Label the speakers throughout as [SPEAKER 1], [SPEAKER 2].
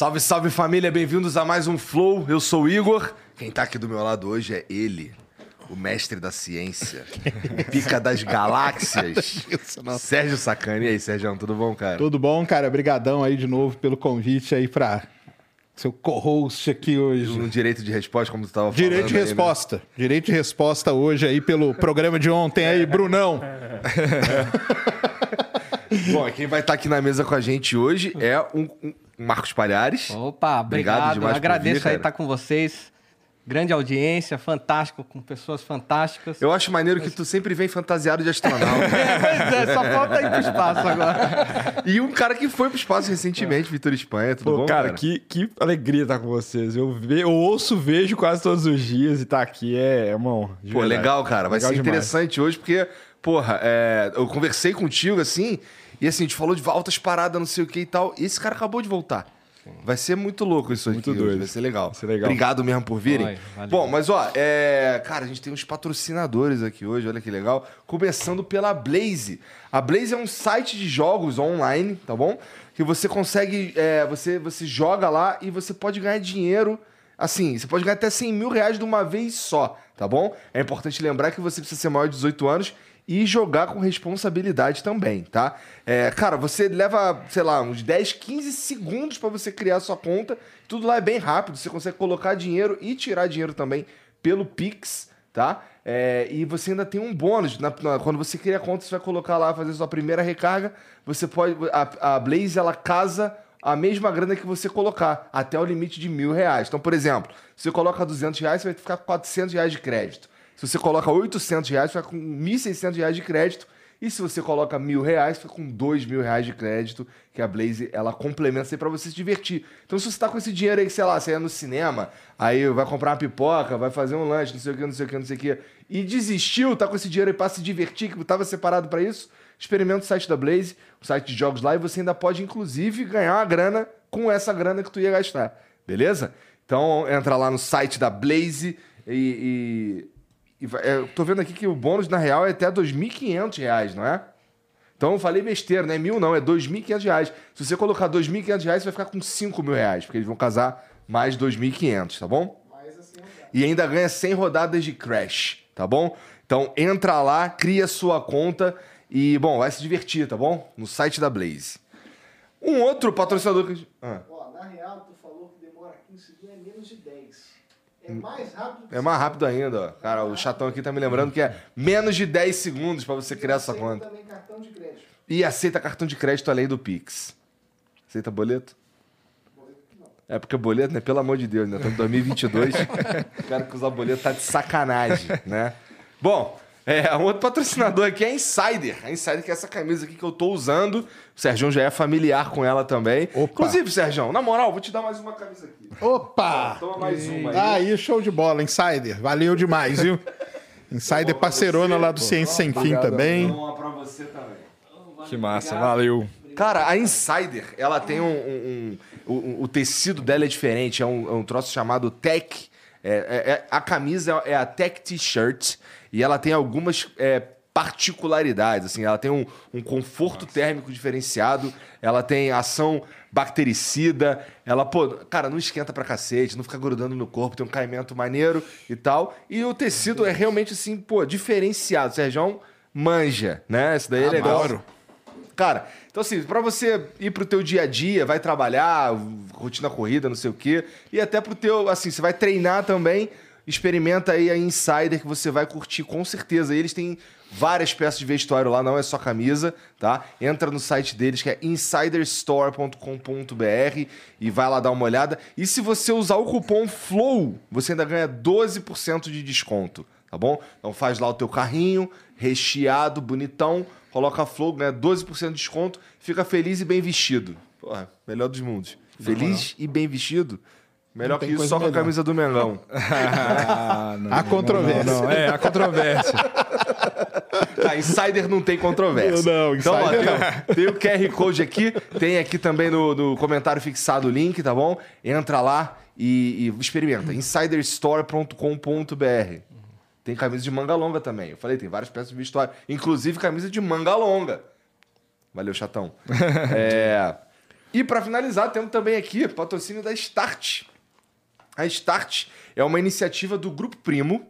[SPEAKER 1] Salve, salve família, bem-vindos a mais um Flow. Eu sou o Igor. Quem tá aqui do meu lado hoje é ele, o mestre da ciência, o pica das galáxias, Sérgio Sacani. E aí, Sérgio, tudo bom, cara?
[SPEAKER 2] Tudo bom, cara? Obrigadão aí de novo pelo convite aí pra seu co-host aqui hoje.
[SPEAKER 1] Um direito de resposta, como tu tava falando.
[SPEAKER 2] Direito de
[SPEAKER 1] aí, né?
[SPEAKER 2] resposta. Direito de resposta hoje aí pelo programa de ontem aí, Brunão.
[SPEAKER 1] Bom, quem vai estar aqui na mesa com a gente hoje é um, um Marcos Palhares.
[SPEAKER 3] Opa,
[SPEAKER 1] Obrigado
[SPEAKER 3] obrigado. Agradeço
[SPEAKER 1] vir,
[SPEAKER 3] aí estar com vocês. Grande audiência, fantástico, com pessoas fantásticas.
[SPEAKER 1] Eu acho maneiro que tu sempre vem fantasiado de astronauta.
[SPEAKER 3] pois é, só falta ir pro espaço agora.
[SPEAKER 1] e um cara que foi pro espaço recentemente, Vitor Espanha. Tudo
[SPEAKER 4] Pô,
[SPEAKER 1] bom,
[SPEAKER 4] cara,
[SPEAKER 1] cara?
[SPEAKER 4] Que, que alegria estar com vocês. Eu, ve- eu ouço, vejo quase todos os dias e tá aqui é, é uma honra. de
[SPEAKER 1] Pô,
[SPEAKER 4] verdade.
[SPEAKER 1] legal, cara. Vai
[SPEAKER 4] Legal
[SPEAKER 1] ser
[SPEAKER 4] demais.
[SPEAKER 1] interessante hoje, porque, porra, é, eu conversei contigo assim, e assim, a gente falou de altas paradas, não sei o que e tal. E esse cara acabou de voltar. Vai ser muito louco isso
[SPEAKER 4] Muito
[SPEAKER 1] aqui. hoje,
[SPEAKER 4] doido.
[SPEAKER 1] Vai ser legal.
[SPEAKER 4] Vai ser legal.
[SPEAKER 1] Obrigado mesmo por virem. Bom, mas ó, é, cara, a gente tem uns patrocinadores aqui hoje, olha que legal. Começando pela Blaze. A Blaze é um site de jogos online, tá bom? Que você consegue. é, você, você joga lá e você pode ganhar dinheiro. Assim, você pode ganhar até 100 mil reais de uma vez só, tá bom? É importante lembrar que você precisa ser maior de 18 anos e jogar com responsabilidade também, tá? É, cara, você leva, sei lá, uns 10, 15 segundos pra você criar a sua conta. Tudo lá é bem rápido, você consegue colocar dinheiro e tirar dinheiro também pelo Pix, tá? É, e você ainda tem um bônus. na- na- quando você cria a conta, você vai colocar lá, fazer sua primeira recarga. Você pode. A, a Blaze ela casa a mesma grana que você colocar, até o limite de mil reais. Então, por exemplo, se você coloca 200 reais, você vai ficar com 400 reais de crédito. Se você coloca 800 reais, vai com 1.600 reais de crédito. E se você coloca mil reais, fica com dois mil reais de crédito, que a Blaze, ela complementa isso aí pra você se divertir. Então, se você tá com esse dinheiro aí, sei lá, você é no cinema, aí vai comprar uma pipoca, vai fazer um lanche, não sei o que, não sei o que, não sei o que, e desistiu, tá com esse dinheiro aí pra se divertir, que tava separado pra isso, experimenta o site da Blaze, o site de jogos lá, e você ainda pode, inclusive, ganhar uma grana com essa grana que tu ia gastar, beleza? Então, entra lá no site da Blaze e... e eu tô vendo aqui que o bônus, na real, é até 2.500 reais, não é? Então eu falei besteira, não é mil não, é 2.500 reais. Se você colocar 2.500 reais, você vai ficar com 5 mil reais, porque eles vão casar mais R$ 2.500, tá bom? E ainda ganha 100 rodadas de Crash, tá bom? Então entra lá, cria sua conta e, bom, vai se divertir, tá bom? No site da Blaze. Um outro patrocinador que... Ah,
[SPEAKER 5] Ó, na real, tu falou que demora 15 segundos, é menos de 10. É mais rápido
[SPEAKER 1] é mais rápido ainda, ó. Cara, o chatão aqui tá me lembrando que é menos de 10 segundos pra você criar sua conta.
[SPEAKER 5] também cartão de crédito.
[SPEAKER 1] E aceita cartão de crédito além do Pix. Aceita boleto? É porque boleto, né? Pelo amor de Deus, né? Estamos em 2022. o cara que usa boleto tá de sacanagem, né? Bom, é, um outro patrocinador aqui é a Insider. A Insider que é essa camisa aqui que eu tô usando. O Sérgio já é familiar com ela também.
[SPEAKER 2] Opa.
[SPEAKER 1] Inclusive, Sérgio, na moral, vou te dar mais uma camisa aqui.
[SPEAKER 2] Opa!
[SPEAKER 1] Toma mais uma aí.
[SPEAKER 2] Aí, show de bola, Insider. Valeu demais, viu? Insider parceirona lá do Ciência Sem Fim também.
[SPEAKER 1] Uma pra você também.
[SPEAKER 4] Que massa, valeu.
[SPEAKER 1] Cara, a Insider, ela tem um. um- um- o, o tecido dela é diferente, é um, é um troço chamado Tech. É, é- é- a camisa é a Tech T-shirt e ela tem algumas é, particularidades. Assim, ela tem um, um conforto térmico diferenciado, ela tem ação bactericida, ela, pô, cara, não esquenta pra cacete, não fica grudando no corpo, tem um caimento maneiro e tal. E o tecido é realmente assim, pô, diferenciado. O Sérgio manja, né? Esse daí é legal.
[SPEAKER 2] Adoro.
[SPEAKER 1] Cara, então assim, pra você ir pro teu dia a dia, vai trabalhar, rotina corrida, não sei o quê, e até pro teu, assim, você vai treinar também, experimenta aí a Insider que você vai curtir com certeza. Eles têm várias peças de vestuário lá, não é só camisa, tá? Entra no site deles que é insiderstore.com.br e vai lá dar uma olhada. E se você usar o cupom FLOW, você ainda ganha 12% de desconto, tá bom? Então faz lá o teu carrinho, recheado, bonitão, coloca FLOW, ganha 12% de desconto, fica feliz e bem vestido. Porra, melhor dos mundos. Feliz e bem vestido. Melhor
[SPEAKER 2] Não
[SPEAKER 1] que isso, só com a
[SPEAKER 2] melhor.
[SPEAKER 1] camisa do Mengão.
[SPEAKER 4] Ah, não,
[SPEAKER 2] Há controvérsia.
[SPEAKER 4] Não, não, é, a controvérsia.
[SPEAKER 1] Ah, Insider não tem controvérsia.
[SPEAKER 2] Não,
[SPEAKER 1] então, ó,
[SPEAKER 2] Insider
[SPEAKER 1] tem, tem o QR Code aqui, tem aqui também no, no comentário fixado o link, tá bom? Entra lá e, e experimenta. insiderstore.com.br Tem camisa de manga longa também. Eu falei, tem várias peças de vestuário. Inclusive camisa de manga longa. Valeu, chatão. É, E pra finalizar, temos também aqui patrocínio da Start. A Start é uma iniciativa do Grupo Primo,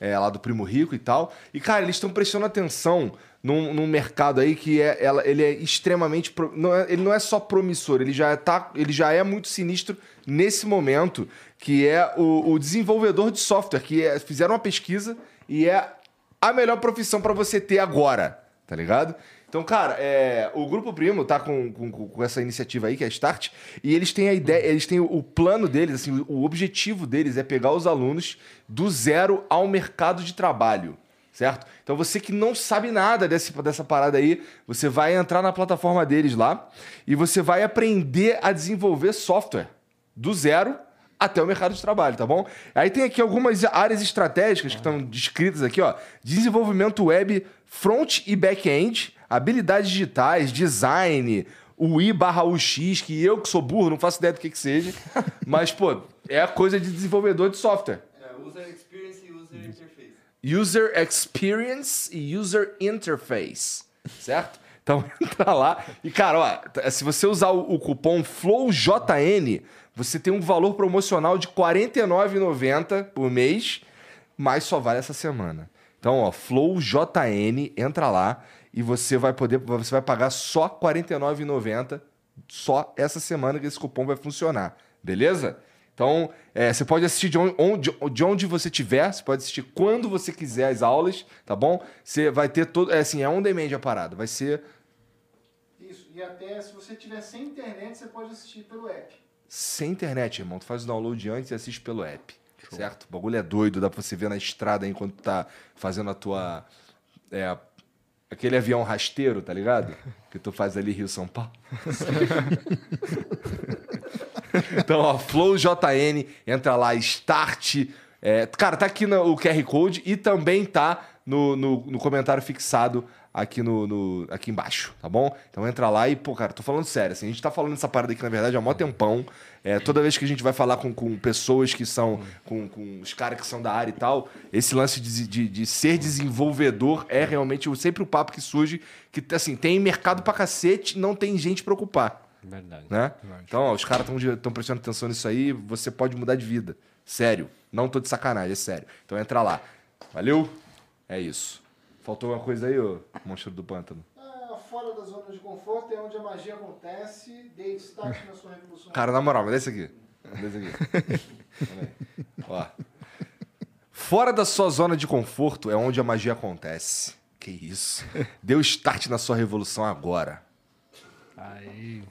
[SPEAKER 1] é, lá do Primo Rico e tal. E, cara, eles estão prestando atenção num, num mercado aí que é, ela, ele é extremamente. pro- não é- ele não é só promissor, ele já, tá, ele já é muito sinistro nesse momento, que é o, o desenvolvedor de software, que é- fizeram uma pesquisa e é a melhor profissão para você ter agora, tá ligado? Então, cara, é, o Grupo Primo tá com, com, com essa iniciativa aí, que é a Start, e eles têm a ideia, eles têm o, o plano deles, assim, o objetivo deles é pegar os alunos do zero ao mercado de trabalho, certo? Então, você que não sabe nada desse, dessa parada aí, você vai entrar na plataforma deles lá e você vai aprender a desenvolver software do zero até o mercado de trabalho, tá bom? Aí tem aqui algumas áreas estratégicas que estão descritas aqui, ó. Desenvolvimento web front e back-end, habilidades digitais, design, UI barra UX, que eu que sou burro, não faço ideia do que que seja. Mas, pô, é a coisa de desenvolvedor de software.
[SPEAKER 6] User Experience e User Interface.
[SPEAKER 1] User Experience e User Interface, certo? Então entra lá e, cara, ó, se você usar o, o cupom FLOWJN, você tem um valor promocional de R$ 49,90 por mês, mas só vale essa semana. Então, ó, FlowJN, entra lá e você vai poder, você vai pagar só R$ 49,90 só essa semana que esse cupom vai funcionar, beleza? Então, é, você pode assistir de onde, de onde você tiver, você pode assistir quando você quiser as aulas, tá bom? Você vai ter todo. É assim, é on demand a parada. Vai ser
[SPEAKER 5] Isso. E até se você tiver sem internet, você pode assistir pelo app.
[SPEAKER 1] sem internet, irmão. Tu faz o download antes e assiste pelo app. Certo? O bagulho é doido, dá pra você ver na estrada aí enquanto tá fazendo a tua. é, aquele avião rasteiro, tá ligado? Que tu faz ali Rio São Paulo. então, ó, FlowJN, entra lá, start. é, cara, tá aqui no, o QR Code e também tá no, no, no comentário fixado aqui no, no- aqui embaixo, tá bom? Então entra lá e, pô, cara, tô falando sério, assim, a gente tá falando essa parada aqui, na verdade, há mó tempão. É, toda vez que a gente vai falar com, com pessoas que são, com, com os caras que são da área e tal, esse lance de, de, de ser desenvolvedor é realmente sempre o papo que surge, que, assim, tem mercado pra cacete, não tem gente pra ocupar
[SPEAKER 3] Verdade.
[SPEAKER 1] né? Então, ó, os caras estão prestando atenção nisso aí, você pode mudar de vida. Sério. Não tô de sacanagem, é sério. Então entra lá. Valeu? É isso. Faltou alguma coisa aí, ô monstro do pântano?
[SPEAKER 5] Ah, fora da zona de conforto é onde a magia acontece. Dê destaque na sua revolução.
[SPEAKER 1] Cara, na moral, dá esse aqui. Esse aqui. Ó. Fora da sua zona de conforto é onde a magia acontece. Que isso. Dê o start na sua revolução agora.
[SPEAKER 3] Aí.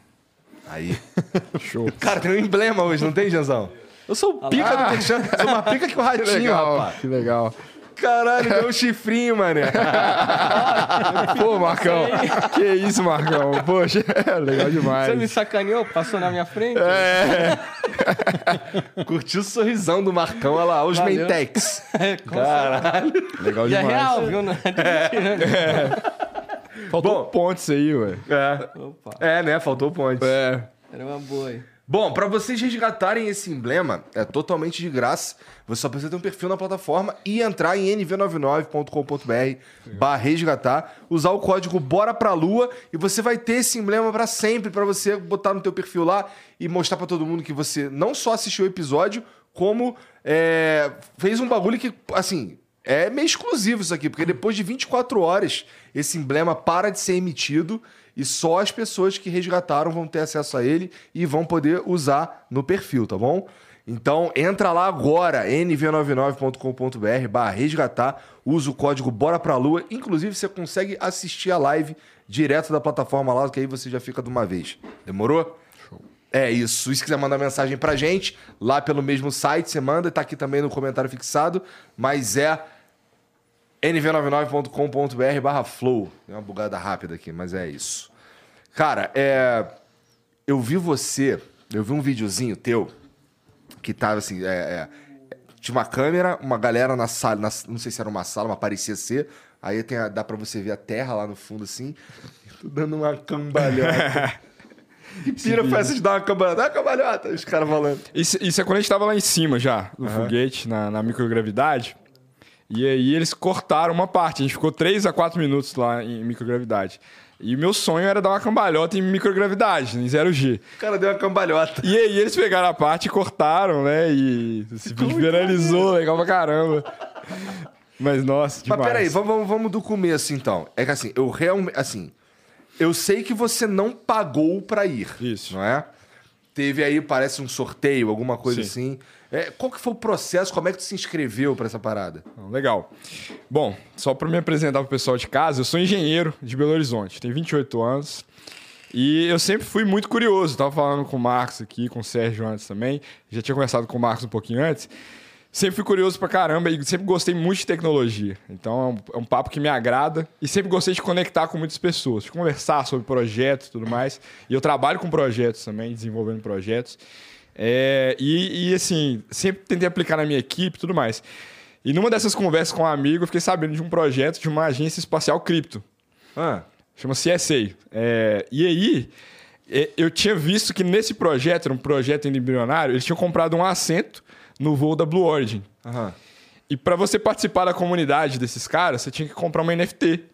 [SPEAKER 1] Aí. Show. Cara, tem um emblema hoje, não tem, Janzão? Eu sou o pica do Texan. Sou uma pica que o
[SPEAKER 2] Que
[SPEAKER 1] ratinho,
[SPEAKER 2] legal,
[SPEAKER 1] rapaz.
[SPEAKER 2] que legal.
[SPEAKER 1] Caralho, deu um chifrinho, mané.
[SPEAKER 4] Pô, Marcão. que isso, Marcão. Poxa, legal demais.
[SPEAKER 3] Você me sacaneou, passou na minha frente?
[SPEAKER 4] É,
[SPEAKER 1] Curtiu o sorrisão do Marcão, olha lá, os
[SPEAKER 3] Valeu.
[SPEAKER 1] Mentex.
[SPEAKER 3] Caralho.
[SPEAKER 4] legal
[SPEAKER 3] E é
[SPEAKER 4] demais.
[SPEAKER 3] real, viu? Não é né?
[SPEAKER 4] Faltou pontos aí, ué.
[SPEAKER 1] É.
[SPEAKER 3] Opa,
[SPEAKER 1] É, né? Faltou ponte.
[SPEAKER 4] É.
[SPEAKER 3] era uma boa aí.
[SPEAKER 1] Bom, pra vocês resgatarem esse emblema, é totalmente de graça. Você só precisa ter um perfil na plataforma e entrar em nv99.com.br barra resgatar, usar o código Bora Pra Lua e você vai ter esse emblema pra sempre, pra você botar no teu perfil lá e mostrar pra todo mundo que você não só assistiu o episódio, como é, fez um bagulho que, assim, é meio exclusivo isso aqui, porque depois de 24 horas esse emblema para de ser emitido e só as pessoas que resgataram vão ter acesso a ele e vão poder usar no perfil, tá bom? Então entra lá agora, nv99.com.br barra resgatar, usa o código Bora Pra Lua. Inclusive, você consegue assistir a live direto da plataforma lá, que aí você já fica de uma vez. Demorou? É isso. E se quiser mandar mensagem pra gente, lá pelo mesmo site, você manda, tá aqui também no comentário fixado, mas é nv99.com.br barra flow. Tem uma bugada rápida aqui, mas é isso. Cara, é... eu vi você, eu vi um videozinho teu que tava assim, é, é, tinha uma câmera, uma galera na sala, na- não sei se era uma sala, mas parecia ser. Aí tem a- dá pra você ver a terra lá no fundo assim, e tu dando uma cambalhota. que pira foi essa de dar uma cambalhota? Dá uma cambalhota, os caras falando.
[SPEAKER 4] Isso, isso é quando a gente tava lá em cima já, no foguete, na, na microgravidade. E aí eles cortaram uma parte. A gente ficou 3 a 4 minutos lá em microgravidade. E o meu sonho era dar uma cambalhota em microgravidade, em 0G.
[SPEAKER 1] O cara deu uma cambalhota.
[SPEAKER 4] E aí eles pegaram a parte e cortaram, né? E esse vídeo viralizou, legal pra caramba. Mas, nossa, demais.
[SPEAKER 1] Mas peraí, vamos, vamos, vamos do começo então. É que assim, eu realmente. Assim, eu sei que você não pagou pra ir.
[SPEAKER 4] Isso.
[SPEAKER 1] Não é? Teve aí, parece um sorteio, alguma coisa
[SPEAKER 4] Sim.
[SPEAKER 1] assim. É, qual que foi o processo? Como é que tu se inscreveu pra essa parada?
[SPEAKER 4] Legal. Bom, só para me apresentar pro pessoal de casa, eu sou engenheiro de Belo Horizonte, tenho 28 anos. E eu sempre fui muito curioso. Tava falando com o Marcos aqui, com o Sérgio antes também. Já tinha conversado com o Marcos um pouquinho antes. Sempre fui curioso pra caramba e sempre gostei muito de tecnologia. Então é um, é um papo que me agrada e sempre gostei de conectar com muitas pessoas, de conversar sobre projetos e tudo mais. E eu trabalho com projetos também, desenvolvendo projetos. É, e, e, assim, sempre tentei aplicar na minha equipe e tudo mais. E numa dessas conversas com um amigo, eu fiquei sabendo de um projeto de uma agência espacial cripto.
[SPEAKER 1] Ah,
[SPEAKER 4] Chama CSA. É, e aí, é, eu tinha visto que nesse projeto, era um projeto ainda embrionário, eles tinham comprado um assento no voo da Blue Origin.
[SPEAKER 1] aham.
[SPEAKER 4] E para você participar da comunidade desses caras, você tinha que comprar uma NFT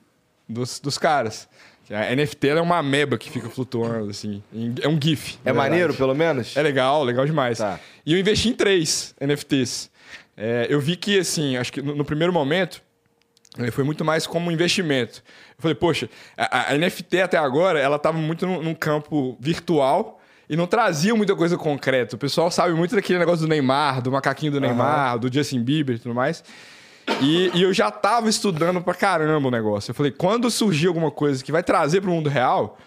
[SPEAKER 4] dos, dos caras. A NFT é uma ameba que fica flutuando, assim. É um GIF.
[SPEAKER 1] É maneiro, pelo menos?
[SPEAKER 4] É legal, legal demais.
[SPEAKER 1] Tá.
[SPEAKER 4] E eu investi em três NFTs. É, eu vi que, assim, acho que no, no primeiro momento, foi muito mais como um investimento. Eu falei, poxa, a, a NFT até agora, ela estava muito num, num campo virtual e não trazia muita coisa concreta. O pessoal sabe muito daquele negócio do Neymar, do macaquinho do Neymar, do Justin Bieber e tudo mais. E, e eu já estava estudando pra caramba o negócio. Eu falei, quando surgir alguma coisa que vai trazer para o mundo real,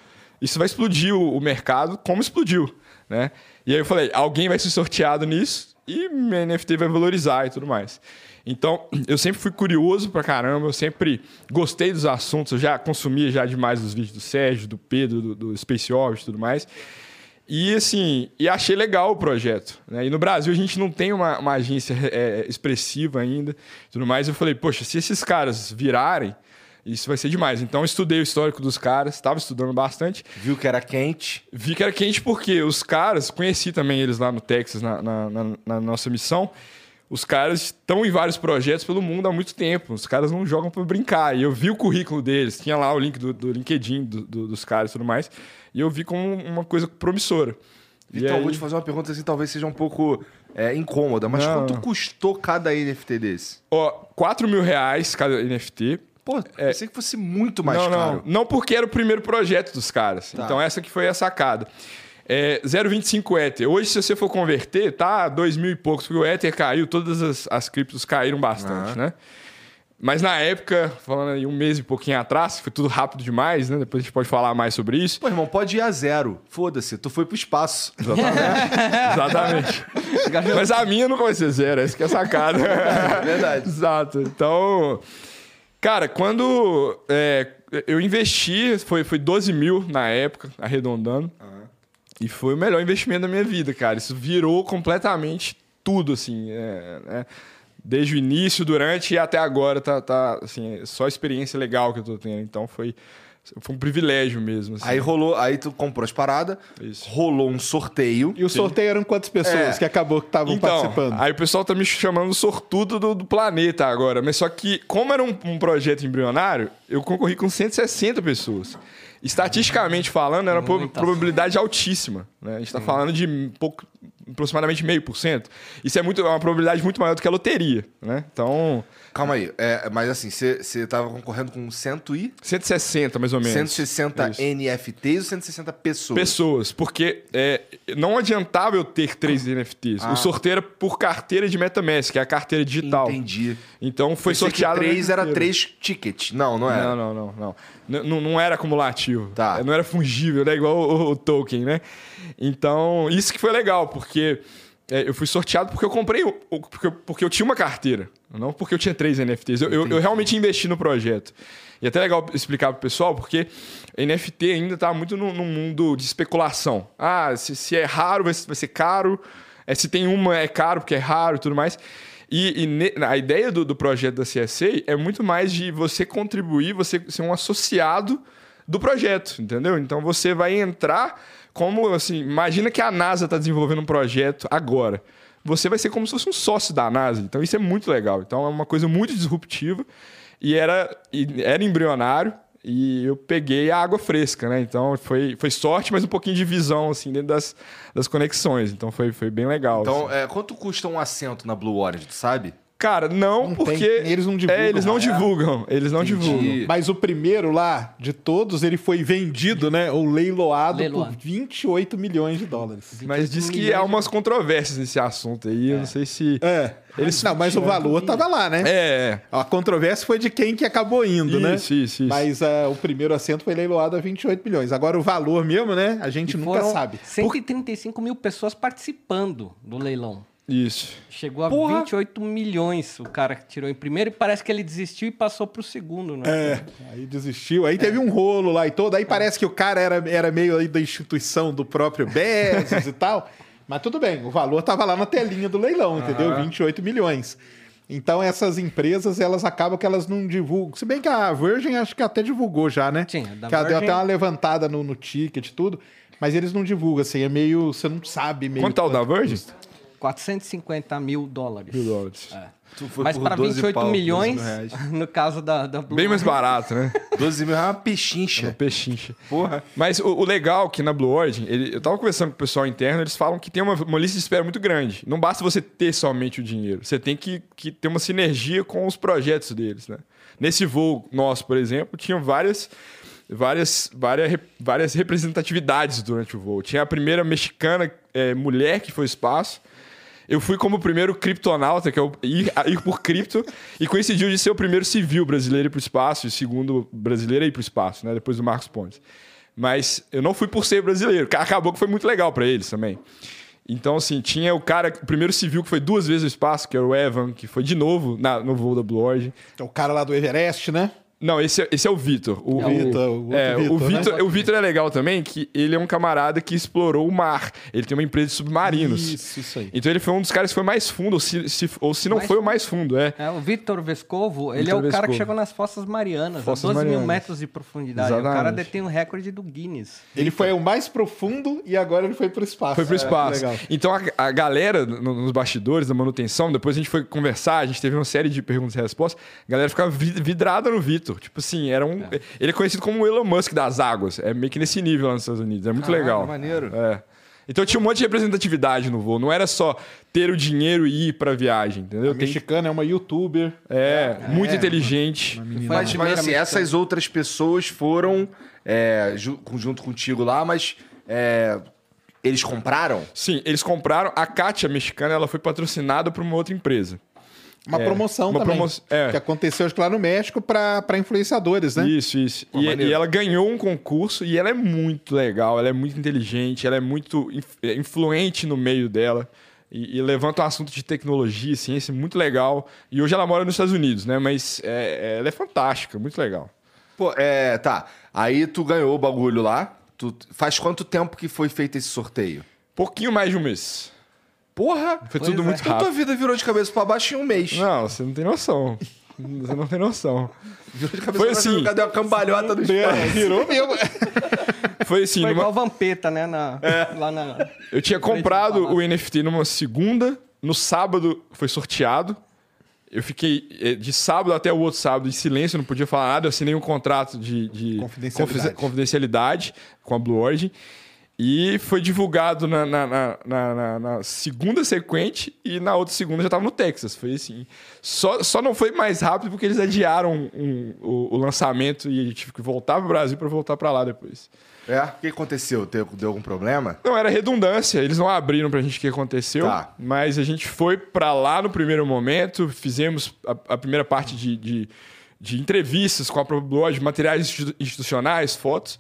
[SPEAKER 4] isso vai explodir o, o mercado como explodiu, né? E aí eu falei, alguém vai ser sorteado nisso e minha NFT vai valorizar e tudo mais. Então, eu sempre fui curioso pra caramba, eu sempre gostei dos assuntos, eu já consumia já demais os vídeos do Sérgio, do Pedro, do, do Space Orbit e tudo mais. E assim, e achei legal o projeto. Né? E no Brasil a gente não tem uma, uma agência é, expressiva ainda tudo mais. Eu falei, poxa, se esses caras virarem, isso vai ser demais. Então eu estudei o histórico dos caras, estava estudando bastante.
[SPEAKER 1] Viu que era quente.
[SPEAKER 4] Vi que era quente porque os caras, conheci também eles lá no Texas, na, na- na- na nossa missão. Os caras estão em vários projetos pelo mundo há muito tempo. Os caras não jogam para brincar. E eu vi o currículo deles, tinha lá o link do, do LinkedIn do- do- dos caras e tudo mais. E eu vi como uma coisa promissora.
[SPEAKER 1] Então,
[SPEAKER 4] aí-
[SPEAKER 1] vou te fazer uma pergunta assim, talvez seja um pouco é, incômoda, mas
[SPEAKER 4] Não,
[SPEAKER 1] quanto custou cada NFT desse?
[SPEAKER 4] Ó, 4 mil reais cada NFT.
[SPEAKER 1] Pô, pensei que fosse muito mais
[SPEAKER 4] não,
[SPEAKER 1] caro.
[SPEAKER 4] não. Não porque era o primeiro projeto dos caras.
[SPEAKER 1] Tá.
[SPEAKER 4] Então essa que foi a sacada. É, 0,25 Ether. Hoje, se você for converter, tá 2 mil e poucos, porque o Ether caiu, todas as, as criptos caíram bastante, né? Mas na época, falando aí um mês e pouquinho atrás, foi tudo rápido demais, né? Depois a gente pode falar mais sobre isso.
[SPEAKER 1] Pô, irmão, pode ir a zero. Foda-se, tu foi pro espaço.
[SPEAKER 4] Exatamente. Mas a minha não vai ser zero, essa que é a sacada.
[SPEAKER 1] Verdade.
[SPEAKER 4] Exato. Então, cara, quando é, eu investi, foi, foi 12 mil na época, arredondando. E foi o melhor investimento da minha vida, cara. Isso virou completamente tudo, assim. é, né? Desde o início, durante e até agora, tá, tá assim, é só experiência legal que eu tô tendo. Então foi, foi um privilégio mesmo. assim.
[SPEAKER 1] Aí rolou, aí tu comprou as paradas,
[SPEAKER 4] Isso.
[SPEAKER 1] rolou um sorteio.
[SPEAKER 2] E o sorteio eram quantas pessoas
[SPEAKER 1] É.
[SPEAKER 2] que acabou que estavam
[SPEAKER 4] Então,
[SPEAKER 2] participando?
[SPEAKER 4] aí o pessoal tá me chamando sortudo do, do planeta agora. Mas só que, como era um, um projeto embrionário, eu concorri com 160 pessoas. Estatisticamente falando, era uma probabilidade altíssima. né? A gente tá falando de pouco, aproximadamente meio por cento. Isso é, muito, é uma probabilidade muito maior do que a loteria. Né? Então,
[SPEAKER 1] Calma aí, é, mas assim, você tava concorrendo com 100 e
[SPEAKER 4] 160 mais ou menos.
[SPEAKER 1] 160
[SPEAKER 4] Isso.
[SPEAKER 1] NFTs ou 160 pessoas?
[SPEAKER 4] pessoas, porque é, não adiantava eu ter três NFTs.
[SPEAKER 1] Ah.
[SPEAKER 4] O sorteio era por carteira de MetaMask, que é a carteira digital.
[SPEAKER 1] Entendi.
[SPEAKER 4] Então foi
[SPEAKER 1] Pensei que
[SPEAKER 4] sorteado.
[SPEAKER 1] três
[SPEAKER 4] no
[SPEAKER 1] era três tickets. Não, não era.
[SPEAKER 4] Não, não, não, não. Não, não era acumulativo.
[SPEAKER 1] Tá.
[SPEAKER 4] Não era fungível, né? Igual o, o token, né? Então, isso que foi legal, porque é, eu fui sorteado porque eu comprei. o- o- porque, eu- porque eu tinha uma carteira. Não porque eu tinha três NFTs. Eu, eu, eu realmente investi no projeto. E é até legal explicar pro pessoal, porque NFT ainda tá muito no, no mundo de especulação. Ah, se, se é raro, vai, vai ser caro. É, se tem uma, é caro porque é raro e tudo mais. E, e ne- a ideia do, do projeto da CSA é muito mais de você contribuir, você ser um associado do projeto, entendeu? Então você vai entrar como assim, imagina que a NASA está desenvolvendo um projeto agora. Você vai ser como se fosse um sócio da NASA. Então isso é muito legal. Então é uma coisa muito disruptiva e era, e era embrionário e eu peguei a água fresca, né? Então foi, foi sorte, mas um pouquinho de visão assim dentro das, das conexões. Então foi, foi bem legal.
[SPEAKER 1] Então,
[SPEAKER 4] assim.
[SPEAKER 1] é, quanto custa um assento na Blue Orange, tu sabe?
[SPEAKER 4] Cara, não,
[SPEAKER 2] Não tem,
[SPEAKER 4] porque
[SPEAKER 2] eles não divulgam,
[SPEAKER 4] É, eles não
[SPEAKER 2] né?
[SPEAKER 4] divulgam, eles não
[SPEAKER 1] Entendi.
[SPEAKER 4] divulgam.
[SPEAKER 2] Mas o primeiro lá, de todos, ele foi vendido, né? Ou leiloado,
[SPEAKER 3] Leiloado.
[SPEAKER 2] por 28 milhões de dólares.
[SPEAKER 4] Mas diz que há umas controvérsias nesse assunto aí. Eu não sei se.
[SPEAKER 2] É.
[SPEAKER 4] Eles-
[SPEAKER 2] não, mas o valor tava lá, né?
[SPEAKER 4] É,
[SPEAKER 2] A controvérsia foi de quem que acabou indo, né?
[SPEAKER 4] Isso, isso, isso.
[SPEAKER 2] Mas ah, o primeiro assento foi leiloado a 28 milhões. Agora o valor mesmo, né? A gente
[SPEAKER 3] E
[SPEAKER 2] nunca
[SPEAKER 3] foram
[SPEAKER 2] sabe.
[SPEAKER 3] 135 mil pessoas participando do leilão.
[SPEAKER 4] Isso.
[SPEAKER 3] Chegou a
[SPEAKER 1] Porra!
[SPEAKER 3] 28 milhões o cara que tirou em primeiro e parece que ele desistiu e passou pro segundo, né?
[SPEAKER 2] É, aí desistiu. Aí teve um rolo lá e todo. Aí parece que o cara era, era meio aí da instituição do próprio Bezos e tal. Mas tudo bem, o valor tava lá na telinha do leilão, entendeu? 28 milhões. Então essas empresas, elas acabam que elas não divulgam. Se bem que a Virgin acho que até divulgou já, né?
[SPEAKER 3] Sim, a da
[SPEAKER 2] que ela deu
[SPEAKER 3] Virgin-
[SPEAKER 2] até uma levantada no, no ticket e tudo. Mas eles não divulgam, assim, é meio. Você não sabe meio.
[SPEAKER 4] Quanto tá o da Virgin?
[SPEAKER 3] 450 mil dólares.
[SPEAKER 4] Mil dólares.
[SPEAKER 1] Tu foi
[SPEAKER 3] Mas para
[SPEAKER 1] 12
[SPEAKER 3] 28
[SPEAKER 1] pau, 12
[SPEAKER 3] milhões,
[SPEAKER 1] mil
[SPEAKER 3] no caso da, da Blue
[SPEAKER 4] Bem mais barato, né?
[SPEAKER 1] 12 mil é uma
[SPEAKER 4] Uma
[SPEAKER 1] pechincha.
[SPEAKER 4] pechincha.
[SPEAKER 1] Porra.
[SPEAKER 4] Mas o, o legal que na Blue Origin, ele- eu tava conversando com o pessoal interno, eles falam que tem uma, uma lista de espera muito grande. Não basta você ter somente o dinheiro. Você tem que, que ter uma sinergia com os projetos deles, né? Nesse voo nosso, por exemplo, tinha várias, várias, várias, várias representatividades durante o voo. Tinha a primeira mexicana eh, mulher que foi ao espaço. Eu fui como o primeiro criptonauta, que é o ir, ir por cripto, e coincidiu de ser o primeiro civil brasileiro ir para o espaço, e o segundo brasileiro a ir para o espaço, né? Depois do Marcos Pontes. Mas eu não fui por ser brasileiro. Acabou que foi muito legal para eles também. Então, assim, tinha o cara, o primeiro civil que foi duas vezes ao espaço, que era o Evan, que foi de novo na- no voo da Blue Origin.
[SPEAKER 2] O cara lá do Everest, né?
[SPEAKER 4] Não, esse é, esse é o Vitor. O,
[SPEAKER 2] É o Vitor, o
[SPEAKER 4] é, o
[SPEAKER 2] Vitor, né?
[SPEAKER 4] Vitor, o Vitor é legal também, que ele é um camarada que explorou o mar. Ele tem uma empresa de submarinos.
[SPEAKER 2] Isso, isso aí.
[SPEAKER 4] Então ele foi um dos caras que foi mais fundo, ou se, se- ou se não
[SPEAKER 3] Mais
[SPEAKER 4] foi o
[SPEAKER 3] fundo.
[SPEAKER 4] mais fundo, é.
[SPEAKER 3] É, o Victor Vescovo, ele
[SPEAKER 4] Vitor
[SPEAKER 3] é o cara que
[SPEAKER 4] Vescovo.
[SPEAKER 3] chegou nas Fossas Marianas,
[SPEAKER 4] Fossas
[SPEAKER 3] a 12 mil
[SPEAKER 4] Marianas.
[SPEAKER 3] metros de profundidade. O cara
[SPEAKER 4] Exatamente.
[SPEAKER 3] detém o recorde do Guinness.
[SPEAKER 2] Ele foi o mais profundo e agora ele foi pro espaço.
[SPEAKER 4] Foi pro
[SPEAKER 2] É,
[SPEAKER 4] espaço.
[SPEAKER 2] legal.
[SPEAKER 4] então a, a galera no- nos bastidores da manutenção, depois a gente foi conversar, a gente teve uma série de perguntas e respostas, a galera ficava vi- vidrada no Vitor. Tipo assim, era um. Ele é conhecido como o Elon Musk das águas. É meio que nesse nível lá nos Estados Unidos. É muito
[SPEAKER 1] Caralho,
[SPEAKER 4] legal.
[SPEAKER 1] maneiro.
[SPEAKER 4] É. Então tinha um monte de representatividade no voo. Não era só ter o dinheiro e ir pra viagem, entendeu?
[SPEAKER 2] A
[SPEAKER 4] Tem-
[SPEAKER 2] mexicana é uma youtuber.
[SPEAKER 4] é, muito inteligente.
[SPEAKER 3] Foi a
[SPEAKER 1] Mas, mas assim, essas outras pessoas foram é, ju- junto contigo lá, mas é, eles compraram?
[SPEAKER 4] Sim, eles compraram. A Kátia mexicana ela foi patrocinada por uma outra empresa.
[SPEAKER 2] Uma
[SPEAKER 4] É,
[SPEAKER 2] promoção
[SPEAKER 4] uma
[SPEAKER 2] também.
[SPEAKER 4] promo- é.
[SPEAKER 2] Que aconteceu, acho que lá no México, pra, pra influenciadores, né?
[SPEAKER 4] Isso, isso.
[SPEAKER 1] Pô,
[SPEAKER 4] E, e ela ganhou um concurso e ela é muito legal, ela é muito inteligente, ela é muito inf- é, influente no meio dela. E, e levanta um assunto de tecnologia, ciência, muito legal. E hoje ela mora nos Estados Unidos, né? Mas é- ela é fantástica, muito legal.
[SPEAKER 1] Pô, é, tá. Aí tu ganhou o bagulho lá. Tu, faz quanto tempo que foi feito esse sorteio?
[SPEAKER 4] Pouquinho mais de um mês.
[SPEAKER 1] Porra!
[SPEAKER 4] Foi tudo
[SPEAKER 3] é.
[SPEAKER 4] muito
[SPEAKER 1] Então tua
[SPEAKER 4] rápido.
[SPEAKER 1] vida virou de cabeça pra baixo em um mês.
[SPEAKER 4] Não, você não tem noção. Você não tem noção.
[SPEAKER 1] Virou de cabeça
[SPEAKER 4] Foi
[SPEAKER 1] pra baixo,
[SPEAKER 4] assim.
[SPEAKER 1] Cadê uma cambalhota no espaço?
[SPEAKER 2] É, virou mesmo.
[SPEAKER 4] Foi assim,
[SPEAKER 3] Foi
[SPEAKER 4] numa-
[SPEAKER 3] igual Vampeta, né? Na, Lá na.
[SPEAKER 4] Eu tinha
[SPEAKER 3] do
[SPEAKER 4] comprado o NFT numa segunda, no sábado foi sorteado. Eu fiquei eh, de sábado até o outro sábado em silêncio, não podia falar nada. Eu assinei um contrato de, de
[SPEAKER 2] Confidencialidade.
[SPEAKER 4] confi- confidencialidade com a Blue Origin. E foi divulgado na, na- na- na- segunda sequente e na outra segunda já estava no Texas. Foi assim. Só, só não foi mais rápido porque eles adiaram um- o, o lançamento e eu tive que voltar para o Brasil para voltar para lá depois.
[SPEAKER 1] É? O que aconteceu? Deu, deu algum problema?
[SPEAKER 4] Não, era redundância. Eles não abriram pra gente o que aconteceu.
[SPEAKER 1] Tá.
[SPEAKER 4] Mas a gente foi pra lá no primeiro momento, fizemos a, a primeira parte de, de, de entrevistas com a própria Blog, materiais institu- institucionais, fotos.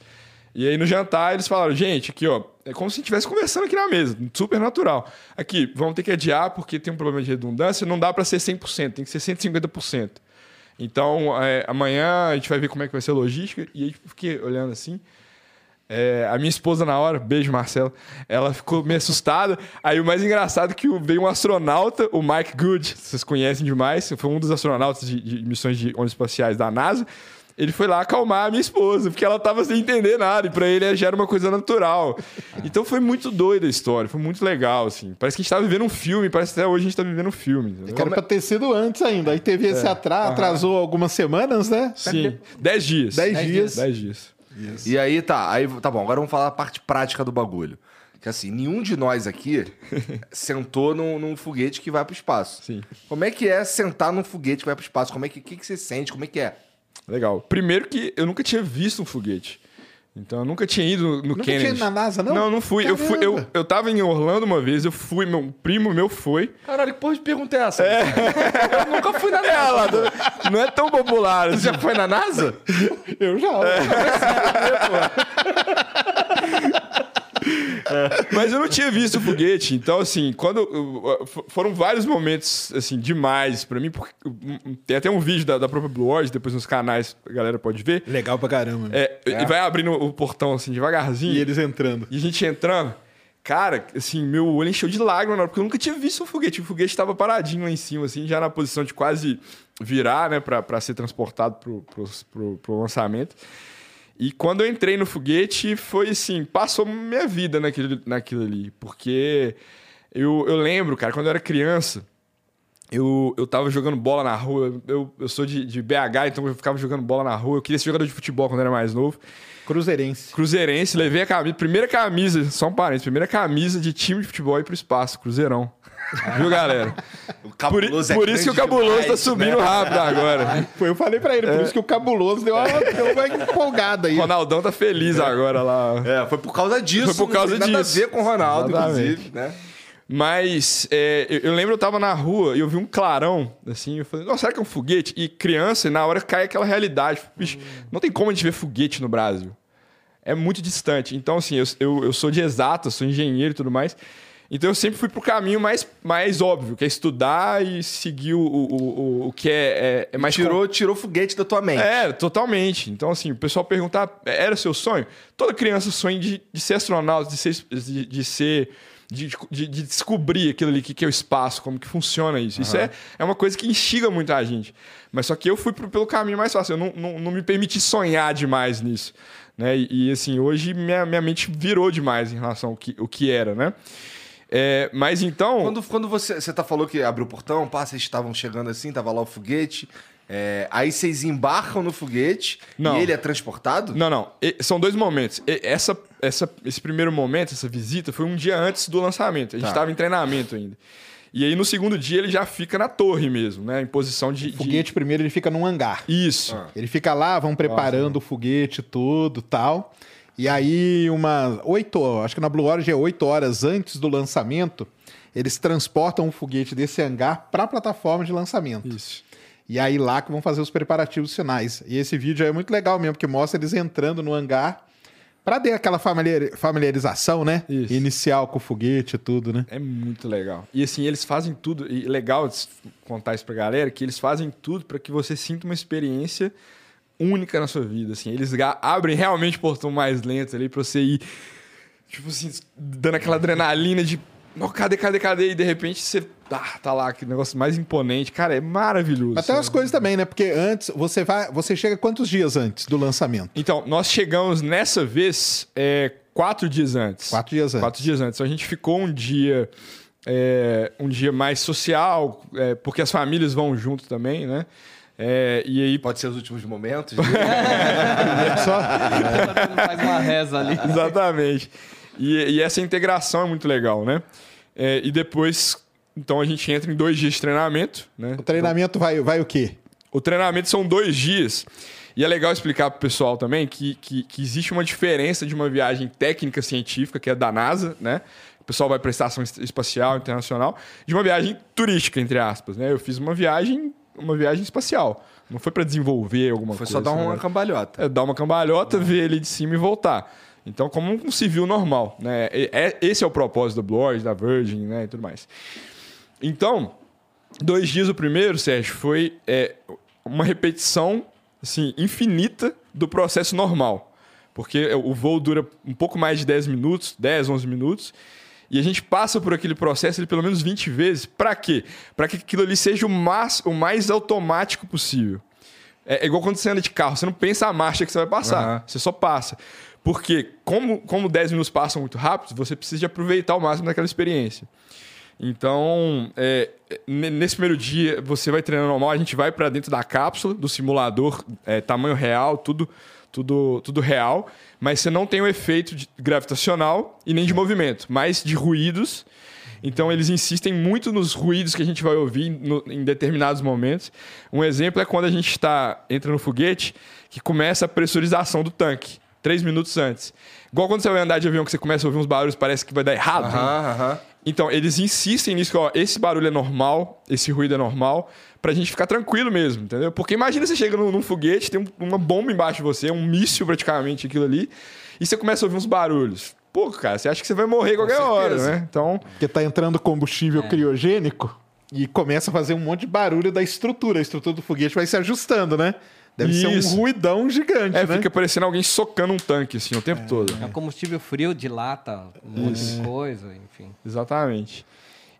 [SPEAKER 4] E aí no jantar eles falaram, gente, aqui ó, é como se estivesse conversando aqui na mesa, super natural. Aqui, vamos ter que adiar porque tem um problema de redundância, não dá pra ser 100%, tem que ser 150%. Então, é, amanhã a gente vai ver como é que vai ser a logística. E aí eu fiquei olhando assim. É, a minha esposa, na hora, beijo, Marcela, ela ficou meio assustada. Aí o mais engraçado é que veio um astronauta, o Mike Good, vocês conhecem demais, foi um dos astronautas de, de missões de ondas espaciais da NASA. Ele foi lá acalmar a minha esposa, porque ela tava sem entender nada, e pra ele já era uma coisa natural. Então foi muito doida a história, foi muito legal, assim. Parece que a gente tava vivendo um filme, parece que até hoje a gente tá vivendo um filme. entendeu?
[SPEAKER 2] Que era pra ter sido antes ainda. Aí teve esse atrás, atrasou algumas semanas, né?
[SPEAKER 4] Sim, dez dias.
[SPEAKER 2] Dez dias.
[SPEAKER 4] Dez dias.
[SPEAKER 1] E aí tá, aí tá bom, agora vamos falar a parte prática do bagulho. Que assim, nenhum de nós aqui sentou num, num foguete que vai pro espaço.
[SPEAKER 4] Sim.
[SPEAKER 1] Como é que é sentar num foguete que vai pro espaço? Como é que, que, que você sente? Como é que é?
[SPEAKER 4] Legal. Primeiro que eu nunca tinha visto um foguete. Então eu nunca tinha ido no
[SPEAKER 2] Nunca
[SPEAKER 4] Kennedy.
[SPEAKER 2] tinha ido na NASA, não?
[SPEAKER 4] Não, não fui. Eu, fui eu, eu tava em Orlando uma vez, eu fui, meu primo meu foi.
[SPEAKER 1] Caralho, que porra de pergunta é essa? Eu nunca fui na
[SPEAKER 4] É,
[SPEAKER 1] NASA.
[SPEAKER 4] lá, não é tão popular assim.
[SPEAKER 1] Você já foi na NASA?
[SPEAKER 2] Eu já.
[SPEAKER 4] Mas eu não tinha visto o foguete. Então, assim, quando. eu- eu- Foram vários momentos, assim, demais pra mim. Porque, tem até um vídeo da, da própria Blue Origin, depois nos canais a galera pode ver.
[SPEAKER 2] Legal pra caramba.
[SPEAKER 4] É, E vai abrindo o portão, assim, devagarzinho.
[SPEAKER 2] E eles entrando.
[SPEAKER 4] E a gente entrando, cara, assim, meu olho encheu de lágrimas na hora, porque eu nunca tinha visto um foguete. O foguete tava paradinho lá em cima, assim, já na posição de quase virar, né, pra, pra ser transportado pro, pro, pro, pro lançamento. E quando eu entrei no foguete, foi assim, passou minha vida naquilo, naquilo ali. Porque eu, eu lembro, cara, quando eu era criança, eu, eu tava jogando bola na rua. Eu, eu sou de, de BH, então eu ficava jogando bola na rua. Eu queria ser jogador de futebol quando eu era mais novo.
[SPEAKER 2] Cruzeirense.
[SPEAKER 4] Cruzeirense, levei a camisa, primeira camisa, só um parênteses, primeira camisa de time de futebol aí pro espaço, Cruzeirão. Viu, galera?
[SPEAKER 1] O
[SPEAKER 4] Por,
[SPEAKER 1] cabuloso é
[SPEAKER 4] por isso que o cabuloso tá
[SPEAKER 1] demais,
[SPEAKER 4] subindo
[SPEAKER 1] né?
[SPEAKER 4] rápido agora.
[SPEAKER 2] Foi, eu falei pra ele, por isso que o cabuloso deu uma, deu uma empolgada aí.
[SPEAKER 4] O Ronaldão tá feliz agora lá.
[SPEAKER 1] É, foi por causa disso.
[SPEAKER 4] Foi por causa
[SPEAKER 1] não tem nada
[SPEAKER 4] disso.
[SPEAKER 1] a ver com o Ronaldo,
[SPEAKER 4] Exatamente.
[SPEAKER 1] inclusive, né?
[SPEAKER 4] Mas é, eu, eu lembro eu tava na rua e eu vi um clarão, assim, eu falei, nossa, será que é um foguete? E criança, na hora cai aquela realidade. Bicho, não tem como a gente ver foguete no Brasil. É muito distante. Então, assim, eu, eu, eu sou de exata, sou engenheiro e tudo mais. Então eu sempre fui pro caminho mais, mais óbvio, que é estudar e seguir o, o, o, o que é, é, é mais
[SPEAKER 1] Tirou, tirou foguete da tua mente.
[SPEAKER 4] É, totalmente. Então, assim, o pessoal perguntar, era seu sonho? Toda criança sonha de, de ser astronauta, de ser. De, de ser de, de- de descobrir aquilo ali, o que, que é o espaço, como que funciona isso. Isso é, é uma coisa que instiga muita gente. Mas só que eu fui pro- pelo caminho mais fácil. Eu não, não, não me permiti sonhar demais nisso. Né? E, e, assim, hoje minha, minha mente virou demais em relação ao que, o que era, né? É, mas então.
[SPEAKER 1] Quando, quando você, você tá falou que abriu o portão, pá, vocês estavam chegando assim, tava lá o foguete. É, aí vocês embarcam no foguete
[SPEAKER 4] Não.
[SPEAKER 1] e ele é transportado?
[SPEAKER 4] Não, não. E- são dois momentos. E- Essa, essa, esse primeiro momento, essa visita, foi um dia antes do lançamento. A gente
[SPEAKER 1] Tá.
[SPEAKER 4] estava em treinamento ainda. E aí, no segundo dia, ele já fica na torre mesmo, né? Em posição de.
[SPEAKER 2] O
[SPEAKER 4] de-
[SPEAKER 2] foguete primeiro ele fica num hangar.
[SPEAKER 4] Isso.
[SPEAKER 2] Ele fica lá, vão preparando o foguete todo tal. E aí, umas oito, acho que na Blue Origin é oito horas antes do lançamento, eles transportam um foguete desse hangar para a plataforma de lançamento.
[SPEAKER 4] Isso.
[SPEAKER 2] E aí lá que vão fazer os preparativos finais. E esse vídeo é muito legal mesmo, porque mostra eles entrando no hangar para ter aquela familiar- familiarização, né?
[SPEAKER 4] Isso.
[SPEAKER 2] Inicial com o foguete e tudo, né?
[SPEAKER 4] É muito legal. E assim, eles fazem tudo. E legal contar isso pra galera, que eles fazem tudo para que você sinta uma experiência única na sua vida. Assim, eles abrem realmente o portão mais lento ali pra você ir, tipo assim, dando aquela adrenalina de. "Não, cadê, cadê, cadê? E de repente você tá, tá lá, aquele negócio mais imponente. Cara, é maravilhoso.
[SPEAKER 2] Tem umas coisas também, né? Porque antes, você vai. Você chega quantos dias antes do lançamento?
[SPEAKER 4] Então, nós chegamos nessa vez é, quatro dias antes.
[SPEAKER 2] Quatro dias antes.
[SPEAKER 4] Quatro dias antes. Então a gente ficou um dia. é, um dia mais social, é, porque as famílias vão junto também, né? É, e aí.
[SPEAKER 1] Pode ser os últimos momentos.
[SPEAKER 2] Só
[SPEAKER 3] Faz uma reza ali.
[SPEAKER 4] Exatamente. E, e essa integração é muito legal, né? É, e depois, então a gente entra em dois dias de treinamento, né?
[SPEAKER 2] o treinamento vai, vai o quê?
[SPEAKER 4] O treinamento são dois dias. E é legal explicar pro pessoal também que, que, que existe uma diferença de uma viagem técnica científica, que é da NASA, né? O pessoal vai para a Estação Es- Espacial Internacional, de uma viagem turística, entre aspas, né? Eu fiz uma viagem, uma viagem espacial. Não foi para desenvolver alguma
[SPEAKER 1] Foi
[SPEAKER 4] coisa.
[SPEAKER 1] só dar uma
[SPEAKER 4] né?
[SPEAKER 1] cambalhota.
[SPEAKER 4] É, dar uma cambalhota, ver ele de cima e voltar. Então, como um civil normal, né? É- esse é o propósito da Origin, da Virgin, né? E tudo mais. Então, dois dias o primeiro, Sérgio, foi é, uma repetição assim, infinita do processo normal. Porque o voo dura um pouco mais de 10 minutos, 10, 11 minutos. E a gente passa por aquele processo ele, pelo menos 20 vezes. Para quê? Para que aquilo ali seja o mais, o mais automático possível. É, é igual quando você anda de carro, você não pensa a marcha que você vai passar,
[SPEAKER 1] Aham.
[SPEAKER 4] você só passa. Porque, como, como 10 minutos passam muito rápido, você precisa aproveitar ao máximo daquela experiência. Então, é, nesse primeiro dia, você vai treinando normal, a gente vai para dentro da cápsula, do simulador, é, tamanho real, tudo, tudo, tudo real, mas você não tem o efeito gravitacional e nem de movimento, mas de ruídos. Então, eles insistem muito nos ruídos que a gente vai ouvir no- em determinados momentos. Um exemplo é quando a gente está entra no foguete, que começa a pressurização do tanque, três minutos antes. Igual quando você vai andar de avião, que você começa a ouvir uns barulhos, parece que vai dar errado. né?
[SPEAKER 1] Aham, aham.
[SPEAKER 4] Então, eles insistem nisso, que ó, esse barulho é normal, esse ruído é normal, pra gente ficar tranquilo mesmo, entendeu? Porque imagina você chega num, num foguete, tem um- uma bomba embaixo de você, um míssil praticamente, aquilo ali, e você começa a ouvir uns barulhos. Pô, cara, você acha que você vai morrer qualquer hora,
[SPEAKER 1] certeza.
[SPEAKER 4] né? Então,
[SPEAKER 2] Porque tá entrando combustível criogênico e começa a fazer um monte de barulho da estrutura. A estrutura do foguete vai se ajustando, né? Deve ser
[SPEAKER 4] Isso.
[SPEAKER 2] um ruidão gigante,
[SPEAKER 4] é,
[SPEAKER 2] né?
[SPEAKER 4] fica parecendo alguém socando um tanque, assim, o tempo todo.
[SPEAKER 3] É um combustível frio, dilata um monte de coisa, enfim.
[SPEAKER 4] Exatamente.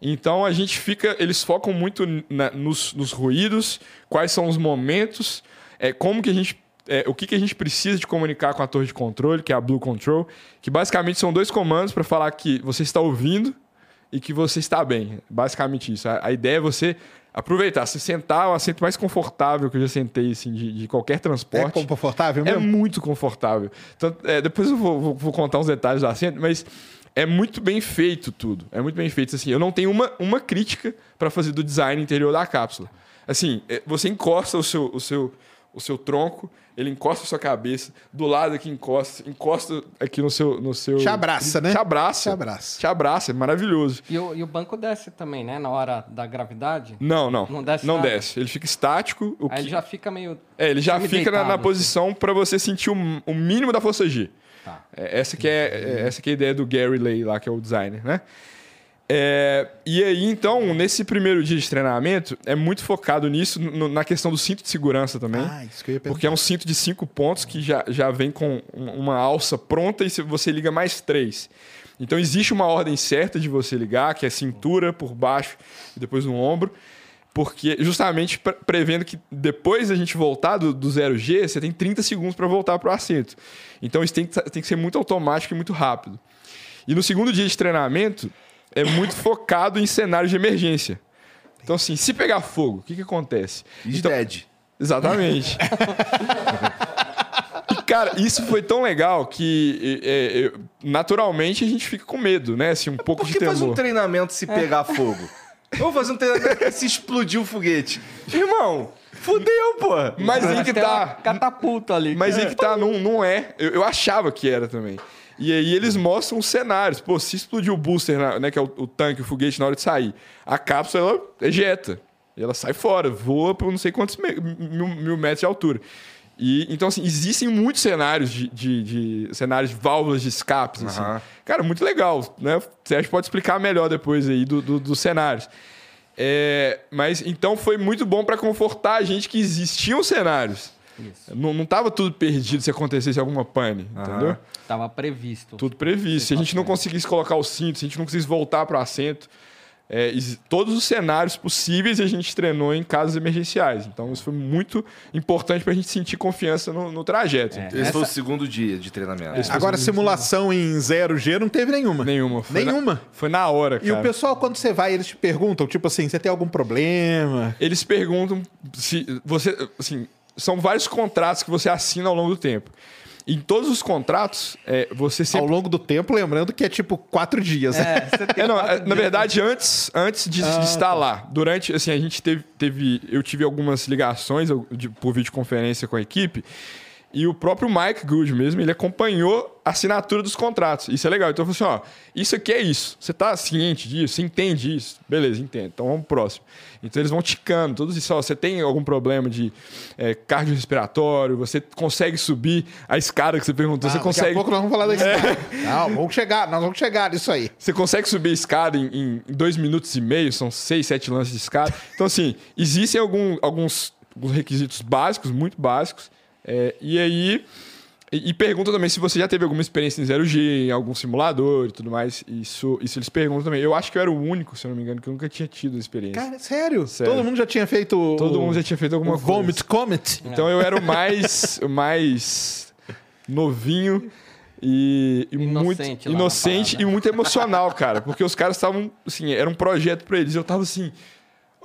[SPEAKER 4] Então a gente fica, eles focam muito na- nos, nos ruídos, quais são os momentos, é, como que a gente, é, o que, que a gente precisa de comunicar com a torre de controle, que é a Blue Control, que basicamente são dois comandos para falar que você está ouvindo e que você está bem. Basicamente isso. A, a ideia é você aproveitar, se sentar, o assento mais confortável que eu já sentei assim, de, de qualquer
[SPEAKER 2] É
[SPEAKER 4] transporte.
[SPEAKER 2] confortável
[SPEAKER 4] É
[SPEAKER 2] mesmo?
[SPEAKER 4] muito confortável. Tanto- é, depois eu vou, vou- vou contar uns detalhes do assento, mas é muito bem feito tudo. É muito bem feito. Assim, eu não tenho uma, uma crítica para fazer do design interior da cápsula. Assim, é, você encosta o seu, o seu, o seu tronco, ele encosta a sua cabeça, do lado aqui encosta, encosta aqui no seu. No seu
[SPEAKER 2] Te abraça, né?
[SPEAKER 4] Te abraça.
[SPEAKER 2] Te abraça.
[SPEAKER 4] Te abraça, é maravilhoso.
[SPEAKER 3] E o, e o banco desce também, né? Na hora da gravidade.
[SPEAKER 4] Não, não.
[SPEAKER 3] Não desce
[SPEAKER 4] Não
[SPEAKER 3] nada?
[SPEAKER 4] desce. Ele fica estático. O
[SPEAKER 3] Aí
[SPEAKER 4] que-
[SPEAKER 3] ele já fica meio.
[SPEAKER 4] É, ele já fica na, na
[SPEAKER 3] semi-deitado,
[SPEAKER 4] posição para você sentir o, o mínimo da força G.
[SPEAKER 3] Tá.
[SPEAKER 4] É, essa, que é, é- essa que é a ideia do Gary Lay lá, que é o designer, né? É, e aí, então, nesse primeiro dia de treinamento, é muito focado nisso, no- na questão do cinto de segurança também.
[SPEAKER 2] Ah, isso que eu ia perguntar.
[SPEAKER 4] Porque é um cinto de cinco pontos que já, já vem com um- uma alça pronta e se- você liga mais três. Então existe uma ordem certa de você ligar, que é cintura por baixo e depois no ombro. Porque justamente pre- prevendo que depois da gente voltar do, do 0G, você tem 30 segundos para voltar para o assento. Então isso tem que, tem que ser muito automático e muito rápido. E no segundo dia de treinamento, é muito focado em cenários de emergência. Então, assim, se pegar fogo, o que, que acontece?
[SPEAKER 1] Is
[SPEAKER 4] Então-
[SPEAKER 1] dead.
[SPEAKER 4] Exatamente. e, cara, isso foi tão legal que é, é, naturalmente a gente fica com medo, né? Assim, um pouco
[SPEAKER 1] Por
[SPEAKER 4] de
[SPEAKER 1] que
[SPEAKER 4] temor.
[SPEAKER 1] fazer um treinamento se pegar fogo? Eu vou fazer um treinamento se explodir o foguete. Irmão, fudeu, porra.
[SPEAKER 4] Mas aí que tá.
[SPEAKER 3] catapulta ali.
[SPEAKER 4] Mas aí que tá, não, não é. Eu, eu achava que era também. E aí eles mostram os cenários. Pô, se explodir o booster, né, que é o, o tanque, o foguete, na hora de sair, a cápsula ela ejeta. E ela sai fora, voa por não sei quantos me- mil, mil metros de altura. E, então, assim, existem muitos cenários de, de- de- cenários de válvulas de escapes. assim.
[SPEAKER 1] Aham.
[SPEAKER 4] Cara, muito legal, né? O Sérgio pode explicar melhor depois aí do- do- dos cenários. É, mas então foi muito bom para confortar a gente que existiam cenários. Não, não tava tudo perdido se acontecesse alguma pane, entendeu?
[SPEAKER 3] Tava previsto.
[SPEAKER 4] Tudo previsto. Se a gente não conseguisse colocar o cinto, se a gente não conseguisse voltar para o assento, é, todos os cenários possíveis a gente treinou em casos emergenciais. Então isso foi muito importante para a gente sentir confiança no, no trajeto.
[SPEAKER 3] É.
[SPEAKER 1] Esse foi o
[SPEAKER 3] Essa-
[SPEAKER 1] segundo dia de treinamento.
[SPEAKER 2] Agora, simulação em 0G não teve nenhuma.
[SPEAKER 4] Nenhuma. Foi
[SPEAKER 2] Nenhuma.
[SPEAKER 4] Na, foi na hora, cara.
[SPEAKER 2] E o pessoal, quando você vai, eles te perguntam, tipo assim, você tem algum problema?
[SPEAKER 4] eles perguntam se você assim são vários contratos que você assina ao longo do tempo em todos os contratos é, você
[SPEAKER 2] Ao
[SPEAKER 4] sempre
[SPEAKER 2] longo do tempo, lembrando que é tipo quatro dias.
[SPEAKER 3] É, você tem
[SPEAKER 4] É, não,
[SPEAKER 3] quatro
[SPEAKER 4] é, na
[SPEAKER 3] dias.
[SPEAKER 4] verdade, antes, antes de, de estar lá, durante, assim, a gente teve, teve eu tive algumas ligações de- por videoconferência com a equipe, e o próprio Mike Good mesmo, ele acompanhou a assinatura dos contratos. Isso é legal. Então, eu falei assim, ó, isso aqui é isso. Você tá ciente disso? Você entende isso? Beleza, entendo. Então, vamos pro próximo. Então, eles vão ticando, todos isso. Ó, você tem algum problema de é, cardiorrespiratório? Você consegue subir a escada que você perguntou?
[SPEAKER 2] Ah,
[SPEAKER 4] você
[SPEAKER 2] Daqui a
[SPEAKER 4] consegue...
[SPEAKER 2] pouco nós vamos falar da escada. Não, vamos chegar, nós vamos chegar nisso aí.
[SPEAKER 4] Você consegue subir a escada em, em dois minutos e meio, são seis, sete lances de escada. Então, assim, existem algum- alguns, alguns requisitos básicos, muito básicos. É, e aí. E, e pergunta também se você já teve alguma experiência em 0G, em algum simulador e tudo mais. Isso, isso eles perguntam também. Eu acho que eu era o único, se eu não me engano, que eu nunca tinha tido experiência.
[SPEAKER 2] Cara, sério?
[SPEAKER 4] Sério.
[SPEAKER 2] Todo mundo já tinha feito o-
[SPEAKER 4] Todo mundo já tinha feito alguma
[SPEAKER 2] o
[SPEAKER 4] coisa.
[SPEAKER 2] Vomit Comet?
[SPEAKER 4] Então eu era o mais, o mais novinho e, e
[SPEAKER 3] Inocente
[SPEAKER 4] muito inocente e muito emocional, cara. Porque os caras estavam, assim, era um projeto pra eles. Eu tava assim,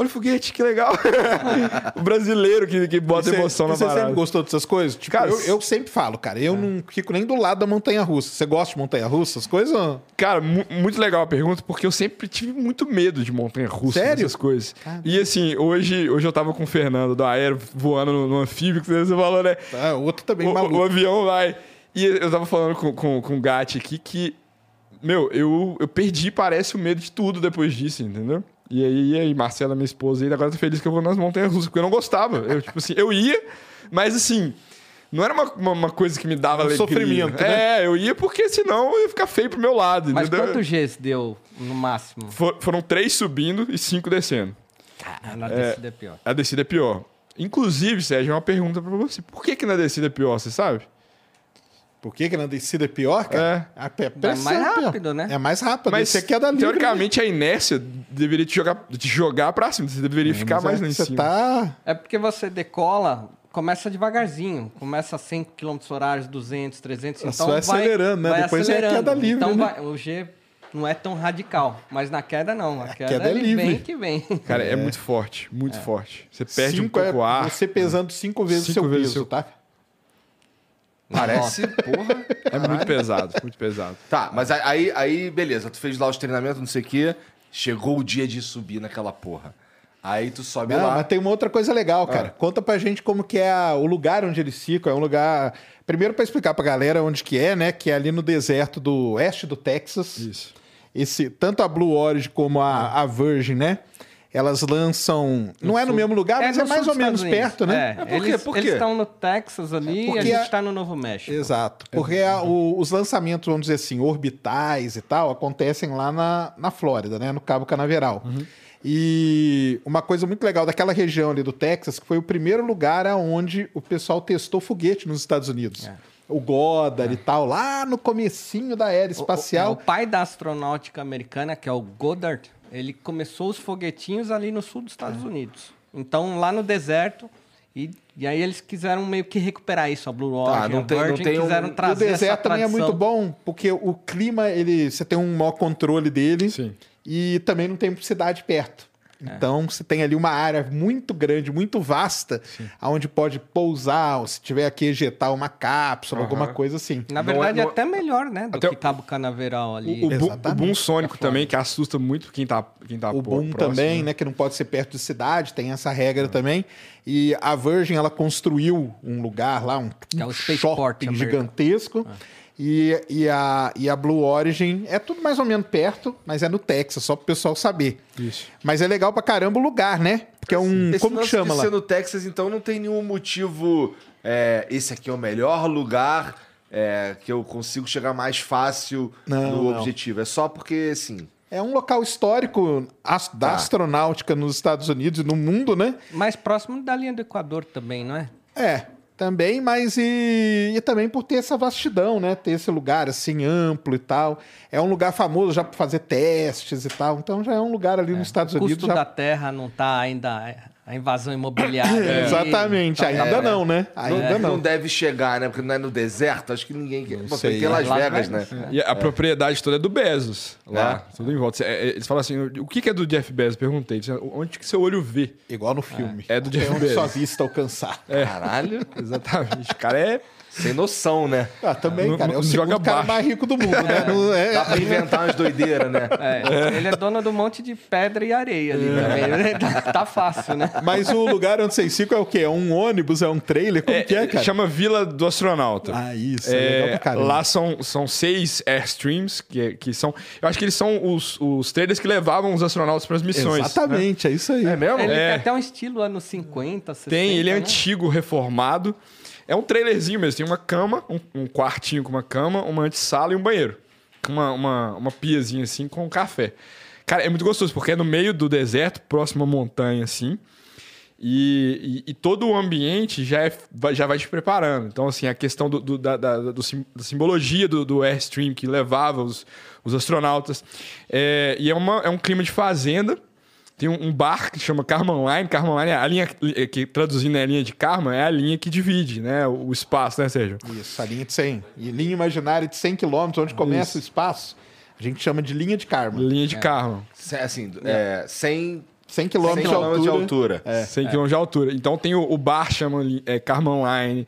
[SPEAKER 4] olha o foguete, que legal. o brasileiro que, que bota
[SPEAKER 2] Você-
[SPEAKER 4] emoção na
[SPEAKER 2] você
[SPEAKER 4] parada.
[SPEAKER 2] sempre gostou dessas coisas? Tipo,
[SPEAKER 4] Cara,
[SPEAKER 2] eu, eu sempre falo, cara, eu não fico nem do lado da montanha-russa. Você gosta de montanha-russa, essas coisas?
[SPEAKER 4] Cara, mu- muito legal a pergunta, porque eu sempre tive muito medo de montanha-russa,
[SPEAKER 2] Sério?
[SPEAKER 4] essas coisas. E assim, hoje, hoje eu tava com o Fernando do Aero voando no, no anfíbio, que você falou, né?
[SPEAKER 2] Ah, outro também
[SPEAKER 4] o,
[SPEAKER 2] maluco.
[SPEAKER 4] o avião vai. E eu tava falando com, com, com o Gatti aqui que, meu, eu, eu perdi, parece, o medo de tudo depois disso, entendeu? E aí, e aí Marcela, minha esposa, e agora eu tô feliz que eu vou nas montanhas russas, porque eu não gostava. Eu, tipo assim, eu ia, mas assim. Não era uma, uma, uma coisa que me dava
[SPEAKER 2] Um
[SPEAKER 4] alegria.
[SPEAKER 2] sofrimento, né?
[SPEAKER 4] É, eu ia porque senão eu ia ficar feio pro meu lado,
[SPEAKER 3] Mas
[SPEAKER 4] entendeu?
[SPEAKER 3] quantos Gs deu no máximo?
[SPEAKER 4] For- foram três subindo e cinco descendo.
[SPEAKER 3] Ah, na descida é pior.
[SPEAKER 4] A descida é pior. Inclusive, Sérgio, é uma pergunta pra você. Por que que na descida é pior, você sabe?
[SPEAKER 2] Por que, que na descida é pior, cara? A pe- pressão
[SPEAKER 3] mais
[SPEAKER 2] é
[SPEAKER 3] rápido, né?
[SPEAKER 2] É mais rápido.
[SPEAKER 4] Mas,
[SPEAKER 2] Esse aqui é da livre.
[SPEAKER 4] teoricamente, a inércia deveria te jogar, te jogar pra cima. Você deveria ficar
[SPEAKER 2] Mas
[SPEAKER 4] mais
[SPEAKER 2] é
[SPEAKER 4] lá em
[SPEAKER 2] Você
[SPEAKER 4] cima.
[SPEAKER 2] tá...
[SPEAKER 3] É porque você decola, começa devagarzinho. Começa a 100 km horários, 200, 300. Então
[SPEAKER 2] Só vai acelerando, né?
[SPEAKER 3] vai
[SPEAKER 2] Depois é
[SPEAKER 3] acelerando.
[SPEAKER 2] queda livre,
[SPEAKER 3] Então
[SPEAKER 2] né?
[SPEAKER 3] vai- o G não é tão radical. Mas na queda, não. A, queda,
[SPEAKER 2] queda é livre.
[SPEAKER 3] vem que vem.
[SPEAKER 4] Cara, é, muito forte, muito forte. Você perde
[SPEAKER 2] cinco
[SPEAKER 4] um pouco o
[SPEAKER 2] é
[SPEAKER 4] ar.
[SPEAKER 2] Você pesando cinco vezes o seu
[SPEAKER 4] vezes
[SPEAKER 2] peso,
[SPEAKER 4] seu-
[SPEAKER 2] tá?
[SPEAKER 1] Parece, porra.
[SPEAKER 4] É muito pesado, muito pesado.
[SPEAKER 1] Tá, mas aí, aí, beleza, tu fez lá os treinamentos, não sei o quê. Chegou o dia de subir naquela porra. Aí tu sobe
[SPEAKER 2] Não,
[SPEAKER 1] lá.
[SPEAKER 2] mas tem uma outra coisa legal, cara. Conta pra gente como que é a- o lugar onde eles ficam. É um lugar... Primeiro pra explicar pra galera onde que é, né? Que é ali no deserto do oeste do Texas.
[SPEAKER 4] Isso.
[SPEAKER 2] Esse, tanto a Blue Origin como a, a Virgin, né? Elas lançam... Não é no mesmo lugar, mas é
[SPEAKER 3] no
[SPEAKER 2] mais ou menos
[SPEAKER 3] Unidos.
[SPEAKER 2] perto, né?
[SPEAKER 3] É,
[SPEAKER 1] por quê?
[SPEAKER 3] eles,
[SPEAKER 1] Por quê?
[SPEAKER 3] eles estão no Texas ali e a gente está no Novo México.
[SPEAKER 2] Exato. Porque a- o- os lançamentos, vamos dizer assim, orbitais e tal, acontecem lá na, na Flórida, né? No Cabo Canaveral. E uma coisa muito legal daquela região ali do Texas, que foi o primeiro lugar aonde o pessoal testou foguete nos Estados Unidos. O Goddard e tal, lá no comecinho da era
[SPEAKER 3] O-
[SPEAKER 2] espacial.
[SPEAKER 3] O, o pai da astronáutica americana, que é o Goddard, ele começou os foguetinhos ali no sul dos Estados Unidos. Então, lá no deserto, e, e aí eles quiseram meio que recuperar isso. A Blue Origin,
[SPEAKER 1] não
[SPEAKER 3] a
[SPEAKER 1] tem- não
[SPEAKER 3] Virgin,
[SPEAKER 1] tem um-
[SPEAKER 3] quiseram
[SPEAKER 1] o
[SPEAKER 2] o
[SPEAKER 3] trazer essa
[SPEAKER 2] deserto também é muito bom, porque o clima, ele, você tem um maior controle dele
[SPEAKER 4] Sim.
[SPEAKER 2] e também não tem cidade perto.
[SPEAKER 3] É.
[SPEAKER 2] Então, você tem ali uma área muito grande, muito vasta, onde pode pousar, ou se tiver que ejetar uma cápsula, alguma coisa assim.
[SPEAKER 3] Na
[SPEAKER 4] Não
[SPEAKER 3] verdade,
[SPEAKER 4] é-
[SPEAKER 3] é
[SPEAKER 4] não-
[SPEAKER 3] até melhor, né? Do
[SPEAKER 4] Até
[SPEAKER 3] que Cabo Canaveral ali.
[SPEAKER 4] O, o, boom, o boom sônico também, que assusta muito quem tá, quem tá
[SPEAKER 2] O Boom
[SPEAKER 4] próximo,
[SPEAKER 2] também,
[SPEAKER 4] né?
[SPEAKER 2] né? Que não pode ser perto de cidade, tem essa regra também. E a Virgin, ela construiu um lugar lá, um,
[SPEAKER 3] é
[SPEAKER 2] um shopping gigantesco. E, e, a, e a Blue Origin é tudo mais ou menos perto, mas é no Texas, só pro pessoal saber.
[SPEAKER 4] Isso.
[SPEAKER 2] Mas é legal pra caramba o lugar, né? Porque é um.
[SPEAKER 1] Esse
[SPEAKER 2] como que chama lá?
[SPEAKER 1] ser no Texas, então não tem nenhum motivo. é, esse aqui é o melhor lugar é, que eu consigo chegar mais fácil
[SPEAKER 2] Não,
[SPEAKER 1] no
[SPEAKER 2] não.
[SPEAKER 1] objetivo. É só porque, assim.
[SPEAKER 2] É um local histórico da
[SPEAKER 1] Tá.
[SPEAKER 2] astronáutica nos Estados Unidos e no mundo, né?
[SPEAKER 3] Mais próximo da linha do Equador também, não é?
[SPEAKER 2] É, também, mas e, e também por ter essa vastidão, né? Ter esse lugar assim amplo e tal. É um lugar famoso já para fazer testes e tal. Então já é um lugar ali nos Estados
[SPEAKER 3] O
[SPEAKER 2] Unidos.
[SPEAKER 3] custo
[SPEAKER 2] Já...
[SPEAKER 3] da terra não tá ainda a invasão imobiliária. ali.
[SPEAKER 2] Exatamente,
[SPEAKER 3] Tá-
[SPEAKER 2] ainda
[SPEAKER 1] é,
[SPEAKER 2] não, né? Ainda
[SPEAKER 1] não
[SPEAKER 2] não.
[SPEAKER 1] deve chegar, né? Porque não é no deserto, acho que ninguém quer. Pô,
[SPEAKER 2] sei.
[SPEAKER 1] tem Las
[SPEAKER 3] Las
[SPEAKER 1] Vegas,
[SPEAKER 3] Vegas,
[SPEAKER 1] né?
[SPEAKER 4] E a propriedade toda é do Bezos, lá, tudo em volta. É, é, Eles falam assim, o que é do Jeff Bezos? Perguntei. Onde que seu olho vê?
[SPEAKER 2] Igual no filme.
[SPEAKER 4] É do Jeff
[SPEAKER 2] onde sua
[SPEAKER 4] Bezos.
[SPEAKER 2] vista alcançar.
[SPEAKER 1] Caralho.
[SPEAKER 4] Exatamente. O cara é...
[SPEAKER 1] Sem noção, né?
[SPEAKER 2] Ah, também,
[SPEAKER 4] Não-
[SPEAKER 2] cara. É o
[SPEAKER 4] joga
[SPEAKER 2] cara
[SPEAKER 4] baixo.
[SPEAKER 2] mais rico do mundo, né? Não é-
[SPEAKER 1] Dá pra inventar umas doideiras, né?
[SPEAKER 3] É, Ele é dono do monte de pedra e areia ali também. tá, tá fácil, né?
[SPEAKER 2] Mas o lugar onde vocês ficam é o quê? É um ônibus? É um trailer? Como que é, cara?
[SPEAKER 4] Chama Vila do Astronauta.
[SPEAKER 2] Ah, isso. É, legal pra
[SPEAKER 4] lá são, são seis Airstreams, que, é- que são... Eu acho que eles são os, os trailers que levavam os astronautas para as missões. né?
[SPEAKER 2] Exatamente, é isso aí.
[SPEAKER 1] É mesmo?
[SPEAKER 3] Ele
[SPEAKER 4] É.
[SPEAKER 3] tem até um estilo anos 50, 60.
[SPEAKER 4] Tem, ele é
[SPEAKER 3] né?
[SPEAKER 4] antigo, reformado. É um trailerzinho mesmo. Tem uma cama, um, um quartinho com uma cama, uma antessala e um banheiro. Uma, uma, uma piazinha assim com um café. Cara, é muito gostoso, porque é no meio do deserto, próximo à montanha, assim. E, e- e todo o ambiente já, é, já vai te preparando. Então, assim, a questão do, do- da, da- do sim- da simbologia do, do Airstream que levava os, os astronautas. É, e é, uma, é um clima de fazenda. Tem um, um bar que chama Karman Line. Karman Line é a linha eh, que, traduzindo é a linha de Karman, é a linha que divide né, o, o espaço, né, Sérgio?
[SPEAKER 2] Isso, a linha de 100. E linha imaginária de 100 km, onde começa o espaço, a gente chama de linha de karma.
[SPEAKER 4] Linha de Karman.
[SPEAKER 1] Se- Assim, é, 100,
[SPEAKER 2] 100 km
[SPEAKER 1] 100
[SPEAKER 2] de
[SPEAKER 1] quilômetros de
[SPEAKER 2] altura.
[SPEAKER 1] altura.
[SPEAKER 2] É.
[SPEAKER 4] 100 km de altura. Então tem o, o bar, chama é, Carman Line.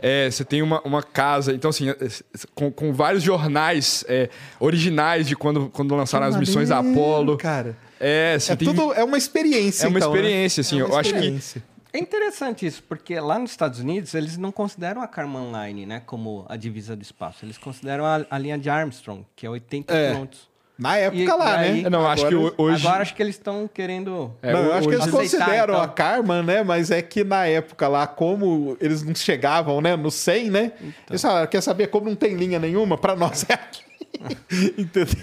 [SPEAKER 4] É, você tem uma, uma casa. Então, assim, é, é, com, com vários jornais é, originais de quando, quando lançaram as missões da Apollo.
[SPEAKER 2] Cara.
[SPEAKER 4] É, você
[SPEAKER 2] É,
[SPEAKER 4] tem.
[SPEAKER 2] tudo, é uma experiência,
[SPEAKER 4] É uma
[SPEAKER 2] então, né?
[SPEAKER 4] experiência, assim,
[SPEAKER 2] É uma
[SPEAKER 4] eu acho que-
[SPEAKER 2] experiência.
[SPEAKER 3] É interessante isso, porque lá nos Estados Unidos eles não consideram a Karman Line né, como a divisa do espaço. Eles consideram a, a linha de Armstrong, que é 80
[SPEAKER 2] É.
[SPEAKER 3] quilômetros.
[SPEAKER 2] Na época
[SPEAKER 3] E-
[SPEAKER 2] lá,
[SPEAKER 3] e aí-
[SPEAKER 2] né?
[SPEAKER 4] Não, acho que
[SPEAKER 2] Agora-
[SPEAKER 4] ho- hoje.
[SPEAKER 3] Agora acho que eles estão querendo.
[SPEAKER 4] É,
[SPEAKER 2] não, eu acho que eles consideram
[SPEAKER 3] então.
[SPEAKER 2] a Karma, né? Mas é que na época lá, como eles não chegavam, né? No 100, né?
[SPEAKER 3] Então.
[SPEAKER 2] Eles falaram, quer saber como não tem linha nenhuma? Pra nós é aqui. Entendeu?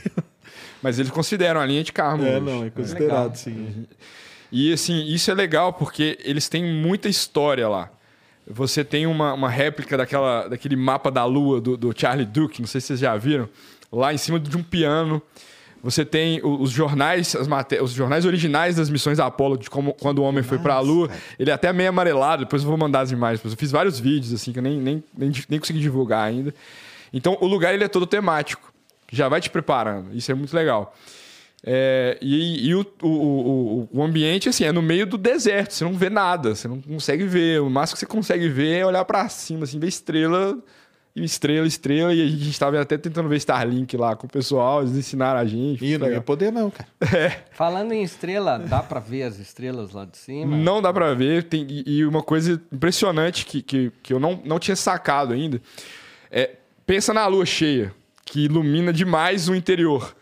[SPEAKER 4] Mas eles consideram a linha de Karman.
[SPEAKER 2] É,
[SPEAKER 4] hoje.
[SPEAKER 2] não, é considerado, sim.
[SPEAKER 4] E assim, isso é legal porque eles têm muita história lá. Você tem uma, uma réplica daquela, daquele mapa da Lua do, do Charlie Duke, não sei se vocês já viram, lá em cima de um piano. Você tem os jornais, os jornais originais das missões da Apollo, de como, quando o homem foi para a Lua. Ele é até meio amarelado, depois eu vou mandar as imagens. Eu fiz vários vídeos assim que eu nem, nem, nem, nem consegui divulgar ainda. Então o lugar ele é todo temático, já vai te preparando. Isso é muito legal. É, e e o, o, o, o ambiente, assim, é no meio do deserto. Você não vê nada, você não consegue ver. O máximo que você consegue ver é olhar pra cima, assim, ver estrela, e estrela, estrela. E a gente estava até tentando ver Starlink lá com o pessoal, eles ensinaram a gente.
[SPEAKER 2] Ih, não ia poder não, cara.
[SPEAKER 3] Falando em estrela, dá pra ver as estrelas lá de cima?
[SPEAKER 4] Não dá pra ver. Tem, e, e uma coisa impressionante que, que, que eu não, não tinha sacado ainda é pensa na lua cheia, que ilumina demais o interior.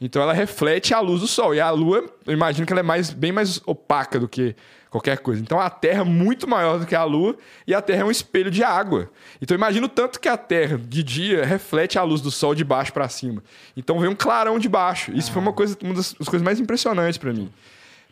[SPEAKER 4] Então ela reflete a luz do sol. E a lua, eu imagino que ela é mais, bem mais opaca do que qualquer coisa. Então a Terra é muito maior do que a lua e a Terra é um espelho de água. Então imagina o tanto que a Terra de dia reflete a luz do sol de baixo para cima. Então vem um clarão de baixo. Isso foi uma coisa, uma das, das coisas mais impressionantes para mim.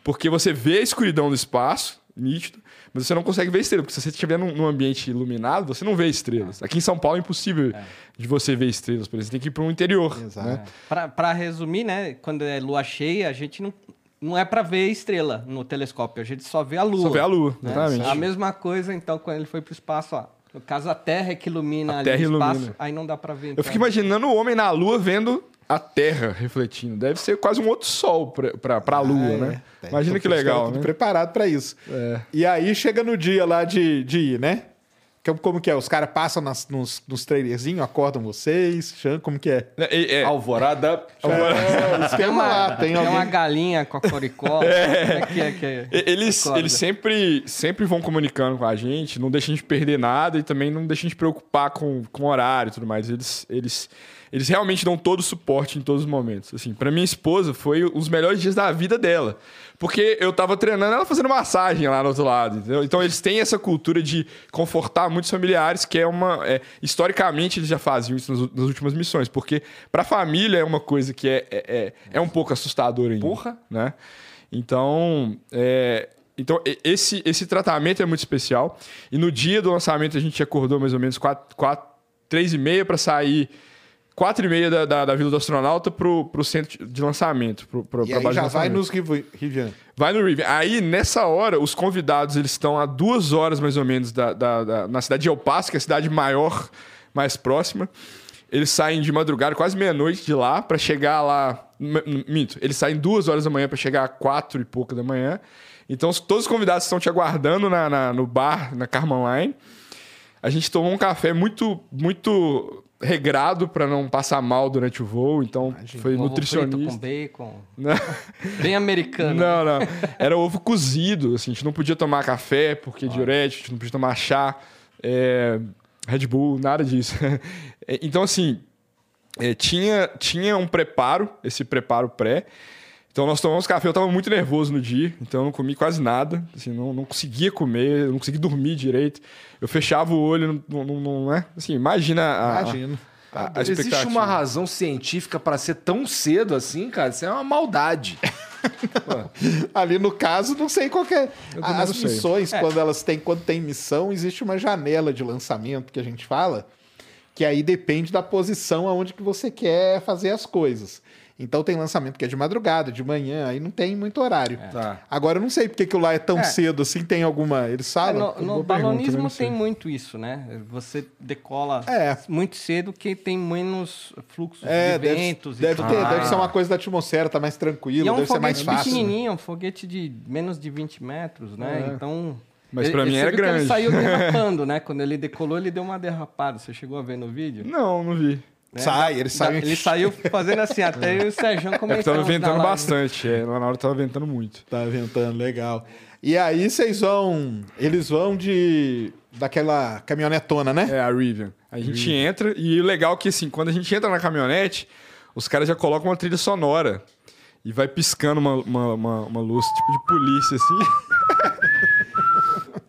[SPEAKER 4] Porque você vê a escuridão do espaço, nítido, mas você não consegue ver estrela. Porque se você estiver num, num ambiente iluminado, você não vê estrelas. Aqui em São Paulo é impossível de você ver estrelas, por exemplo. Você tem que ir para um interior.
[SPEAKER 2] Exato.
[SPEAKER 4] Né?
[SPEAKER 3] Pra, pra resumir, né? Quando é lua cheia, a gente não, não é pra ver estrela no telescópio, a gente só vê a lua.
[SPEAKER 4] Só vê a lua,
[SPEAKER 3] né?
[SPEAKER 4] exatamente.
[SPEAKER 3] A mesma coisa, então, quando ele foi pro espaço, ó. No caso, a Terra é que ilumina
[SPEAKER 4] A
[SPEAKER 3] ali
[SPEAKER 4] Terra
[SPEAKER 3] o espaço,
[SPEAKER 4] ilumina.
[SPEAKER 3] aí não dá pra ver.
[SPEAKER 4] Eu
[SPEAKER 3] então.
[SPEAKER 4] fico imaginando o homem na lua vendo a Terra refletindo. Deve ser quase um outro sol para a lua,
[SPEAKER 2] Ah, é.
[SPEAKER 4] né? Imagina
[SPEAKER 2] Então,
[SPEAKER 4] que legal, né?
[SPEAKER 2] preparado pra isso.
[SPEAKER 4] É.
[SPEAKER 2] E aí chega no dia lá de, de ir, né? Como, como que é? Os caras passam nas- nos, nos trailerzinhos, acordam vocês? Cham- Como que é?
[SPEAKER 4] É, é,
[SPEAKER 1] Alvorada.
[SPEAKER 2] É, esquema lá, tem
[SPEAKER 3] Tem
[SPEAKER 2] alguém...
[SPEAKER 3] uma galinha com a coricó. É que é que é?
[SPEAKER 4] Eles,
[SPEAKER 3] Acorda.
[SPEAKER 4] eles sempre, sempre vão comunicando com a gente, não deixam a gente perder nada e também não deixam a gente preocupar com, com horário e tudo mais. Eles, eles, eles realmente dão todo o suporte em todos os momentos. Assim, para minha esposa foi os melhores dias da vida dela. Porque eu tava treinando ela fazendo massagem lá no outro lado. entendeu? Então eles têm essa cultura de confortar muitos familiares, que é uma. é, historicamente eles já faziam isso nas, nas últimas missões. Porque pra família é uma coisa que é, é, é, é um pouco assustadora ainda.
[SPEAKER 1] Porra.
[SPEAKER 4] Né? Então, é, então esse, esse tratamento é muito especial. E no dia do lançamento a gente acordou mais ou menos 4, 4, 3 e meia para sair 4 e meia da, da, da Vila do Astronauta pro, pro centro de lançamento. Pro, pro,
[SPEAKER 2] E aí já vai nos Riv- Rivian.
[SPEAKER 4] Vai no Rivian. Aí, nessa hora, os convidados eles estão a duas horas mais ou menos da, da- da- na cidade de El Paso, que é a cidade maior, mais próxima. Eles saem de madrugada, quase meia-noite de lá, para chegar lá. Minto, eles saem duas horas da manhã para chegar a quatro e pouca da manhã. Então, os- todos os convidados estão te aguardando na, na- no bar, na Carman Line. A gente tomou um café muito, muito regrado para não passar mal durante o voo. Então, foi
[SPEAKER 3] Ovo frito
[SPEAKER 4] nutricionista.
[SPEAKER 3] com bacon.
[SPEAKER 4] Não.
[SPEAKER 3] Bem americano.
[SPEAKER 4] Não, não. Era ovo cozido, assim, a gente não podia tomar café porque é diurético, a gente não podia tomar chá, é, Red Bull, nada disso. É, Então, assim, é, tinha, tinha um preparo, esse preparo pré. Então nós tomamos café, eu tava muito nervoso no dia, então eu não comi quase nada, assim, não, não conseguia comer, não conseguia dormir direito. Eu fechava o olho, não, não, não é? Assim, imagina a,
[SPEAKER 2] Imagino.
[SPEAKER 4] a, a
[SPEAKER 1] Existe
[SPEAKER 4] expectativa.
[SPEAKER 1] uma razão científica pra ser tão cedo assim, cara? Isso é uma maldade.
[SPEAKER 2] Ali no caso, não sei qual que é. As
[SPEAKER 4] sei.
[SPEAKER 2] missões, quando elas têm, quando tem missão, existe uma janela de lançamento que a gente fala, que aí depende da posição aonde que você quer fazer as coisas. Então tem lançamento que é de madrugada, de manhã, aí não tem muito horário.
[SPEAKER 1] Tá.
[SPEAKER 2] Agora eu não sei porque que o lá é tão
[SPEAKER 3] É.
[SPEAKER 2] cedo assim, tem alguma. Eles
[SPEAKER 3] É,
[SPEAKER 2] falam?
[SPEAKER 3] no no balonismo
[SPEAKER 4] né? Não sei.
[SPEAKER 3] tem muito isso, né? Você decola
[SPEAKER 2] É.
[SPEAKER 3] muito cedo que tem menos fluxo
[SPEAKER 2] É,
[SPEAKER 3] de
[SPEAKER 2] deve,
[SPEAKER 3] ventos. e
[SPEAKER 2] deve
[SPEAKER 3] tudo
[SPEAKER 2] ter,
[SPEAKER 3] mais.
[SPEAKER 2] deve ser uma coisa da atmosfera, tá mais tranquilo,
[SPEAKER 3] E é um
[SPEAKER 2] deve ser mais
[SPEAKER 3] foguete
[SPEAKER 2] fácil.
[SPEAKER 3] pequenininho, um foguete de menos de 20 metros, né? Então...
[SPEAKER 4] Mas
[SPEAKER 3] ele-
[SPEAKER 4] pra mim era grande.
[SPEAKER 3] Ele saiu derrapando, né? Quando ele decolou, ele deu uma derrapada. Você chegou a ver no vídeo?
[SPEAKER 4] Não, não vi.
[SPEAKER 3] Né?
[SPEAKER 2] Sai, ele saiu-
[SPEAKER 3] Ele saiu fazendo assim, até eu o Sérgio
[SPEAKER 4] É porque
[SPEAKER 3] comentamos.
[SPEAKER 4] tava ventando bastante, é, lá na hora tava ventando muito.
[SPEAKER 2] Tá ventando, legal. E aí vocês vão. Eles vão de. daquela caminhonetona, né?
[SPEAKER 4] É, a Rivian. A gente entra e o legal é que, assim, quando a gente entra na caminhonete, os caras já colocam uma trilha sonora e vai piscando uma, uma, uma, uma luz tipo de polícia, assim.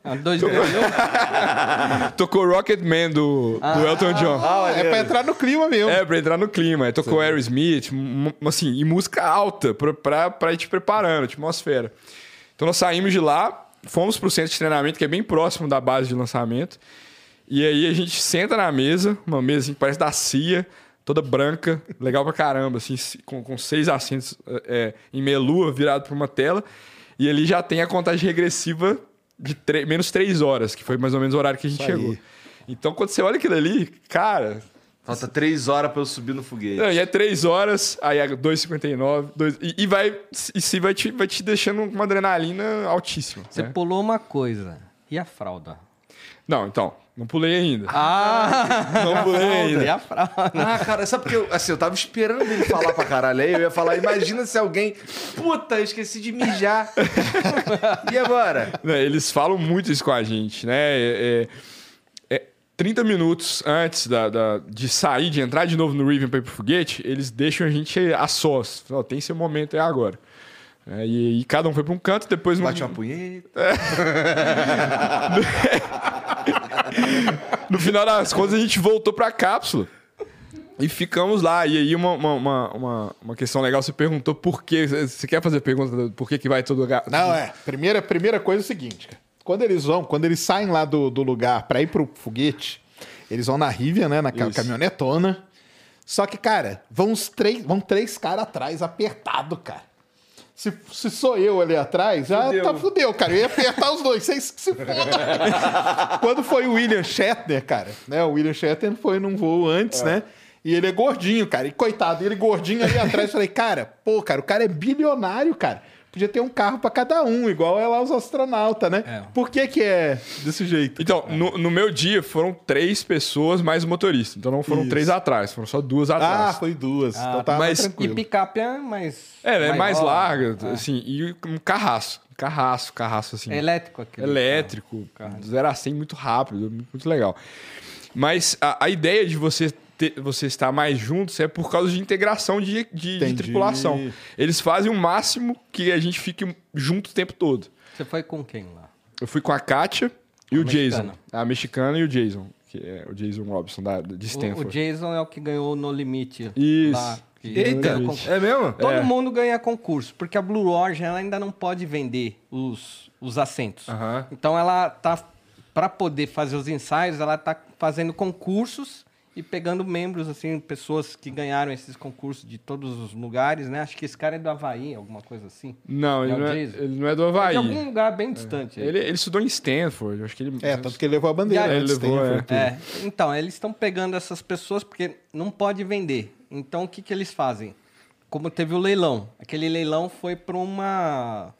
[SPEAKER 3] Ah, dois.
[SPEAKER 4] Tocou Rocketman do, do Elton John.
[SPEAKER 2] é pra entrar no clima mesmo.
[SPEAKER 4] É, pra entrar no clima. Aí Tocou Aerosmith, m- m- assim, e música alta pra, pra, pra ir te preparando, atmosfera. Então nós saímos de lá, fomos pro centro de treinamento, que é bem próximo da base de lançamento. E aí a gente senta na mesa, uma mesa assim, que parece da CIA, toda branca, legal pra caramba, assim, com, com seis assentos é, em melua, virado pra uma tela. E ali já tem a contagem regressiva de menos três horas, que foi mais ou menos o horário que a gente chegou. Então, quando você olha aquilo ali, cara,
[SPEAKER 1] Falta três horas pra eu subir no foguete.
[SPEAKER 4] não, e é 3 horas, aí é 2,59, dois- e, e vai, e se vai te, vai te deixando com uma adrenalina altíssima.
[SPEAKER 3] Você
[SPEAKER 4] né?
[SPEAKER 3] pulou uma coisa. E a fralda?
[SPEAKER 4] Não, então, não pulei ainda.
[SPEAKER 3] Ah!
[SPEAKER 4] não pulei ainda.
[SPEAKER 3] a fralda?
[SPEAKER 1] Ah, cara, sabe porque eu, assim, eu tava esperando ele falar pra caralho. Aí eu ia falar, imagina se alguém. Puta, eu esqueci de mijar. e agora?
[SPEAKER 4] Né, Eles falam muito isso com a gente, né? É, é- é 30 minutos antes da, da- de sair, de entrar de novo no Riven para ir pro foguete, eles deixam a gente a sós. Ó, tem seu momento é agora. É, e, e cada um foi para um canto, depois...
[SPEAKER 1] Bate
[SPEAKER 4] no,
[SPEAKER 1] uma punheta.
[SPEAKER 4] no final das contas, a gente voltou para a cápsula. E ficamos lá. E aí, uma, uma, uma, uma, uma questão legal, você perguntou por quê. Você quer fazer pergunta por que, que vai todo lugar?
[SPEAKER 2] Não, é. Primeira, primeira coisa é o seguinte, cara. Quando eles vão, quando eles saem lá do, do lugar pra ir pro foguete, eles vão na Rivian, né? Naquela
[SPEAKER 4] Isso.
[SPEAKER 2] caminhonetona. Só que, cara, vão os três, vão três caras atrás, apertado, cara. Se, se sou eu ali atrás, já
[SPEAKER 1] Fudeu.
[SPEAKER 2] tá fudeu, cara. Eu ia apertar os dois, vocês que se fodam. Quando foi o William Shatner, cara, né? O William Shatner foi num voo antes, né? E ele é gordinho, cara. E coitado, ele gordinho ali atrás. Eu falei, cara, pô, cara, o cara é bilionário, cara. Podia ter um carro pra cada um, igual é lá os astronautas, né?
[SPEAKER 3] É.
[SPEAKER 2] Por que que é desse jeito?
[SPEAKER 4] Então, no, no meu dia foram três pessoas mais o motorista. Então não foram
[SPEAKER 2] Isso.
[SPEAKER 4] três atrás, foram só duas
[SPEAKER 2] Ah,
[SPEAKER 4] atrás.
[SPEAKER 2] foi duas.
[SPEAKER 3] Ah,
[SPEAKER 2] então tá
[SPEAKER 4] mas-
[SPEAKER 3] E
[SPEAKER 2] tranquilo.
[SPEAKER 3] picape é mais.
[SPEAKER 4] É, é mais larga, assim, e um carraço. Um carraço, carraço, assim.
[SPEAKER 3] É elétrico aquele.
[SPEAKER 4] elétrico, do 0 a 100 muito rápido, muito, muito legal. Mas a, a ideia de você ter- você estar mais juntos é por causa de integração de, de- de tripulação. Eles fazem o máximo que a gente fique junto o tempo todo.
[SPEAKER 3] Você foi com quem lá?
[SPEAKER 4] Eu fui com a Kátia e o Jason.
[SPEAKER 3] mexicana.
[SPEAKER 4] A mexicana e o Jason, que é o Jason Robson da, de
[SPEAKER 3] O, o
[SPEAKER 4] Stanford.
[SPEAKER 3] Jason é o que ganhou no limite.
[SPEAKER 4] Isso.
[SPEAKER 3] Lá,
[SPEAKER 1] Eita, é mesmo?
[SPEAKER 3] Todo
[SPEAKER 4] É.
[SPEAKER 3] mundo ganha concurso, porque a Blue Origin ela ainda não pode vender os, os assentos.
[SPEAKER 1] Aham.
[SPEAKER 3] Então ela tá para poder fazer os ensaios, ela tá fazendo concursos e pegando membros assim, pessoas que ganharam esses concursos de todos os lugares, né? Acho que esse cara é do Havaí, alguma coisa assim.
[SPEAKER 4] Não, ele
[SPEAKER 3] É
[SPEAKER 4] não é, ele não é do
[SPEAKER 3] É
[SPEAKER 4] Havaí.
[SPEAKER 3] de algum lugar bem distante.
[SPEAKER 4] Ele, ele estudou em Stanford. eu Acho que ele.
[SPEAKER 2] É, tanto que ele levou a bandeira.
[SPEAKER 3] Aí-
[SPEAKER 2] né,
[SPEAKER 4] Ele levou,
[SPEAKER 2] Stanford.
[SPEAKER 3] É, então, eles estão pegando essas pessoas porque não pode vender. Então, o que, que eles fazem? Como teve o leilão. Aquele leilão foi para uma,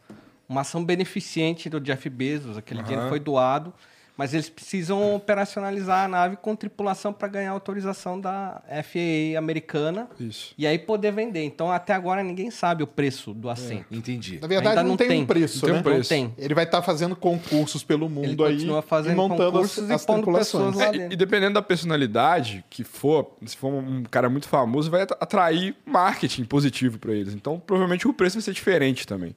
[SPEAKER 3] uma ação beneficente do Jeff Bezos. Aquele dinheiro foi doado. Mas eles precisam operacionalizar a nave com tripulação para ganhar autorização da FAA americana.
[SPEAKER 4] Isso.
[SPEAKER 3] E aí poder vender. Então, até agora, ninguém sabe o preço do assento.
[SPEAKER 1] Entendi.
[SPEAKER 2] Na verdade,
[SPEAKER 3] Ainda
[SPEAKER 2] não,
[SPEAKER 3] não
[SPEAKER 2] tem,
[SPEAKER 3] tem.
[SPEAKER 2] um preço,
[SPEAKER 4] Não tem
[SPEAKER 2] né?
[SPEAKER 4] um preço.
[SPEAKER 3] Não tem.
[SPEAKER 2] Ele vai estar fazendo concursos pelo mundo
[SPEAKER 3] Ele
[SPEAKER 2] aí
[SPEAKER 3] continua
[SPEAKER 2] e
[SPEAKER 3] fazendo
[SPEAKER 2] montando
[SPEAKER 3] concursos
[SPEAKER 2] as,
[SPEAKER 3] e
[SPEAKER 2] as
[SPEAKER 3] pondo
[SPEAKER 2] tripulações.
[SPEAKER 3] pessoas lá
[SPEAKER 4] É,
[SPEAKER 3] dentro.
[SPEAKER 4] e dependendo da personalidade que for, se for um cara muito famoso, vai at- atrair marketing positivo para eles. Então, provavelmente o preço vai ser diferente também.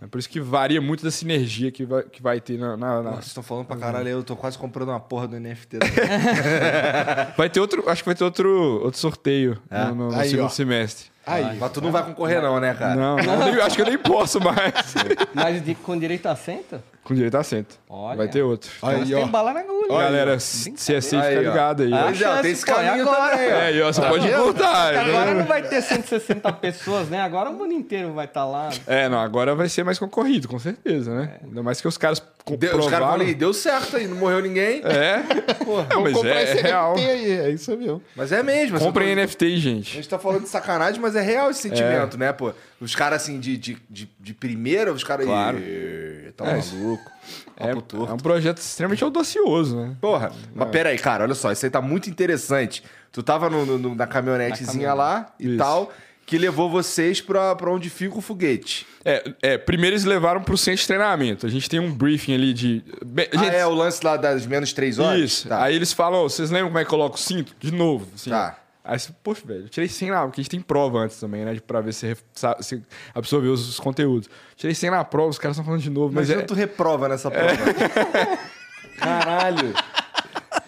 [SPEAKER 4] É por isso que varia muito da sinergia que vai, que vai ter na. na- na-
[SPEAKER 1] Nossa, vocês estão falando pra caralho, eu tô quase comprando uma porra do NFT.
[SPEAKER 4] Vai ter outro. Acho que vai ter outro, outro sorteio no, no- no
[SPEAKER 2] Aí,
[SPEAKER 4] segundo
[SPEAKER 2] ó.
[SPEAKER 4] semestre.
[SPEAKER 2] Aí,
[SPEAKER 1] Mas tu não vai concorrer não, né, cara?
[SPEAKER 4] Não, não, nem- acho que eu nem posso mais.
[SPEAKER 3] Mas de- com direito a assento?
[SPEAKER 4] Com direito a assento.
[SPEAKER 3] Olha.
[SPEAKER 4] Vai ter outro.
[SPEAKER 2] Aí,
[SPEAKER 3] Tem
[SPEAKER 2] ó.
[SPEAKER 3] bala na agulha.
[SPEAKER 4] Galera,
[SPEAKER 3] Brincadeira.
[SPEAKER 4] CSI fica
[SPEAKER 1] Aí, ó.
[SPEAKER 4] ligado aí.
[SPEAKER 3] Ah,
[SPEAKER 4] ó.
[SPEAKER 1] Pois é, tem esse caminho
[SPEAKER 3] agora?
[SPEAKER 1] também, ó.
[SPEAKER 4] É, ó, você pode cortar.
[SPEAKER 3] Agora não vai ter 160 pessoas, né? Agora o mundo inteiro vai estar lá.
[SPEAKER 4] É, não, agora vai ser mais concorrido, com certeza, né? Ainda mais que os caras
[SPEAKER 1] Deu- os caras aí, deu certo aí, não morreu ninguém.
[SPEAKER 4] É, não, mas
[SPEAKER 2] comprar
[SPEAKER 4] é,
[SPEAKER 2] esse
[SPEAKER 4] real.
[SPEAKER 2] NFT aí, é isso mesmo.
[SPEAKER 1] Mas é mesmo.
[SPEAKER 4] Comprem
[SPEAKER 1] tô-
[SPEAKER 4] NFT,
[SPEAKER 1] A
[SPEAKER 4] gente.
[SPEAKER 1] gente tá falando de sacanagem, mas é real esse sentimento, né, pô? Os caras, assim, de, de, de, de primeira, os caras...
[SPEAKER 4] Claro.
[SPEAKER 1] "Ih, Tá
[SPEAKER 4] É,
[SPEAKER 1] maluco.
[SPEAKER 4] É, é um projeto extremamente audacioso, né?
[SPEAKER 1] Porra, mas pera aí, cara, olha só, isso aí tá muito interessante. Tu tava no- no- no- na caminhonetezinha
[SPEAKER 3] Na
[SPEAKER 1] lá e
[SPEAKER 4] Isso.
[SPEAKER 1] tal, que levou vocês pra, pra onde fica o foguete.
[SPEAKER 4] É, é, primeiro eles levaram pro centro de treinamento. A gente tem um briefing ali de. Bem,
[SPEAKER 1] Ah,
[SPEAKER 4] gente,
[SPEAKER 1] é o lance lá das menos três horas?
[SPEAKER 4] Isso.
[SPEAKER 1] Tá.
[SPEAKER 4] Aí eles falam, "Ô, vocês lembram como é que coloca o cinto? De novo. Assim.
[SPEAKER 1] Tá.
[SPEAKER 4] Aí você, poxa, velho, eu tirei 100 lá, porque a gente tem prova antes também, né? de- Pra ver se, se absorveu os, os conteúdos. Tirei 100 na prova, os caras estão falando de novo, mas
[SPEAKER 1] Imagina
[SPEAKER 4] é.
[SPEAKER 1] tu reprova nessa prova. Caralho.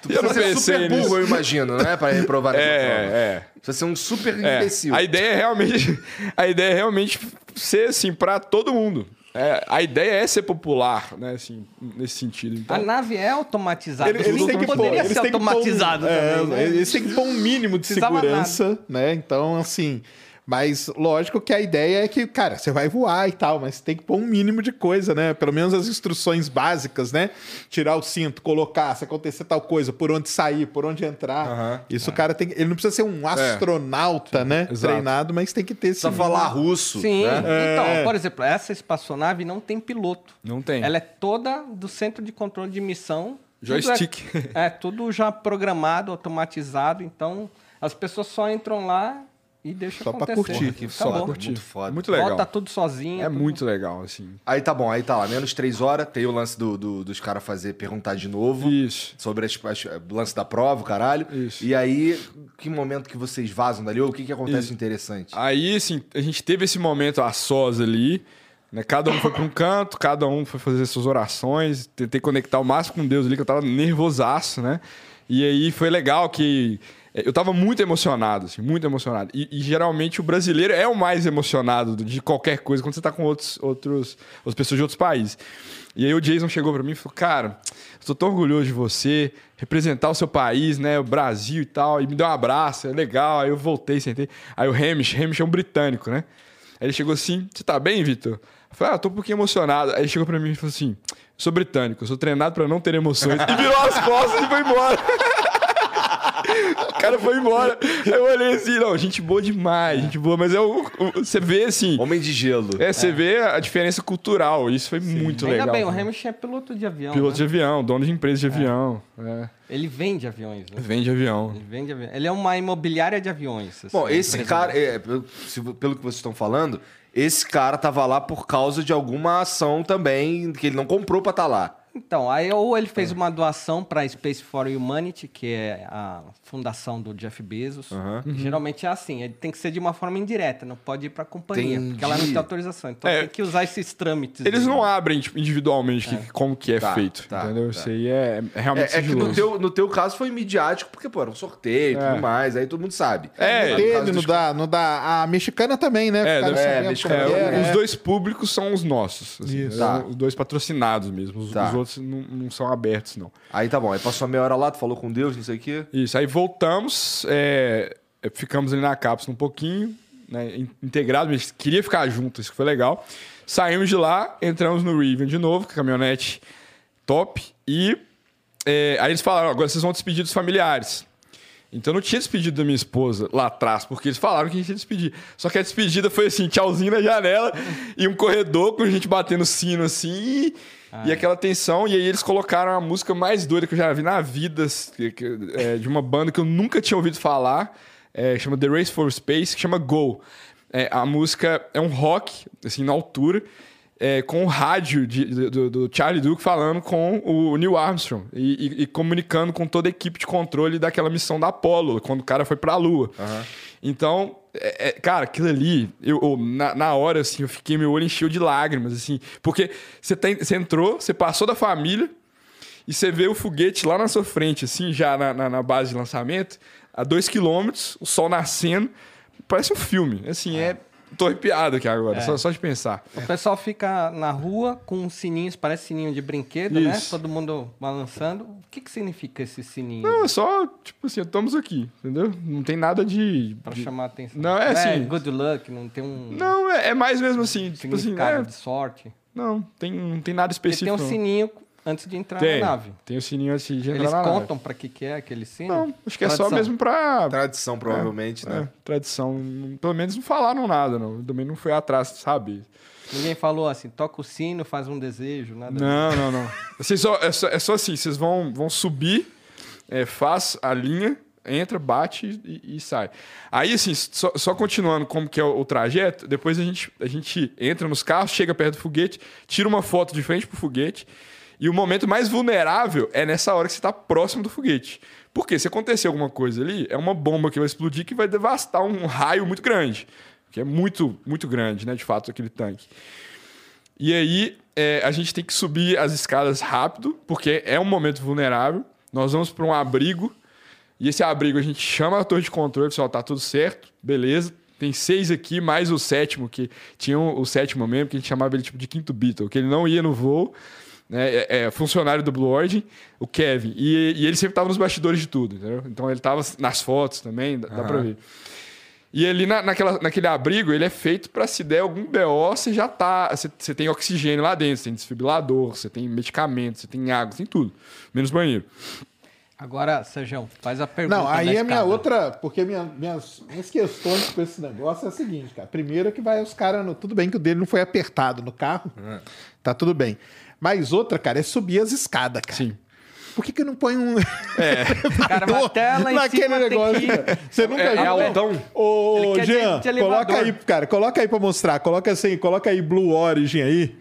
[SPEAKER 1] Tu
[SPEAKER 4] Eu não pensei
[SPEAKER 1] super
[SPEAKER 4] nisso.
[SPEAKER 1] burro, eu imagino, né? Pra reprovar nessa prova.
[SPEAKER 4] É, é.
[SPEAKER 1] Precisa ser um super
[SPEAKER 4] É,
[SPEAKER 1] imbecil.
[SPEAKER 4] a ideia é realmente, a ideia é realmente ser assim para todo mundo. É, a ideia é ser popular, né? Assim, nesse sentido. Então,
[SPEAKER 3] A nave é automatizada.
[SPEAKER 2] Eles, eles têm que pôr,
[SPEAKER 3] poderia
[SPEAKER 2] eles
[SPEAKER 3] ser
[SPEAKER 2] pôr um-
[SPEAKER 3] automatizado
[SPEAKER 2] é,
[SPEAKER 3] também. né?
[SPEAKER 2] Eles têm que pôr um mínimo de
[SPEAKER 3] Precisava
[SPEAKER 2] segurança, né? Então, assim. Mas lógico que a ideia é que, cara, você vai voar e tal, mas tem que pôr um mínimo de coisa, né? Pelo menos as instruções básicas, né? Tirar o cinto, colocar, se acontecer tal coisa, por onde sair, por onde entrar.
[SPEAKER 1] Aham.
[SPEAKER 2] Isso o cara tem que. Ele não precisa ser um astronauta, né?
[SPEAKER 4] exato.
[SPEAKER 2] Treinado, mas tem que ter esse.
[SPEAKER 1] Precisa falar russo.
[SPEAKER 3] Sim,
[SPEAKER 1] né?
[SPEAKER 3] então, por exemplo, essa espaçonave não tem piloto.
[SPEAKER 4] Não tem.
[SPEAKER 3] Ela é toda do centro de controle de missão. Tudo
[SPEAKER 4] Joystick.
[SPEAKER 3] É, é, tudo já programado, automatizado. Então, as pessoas só entram lá e deixam
[SPEAKER 2] Só pra
[SPEAKER 3] acontecer.
[SPEAKER 2] curtir.
[SPEAKER 1] Que
[SPEAKER 3] Acabou.
[SPEAKER 1] foda,
[SPEAKER 4] curtir.
[SPEAKER 1] muito foda.
[SPEAKER 4] Muito legal.
[SPEAKER 3] Volta tudo sozinho.
[SPEAKER 4] é
[SPEAKER 3] tudo-
[SPEAKER 4] muito legal, assim.
[SPEAKER 1] Aí tá bom, aí tá lá, menos três horas, tem o lance do, do- dos caras fazer perguntar de novo.
[SPEAKER 4] Isso.
[SPEAKER 1] Sobre as, as- o lance da prova, o caralho.
[SPEAKER 4] Isso.
[SPEAKER 1] E aí, que momento que vocês vazam dali? Ou o que, que acontece
[SPEAKER 4] Isso.
[SPEAKER 1] de interessante?
[SPEAKER 4] Aí, assim, a gente teve esse momento a sós ali, né? Cada um foi para um canto, cada um foi fazer suas orações, tentei conectar o máximo com Deus ali, que eu tava nervosaço, né? E aí foi legal que eh, eu tava muito emocionado, assim, muito emocionado. E, e geralmente o brasileiro é o mais emocionado de qualquer coisa quando você tá com outros, outros, outras pessoas de outros países. E aí o Jason chegou para mim e falou: Cara, eu tô tão orgulhoso de você, representar o seu país, né? O Brasil e tal. E me deu um abraço, é legal. Aí eu voltei, sentei. Aí o Hamish, Hamish é um britânico, né? Aí ele chegou assim: Você tá bem, Vitor? Eu falei: Ah, tô um pouquinho emocionado. Aí ele chegou para mim e falou assim: Sou britânico, eu sou treinado para não ter emoções. e virou as costas e foi embora. o cara foi embora. Eu olhei assim, não, gente boa demais, gente boa, mas é o, o- você vê assim.
[SPEAKER 1] Homem de gelo.
[SPEAKER 4] É, você vê a diferença cultural. Isso foi muito
[SPEAKER 3] Ainda
[SPEAKER 4] legal.
[SPEAKER 3] bem, o Hamilton é piloto de avião.
[SPEAKER 4] Piloto
[SPEAKER 3] né?
[SPEAKER 4] de avião, dono de empresa de avião. é.
[SPEAKER 3] Ele vende aviões. Né?
[SPEAKER 4] Vende avião.
[SPEAKER 3] Ele vende aviões. Ele é uma imobiliária de aviões.
[SPEAKER 1] Bom,
[SPEAKER 3] assim,
[SPEAKER 1] esse
[SPEAKER 3] empresa
[SPEAKER 1] cara,
[SPEAKER 3] dele.
[SPEAKER 1] é, pelo, pelo que vocês estão falando, esse cara tava lá por causa de alguma ação também que ele não comprou pra estar lá.
[SPEAKER 3] Então, aí ou ele
[SPEAKER 1] É.
[SPEAKER 3] fez uma doação para Space for Humanity, que é a fundação do Jeff Bezos.
[SPEAKER 1] Aham.
[SPEAKER 3] E Geralmente é assim, ele tem que ser de uma forma indireta, não pode ir para a companhia,
[SPEAKER 1] Entendi.
[SPEAKER 3] porque ela não tem autorização. Então
[SPEAKER 4] É.
[SPEAKER 3] tem que usar esses trâmites.
[SPEAKER 4] Eles
[SPEAKER 3] aí.
[SPEAKER 4] não abrem tipo, individualmente que- como que é
[SPEAKER 1] Tá,
[SPEAKER 4] feito,
[SPEAKER 1] tá,
[SPEAKER 4] entendeu?
[SPEAKER 1] tá.
[SPEAKER 4] Isso aí é, é realmente
[SPEAKER 1] É, é que no teu, no teu caso foi midiático, porque, pô, era um sorteio e
[SPEAKER 4] É.
[SPEAKER 1] tudo mais, aí todo mundo sabe.
[SPEAKER 4] É,
[SPEAKER 1] No dos-
[SPEAKER 2] da, no da. A mexicana também, né?
[SPEAKER 4] É, deve-
[SPEAKER 1] é,
[SPEAKER 2] sabendo
[SPEAKER 1] mexicana,
[SPEAKER 4] É, os dois públicos são os nossos. assim,
[SPEAKER 2] Isso.
[SPEAKER 4] é,
[SPEAKER 1] Tá.
[SPEAKER 4] Os dois patrocinados mesmo. Os,
[SPEAKER 1] Tá.
[SPEAKER 4] os outros não, não são abertos, não.
[SPEAKER 1] Aí tá bom, aí passou a meia hora lá, tu falou com Deus, não sei o quê.
[SPEAKER 4] Isso, aí voltamos, é, é, ficamos ali na cápsula um pouquinho, né, in- integrado, mas queria ficar junto, isso que foi legal. Saímos de lá, entramos no Rivian de novo, com a caminhonete top, e é, aí eles falaram, agora vocês vão despedir dos familiares. Então eu não tinha despedido da minha esposa lá atrás, porque eles falaram que a gente ia despedir. Só que a despedida foi assim, tchauzinho na janela e um corredor com gente batendo sino assim e, e aquela tensão. E aí eles colocaram a música mais doida que eu já vi na vida, é, de uma banda que eu nunca tinha ouvido falar, é, chama The Race for Space, que chama Go. É, a música é um rock, assim, na altura, é, com o rádio de- do, do Charlie Duke falando com o Neil Armstrong e, e- e comunicando com toda a equipe de controle daquela missão da Apollo, quando o cara foi pra Lua. Então, é- é, cara, aquilo ali, eu, eu- na, na hora, assim, eu fiquei, meu olho encheu de lágrimas, assim, porque você, tem, você entrou, você passou da família, e você vê o foguete lá na sua frente, assim, já na, na- na base de lançamento, a dois quilômetros, o sol nascendo. Parece um filme. Assim, é. Tô arrepiado aqui agora, só, só de pensar.
[SPEAKER 3] O pessoal fica na rua com sininhos, parece sininho de brinquedo, né?
[SPEAKER 4] Isso.
[SPEAKER 3] Todo mundo balançando. O que, que significa esse sininho?
[SPEAKER 4] Não, é só, tipo assim, estamos aqui, entendeu? Não tem nada de.
[SPEAKER 3] Pra
[SPEAKER 4] de-
[SPEAKER 3] chamar a atenção.
[SPEAKER 4] Não, é assim-
[SPEAKER 3] good luck, não tem um
[SPEAKER 4] Não, é, é mais mesmo assim. Tipo assim, é,
[SPEAKER 3] de sorte.
[SPEAKER 4] não, tem, não tem nada
[SPEAKER 3] Porque
[SPEAKER 4] específico.
[SPEAKER 3] tem um
[SPEAKER 4] não.
[SPEAKER 3] sininho antes de entrar
[SPEAKER 4] Tem,
[SPEAKER 3] na nave.
[SPEAKER 4] tem o sininho antes de entrar
[SPEAKER 3] Eles
[SPEAKER 4] na nave.
[SPEAKER 3] contam pra que, que é aquele sino?
[SPEAKER 4] Não, acho que é só
[SPEAKER 3] Tradição.
[SPEAKER 4] mesmo pra.
[SPEAKER 1] Tradição, provavelmente,
[SPEAKER 4] É,
[SPEAKER 1] né?
[SPEAKER 4] tradição. Pelo menos não falaram nada, não. Também não fui atrás, sabe?
[SPEAKER 3] Ninguém falou assim, toca o sino, faz um desejo, nada
[SPEAKER 4] Não, não, não. Vocês só, é, só, é só assim, vocês vão, vão subir, é, faz a linha, entra, bate e, e sai. Aí, assim, só, só continuando como que é o, o trajeto, depois a gente, a gente entra nos carros, chega perto do foguete, tira uma foto de frente pro foguete, e o momento mais vulnerável é nessa hora que você está próximo do foguete. Porque se acontecer alguma coisa ali, é uma bomba que vai explodir que vai devastar um raio muito grande. Que é muito, muito grande, né, de fato, aquele tanque. E aí, é, a gente tem que subir as escadas rápido, porque é um momento vulnerável. Nós vamos para um abrigo, e esse abrigo a gente chama a torre de controle, pessoal, tá tudo certo, beleza. Tem seis aqui, mais o sétimo, que tinha o, sétimo mesmo, que a gente chamava ele tipo de quinto Beatle, que ele não ia no voo, né? É, é funcionário do Blue Origin, o Kevin. E, e ele sempre estava nos bastidores de tudo, entendeu? Então ele estava nas fotos também, dá, dá pra ver. E ali na, naquela, naquele abrigo, ele é feito para se der algum BO, você já tá. Você, você tem oxigênio lá dentro, você tem desfibrilador, você tem medicamento, você tem água, você tem tudo. Menos banheiro.
[SPEAKER 3] Agora, Sérgio, faz a pergunta.
[SPEAKER 2] Não, aí é minha outra. Porque minha, minhas, minhas questões com esse negócio é a seguinte, cara. Primeiro que vai os caras. Tudo bem que o dele não foi apertado no carro. Tá tudo bem. Mas outra, cara, é subir as escadas, cara.
[SPEAKER 4] Sim.
[SPEAKER 2] Por que, que não põe um.
[SPEAKER 3] Cara, vai até lá em
[SPEAKER 2] naquele
[SPEAKER 3] cima, tem
[SPEAKER 2] negócio?
[SPEAKER 3] que-
[SPEAKER 2] cara? Você nunca
[SPEAKER 1] É
[SPEAKER 2] viu?
[SPEAKER 1] altão.
[SPEAKER 2] Ô,
[SPEAKER 3] Ele quer
[SPEAKER 2] Jean,
[SPEAKER 3] de- de
[SPEAKER 2] coloca aí, cara, coloca aí pra mostrar. Coloca assim, coloca aí Blue Origin aí.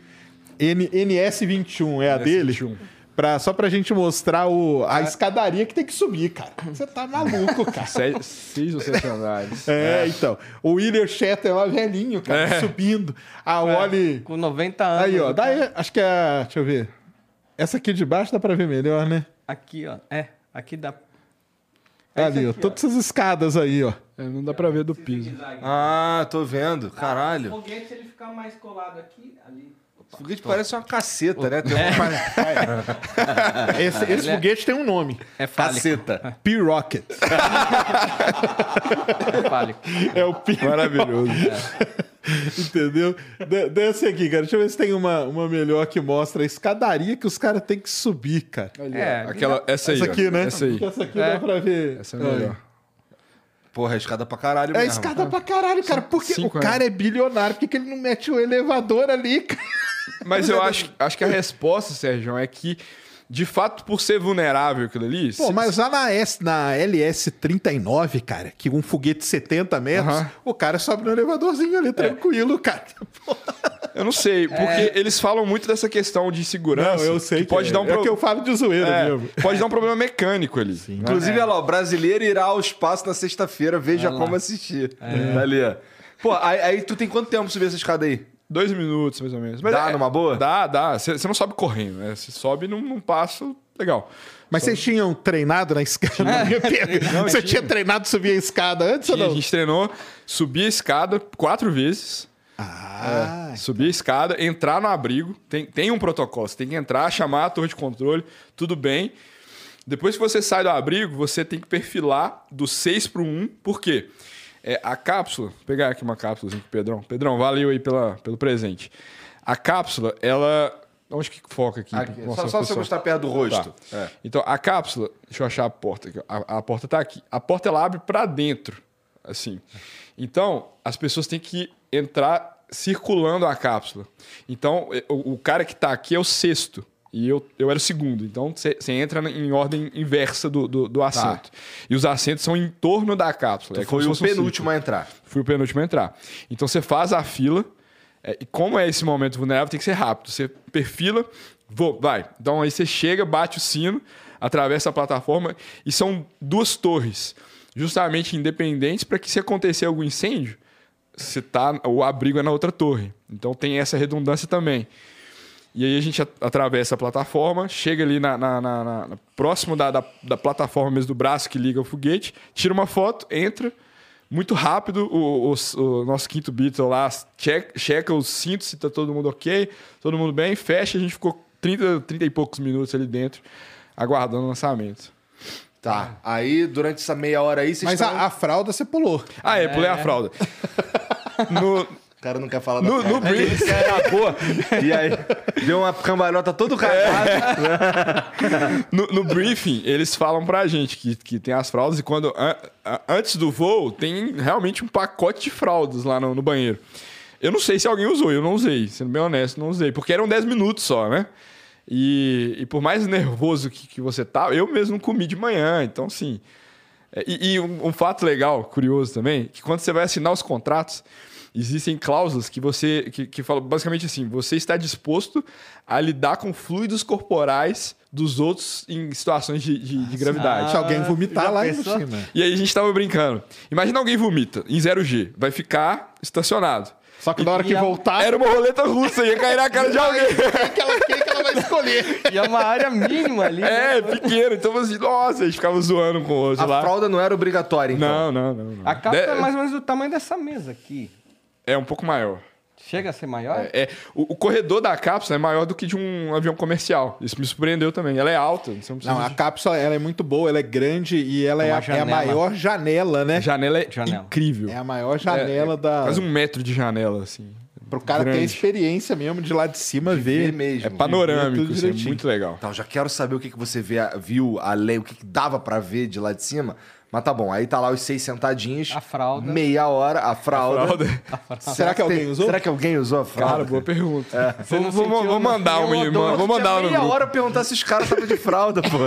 [SPEAKER 2] N, NS21 é a dele. Pra, só pra gente mostrar o, a escadaria que tem que subir, cara. Você tá maluco, cara.
[SPEAKER 4] Se- seis ou sete andares.
[SPEAKER 2] É, então. O William Shatter lá, velhinho, cara, subindo. A Wally.
[SPEAKER 3] Com 90 anos.
[SPEAKER 2] Aí, ó.
[SPEAKER 3] né?
[SPEAKER 2] Daí, acho que é. Deixa eu ver. Essa aqui de baixo dá pra ver melhor, né?
[SPEAKER 3] Aqui, ó. É, aqui dá. É
[SPEAKER 2] Ali,
[SPEAKER 3] isso
[SPEAKER 2] ó.
[SPEAKER 3] aqui,
[SPEAKER 2] Todas essas escadas aí, ó.
[SPEAKER 4] É, não dá pra ver do piso.
[SPEAKER 1] Ah, tô vendo.
[SPEAKER 3] O
[SPEAKER 1] Caralho.
[SPEAKER 3] foguete ele fica mais colado aqui, ali.
[SPEAKER 1] O foguete parece uma caceta, né? Tem uma
[SPEAKER 2] Esse, esse foguete tem um nome:
[SPEAKER 3] É fálico.
[SPEAKER 1] caceta.
[SPEAKER 2] P-Rocket.
[SPEAKER 3] É fálico.
[SPEAKER 2] É o P.
[SPEAKER 4] Maravilhoso.
[SPEAKER 2] Entendeu? De- Desce aqui, cara. Deixa eu ver se tem uma, uma melhor que mostra a escadaria que os caras têm que subir, cara.
[SPEAKER 3] É,
[SPEAKER 4] Aquela, essa aí.
[SPEAKER 2] Essa
[SPEAKER 4] ó.
[SPEAKER 2] aqui, né?
[SPEAKER 4] Essa aí.
[SPEAKER 2] Essa aqui
[SPEAKER 3] É.
[SPEAKER 2] dá pra ver.
[SPEAKER 4] Essa é melhor.
[SPEAKER 1] Porra, é escada pra caralho
[SPEAKER 2] É
[SPEAKER 1] mesmo.
[SPEAKER 2] escada pra caralho, cara. Porque
[SPEAKER 4] cinco,
[SPEAKER 2] o cara é bilionário. Por que, que ele não mete o elevador ali, cara?
[SPEAKER 4] Mas eu acho, acho que a resposta, Sérgio, é que, de fato, por ser vulnerável aquilo ali.
[SPEAKER 2] Pô,
[SPEAKER 4] se-
[SPEAKER 2] mas lá na, S, na LS-39, cara, que um foguete de 70 metros,
[SPEAKER 4] Aham.
[SPEAKER 2] o cara sobe no elevadorzinho ali, tranquilo, cara.
[SPEAKER 4] Eu não sei, porque eles falam muito dessa questão de segurança.
[SPEAKER 2] Não, eu sei
[SPEAKER 4] que pode
[SPEAKER 2] é.
[SPEAKER 4] dar um
[SPEAKER 2] É
[SPEAKER 4] pro-
[SPEAKER 2] que eu falo de zoeira
[SPEAKER 4] É,
[SPEAKER 2] mesmo.
[SPEAKER 4] pode dar um problema mecânico ali. né?
[SPEAKER 1] Inclusive, olha lá, o brasileiro irá ao espaço na sexta-feira, veja como assistir. Tá ali, ó. Pô, aí, aí tu tem quanto tempo pra subir essa escada aí?
[SPEAKER 4] Dois minutos, mais ou menos.
[SPEAKER 1] Dá
[SPEAKER 4] é-
[SPEAKER 1] numa boa?
[SPEAKER 4] Dá, dá. Você não sobe correndo, né? Você sobe num, num passo legal.
[SPEAKER 2] Mas vocês tinham treinado na escada? Não, Você tinha treinado subir a escada antes ou
[SPEAKER 4] Tinha, a
[SPEAKER 2] não?
[SPEAKER 4] gente treinou, subir a escada quatro vezes.
[SPEAKER 2] Ah,
[SPEAKER 4] Subir a escada, entrar no abrigo. Tem, tem um protocolo. Você tem que entrar, chamar a torre de controle, tudo bem. Depois que você sai do abrigo, você tem que perfilar do 6 para o 1. Por quê? É, a cápsula, vou pegar aqui uma cápsula Pedrão. Pedrão, valeu aí pela, pelo presente. A cápsula, ela. Onde que foca aqui?
[SPEAKER 1] Aqui, só só
[SPEAKER 4] pro
[SPEAKER 1] você mostrar perto do rosto.
[SPEAKER 4] Tá.
[SPEAKER 1] É.
[SPEAKER 4] Então, a cápsula, deixa eu achar a porta aqui. A, a porta tá aqui. A porta ela abre para dentro, assim. Então, as pessoas têm que entrar circulando a cápsula. Então, eh, o, o cara que tá aqui é o sexto. E eu, eu era o segundo. Então, você entra em ordem inversa do, do, do assento. E os assentos são em torno da cápsula.
[SPEAKER 1] Tu
[SPEAKER 4] É
[SPEAKER 1] foi o
[SPEAKER 4] fosse um
[SPEAKER 1] penúltimo a entrar.
[SPEAKER 4] fui o penúltimo a entrar. Então você faz a fila, é, e como é esse momento vulnerável, tem que ser rápido. Você perfila, vou, vai. Então aí você chega, bate o sino, atravessa a plataforma, e são duas torres, justamente independentes, para que se acontecer algum incêndio, você tá, o abrigo é na outra torre. Então tem essa redundância também. E aí a gente atravessa a plataforma, chega ali na, na- na- na- na- próximo da, da, da plataforma mesmo do braço que liga o foguete, tira uma foto, entra, muito rápido, o, o- o nosso quinto Beatle lá checa, checa os cintos se tá todo mundo ok, todo mundo bem, fecha, a gente ficou 30, 30 e poucos minutos ali dentro, aguardando o lançamento.
[SPEAKER 1] Tá. Aí, durante essa meia hora aí, vocês
[SPEAKER 2] Mas
[SPEAKER 1] estão...
[SPEAKER 2] a, a fralda você pulou.
[SPEAKER 4] Ah, é, pulei a fralda. No,
[SPEAKER 1] cara não quer falar da
[SPEAKER 4] no, no brief,
[SPEAKER 1] Acabou. E aí, deu uma cambalhota todo cagado.
[SPEAKER 4] No, no briefing, eles falam pra gente que, que tem as fraldas e quando an- antes do voo tem realmente um pacote de fraldas lá no, no banheiro. Eu não sei se alguém usou, eu não usei, sendo bem honesto, não usei, porque eram 10 minutos só, né? E, e por mais nervoso que, que você tá, eu mesmo não comi de manhã, então assim. é, E, e um, um fato legal, curioso também, que quando você vai assinar os contratos, existem cláusulas que você que, que falam basicamente assim: você está disposto a lidar com fluidos corporais dos outros em situações de, de- de gravidade.
[SPEAKER 2] Se alguém vomitar lá em cima.
[SPEAKER 4] E aí a gente tava brincando. Imagina alguém vomita em 0G, vai ficar estacionado.
[SPEAKER 2] Só que na hora que
[SPEAKER 3] a-
[SPEAKER 2] voltar,
[SPEAKER 4] Era uma roleta russa, ia cair na cara de alguém.
[SPEAKER 2] quem que ela, quem que ela vai escolher?
[SPEAKER 3] E é uma área mínima ali.
[SPEAKER 4] É,
[SPEAKER 3] né?
[SPEAKER 4] pequeno. Então assim, nossa, a gente ficava zoando com o outro
[SPEAKER 1] A
[SPEAKER 4] lá.
[SPEAKER 1] fralda não era obrigatória, então.
[SPEAKER 4] Não, não, não. não.
[SPEAKER 3] A cápsula
[SPEAKER 4] De-
[SPEAKER 3] é mais ou menos do tamanho dessa mesa aqui.
[SPEAKER 4] É um pouco maior.
[SPEAKER 3] Chega a ser maior?
[SPEAKER 4] É, o, o corredor da cápsula é maior do que de um avião comercial. Isso me surpreendeu também. Ela é alta. Você não precisa
[SPEAKER 2] Não, a
[SPEAKER 4] de-
[SPEAKER 2] cápsula ela é muito boa, ela é grande e ela é,
[SPEAKER 3] Uma
[SPEAKER 2] a, é a maior janela, né?
[SPEAKER 4] A janela é
[SPEAKER 3] Janela.
[SPEAKER 4] incrível.
[SPEAKER 2] É a maior janela
[SPEAKER 4] É, é
[SPEAKER 2] da.
[SPEAKER 4] Quase um metro de janela, assim.
[SPEAKER 2] Pro cara ter a
[SPEAKER 4] grande.
[SPEAKER 2] experiência mesmo de lá de cima
[SPEAKER 1] Vê
[SPEAKER 2] ver.
[SPEAKER 1] mesmo.
[SPEAKER 4] É panorâmico,
[SPEAKER 2] tudo
[SPEAKER 4] assim, é muito legal.
[SPEAKER 1] Então, já quero saber o que, que você vê, viu além, o que, que dava pra ver de lá de cima. Mas tá bom, aí tá lá os seis sentadinhos.
[SPEAKER 3] A fralda.
[SPEAKER 1] Meia hora, a fralda.
[SPEAKER 4] Fralda.
[SPEAKER 2] Será que alguém
[SPEAKER 1] tem-
[SPEAKER 2] usou?
[SPEAKER 1] Será que alguém usou a fralda?
[SPEAKER 4] Cara, boa pergunta.
[SPEAKER 3] Não
[SPEAKER 4] Vou, vou, vou mandar uma irmã, vou mandar no
[SPEAKER 1] meia
[SPEAKER 4] grupo.
[SPEAKER 1] hora perguntar se os caras estavam de fralda, pô.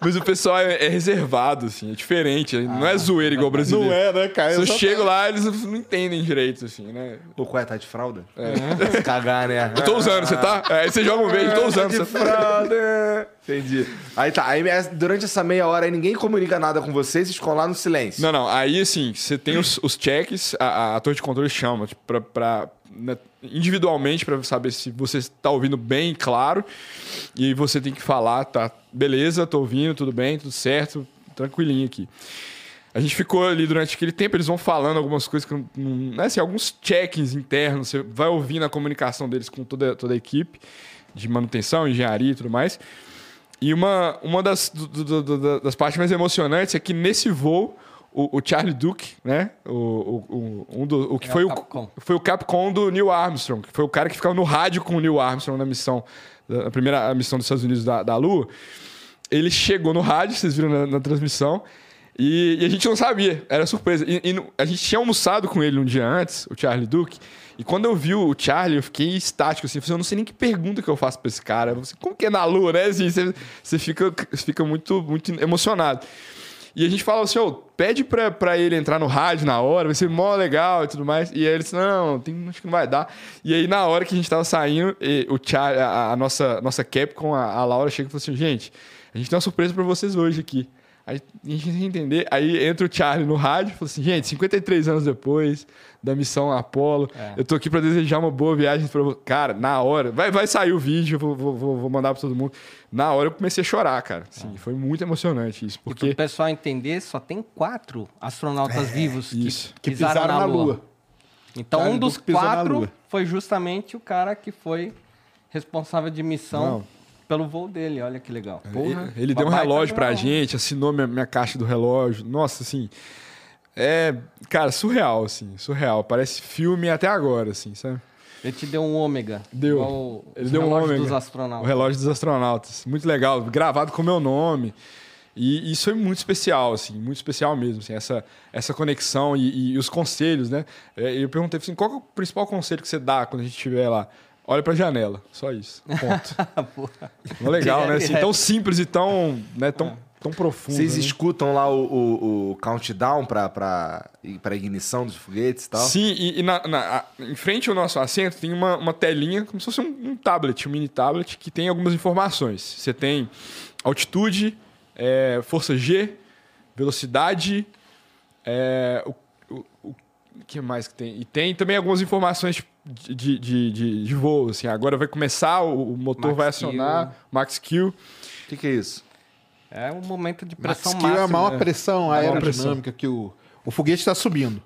[SPEAKER 4] Mas o pessoal é, é reservado, assim, é diferente. Não é zoeira igual o brasileiro.
[SPEAKER 2] Não é, né, cara?
[SPEAKER 4] Se eu chego lá, eles não entendem direito, assim, né?
[SPEAKER 1] Pô, qual é? Tá de fralda? É. Cagar, né?
[SPEAKER 4] Eu tô usando, você tá? Aí você joga um beijo, tô usando.
[SPEAKER 1] de
[SPEAKER 4] Você...
[SPEAKER 1] fralda. Entendi. Aí tá, aí é- durante essa meia hora aí ninguém comunica nada com vocês, ficam lá no silêncio.
[SPEAKER 4] Não, não. Aí, assim, você tem os, os checks, a, a, a torre de controle chama tipo, pra, pra, né, individualmente pra saber se você está ouvindo bem, claro. E você tem que falar, tá? Beleza, tô ouvindo, tudo bem, tudo certo, tranquilinho aqui. A gente ficou ali durante aquele tempo, eles vão falando algumas coisas, que, não- né, assim, alguns check-ins internos, você vai ouvindo a comunicação deles com toda, toda a equipe de manutenção, engenharia e tudo mais. E uma, uma das, do- do- das partes mais emocionantes é que nesse voo, o, o Charlie Duke, né? O, o, o- um do, o que
[SPEAKER 3] É
[SPEAKER 4] foi
[SPEAKER 3] o Capcom.
[SPEAKER 4] foi o Capcom do Neil Armstrong, que foi o cara que ficava no rádio com o Neil Armstrong na missão, na primeira missão dos Estados Unidos da, da Lua. Ele chegou no rádio, vocês viram na, na transmissão, e, e a gente não sabia, era surpresa. E, e a gente tinha almoçado com ele um dia antes, o Charlie Duke, e quando eu vi o Charlie, eu fiquei estático, assim, eu não sei nem que pergunta que eu faço pra esse cara. Como que é na Lua, né? Assim, você, você fica, fica muito, muito emocionado. E a gente falava assim, ô, pede pra, pra ele entrar no rádio na hora, vai ser mó legal e tudo mais. E aí ele disse, não, tem, acho que não vai dar. E aí na hora que a gente tava saindo, o Char, a, a nossa, nossa Capcom, a, a Laura chega e falou assim, gente, a gente tem uma surpresa pra vocês hoje aqui. Aí a gente tem que entender. Aí entra o Charlie no rádio e fala assim, gente, 53 anos depois da missão Apollo, eu tô aqui pra desejar uma boa viagem pra você. Cara, na hora, vai, vai sair o vídeo, vou, vou, vou- mandar pra todo mundo. Na hora eu comecei a chorar, cara. Assim, Foi muito emocionante isso,
[SPEAKER 3] E para
[SPEAKER 4] porque...
[SPEAKER 3] o pessoal entender, só tem quatro astronautas vivos que,
[SPEAKER 4] isso.
[SPEAKER 2] Que
[SPEAKER 3] pisaram, na, Lua. Então,
[SPEAKER 2] Charlie
[SPEAKER 3] um dos quatro
[SPEAKER 2] Lua.
[SPEAKER 3] foi justamente o cara que foi responsável de missão
[SPEAKER 4] Não.
[SPEAKER 3] Pelo voo dele. Olha que legal.
[SPEAKER 4] Ele, ele deu um relógio pra gente, assinou minha, minha caixa do relógio. Nossa, assim. É, cara, surreal, assim, surreal. Parece filme até agora, assim, sabe?
[SPEAKER 3] Ele te deu um ômega.
[SPEAKER 4] Deu. Ele deu um ômega.
[SPEAKER 3] dos
[SPEAKER 4] O
[SPEAKER 3] astronautas.
[SPEAKER 4] relógio dos astronautas. Muito legal, gravado com o meu nome. E isso foi muito especial, assim, muito especial mesmo, assim, essa, essa conexão e, e os conselhos, né? É, Eu perguntei assim, qual é o principal conselho que você dá quando a gente estiver lá? Olha pra janela, só isso, ponto. Mó legal, né? Assim, tão simples e tão, né, tão, tão profundo.
[SPEAKER 1] Vocês
[SPEAKER 4] né?
[SPEAKER 1] escutam lá o, o, o countdown pra, pra, pra ignição dos foguetes e tal?
[SPEAKER 4] Sim, e, e na, na- a- em frente ao nosso assento tem uma, uma telinha, como se fosse um, um tablet, um mini tablet, que tem algumas informações. Você tem altitude, é, força G, velocidade, é, o que mais que tem? E tem também algumas informações de, de, de, de- voo. Assim, agora vai começar, o, motor
[SPEAKER 3] Max
[SPEAKER 4] vai acionar, Max Q.
[SPEAKER 1] O que, que é isso?
[SPEAKER 3] É um momento de
[SPEAKER 2] Max
[SPEAKER 3] pressão
[SPEAKER 2] Q é a
[SPEAKER 3] máxima.
[SPEAKER 2] maior pressão
[SPEAKER 4] maior
[SPEAKER 2] aerodinâmica que o, o foguete está subindo.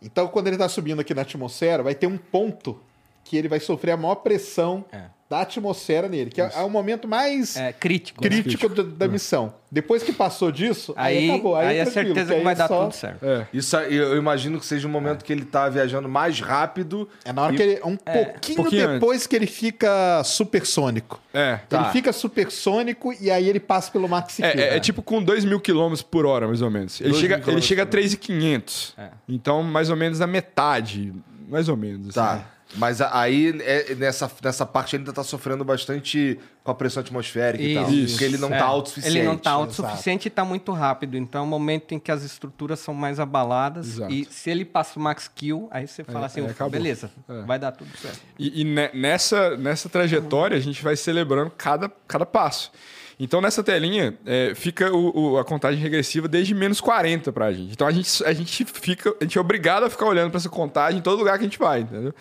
[SPEAKER 2] Então, quando ele está subindo aqui na atmosfera, vai ter um ponto que ele vai sofrer a maior pressão
[SPEAKER 3] É.
[SPEAKER 2] da atmosfera nele, que é, é o momento mais
[SPEAKER 3] É crítico. né?
[SPEAKER 2] crítico da, da missão. Depois que passou disso, aí,
[SPEAKER 3] Aí,
[SPEAKER 2] acabou. Aí,
[SPEAKER 3] aí é
[SPEAKER 2] tranquilo,
[SPEAKER 3] certeza
[SPEAKER 2] que
[SPEAKER 3] que vai
[SPEAKER 2] é
[SPEAKER 3] dar
[SPEAKER 2] só-
[SPEAKER 3] tudo certo.
[SPEAKER 4] É.
[SPEAKER 1] Isso aí, eu imagino que seja um momento que ele tá viajando mais rápido.
[SPEAKER 2] É na hora
[SPEAKER 1] E-
[SPEAKER 2] que ele. Um pouquinho,
[SPEAKER 4] pouquinho
[SPEAKER 2] depois que ele fica supersônico.
[SPEAKER 4] É.
[SPEAKER 1] Tá.
[SPEAKER 2] Ele fica supersônico e aí ele passa pelo Max.
[SPEAKER 4] É, é, é tipo com 2 mil quilômetros por hora, mais ou menos. Ele
[SPEAKER 1] 2
[SPEAKER 4] chega, ele chega a
[SPEAKER 1] por
[SPEAKER 4] 3,500.
[SPEAKER 3] É.
[SPEAKER 4] Então, mais ou menos a metade. Mais ou menos. assim.
[SPEAKER 1] Mas aí, é, nessa, nessa parte, ele ainda tá sofrendo bastante com a pressão atmosférica e tal.
[SPEAKER 3] Isso.
[SPEAKER 1] Porque ele não
[SPEAKER 3] É,
[SPEAKER 1] tá autossuficiente.
[SPEAKER 3] Ele não tá
[SPEAKER 2] Exato.
[SPEAKER 3] autossuficiente e tá muito rápido. Então é um momento em que as estruturas são mais abaladas.
[SPEAKER 4] Exato.
[SPEAKER 3] E se ele passa o max kill, aí você fala assim,
[SPEAKER 4] aí
[SPEAKER 3] "Ufa,
[SPEAKER 4] acabou."
[SPEAKER 3] beleza,
[SPEAKER 4] É.
[SPEAKER 3] vai dar tudo certo.
[SPEAKER 4] E, e ne- nessa, nessa trajetória, a gente vai celebrando cada, cada passo. Então, nessa telinha, é, fica o- o- a contagem regressiva desde menos 40 pra gente. Então, a gente, a gente fica... A gente é obrigado a ficar olhando pra essa contagem em todo lugar que a gente vai, entendeu?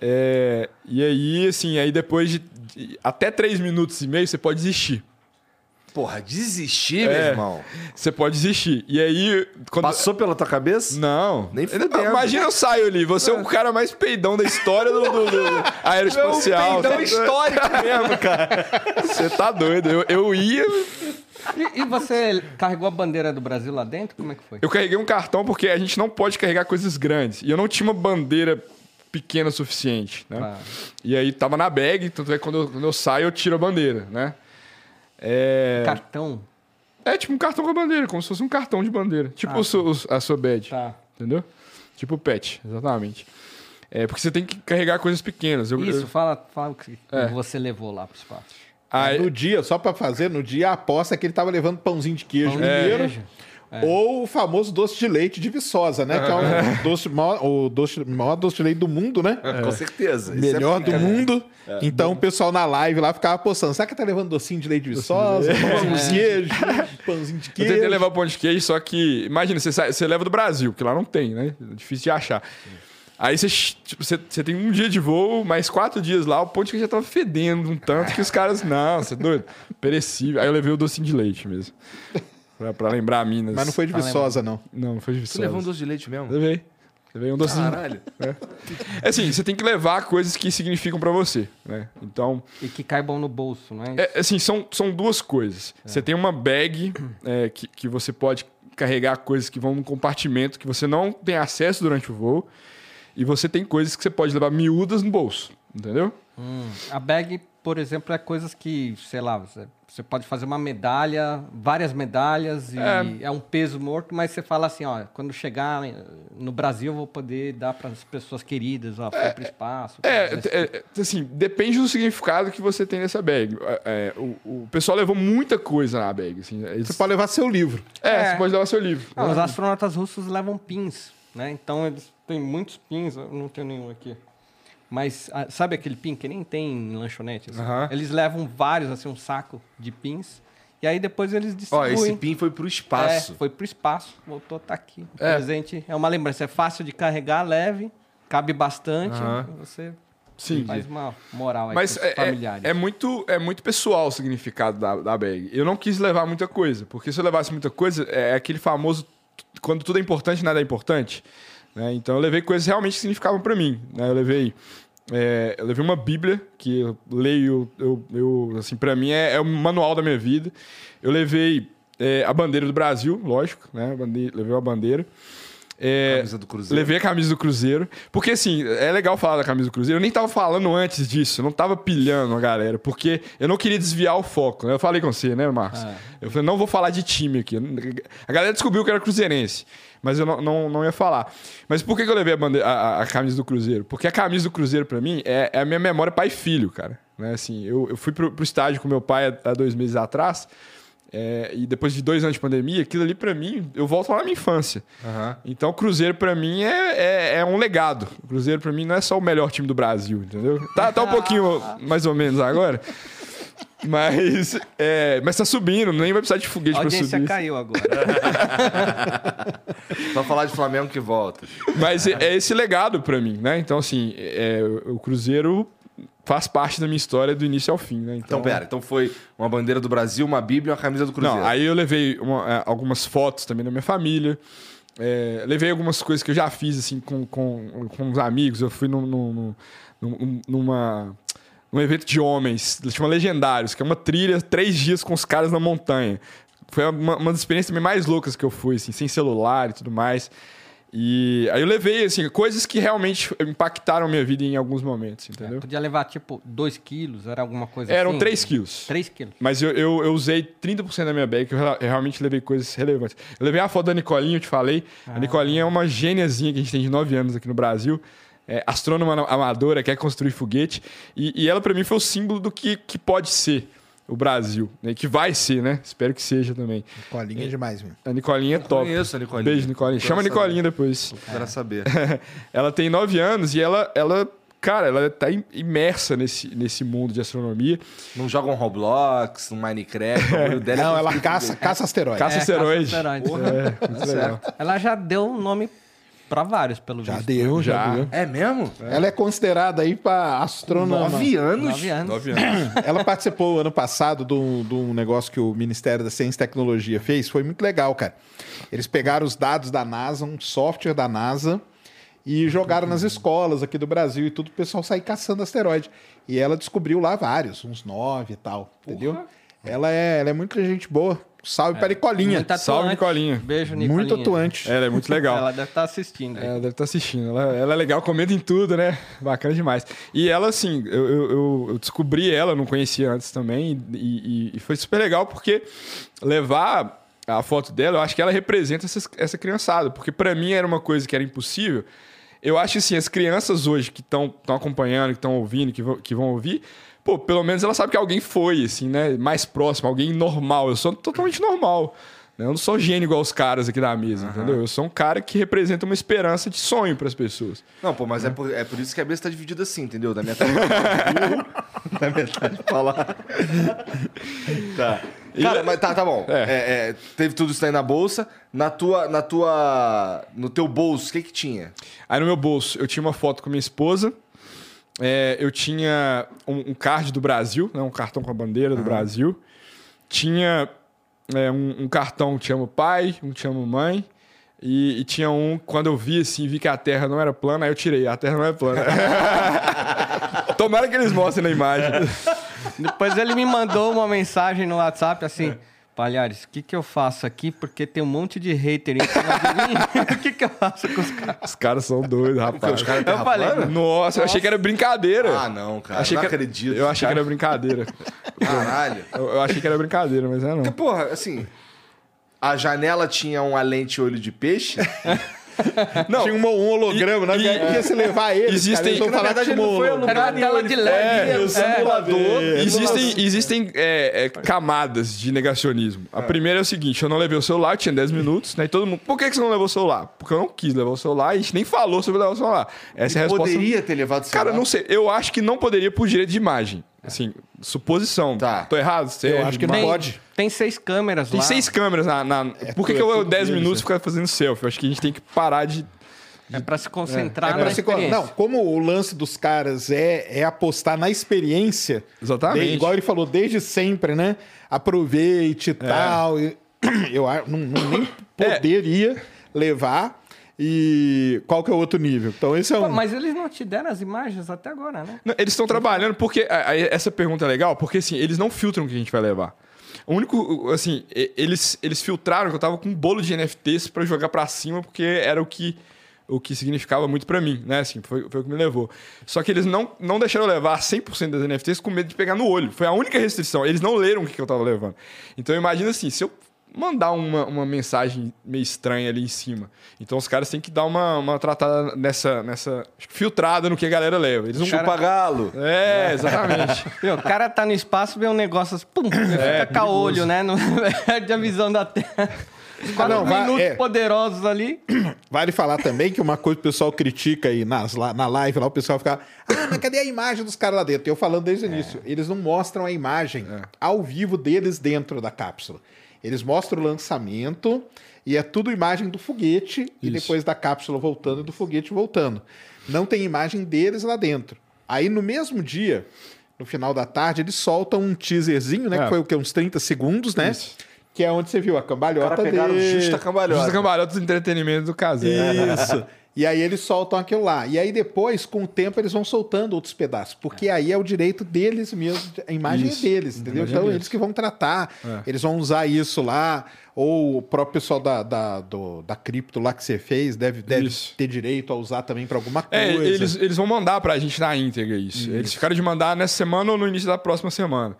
[SPEAKER 4] É, e aí, assim, aí depois de, de- até 3 minutos e meio, você pode desistir.
[SPEAKER 1] Porra, desistir,
[SPEAKER 4] É.
[SPEAKER 1] meu irmão.
[SPEAKER 4] Você pode desistir. E aí... Quando...
[SPEAKER 1] Passou pela tua cabeça?
[SPEAKER 4] Não.
[SPEAKER 1] Nem fudendo.
[SPEAKER 4] Imagina eu saio ali. Você é o cara mais peidão da história do, do, do aeroespacial.
[SPEAKER 1] peidão histórico
[SPEAKER 4] mesmo, cara. Você tá doido. Eu, eu ia...
[SPEAKER 3] E, e você carregou a bandeira do Brasil lá dentro? Como é que foi?
[SPEAKER 4] Eu carreguei um cartão porque a gente não pode carregar coisas grandes. E eu não tinha uma bandeira pequena o suficiente, né?
[SPEAKER 3] Ah.
[SPEAKER 4] E aí tava na bag, tanto é que quando eu, quando eu saio eu tiro a bandeira, né? É...
[SPEAKER 3] Cartão?
[SPEAKER 4] é tipo um cartão com a bandeira, como se fosse um cartão de bandeira. Tipo
[SPEAKER 3] Ah,
[SPEAKER 4] o seu- a sua badge.
[SPEAKER 3] Tá.
[SPEAKER 4] Entendeu? Tipo o pet, exatamente. É porque você tem que carregar coisas pequenas. Eu,
[SPEAKER 3] Isso,
[SPEAKER 4] eu-
[SPEAKER 3] fala, fala o que
[SPEAKER 4] É.
[SPEAKER 3] você levou lá pro espaço.
[SPEAKER 4] Aí-
[SPEAKER 2] No dia, só pra fazer, no dia a aposta é que ele tava levando pãozinho de queijo
[SPEAKER 3] Pão de
[SPEAKER 2] mineiro.
[SPEAKER 3] Queijo.
[SPEAKER 2] Ou o famoso doce de leite de Viçosa, né? Que é o doce, maior, o doce, maior doce de leite do mundo, né?
[SPEAKER 1] Com certeza. Isso
[SPEAKER 2] Melhor
[SPEAKER 1] é
[SPEAKER 2] do mundo. Então o pessoal na live lá ficava apostando. Será que tá levando docinho de leite de Viçosa? Pãozinho de queijo, pãozinho de
[SPEAKER 4] Eu
[SPEAKER 2] queijo.
[SPEAKER 4] tentei levar o pão de queijo, só que. Imagina, você, sai- você leva do Brasil, porque lá não tem, né? É difícil de achar. Aí você, tipo, você, você tem um dia de voo, mais quatro dias lá, o pão de queijo já tava fedendo um tanto que os caras. Não, você é doido? Perecível. Aí eu levei o docinho de leite mesmo. Pra, pra lembrar a Minas.
[SPEAKER 2] Mas não foi de Viçosa, não.
[SPEAKER 4] Não, não foi de
[SPEAKER 1] Tu
[SPEAKER 4] Viçosa.
[SPEAKER 1] levou um doce de leite mesmo?
[SPEAKER 4] Levei. Levei um docinho.
[SPEAKER 1] Caralho.
[SPEAKER 4] É assim, você tem que levar coisas que significam pra você, né? Então,
[SPEAKER 3] E que caibam no bolso, não é?
[SPEAKER 4] é, assim, são, são duas coisas. Você tem uma bag é, que, que você pode carregar coisas que vão num compartimento que você não tem acesso durante o voo. E você tem coisas que você pode levar miúdas no bolso, entendeu?
[SPEAKER 3] A bag, por exemplo, é coisas que, sei lá, você, você pode fazer uma medalha, várias medalhas, e
[SPEAKER 4] É.
[SPEAKER 3] é. um peso morto, mas você fala assim, ó, quando chegar no Brasil, eu vou poder dar para as pessoas queridas, ó, foi pro espaço.
[SPEAKER 4] É, é, é, assim, depende do significado que você tem nessa bag. É, é, o, o pessoal levou muita coisa na bag. Assim, eles-
[SPEAKER 2] Você pode levar seu livro.
[SPEAKER 4] É,
[SPEAKER 3] É.
[SPEAKER 4] você pode levar seu livro.
[SPEAKER 3] Não, os astronautas russos levam pins, né? Então eles têm muitos pins, eu não tenho nenhum aqui. Mas ah, sabe aquele pin que nem tem em lanchonete? assim?
[SPEAKER 1] Aham.
[SPEAKER 3] Eles levam vários, assim, um saco de pins. E aí depois eles
[SPEAKER 1] Ó,
[SPEAKER 3] distribuem.
[SPEAKER 1] esse pin foi pro espaço.
[SPEAKER 3] É, foi pro espaço, voltou, tá aqui.
[SPEAKER 4] É.
[SPEAKER 3] presente é uma lembrança, é fácil de carregar, leve, cabe bastante. E Você
[SPEAKER 4] Sim.
[SPEAKER 3] faz uma moral aí
[SPEAKER 4] Mas
[SPEAKER 3] pros
[SPEAKER 4] é,
[SPEAKER 3] familiares.
[SPEAKER 4] é, é muito, é muito pessoal o significado da, da bag. Eu não quis levar muita coisa, porque se eu levasse muita coisa, é aquele famoso quando tudo é importante, nada é importante. Né? Então eu levei coisas realmente que significavam para mim. né? Eu levei. é, eu levei uma Bíblia que eu leio, eu, eu, assim, para mim é, é o manual da minha vida. Eu levei é, a bandeira do Brasil, lógico, né? Bande- Levei a bandeira. É,
[SPEAKER 1] Camisa do Cruzeiro.
[SPEAKER 4] Levei a camisa do Cruzeiro. Porque, assim, é legal falar da camisa do Cruzeiro. Eu nem tava falando antes disso. Eu não tava pilhando a galera. Porque eu não queria desviar o foco. né? Eu falei com você, né, Marcos? Eu falei, não vou falar de time aqui. A galera descobriu que era cruzeirense. Mas eu não, não, não ia falar. Mas por que, que eu levei a, bande- a- a- camisa do Cruzeiro? Porque a camisa do Cruzeiro, pra mim, é, é a minha memória pai e filho, cara. Né? Assim, eu, eu fui pro, pro estádio com meu pai há, há dois meses atrás. é, e depois de dois anos de pandemia, aquilo ali, pra mim, eu volto lá na minha infância.
[SPEAKER 1] Aham.
[SPEAKER 4] Então, o Cruzeiro, pra mim, é, é, é um legado. O Cruzeiro, pra mim, não é só o melhor time do Brasil, entendeu? Tá, tá um pouquinho mais ou menos agora. Mas, é, mas tá subindo, nem vai precisar de foguete
[SPEAKER 3] A
[SPEAKER 4] pra
[SPEAKER 3] audiência
[SPEAKER 4] subir.
[SPEAKER 3] caiu agora.
[SPEAKER 1] Só falar de Flamengo que volta.
[SPEAKER 4] Mas é, é esse legado pra mim, né? Então, assim, é, o Cruzeiro faz parte da minha história do início ao fim, né?
[SPEAKER 1] Então, pera. Então foi uma bandeira do Brasil, uma Bíblia e uma camisa do Cruzeiro.
[SPEAKER 4] Não, aí eu levei uma- é, algumas fotos também da minha família. É, levei algumas coisas que eu já fiz, assim, com, com, com os amigos. Eu fui num, num- num- numa, num evento de homens, chama Legendários, que é uma trilha, três dias com os caras na montanha. Foi uma, uma das experiências também mais loucas que eu fui, assim, sem celular e tudo mais. E aí eu levei, assim, coisas que realmente impactaram a minha vida em alguns momentos, entendeu?
[SPEAKER 3] Podia levar, tipo, 2 quilos, era alguma coisa
[SPEAKER 4] Eram
[SPEAKER 3] assim?
[SPEAKER 4] 3 quilos.
[SPEAKER 3] 3 quilos.
[SPEAKER 4] Mas eu, eu, eu usei 30% da minha bag, que eu, eu realmente levei coisas relevantes. Eu levei a foto da Nicolinha, eu te falei. A Nicolinha é uma gêniazinha que a gente tem de 9 anos aqui no Brasil. É, astrônoma amadora, quer construir foguete. E, e ela, pra mim, foi o símbolo do que, que pode ser o Brasil. Né? Que vai ser, né? Espero que seja também.
[SPEAKER 2] Colinha é demais, meu.
[SPEAKER 4] A Nicolinha é top.
[SPEAKER 1] conheço a Nicolinha.
[SPEAKER 4] Beijo, Nicolinha. Chama a. Nicolinha depois.
[SPEAKER 1] Quero saber.
[SPEAKER 4] ela tem 9 anos e ela, ela cara, ela tá im- imersa nesse, nesse mundo de astronomia.
[SPEAKER 1] Não joga um Roblox, um Minecraft, o dela é
[SPEAKER 2] Não, ela
[SPEAKER 1] construir
[SPEAKER 2] caça, caça asteroide.
[SPEAKER 4] Caça
[SPEAKER 3] É,
[SPEAKER 4] asteroide.
[SPEAKER 3] caça asteroide.
[SPEAKER 4] É, legal.
[SPEAKER 3] Ela já deu um nome pra vários, pelo
[SPEAKER 2] Já
[SPEAKER 3] visto.
[SPEAKER 2] deu, já,
[SPEAKER 4] Já.
[SPEAKER 2] deu.
[SPEAKER 1] É mesmo?
[SPEAKER 2] Ela é considerada aí pra astrônoma.
[SPEAKER 1] Nove anos?
[SPEAKER 3] 9 anos.
[SPEAKER 4] 9 anos.
[SPEAKER 2] Ela participou ano passado de um, de um negócio que o Ministério da Ciência e Tecnologia fez. Foi muito legal, cara. Eles pegaram os dados da NASA, um software da NASA, e jogaram nas escolas aqui do Brasil e tudo, o pessoal sair caçando asteroide. E ela descobriu lá vários, uns nove e tal, entendeu? Ela é, ela é muito gente boa. Salve para Nicolinha.
[SPEAKER 3] Muito
[SPEAKER 4] Salve. Nicolinha.
[SPEAKER 3] Beijo, Nicolinha.
[SPEAKER 2] Muito atuante.
[SPEAKER 4] Ela é muito legal.
[SPEAKER 3] Ela deve estar assistindo. aí.
[SPEAKER 4] Ela deve estar assistindo. Ela, ela é legal, comenta em tudo, né? Bacana demais. E ela, assim, eu, eu- eu- descobri ela, não conhecia antes também, e, e- e foi super legal porque levar a foto dela, eu acho que ela representa essas- essa criançada, porque pra mim era uma coisa que era impossível. Eu acho assim, as crianças hoje que estão acompanhando, que estão ouvindo, que vão, que vão ouvir, pô, pelo menos ela sabe que alguém foi, assim, né? Mais próximo, alguém normal. Eu sou totalmente normal. né? Eu não sou gênio igual os caras aqui da mesa, entendeu? Eu sou um cara que representa uma esperança de sonho pras pessoas.
[SPEAKER 1] Não, pô, mas é por, é por isso que a mesa tá dividida assim, entendeu? Da metade pra da metade pra lá. Tá. Cara, mas tá, tá bom.
[SPEAKER 4] É.
[SPEAKER 1] É, é, teve tudo isso aí na bolsa. Na tua, na tua, no teu bolso, o que que tinha?
[SPEAKER 4] Aí no meu bolso eu tinha uma foto com minha esposa, é, eu tinha um, um card do Brasil, né, um cartão com a bandeira do Brasil, tinha é, um, um cartão que chama pai, um que chama mãe, e, e tinha um, quando eu vi assim, vi que a Terra não era plana, aí eu tirei, a Terra não é plana. Tomara que eles mostrem na imagem.
[SPEAKER 3] Depois ele me mandou uma mensagem no WhatsApp assim: Palhares, o que, que eu faço aqui? Porque tem um monte de hater em cima de mim. O que, que eu faço com os caras?
[SPEAKER 4] Os caras são doidos, rapaz.
[SPEAKER 1] Os caras
[SPEAKER 3] Eu falei,
[SPEAKER 1] terraplanas?
[SPEAKER 4] Nossa, eu achei que era brincadeira.
[SPEAKER 1] Ah, não, cara.
[SPEAKER 4] achei
[SPEAKER 1] não
[SPEAKER 4] que,
[SPEAKER 1] acredito.
[SPEAKER 4] Eu achei que era brincadeira.
[SPEAKER 1] Caralho.
[SPEAKER 4] Eu, eu achei que era brincadeira, mas é não.
[SPEAKER 1] Porque, porra, assim. A janela tinha uma lente olho de peixe.
[SPEAKER 4] Não,
[SPEAKER 2] Tinha um, um holograma, né?
[SPEAKER 4] E-
[SPEAKER 2] Que ia se levar eles.
[SPEAKER 4] Existem-
[SPEAKER 2] cara, eles
[SPEAKER 4] na
[SPEAKER 1] verdade, ele não foi
[SPEAKER 2] holograma.
[SPEAKER 3] Era uma tela de LED.
[SPEAKER 4] É,
[SPEAKER 3] é,
[SPEAKER 1] o simulador.
[SPEAKER 4] Existem, existem é, é, camadas de negacionismo. A primeira é o seguinte: eu não levei o celular, tinha 10 minutos, né? E todo mundo. Por que, que você não levou o celular? Porque eu não quis levar o celular e a gente nem falou sobre levar o celular. Essa é a resposta.
[SPEAKER 1] Poderia ter levado o
[SPEAKER 4] Cara,
[SPEAKER 1] celular.
[SPEAKER 4] não sei. Eu acho que não poderia por direito de imagem. Assim, suposição.
[SPEAKER 1] Tá.
[SPEAKER 4] Tô errado? Você
[SPEAKER 2] Eu acho que não
[SPEAKER 3] Tem,
[SPEAKER 2] pode.
[SPEAKER 3] tem seis câmeras
[SPEAKER 4] Tem
[SPEAKER 3] lá.
[SPEAKER 4] seis câmeras na. na... Por que, que
[SPEAKER 2] é
[SPEAKER 4] eu
[SPEAKER 2] tudo
[SPEAKER 4] 10
[SPEAKER 2] deles,
[SPEAKER 4] minutos
[SPEAKER 2] né?
[SPEAKER 4] ficar fazendo selfie? Eu acho que a gente tem que parar de.
[SPEAKER 3] É pra se concentrar
[SPEAKER 2] É
[SPEAKER 3] na
[SPEAKER 2] pra se-
[SPEAKER 3] experiência.
[SPEAKER 2] Não, como o lance dos caras é, é apostar na experiência.
[SPEAKER 4] Exatamente.
[SPEAKER 2] de- igual ele falou, desde sempre, né? Aproveite e
[SPEAKER 4] É.
[SPEAKER 2] tal. e- Eu não, não- nem poderia levar. E qual que é o outro nível? Então, esse é
[SPEAKER 3] Pô,
[SPEAKER 2] um.
[SPEAKER 3] Mas eles não te deram as imagens até agora, né?
[SPEAKER 4] Não, eles estão trabalhando porque a- a- essa pergunta é legal, porque assim, eles não filtram o que a gente vai levar. O único, assim, eles, eles filtraram que eu tava com um bolo de NFTs pra jogar pra cima, porque era o que o que significava muito pra mim, né? Assim, foi, foi o que me levou. Só que eles não, não deixaram eu levar 100% das NFTs com medo de pegar no olho. Foi a única restrição. Eles não leram o que que eu tava levando. Então imagina assim, se eu mandar uma, uma mensagem meio estranha ali em cima. Então os caras têm que dar uma, uma tratada nessa, nessa filtrada no que a galera leva. Eles não
[SPEAKER 1] Chupa galo.
[SPEAKER 4] É, exatamente.
[SPEAKER 3] Meu, o cara tá no espaço, vê um negócio assim, pum,
[SPEAKER 4] É,
[SPEAKER 3] fica caolho, né? Não perde a visão da Terra. Os quatro
[SPEAKER 2] não, vai-
[SPEAKER 3] minutos
[SPEAKER 2] é.
[SPEAKER 3] poderosos ali.
[SPEAKER 2] Vale falar também que uma coisa que o pessoal critica aí nas, lá- na live lá, o pessoal fica, ah, mas cadê a imagem dos caras lá dentro? Eu falando desde o início, eles não mostram a imagem ao vivo deles dentro da cápsula. Eles mostram o lançamento e é tudo imagem do foguete e depois da cápsula voltando e do foguete voltando. Não tem imagem deles lá dentro. Aí no mesmo dia, no final da tarde, eles soltam um teaserzinho, né?
[SPEAKER 4] É.
[SPEAKER 2] Que foi o quê? Uns 30 segundos, né?
[SPEAKER 4] Isso.
[SPEAKER 2] Que é onde você viu a cambalhota
[SPEAKER 1] Cara, pegaram
[SPEAKER 2] dele.
[SPEAKER 1] justa cambalhota.
[SPEAKER 4] Justa cambalhota do entretenimento do caseiro.
[SPEAKER 2] Isso. E aí eles soltam aquilo lá. E aí depois, com o tempo, eles vão soltando outros pedaços. Porque aí é o direito deles mesmo. A imagem
[SPEAKER 4] Isso.
[SPEAKER 2] é deles, entendeu?
[SPEAKER 4] imagem é
[SPEAKER 2] Então eles que vão tratar.
[SPEAKER 4] É.
[SPEAKER 2] Eles vão usar isso lá. Ou o próprio pessoal da, da, do- da cripto lá que você fez deve, deve
[SPEAKER 4] Isso.
[SPEAKER 2] ter direito a usar também para alguma coisa.
[SPEAKER 4] É, eles, eles vão mandar pra gente na íntegra isso. Eles ficaram de mandar nessa semana ou no início da próxima semana.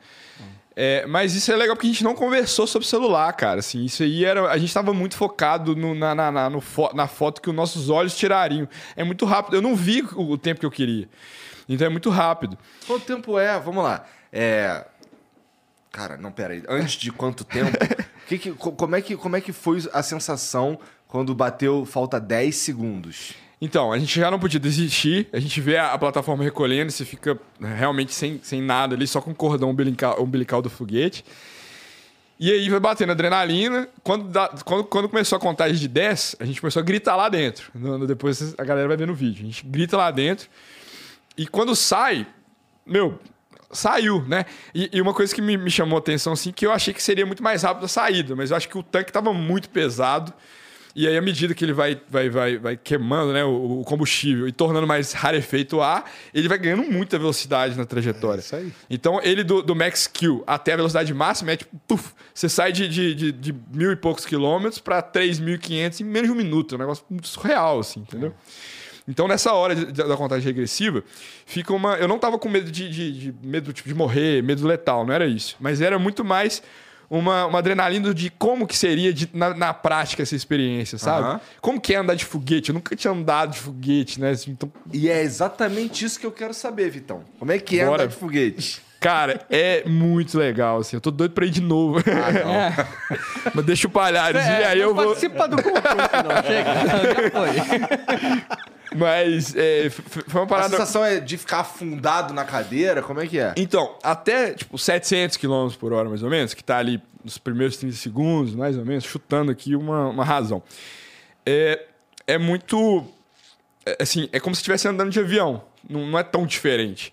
[SPEAKER 4] É, mas isso é legal porque a gente não conversou sobre celular, cara. Assim, isso aí era. A gente tava muito focado no- na, na, na, no fo- na foto que os nossos olhos tirariam. É muito rápido. Eu não vi o, o tempo que eu queria. Então é muito rápido.
[SPEAKER 1] Quanto tempo é? Vamos lá. É. Cara, não, pera aí. Antes de quanto tempo? que que- co- como, é que, como é que foi a sensação quando bateu falta 10 segundos?
[SPEAKER 4] Então, a gente já não podia desistir. A gente vê a, plataforma recolhendo, você fica né, realmente sem, sem nada ali, só com o cordão umbilical, umbilical do foguete. E aí vai batendo adrenalina. Quando, dá- quando, quando começou a contagem de 10, a gente começou a gritar lá dentro. Depois a galera vai ver no vídeo. A gente grita lá dentro. E quando sai, meu, saiu, né? E, e uma coisa que me, me chamou a atenção, assim, que eu achei que seria muito mais rápido a saída, mas eu acho que o tanque estava muito pesado. E aí, à medida que ele vai, vai, vai, vai queimando né, o, o combustível e tornando mais rarefeito o ar, ele vai ganhando muita velocidade na trajetória.
[SPEAKER 2] É isso aí.
[SPEAKER 4] Então, ele do, do max Q até a velocidade máxima é tipo, puf, você sai de, de, de, de mil e poucos quilômetros para 3.500 em menos de um minuto. É um negócio muito surreal, assim, entendeu? Então, nessa hora da contagem regressiva, fica uma. Eu não tava com medo de, de, de- medo tipo, de morrer, medo letal, não era isso. Mas era muito mais uma, uma adrenalina de como que seria de- na, na prática essa experiência, sabe?
[SPEAKER 1] Aham.
[SPEAKER 4] Como que é andar de foguete? Eu nunca tinha andado de foguete, né? Assim, Então,
[SPEAKER 1] E é exatamente isso que eu quero saber, Vitão. Como é que é
[SPEAKER 4] Bora.
[SPEAKER 1] andar de foguete?
[SPEAKER 4] cara, é muito legal, assim. Eu tô doido pra ir de novo. Mas deixa o palhares e aí
[SPEAKER 3] não
[SPEAKER 4] eu vou.
[SPEAKER 3] participa do concurso, não. Chega, já foi.
[SPEAKER 4] Mas é, foi uma
[SPEAKER 1] A
[SPEAKER 4] parada.
[SPEAKER 1] sensação é de ficar afundado na cadeira? Como é que é?
[SPEAKER 4] Então, até tipo 700 km por hora, mais ou menos, que tá ali nos primeiros 30 segundos, mais ou menos, chutando aqui uma, uma razão. É, é muito. é, assim, é como se estivesse andando de avião. Não, não é tão diferente.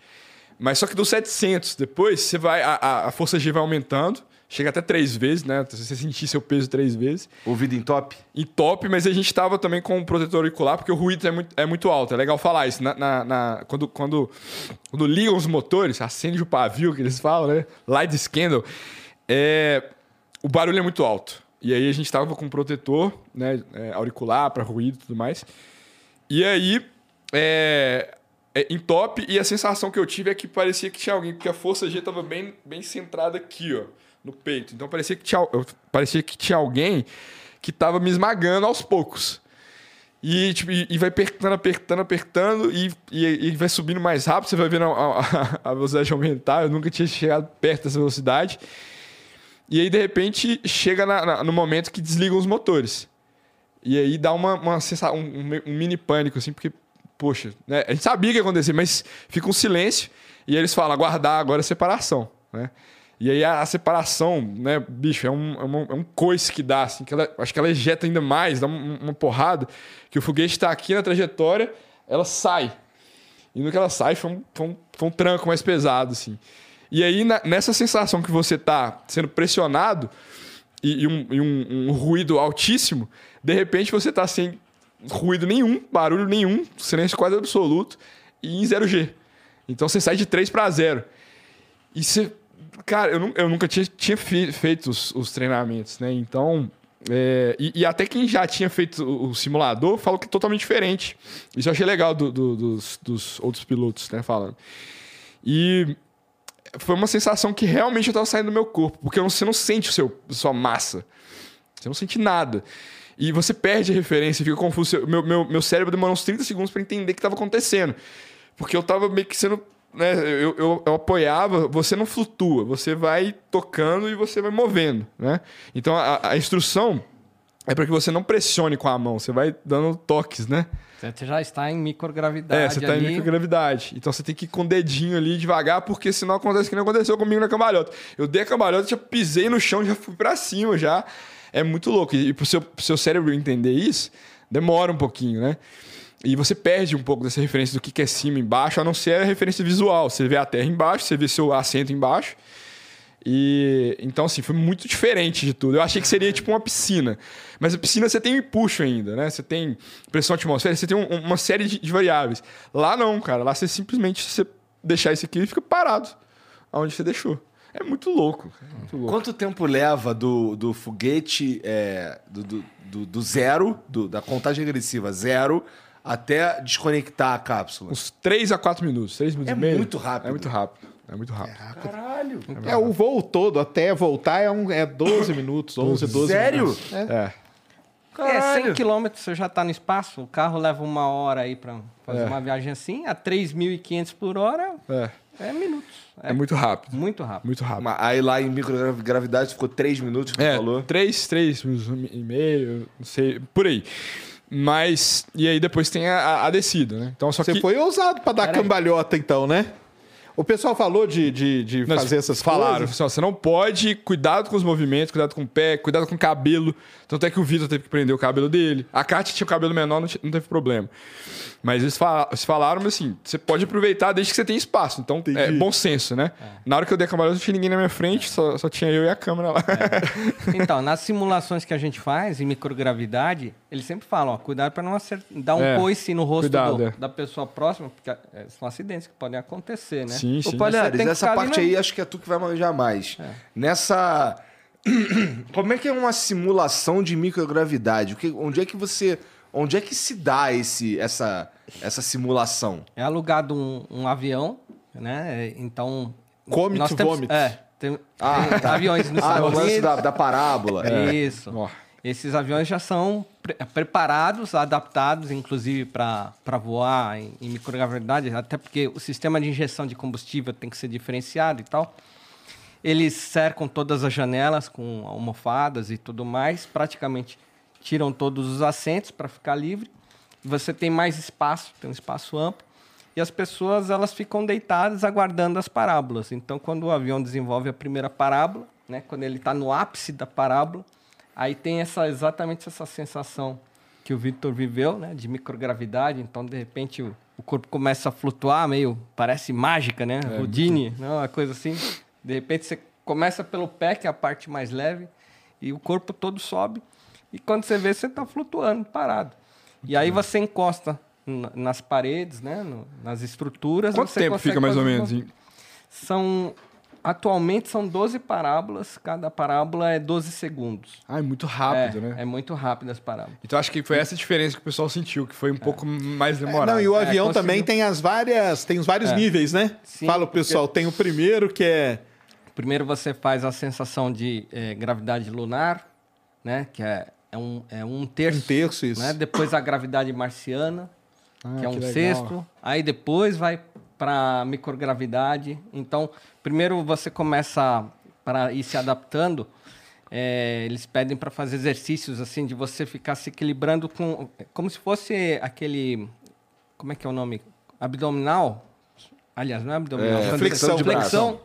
[SPEAKER 4] Mas só que dos 700, depois você vai. A, a- força G vai aumentando. Chega até três vezes, né? Você sentir seu peso três vezes.
[SPEAKER 1] Ouvido em top?
[SPEAKER 4] E top, mas a gente tava também com um protetor auricular, porque o ruído é muito, é muito alto. É legal falar isso. Na, na- na- quando, quando, quando ligam os motores, acende o pavio, que eles falam, né? Light scandal. É, o barulho é muito alto. E aí a gente tava com um protetor, né, é, auricular para ruído e tudo mais. E aí, é, em top, e a sensação que eu tive é que parecia que tinha alguém, porque a força G tava bem, bem centrada aqui, ó, no peito. Então parecia que tinha, parecia que tinha alguém que tava me esmagando aos poucos. E, tipo, e, vai apertando, apertando, apertando, e, e, e vai subindo mais rápido, você vai vendo a, a- a velocidade aumentar. Eu nunca tinha chegado perto dessa velocidade. E aí, de repente, chega na- na- no momento que desligam os motores. E aí dá uma, uma sensa- um, um- um mini pânico, assim, porque, poxa, né? a gente sabia que ia acontecer, mas fica um silêncio. E eles falam, aguardar agora a separação, né? E aí a, a separação, né, bicho, é um, é, um, é um coice que dá, assim, que ela, acho que ela ejeta ainda mais, dá um- uma porrada, que o foguete está aqui na trajetória, ela sai. E no que ela sai, foi um, foi um, foi um tranco mais pesado, assim. E aí, na- nessa sensação que você tá sendo pressionado e, e um, e um- um ruído altíssimo, de repente você tá sem ruído nenhum, barulho nenhum, silêncio quase absoluto e em 0G. Então você sai de 3 para 0. E você. Cara, eu, eu nunca tinha, tinha fe- feito os, os treinamentos, né? Então. é, e, e até quem já tinha feito o, o simulador falou que é totalmente diferente. Isso eu achei legal do- do- dos, dos outros pilotos, né? Falando. E foi uma sensação que realmente eu tava saindo do meu corpo, porque você não sente o seu, sua massa. Você não sente nada. E você perde a referência, fica confuso. Meu, meu, meu cérebro demorou uns 30 segundos para entender o que estava acontecendo. Porque eu tava meio que sendo. Né, eu, eu, eu apoiava, você não flutua, você vai tocando e você vai movendo. Né? Então a, a instrução é para que você não pressione com a mão, você vai dando toques, né?
[SPEAKER 3] Você já está em microgravidade
[SPEAKER 4] É, você tá
[SPEAKER 3] ali.
[SPEAKER 4] em microgravidade. Então você tem que ir com o dedinho ali devagar, porque senão acontece o que não aconteceu comigo na cambalhota. Eu dei a cambalhota, já pisei no chão, já fui pra cima já. É muito louco. E pro seu, pro seu cérebro entender isso, demora um pouquinho, né? E você perde um pouco dessa referência do que é cima e embaixo, a não ser a referência visual. Você vê a terra embaixo, você vê seu assento embaixo. E então, assim, foi muito diferente de tudo. Eu achei que seria tipo uma piscina. Mas a piscina você tem um empuxo ainda, né? Você tem pressão atmosférica, você tem um- uma série de, de variáveis. Lá não, cara. Lá você simplesmente você deixar isso aqui, ele fica parado aonde você deixou. É muito louco. É muito louco.
[SPEAKER 1] Quanto tempo leva do, do foguete é, do, do, do- do zero, do- da contagem regressiva zero, até desconectar a cápsula?
[SPEAKER 4] Uns 3 a 4 minutos. 3 minutos
[SPEAKER 1] É
[SPEAKER 4] e meio.
[SPEAKER 1] muito rápido.
[SPEAKER 4] É muito rápido. É muito rápido.
[SPEAKER 1] Caralho.
[SPEAKER 2] É, o voo todo até voltar é, um, é 12 minutos, 11, 12
[SPEAKER 1] Sério?
[SPEAKER 2] minutos. É.
[SPEAKER 4] É.
[SPEAKER 3] É, 100 km você já está no espaço, o carro leva uma hora aí para fazer
[SPEAKER 4] É.
[SPEAKER 3] uma viagem assim, a 3.500 por hora
[SPEAKER 4] É.
[SPEAKER 3] é minutos.
[SPEAKER 4] É muito rápido.
[SPEAKER 3] muito rápido.
[SPEAKER 4] Muito rápido.
[SPEAKER 1] Mas Aí lá em microgravidade ficou 3 minutos que
[SPEAKER 4] É,
[SPEAKER 1] você falou.
[SPEAKER 4] três, três minutos e meio, não sei, por aí. Mas, e aí depois tem a, a- descida, né? Então, só
[SPEAKER 2] Você
[SPEAKER 4] que...
[SPEAKER 2] foi ousado pra dar
[SPEAKER 3] Peraí.
[SPEAKER 2] cambalhota, então, né? O pessoal falou de, de, de
[SPEAKER 4] Não,
[SPEAKER 2] fazer essas
[SPEAKER 4] falaram,
[SPEAKER 2] coisas.
[SPEAKER 4] assim, ó, você não pode, cuidado com os movimentos, cuidado com o pé, cuidado com o cabelo. Tanto é que o Vitor teve que prender o cabelo dele. A Kátia tinha o cabelo menor, não, tinha- não teve problema. Mas eles, fala- eles falaram mas assim, você pode aproveitar desde que você tenha espaço. Então, é bom senso, né? Na hora que eu dei a cambalhota, não tinha ninguém na minha frente, só, só tinha eu e a câmera lá.
[SPEAKER 3] Então, nas simulações que a gente faz em microgravidade, eles sempre falam, ó, cuidado para não acer- dar um
[SPEAKER 4] É,
[SPEAKER 3] coice no rosto
[SPEAKER 4] cuidado,
[SPEAKER 3] do-
[SPEAKER 4] é.
[SPEAKER 3] da pessoa próxima, porque é, são acidentes que podem acontecer, né?
[SPEAKER 4] sim,
[SPEAKER 1] Ô,
[SPEAKER 4] sim.
[SPEAKER 1] Palhares,
[SPEAKER 3] tem
[SPEAKER 1] essa parte
[SPEAKER 3] na-
[SPEAKER 1] aí acho que é tu que vai manjar mais. Nessa. Como é que é uma simulação de microgravidade? O que, onde é que você. Onde é que se dá esse, essa, essa simulação?
[SPEAKER 3] É alugado um, um avião, né? Então.
[SPEAKER 2] Come
[SPEAKER 3] nós
[SPEAKER 2] to
[SPEAKER 3] temos,
[SPEAKER 2] vomit.
[SPEAKER 3] É, tem,
[SPEAKER 1] Ah,
[SPEAKER 3] tem
[SPEAKER 1] tá.
[SPEAKER 3] aviões nos
[SPEAKER 1] Ah, o
[SPEAKER 3] Estados
[SPEAKER 1] lance da, da parábola.
[SPEAKER 3] Isso.
[SPEAKER 4] Ó.
[SPEAKER 3] Esses aviões já são pre- preparados, adaptados, inclusive, para voar em, em microgravidade, até porque o sistema de injeção de combustível tem que ser diferenciado e tal. Eles cercam todas as janelas com almofadas e tudo mais, praticamente tiram todos os assentos para ficar livre. Você tem mais espaço, tem um espaço amplo. E as pessoas elas ficam deitadas aguardando as parábolas. Então, quando o avião desenvolve a primeira parábola, né, quando ele está no ápice da parábola, aí tem essa exatamente essa sensação que o Victor viveu, né, de microgravidade. Então, de repente, o, o corpo começa a flutuar, meio parece mágica, né, Houdini, não, uma coisa assim. De repente, você começa pelo pé, que é a parte mais leve, e o corpo todo sobe. E quando você vê, você está flutuando, parado. E aí você encosta na- nas paredes, né, no- nas estruturas.
[SPEAKER 4] Quanto
[SPEAKER 3] você
[SPEAKER 4] tempo fica mais ou menos? hein?
[SPEAKER 3] São Atualmente são 12 parábolas, cada parábola é 12 segundos.
[SPEAKER 4] Ah, é muito rápido,
[SPEAKER 3] é,
[SPEAKER 4] né?
[SPEAKER 3] É muito rápido as parábolas.
[SPEAKER 4] Então acho que foi essa diferença que o pessoal sentiu, que foi um pouco mais
[SPEAKER 2] É,
[SPEAKER 4] demorado.
[SPEAKER 2] não, e o
[SPEAKER 3] É,
[SPEAKER 2] avião
[SPEAKER 3] conseguiu.
[SPEAKER 2] também tem as várias, tem os vários níveis, né?
[SPEAKER 3] Sim,
[SPEAKER 2] Fala o pessoal, tem o primeiro que é
[SPEAKER 3] Primeiro você faz a sensação de eh, gravidade lunar, né? Que é, é, um, é um terço.
[SPEAKER 2] um terço isso.
[SPEAKER 3] né? Depois a gravidade marciana,
[SPEAKER 4] Ah,
[SPEAKER 3] que é um
[SPEAKER 4] que
[SPEAKER 3] sexto. Aí depois vai para microgravidade. Então, primeiro você começa para ir se adaptando. eh, eles pedem para fazer exercícios assim de você ficar se equilibrando com como se fosse aquele como é que é o nome abdominal. Aliás, não é abdominal.
[SPEAKER 1] É,
[SPEAKER 2] flexão
[SPEAKER 3] você-
[SPEAKER 2] de
[SPEAKER 3] flexão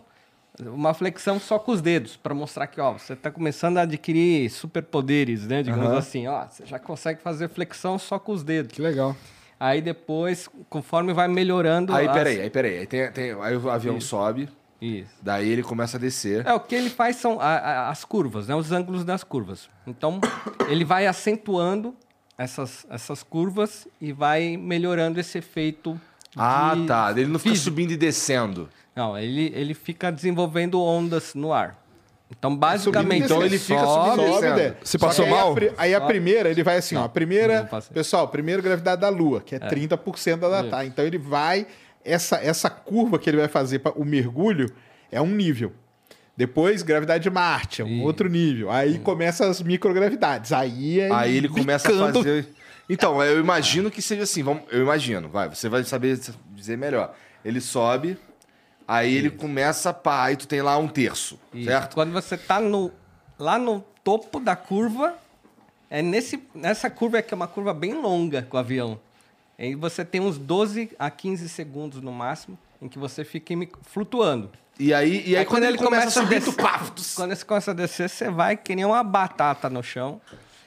[SPEAKER 3] uma flexão só com os dedos, para mostrar que, ó, você está começando a adquirir superpoderes, né? Digamos assim, ó, você já consegue fazer flexão só com os dedos.
[SPEAKER 4] Que legal.
[SPEAKER 3] Aí depois, conforme vai melhorando.
[SPEAKER 1] Aí,
[SPEAKER 3] as-
[SPEAKER 1] peraí, aí, peraí. Aí, tem, tem- aí o avião sobe,
[SPEAKER 3] Isso.
[SPEAKER 1] daí ele começa a descer.
[SPEAKER 3] É, o que ele faz são a- a- as curvas, né? Os ângulos das curvas. Então, ele vai acentuando essas, essas curvas e vai melhorando esse efeito.
[SPEAKER 1] Ah,
[SPEAKER 3] de-
[SPEAKER 1] tá. Ele não fica
[SPEAKER 3] físico.
[SPEAKER 1] subindo e descendo.
[SPEAKER 3] Não, ele, ele fica desenvolvendo ondas no ar. Então, basicamente,
[SPEAKER 2] Então
[SPEAKER 1] ele fica
[SPEAKER 3] sobe,
[SPEAKER 1] subindo
[SPEAKER 2] Sobe, Só
[SPEAKER 4] passou
[SPEAKER 2] aí a
[SPEAKER 4] mal?
[SPEAKER 2] pri- Aí a, primeira, ele vai assim, ó. A primeira,
[SPEAKER 3] não
[SPEAKER 2] pessoal, primeiro gravidade da Lua, que é, 30% da Tá. Então ele vai, essa, essa curva que ele vai fazer para o mergulho é um nível. Depois, gravidade de Marte, é um outro nível. Aí começa as microgravidades. Aí, é
[SPEAKER 1] Aí ele começa a fazer. Então, eu imagino que seja assim. Vamos, eu imagino, vai, você vai saber dizer melhor. Ele sobe, aí ele começa, pá, aí tu tem lá um terço,
[SPEAKER 3] Isso.
[SPEAKER 1] certo?
[SPEAKER 3] Quando você está no, lá no topo da curva, é nesse, nessa curva é que é uma curva bem longa com o avião. Aí você tem uns 12 a 15 segundos no máximo em que você fica flutuando.
[SPEAKER 1] E aí, e aí, quando, ele começa, a subir, tu pá, tu-
[SPEAKER 3] quando você começa a descer, você vai que nem uma batata no chão.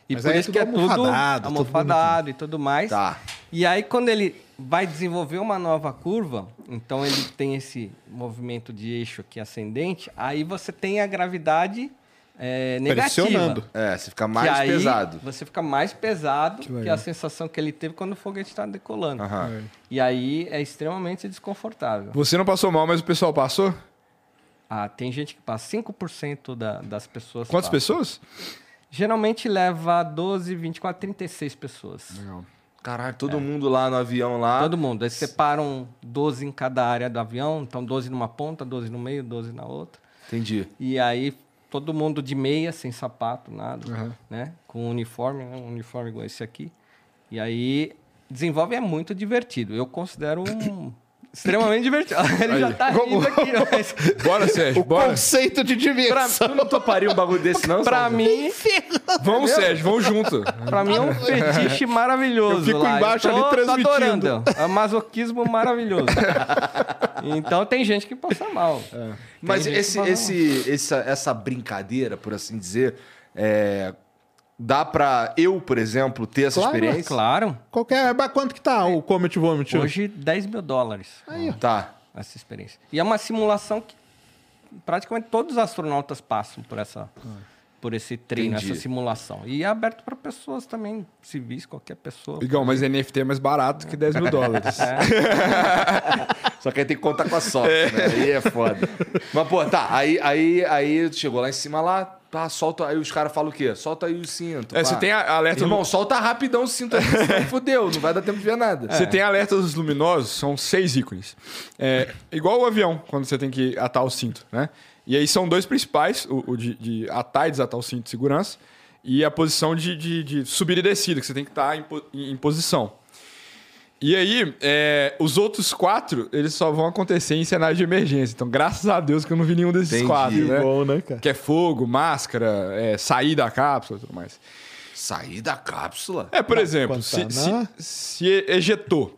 [SPEAKER 3] E
[SPEAKER 2] Mas
[SPEAKER 3] por
[SPEAKER 2] é
[SPEAKER 3] isso que é
[SPEAKER 2] tudo
[SPEAKER 3] tudo
[SPEAKER 2] almofadado, tudo
[SPEAKER 3] almofadado e tudo mais.
[SPEAKER 1] Tá.
[SPEAKER 3] E aí, quando ele vai desenvolver uma nova curva, então ele tem esse movimento de eixo aqui ascendente, aí você tem a gravidade é, negativa.
[SPEAKER 2] Pressionando.
[SPEAKER 1] É, você fica
[SPEAKER 3] Que
[SPEAKER 1] mais
[SPEAKER 3] aí
[SPEAKER 1] pesado.
[SPEAKER 3] Você fica mais pesado que,
[SPEAKER 4] legal.
[SPEAKER 3] a sensação que ele teve quando o foguete está decolando.
[SPEAKER 1] Aham.
[SPEAKER 3] E aí é extremamente desconfortável.
[SPEAKER 4] Você não passou mal, mas o pessoal passou?
[SPEAKER 3] Ah, tem gente que passa 5% da, das pessoas.
[SPEAKER 4] Quantas
[SPEAKER 3] passam.
[SPEAKER 4] pessoas?
[SPEAKER 3] Geralmente leva 12, 24, 36 pessoas.
[SPEAKER 1] Caralho, todo mundo lá no avião lá.
[SPEAKER 3] Todo mundo. Eles separam 12 em cada área do avião. Então, 12 numa ponta, 12 no meio, 12 na outra.
[SPEAKER 1] Entendi.
[SPEAKER 3] E aí, todo mundo de meia, sem sapato, nada. Né? Com uniforme, né? um uniforme igual esse aqui. E aí, desenvolve é muito divertido. Eu considero um... extremamente divertido. Ele já tá rindo aqui, mas...
[SPEAKER 4] Bora, Sérgio,
[SPEAKER 2] O
[SPEAKER 4] bora.
[SPEAKER 2] conceito de diversão.
[SPEAKER 1] Tu não toparia um bagulho desse, não?
[SPEAKER 3] Pra
[SPEAKER 1] Sérgio?
[SPEAKER 3] mim,
[SPEAKER 4] Vamos, Sérgio, vamos junto.
[SPEAKER 3] Pra mim é um fetiche maravilhoso.
[SPEAKER 2] Eu fico
[SPEAKER 3] lá.
[SPEAKER 2] embaixo
[SPEAKER 3] tô,
[SPEAKER 2] ali
[SPEAKER 3] tô
[SPEAKER 2] transmitindo.
[SPEAKER 3] adorando. É um masoquismo maravilhoso. então tem gente que passa mal.
[SPEAKER 1] Mas
[SPEAKER 3] Tem gente
[SPEAKER 1] esse, esse, essa, essa brincadeira, por assim dizer, é, dá pra eu, por exemplo, ter essa
[SPEAKER 2] Claro,
[SPEAKER 1] experiência?
[SPEAKER 3] Claro.
[SPEAKER 2] Qualquer, quanto que tá o Comet Vomit?
[SPEAKER 3] Hoje, 10 mil dólares
[SPEAKER 1] Tá.
[SPEAKER 3] essa experiência. E é uma simulação que praticamente todos os astronautas passam por essa. Por esse treino,
[SPEAKER 1] Entendi.
[SPEAKER 3] essa simulação. E é aberto para pessoas também, civis, qualquer pessoa.
[SPEAKER 4] Igão, mas NFT é mais barato que 10 mil dólares.
[SPEAKER 1] Só que aí tem que contar com a sorte, né? Aí é foda. Mas, pô, tá. Aí, aí, aí chegou lá em cima lá, pá, solta. Aí os caras falam o quê? Solta aí o cinto.
[SPEAKER 4] É,
[SPEAKER 1] pá.
[SPEAKER 4] você tem alerta...
[SPEAKER 1] Irmão, solta rapidão o cinto aí, fudeu, não vai dar tempo de ver nada.
[SPEAKER 4] Você tem alertas luminosos, são seis ícones. É, igual o avião, quando você tem que atar o cinto, né? E aí são dois principais, o, o de, de atar e desatar o cinto de segurança, e a posição de, de, de subida e descida, que você tem que estar po- em- em posição. E aí, é, os outros quatro, eles só vão acontecer em cenário de emergência. Então, graças a Deus que eu não vi nenhum desses
[SPEAKER 1] Entendi.
[SPEAKER 4] quatro, né?
[SPEAKER 2] Bom, né, cara?
[SPEAKER 4] Que é fogo, máscara, é, sair da cápsula e tudo mais.
[SPEAKER 1] Sair da cápsula?
[SPEAKER 4] É, por exemplo,
[SPEAKER 2] quando
[SPEAKER 4] se,
[SPEAKER 2] tá
[SPEAKER 4] se,
[SPEAKER 2] na-
[SPEAKER 4] se ejetou,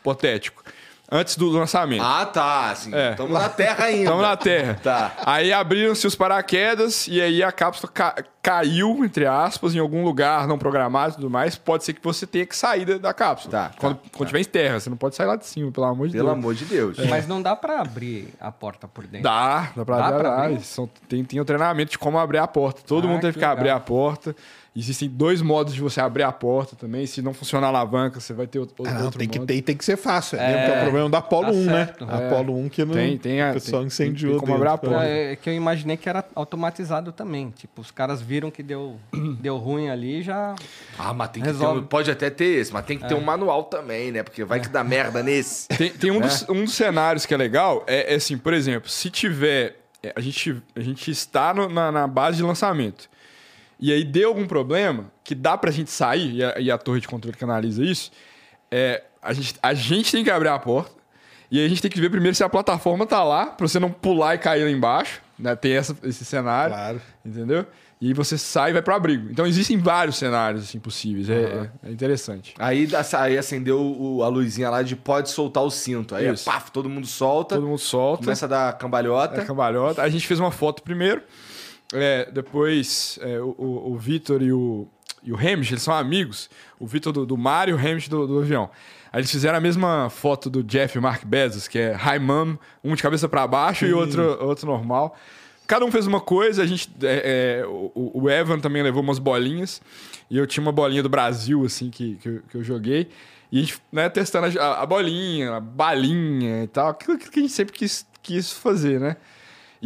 [SPEAKER 4] hipotético, antes do lançamento.
[SPEAKER 1] Ah, tá. Assim,
[SPEAKER 4] É.
[SPEAKER 1] Estamos na Terra ainda.
[SPEAKER 4] Estamos na Terra.
[SPEAKER 1] Tá.
[SPEAKER 4] Aí abriram-se os paraquedas e aí a cápsula ca- caiu, entre aspas, em algum lugar não programado e tudo mais, pode ser que você tenha que sair da, da cápsula.
[SPEAKER 1] Tá,
[SPEAKER 4] Quando,
[SPEAKER 1] tá,
[SPEAKER 4] quando tiver em terra, você não pode sair lá de cima, pelo amor de
[SPEAKER 1] Pelo
[SPEAKER 4] Deus.
[SPEAKER 1] amor de Deus.
[SPEAKER 3] Mas não dá pra abrir a porta por dentro.
[SPEAKER 4] Dá, dá pra
[SPEAKER 3] Dá
[SPEAKER 4] abrir.
[SPEAKER 3] pra abrir?
[SPEAKER 4] São- tem, tem o treinamento de como abrir a porta. Todo
[SPEAKER 3] Ah,
[SPEAKER 4] mundo teve
[SPEAKER 3] que
[SPEAKER 4] que, abrir a porta. Existem dois modos de você abrir a porta também. Se não funcionar a alavanca, você vai ter outro,
[SPEAKER 2] Ah, não,
[SPEAKER 4] outro
[SPEAKER 2] tem que
[SPEAKER 4] modo.
[SPEAKER 2] ter, tem que ser fácil. É,
[SPEAKER 3] É,
[SPEAKER 2] que é o problema da Apollo
[SPEAKER 3] tá
[SPEAKER 2] 1,
[SPEAKER 3] certo.
[SPEAKER 2] né? A Apollo 1 que não,
[SPEAKER 4] Tem- tem a-
[SPEAKER 2] o pessoal
[SPEAKER 4] tem-
[SPEAKER 2] incendiou
[SPEAKER 4] tem como abrir a
[SPEAKER 2] dentro.
[SPEAKER 4] porta.
[SPEAKER 3] É, é que eu imaginei que era automatizado também. Tipo, os caras viram que deu, deu ruim ali já.
[SPEAKER 1] Ah, mas tem que ter
[SPEAKER 3] Resolve.
[SPEAKER 1] pode até ter esse, mas tem que ter um manual também, né? Porque vai que dá merda nesse.
[SPEAKER 4] Tem, tem um, dos, um dos cenários que é legal, é, é assim, por exemplo, se tiver. é, A gente, a gente está no- na, na base de lançamento. E aí deu algum problema que dá pra gente sair, e a, e a torre de controle que analisa isso, é, a, gente, a gente tem que abrir a porta. E aí a gente tem que ver primeiro se a plataforma tá lá, pra você não pular e cair lá embaixo. Né? Tem essa- esse cenário.
[SPEAKER 2] Claro.
[SPEAKER 4] Entendeu? E aí você sai e vai pro abrigo. Então existem vários cenários assim, possíveis. É, é interessante.
[SPEAKER 1] Aí, aí acendeu o- a luzinha lá de pode soltar o cinto. Aí,
[SPEAKER 4] Isso.
[SPEAKER 1] paf, todo mundo solta.
[SPEAKER 4] Todo mundo solta.
[SPEAKER 1] Começa a dar cambalhota.
[SPEAKER 4] É, cambalhota. A gente fez uma foto primeiro. É, depois é, o, o, o Vitor e o, e o Hamish, eles são amigos. O Vitor do, do mar e o Hamish do, do avião. Aí eles fizeram a mesma foto do Jeff e Mark Bezos, que é High Mom, um de cabeça para baixo e outro, outro normal. Cada um fez uma coisa, a gente. é, é, o, o Evan também levou umas bolinhas. E eu tinha uma bolinha do Brasil, assim, que, que, eu, que eu joguei. E a gente, né, testando a, a bolinha, a balinha e tal. Aquilo que a gente sempre quis, quis fazer, né?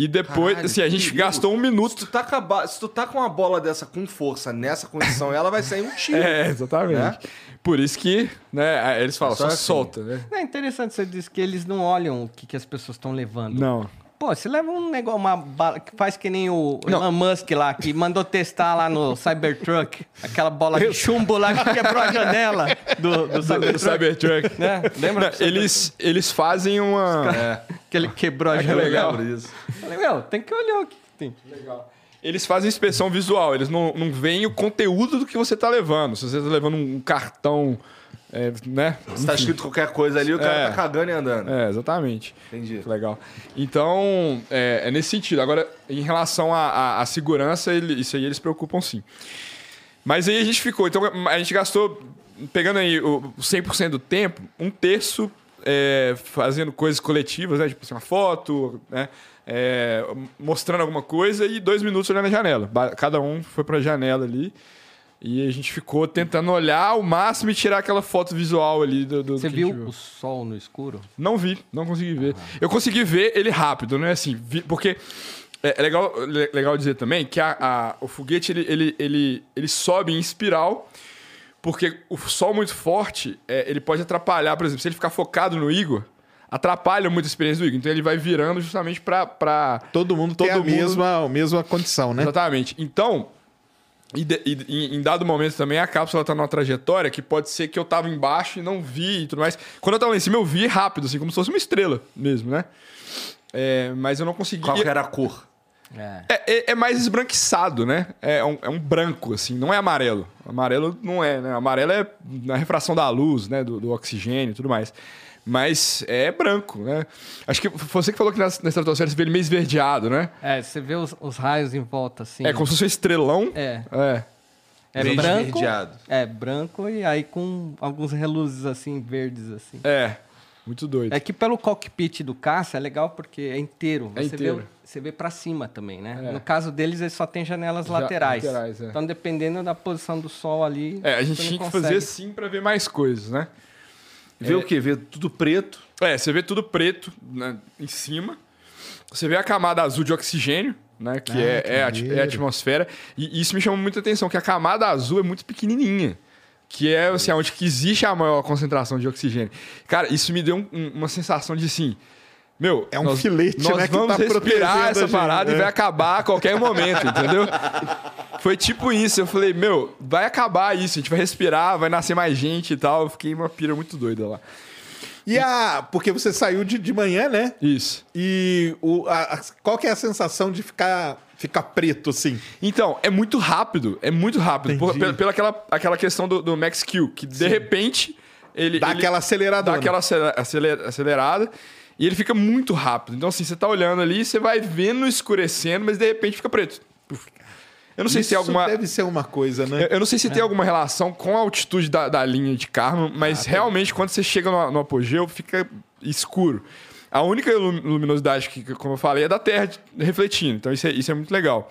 [SPEAKER 4] E depois,
[SPEAKER 1] Caralho,
[SPEAKER 4] assim, a gente
[SPEAKER 1] perigo.
[SPEAKER 4] gastou um
[SPEAKER 1] Se
[SPEAKER 4] minuto.
[SPEAKER 1] tu, tá com a se tu tá com uma bola dessa com força nessa condição, ela vai sair um tiro.
[SPEAKER 4] É, exatamente.
[SPEAKER 1] Né?
[SPEAKER 4] Por isso que, né, eles falam,
[SPEAKER 1] Só
[SPEAKER 4] só,
[SPEAKER 1] assim.
[SPEAKER 4] solta, né?
[SPEAKER 3] É interessante você dizer que eles não olham o que, que as pessoas estão levando.
[SPEAKER 4] Não.
[SPEAKER 3] Pô, você leva um negócio, uma bala que faz que nem o
[SPEAKER 4] Não.
[SPEAKER 3] Elon Musk lá, que mandou testar lá no Cybertruck, aquela bola de chumbo lá que quebrou a janela do, do
[SPEAKER 4] Do
[SPEAKER 3] Cybertruck.
[SPEAKER 4] Cybertruck.
[SPEAKER 3] Né? Lembra?
[SPEAKER 4] Não, eles, eles fazem uma.
[SPEAKER 3] Que ele quebrou a
[SPEAKER 4] É
[SPEAKER 3] janela.
[SPEAKER 4] legal.
[SPEAKER 3] Falei, meu, tem que olhar o que tem.
[SPEAKER 4] Eles fazem inspeção visual, eles não, não veem o conteúdo do que você tá levando. Se você tá levando um cartão, é, né?
[SPEAKER 1] Se tá escrito qualquer coisa ali, o cara
[SPEAKER 4] É.
[SPEAKER 1] tá cagando e andando.
[SPEAKER 4] É, exatamente.
[SPEAKER 1] Entendi.
[SPEAKER 4] Legal. Então, é, é nesse sentido. Agora, em relação à, segurança, ele- isso aí eles preocupam sim. Mas aí a gente ficou. Então, a gente gastou, pegando aí o 100% do tempo, um terço é, fazendo coisas coletivas, né? Tipo assim, uma foto, né? É, mostrando alguma coisa e dois minutos olhando a janela. Cada um foi pra janela ali. E a gente ficou tentando olhar ao máximo e tirar aquela foto visual ali do, do
[SPEAKER 3] Você
[SPEAKER 4] a
[SPEAKER 3] viu
[SPEAKER 4] gente
[SPEAKER 3] o sol no escuro?
[SPEAKER 4] não vi, não consegui ver. Eu consegui ver ele rápido, não é assim. vi- porque é, é legal, le- legal dizer também que a- a- o foguete ele, ele, ele, ele sobe em espiral, porque o sol muito forte é, ele pode atrapalhar, por exemplo, se ele ficar focado no Igor, atrapalha muito a experiência do Igor. Então ele vai virando justamente para. Pra...
[SPEAKER 2] Todo mundo
[SPEAKER 4] Todo
[SPEAKER 2] tem a
[SPEAKER 4] mundo-
[SPEAKER 2] mesma, a mesma condição, né?
[SPEAKER 4] Exatamente. Então, e, de- e- em- em dado momento também, a cápsula tá numa trajetória que pode ser que eu tava embaixo e não vi e tudo mais. Quando eu tava lá em cima, eu vi rápido, assim, como se fosse uma estrela mesmo, né? É, mas eu não consegui.
[SPEAKER 1] Qual era a cor?
[SPEAKER 3] É.
[SPEAKER 4] É, é- é mais esbranquiçado, né? É um, é um branco, assim, não é amarelo. Amarelo não é, né? Amarelo é na refração da luz, né? Do, do oxigênio e tudo mais. Mas é branco, né? Acho que foi você que falou que na, na estratosfera você vê ele meio esverdeado, né?
[SPEAKER 3] É, você vê os, os raios em volta, assim.
[SPEAKER 4] É como se fosse um estrelão.
[SPEAKER 3] É.
[SPEAKER 4] É.
[SPEAKER 3] É
[SPEAKER 1] Meio
[SPEAKER 3] branco.
[SPEAKER 1] esverdeado.
[SPEAKER 3] É, branco e aí com alguns reluzes assim, verdes, assim.
[SPEAKER 4] É. Muito doido.
[SPEAKER 3] É que pelo cockpit do caça é legal porque é inteiro.
[SPEAKER 4] É
[SPEAKER 3] Você,
[SPEAKER 4] inteiro.
[SPEAKER 3] Vê, você vê pra cima também, né?
[SPEAKER 4] É.
[SPEAKER 3] No caso deles, ele só tem janelas
[SPEAKER 4] Ja-
[SPEAKER 3] laterais.
[SPEAKER 4] laterais, é.
[SPEAKER 3] Então, dependendo da posição do sol ali.
[SPEAKER 4] É, a gente tinha que
[SPEAKER 3] consegue.
[SPEAKER 4] fazer assim pra ver mais coisas, né?
[SPEAKER 1] Vê o quê? Vê tudo preto.
[SPEAKER 4] É, você vê tudo preto né, em cima. Você vê a camada azul de oxigênio, né? Que,
[SPEAKER 2] Ah,
[SPEAKER 4] é,
[SPEAKER 2] que
[SPEAKER 4] é, a, é a atmosfera. E isso me chama muita atenção, que a camada azul é muito pequenininha. Que é assim, onde que existe a maior concentração de oxigênio. Cara, isso me deu um- um- uma sensação de assim. Meu,
[SPEAKER 2] É um filete,
[SPEAKER 4] nós
[SPEAKER 2] né, que
[SPEAKER 4] vamos
[SPEAKER 2] tá
[SPEAKER 4] respirar essa
[SPEAKER 2] gente,
[SPEAKER 4] parada e
[SPEAKER 2] né?
[SPEAKER 4] vai acabar a qualquer momento, entendeu? Foi tipo isso. Eu falei, meu, vai acabar isso, a gente vai respirar, vai nascer mais gente e tal. Eu fiquei uma pira muito doida lá.
[SPEAKER 2] E a. Porque você saiu de, de manhã, né?
[SPEAKER 4] Isso.
[SPEAKER 2] E o, a- a- qual que é a sensação de ficar, ficar preto, assim?
[SPEAKER 4] Então, é muito rápido, é muito rápido. Por- pela pela aquela, aquela questão do, do Max Q, que de repente ele.
[SPEAKER 2] Dá
[SPEAKER 4] ele
[SPEAKER 2] aquela aceleradona.
[SPEAKER 4] Dá aquela acele- acele- acelerada e ele fica muito rápido. Então, assim, você tá olhando ali, você vai vendo escurecendo, mas de repente fica preto. Eu não sei se tem
[SPEAKER 2] Isso
[SPEAKER 4] alguma.
[SPEAKER 2] deve ser uma coisa, né?
[SPEAKER 4] Eu, eu não sei se tem alguma relação com a altitude da, da linha de Karman, mas realmente quando você chega no, no apogeu fica escuro. A única lu- luminosidade que, que, como eu falei, é da Terra refletindo. Então isso é, isso é muito legal.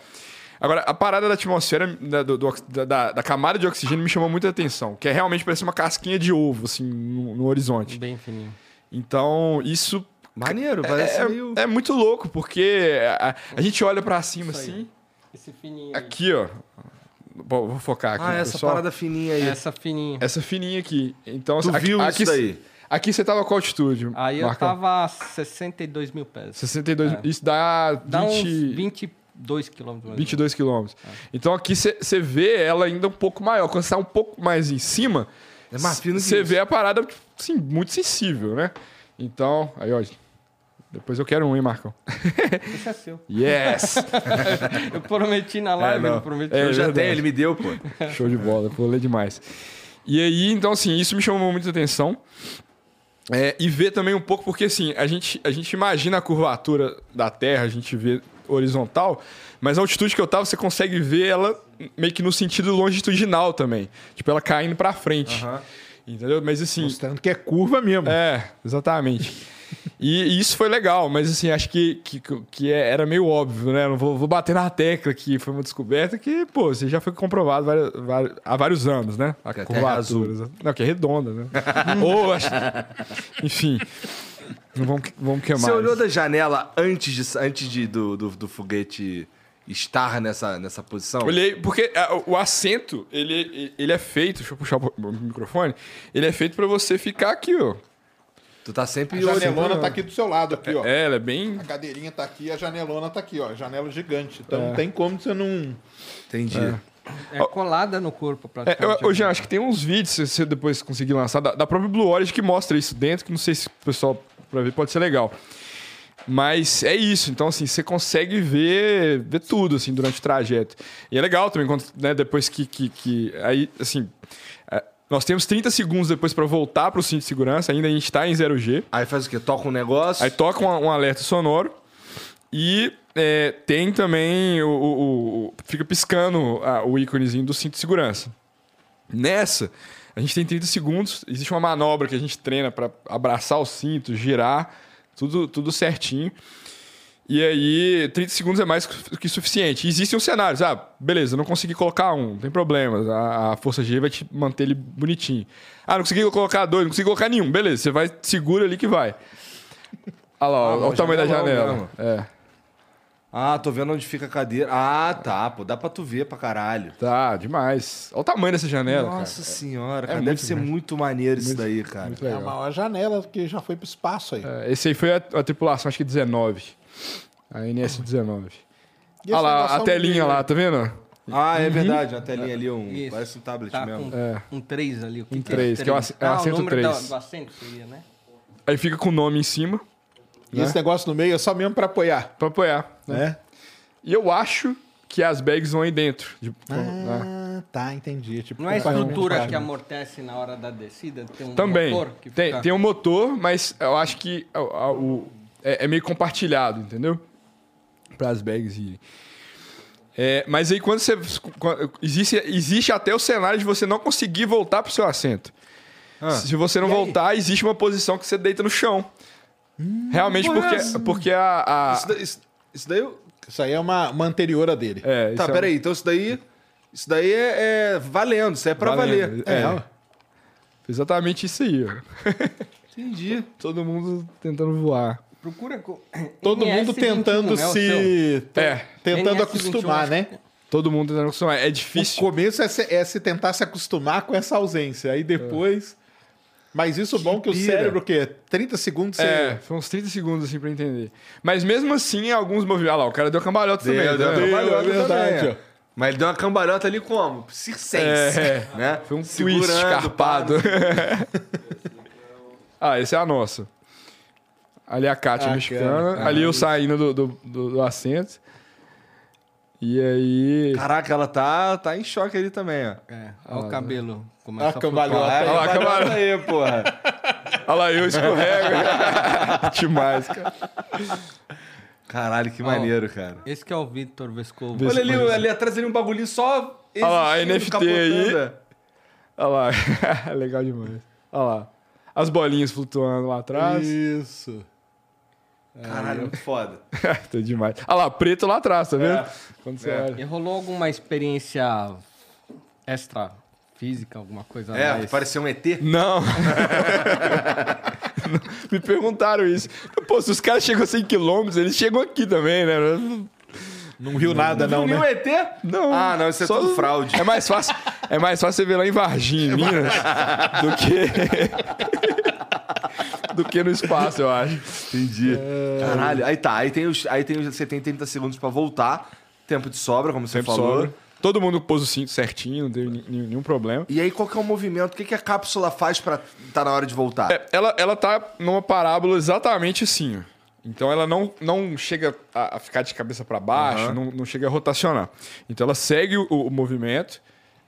[SPEAKER 4] Agora, a parada da atmosfera, da, do- da- da camada de oxigênio me chamou muita atenção, que é realmente parece uma casquinha de ovo, assim, no, no horizonte.
[SPEAKER 3] Bem fininho.
[SPEAKER 4] Então, isso
[SPEAKER 1] Maneiro, parece
[SPEAKER 4] é,
[SPEAKER 1] meio...
[SPEAKER 4] é muito louco, porque a, a gente olha pra cima
[SPEAKER 3] Isso aí.
[SPEAKER 4] assim,
[SPEAKER 3] Esse fininho. aí.
[SPEAKER 4] aqui, ó. Bom, vou focar aqui,
[SPEAKER 1] Ah, essa
[SPEAKER 4] pessoal.
[SPEAKER 1] parada fininha aí.
[SPEAKER 3] Essa fininha.
[SPEAKER 4] Essa fininha aqui. Então,
[SPEAKER 1] Tu
[SPEAKER 4] aqui,
[SPEAKER 1] viu
[SPEAKER 4] aqui,
[SPEAKER 1] isso daí?
[SPEAKER 4] Aqui você tava com altitude?
[SPEAKER 3] Aí eu
[SPEAKER 4] Marcão?
[SPEAKER 3] tava a 62 mil pés.
[SPEAKER 4] 62.
[SPEAKER 3] É.
[SPEAKER 4] Isso dá, 20,
[SPEAKER 3] Dá uns 22 quilômetros. mais ou menos.
[SPEAKER 4] 22 quilômetros. Então aqui você vê ela ainda um pouco maior. Quando você tá um pouco mais em cima,
[SPEAKER 1] É mais fino que
[SPEAKER 4] você vê a parada assim, muito sensível, né? Então, aí, ó. Depois eu quero um, hein, Marcão?
[SPEAKER 3] Esse é seu.
[SPEAKER 4] Yes!
[SPEAKER 3] Eu prometi na live,
[SPEAKER 4] não.
[SPEAKER 3] não prometi.
[SPEAKER 4] É
[SPEAKER 1] Eu já tenho, ele me deu, pô.
[SPEAKER 4] Show de bola, vou ler demais. E aí, então, assim, isso me chamou muita atenção. É, e ver também um pouco, porque assim, a gente, a gente imagina a curvatura da Terra, a gente vê horizontal, mas a altitude que eu tava, você consegue ver ela meio que no sentido longitudinal também. Tipo, ela caindo pra frente. Entendeu? Mas assim.
[SPEAKER 2] Mostrando que é curva mesmo.
[SPEAKER 4] É, exatamente. E, e isso foi legal, mas assim, acho que, que, que é- era meio óbvio, né? Não vou, vou bater na tecla que foi uma descoberta que, pô, você já foi comprovado várias- várias- há vários anos, né? A
[SPEAKER 1] Que é
[SPEAKER 4] curvatura. Não, que é redonda, né? Ou, acho... enfim. Vamos, vamos queimar.
[SPEAKER 1] Você olhou da janela antes, de, antes de, do, do, do foguete estar nessa, nessa posição?
[SPEAKER 4] Olhei, porque ah, o- assento, ele, ele é feito, deixa eu puxar o microfone, ele é feito pra você ficar aqui, ó.
[SPEAKER 1] Tu tá sempre
[SPEAKER 2] A janelona tá aqui do seu lado, aqui, ó.
[SPEAKER 4] É, ela é bem...
[SPEAKER 2] A cadeirinha tá aqui, a janelona tá aqui, ó. Janela gigante. Então não tem como você não.
[SPEAKER 1] Entendi.
[SPEAKER 3] É colada no corpo,
[SPEAKER 4] É,
[SPEAKER 3] praticamente.
[SPEAKER 4] eu, eu já acho que tem uns vídeos, se você depois conseguir lançar, da, da própria Blue Origin que mostra isso dentro, que não sei se o pessoal pra ver pode ser legal. Mas é isso, então assim, você consegue ver, ver tudo assim durante o trajeto. E é legal também, quando, né, depois que, que, que- Aí, assim. Nós temos 30 segundos depois pra voltar pro cinto de segurança, ainda a gente tá em 0G.
[SPEAKER 1] Aí faz o quê? Toca um negócio.
[SPEAKER 4] Aí toca um, um alerta sonoro e é, tem também o, o- o- fica piscando a- o íconezinho do cinto de segurança. Nessa, a gente tem 30 segundos, existe uma manobra que a gente treina para abraçar o cinto, girar, tudo, tudo certinho. E aí, 30 segundos é mais que suficiente. Existem os cenários. Ah, beleza, não consegui colocar um, não tem problema. A, a força G vai te manter ele bonitinho. Ah, não consegui colocar dois, não consegui colocar nenhum. Beleza, você vai, segura ali que vai. Olha lá,
[SPEAKER 1] Ah,
[SPEAKER 4] olha o tamanho da janela. É,
[SPEAKER 1] Ah, tô vendo onde fica a cadeira. Ah, tá, pô. Dá pra tu ver pra caralho.
[SPEAKER 4] tá, demais. Olha o tamanho dessa janela,
[SPEAKER 1] Nossa senhora,
[SPEAKER 4] É
[SPEAKER 1] cara.
[SPEAKER 4] muito
[SPEAKER 1] Deve ser
[SPEAKER 4] grande.
[SPEAKER 1] muito maneiro isso daí, cara.
[SPEAKER 4] Muito
[SPEAKER 2] É a maior janela que já foi pro espaço aí.
[SPEAKER 4] É, esse aí foi a, a tripulação, acho que 19. A NS-19.
[SPEAKER 2] E esse
[SPEAKER 4] Olha lá, a
[SPEAKER 2] no
[SPEAKER 4] telinha lá,
[SPEAKER 2] né?
[SPEAKER 4] tá vendo?
[SPEAKER 1] Ah, é verdade. Uma telinha ali, um,
[SPEAKER 3] Isso.
[SPEAKER 1] parece um tablet
[SPEAKER 3] Tá
[SPEAKER 1] mesmo.
[SPEAKER 3] com
[SPEAKER 4] É.
[SPEAKER 3] um 3 ali. O que
[SPEAKER 4] Um
[SPEAKER 3] que é
[SPEAKER 4] três, que é o
[SPEAKER 3] três?
[SPEAKER 4] ass- é o
[SPEAKER 3] Ah,
[SPEAKER 4] assento
[SPEAKER 3] número
[SPEAKER 4] três.
[SPEAKER 3] do assento seria, né?
[SPEAKER 4] Aí fica com o nome em cima,
[SPEAKER 2] E esse negócio no meio é só mesmo pra apoiar.
[SPEAKER 4] pra apoiar.
[SPEAKER 2] Né?
[SPEAKER 4] E eu acho que as bags vão aí dentro. de- né?
[SPEAKER 2] Ah, tá, entendi. Tipo,
[SPEAKER 3] Não é a estrutura
[SPEAKER 2] de
[SPEAKER 3] que amortece na hora da descida? Tem um
[SPEAKER 4] Também.
[SPEAKER 3] motor que
[SPEAKER 4] tem,
[SPEAKER 3] fica...
[SPEAKER 4] tem um motor, mas eu acho que a- a- o, é, é meio compartilhado, entendeu? Para as bags irem. É, mas aí quando você. quando- existe, existe até o cenário de você não conseguir voltar pro seu assento. Se você não voltar, existe uma posição que você deita no chão. Realmente,
[SPEAKER 1] porra é
[SPEAKER 4] porque,
[SPEAKER 1] essa?
[SPEAKER 4] porque a. a-
[SPEAKER 1] Isso, daí, isso, isso daí.
[SPEAKER 2] Isso aí é uma, uma anterior a dele.
[SPEAKER 4] é,
[SPEAKER 1] Tá,
[SPEAKER 4] é-
[SPEAKER 1] peraí. Então isso daí. Isso daí é, é valendo, isso é pra
[SPEAKER 4] valendo.
[SPEAKER 1] valer.
[SPEAKER 4] É,
[SPEAKER 2] ó.
[SPEAKER 4] exatamente isso aí. ó.
[SPEAKER 1] Entendi.
[SPEAKER 4] Todo mundo tentando voar.
[SPEAKER 3] Procura...
[SPEAKER 2] Todo
[SPEAKER 3] NS21,
[SPEAKER 2] mundo tentando
[SPEAKER 3] né, o seu?
[SPEAKER 2] se.
[SPEAKER 4] É,
[SPEAKER 2] Tentando
[SPEAKER 3] NS21,
[SPEAKER 2] acostumar,
[SPEAKER 3] acho
[SPEAKER 2] né?
[SPEAKER 4] todo mundo tentando acostumar. É
[SPEAKER 2] O
[SPEAKER 4] difícil.
[SPEAKER 2] começo é se, é se tentar se acostumar com essa ausência. Aí depois. Mas isso bom que o
[SPEAKER 1] pira.
[SPEAKER 2] cérebro, o quê? 30 segundos você.
[SPEAKER 4] É, foi uns 30 segundos assim pra entender. Mas mesmo assim, alguns movimentos. Ah lá, o cara deu cambalhota também.
[SPEAKER 1] Deu, deu
[SPEAKER 4] tá
[SPEAKER 1] uma
[SPEAKER 4] vendo?
[SPEAKER 1] cambalhota
[SPEAKER 2] é verdade,
[SPEAKER 1] também,
[SPEAKER 2] ó.
[SPEAKER 1] Mas ele deu uma cambalhota ali como? Circense.
[SPEAKER 4] É,
[SPEAKER 1] né?
[SPEAKER 4] Foi um
[SPEAKER 1] Segurando,
[SPEAKER 4] twist escarpado. ah, esse é a nossa. Ali a Kátia
[SPEAKER 2] Ah,
[SPEAKER 4] mexicana.
[SPEAKER 2] cara.
[SPEAKER 4] ali eu saindo do, do, do- do assento. E aí.
[SPEAKER 1] Caraca, ela tá, tá em choque ali também, ó.
[SPEAKER 3] É, olha o cabelo.
[SPEAKER 2] Ah,
[SPEAKER 3] Começa a
[SPEAKER 2] cambalhota.
[SPEAKER 4] Olha lá,
[SPEAKER 1] cambalhota aí, porra.
[SPEAKER 4] Olha lá, eu escorrego. Demais, cara.
[SPEAKER 1] Caralho, que maneiro, cara.
[SPEAKER 3] Esse que é o Vitor Vescovo.
[SPEAKER 1] Olha ali, ali atrás ali um bagulhinho só.
[SPEAKER 4] Olha lá,
[SPEAKER 1] existindo,
[SPEAKER 4] NFT
[SPEAKER 1] capotando.
[SPEAKER 4] aí. Olha lá. Legal demais. Olha lá. As bolinhas flutuando lá atrás.
[SPEAKER 2] Isso.
[SPEAKER 1] Caralho, muito foda.
[SPEAKER 4] tá demais. Olha lá, preto lá atrás, tá vendo? Quando você
[SPEAKER 1] É.
[SPEAKER 4] olha.
[SPEAKER 3] E rolou alguma experiência extra física, alguma coisa
[SPEAKER 1] É,
[SPEAKER 3] mais?
[SPEAKER 1] parecia um ET.
[SPEAKER 4] Não. Me perguntaram isso. Pô, se os caras chegam a 100 km, eles chegam aqui também, né?
[SPEAKER 2] Não viu nada, não,
[SPEAKER 1] Viu
[SPEAKER 2] né?
[SPEAKER 1] ET?
[SPEAKER 4] Não.
[SPEAKER 1] Ah, não, isso é
[SPEAKER 4] Só-
[SPEAKER 1] tudo fraude.
[SPEAKER 4] É mais fácil, é mais fácil você ver lá em Varginha, em Minas, do que do que no espaço, eu acho.
[SPEAKER 1] Entendi. Caralho, aí tá. Aí tem os, aí tem os, você tem 30 segundos pra voltar. Tempo de sobra, como você
[SPEAKER 4] Sempre
[SPEAKER 1] falou.
[SPEAKER 4] sobra. Todo mundo pôs o cinto certinho, não teve nenhum, problema.
[SPEAKER 1] E aí, qual que é o movimento? O que, que a cápsula faz pra tá na hora de voltar?
[SPEAKER 4] É, ela, ela tá numa parábola exatamente assim, ó. Então ela não, não chega a, a ficar de cabeça para baixo,
[SPEAKER 1] Aham.
[SPEAKER 4] não, não chega a rotacionar. Então ela segue o, o movimento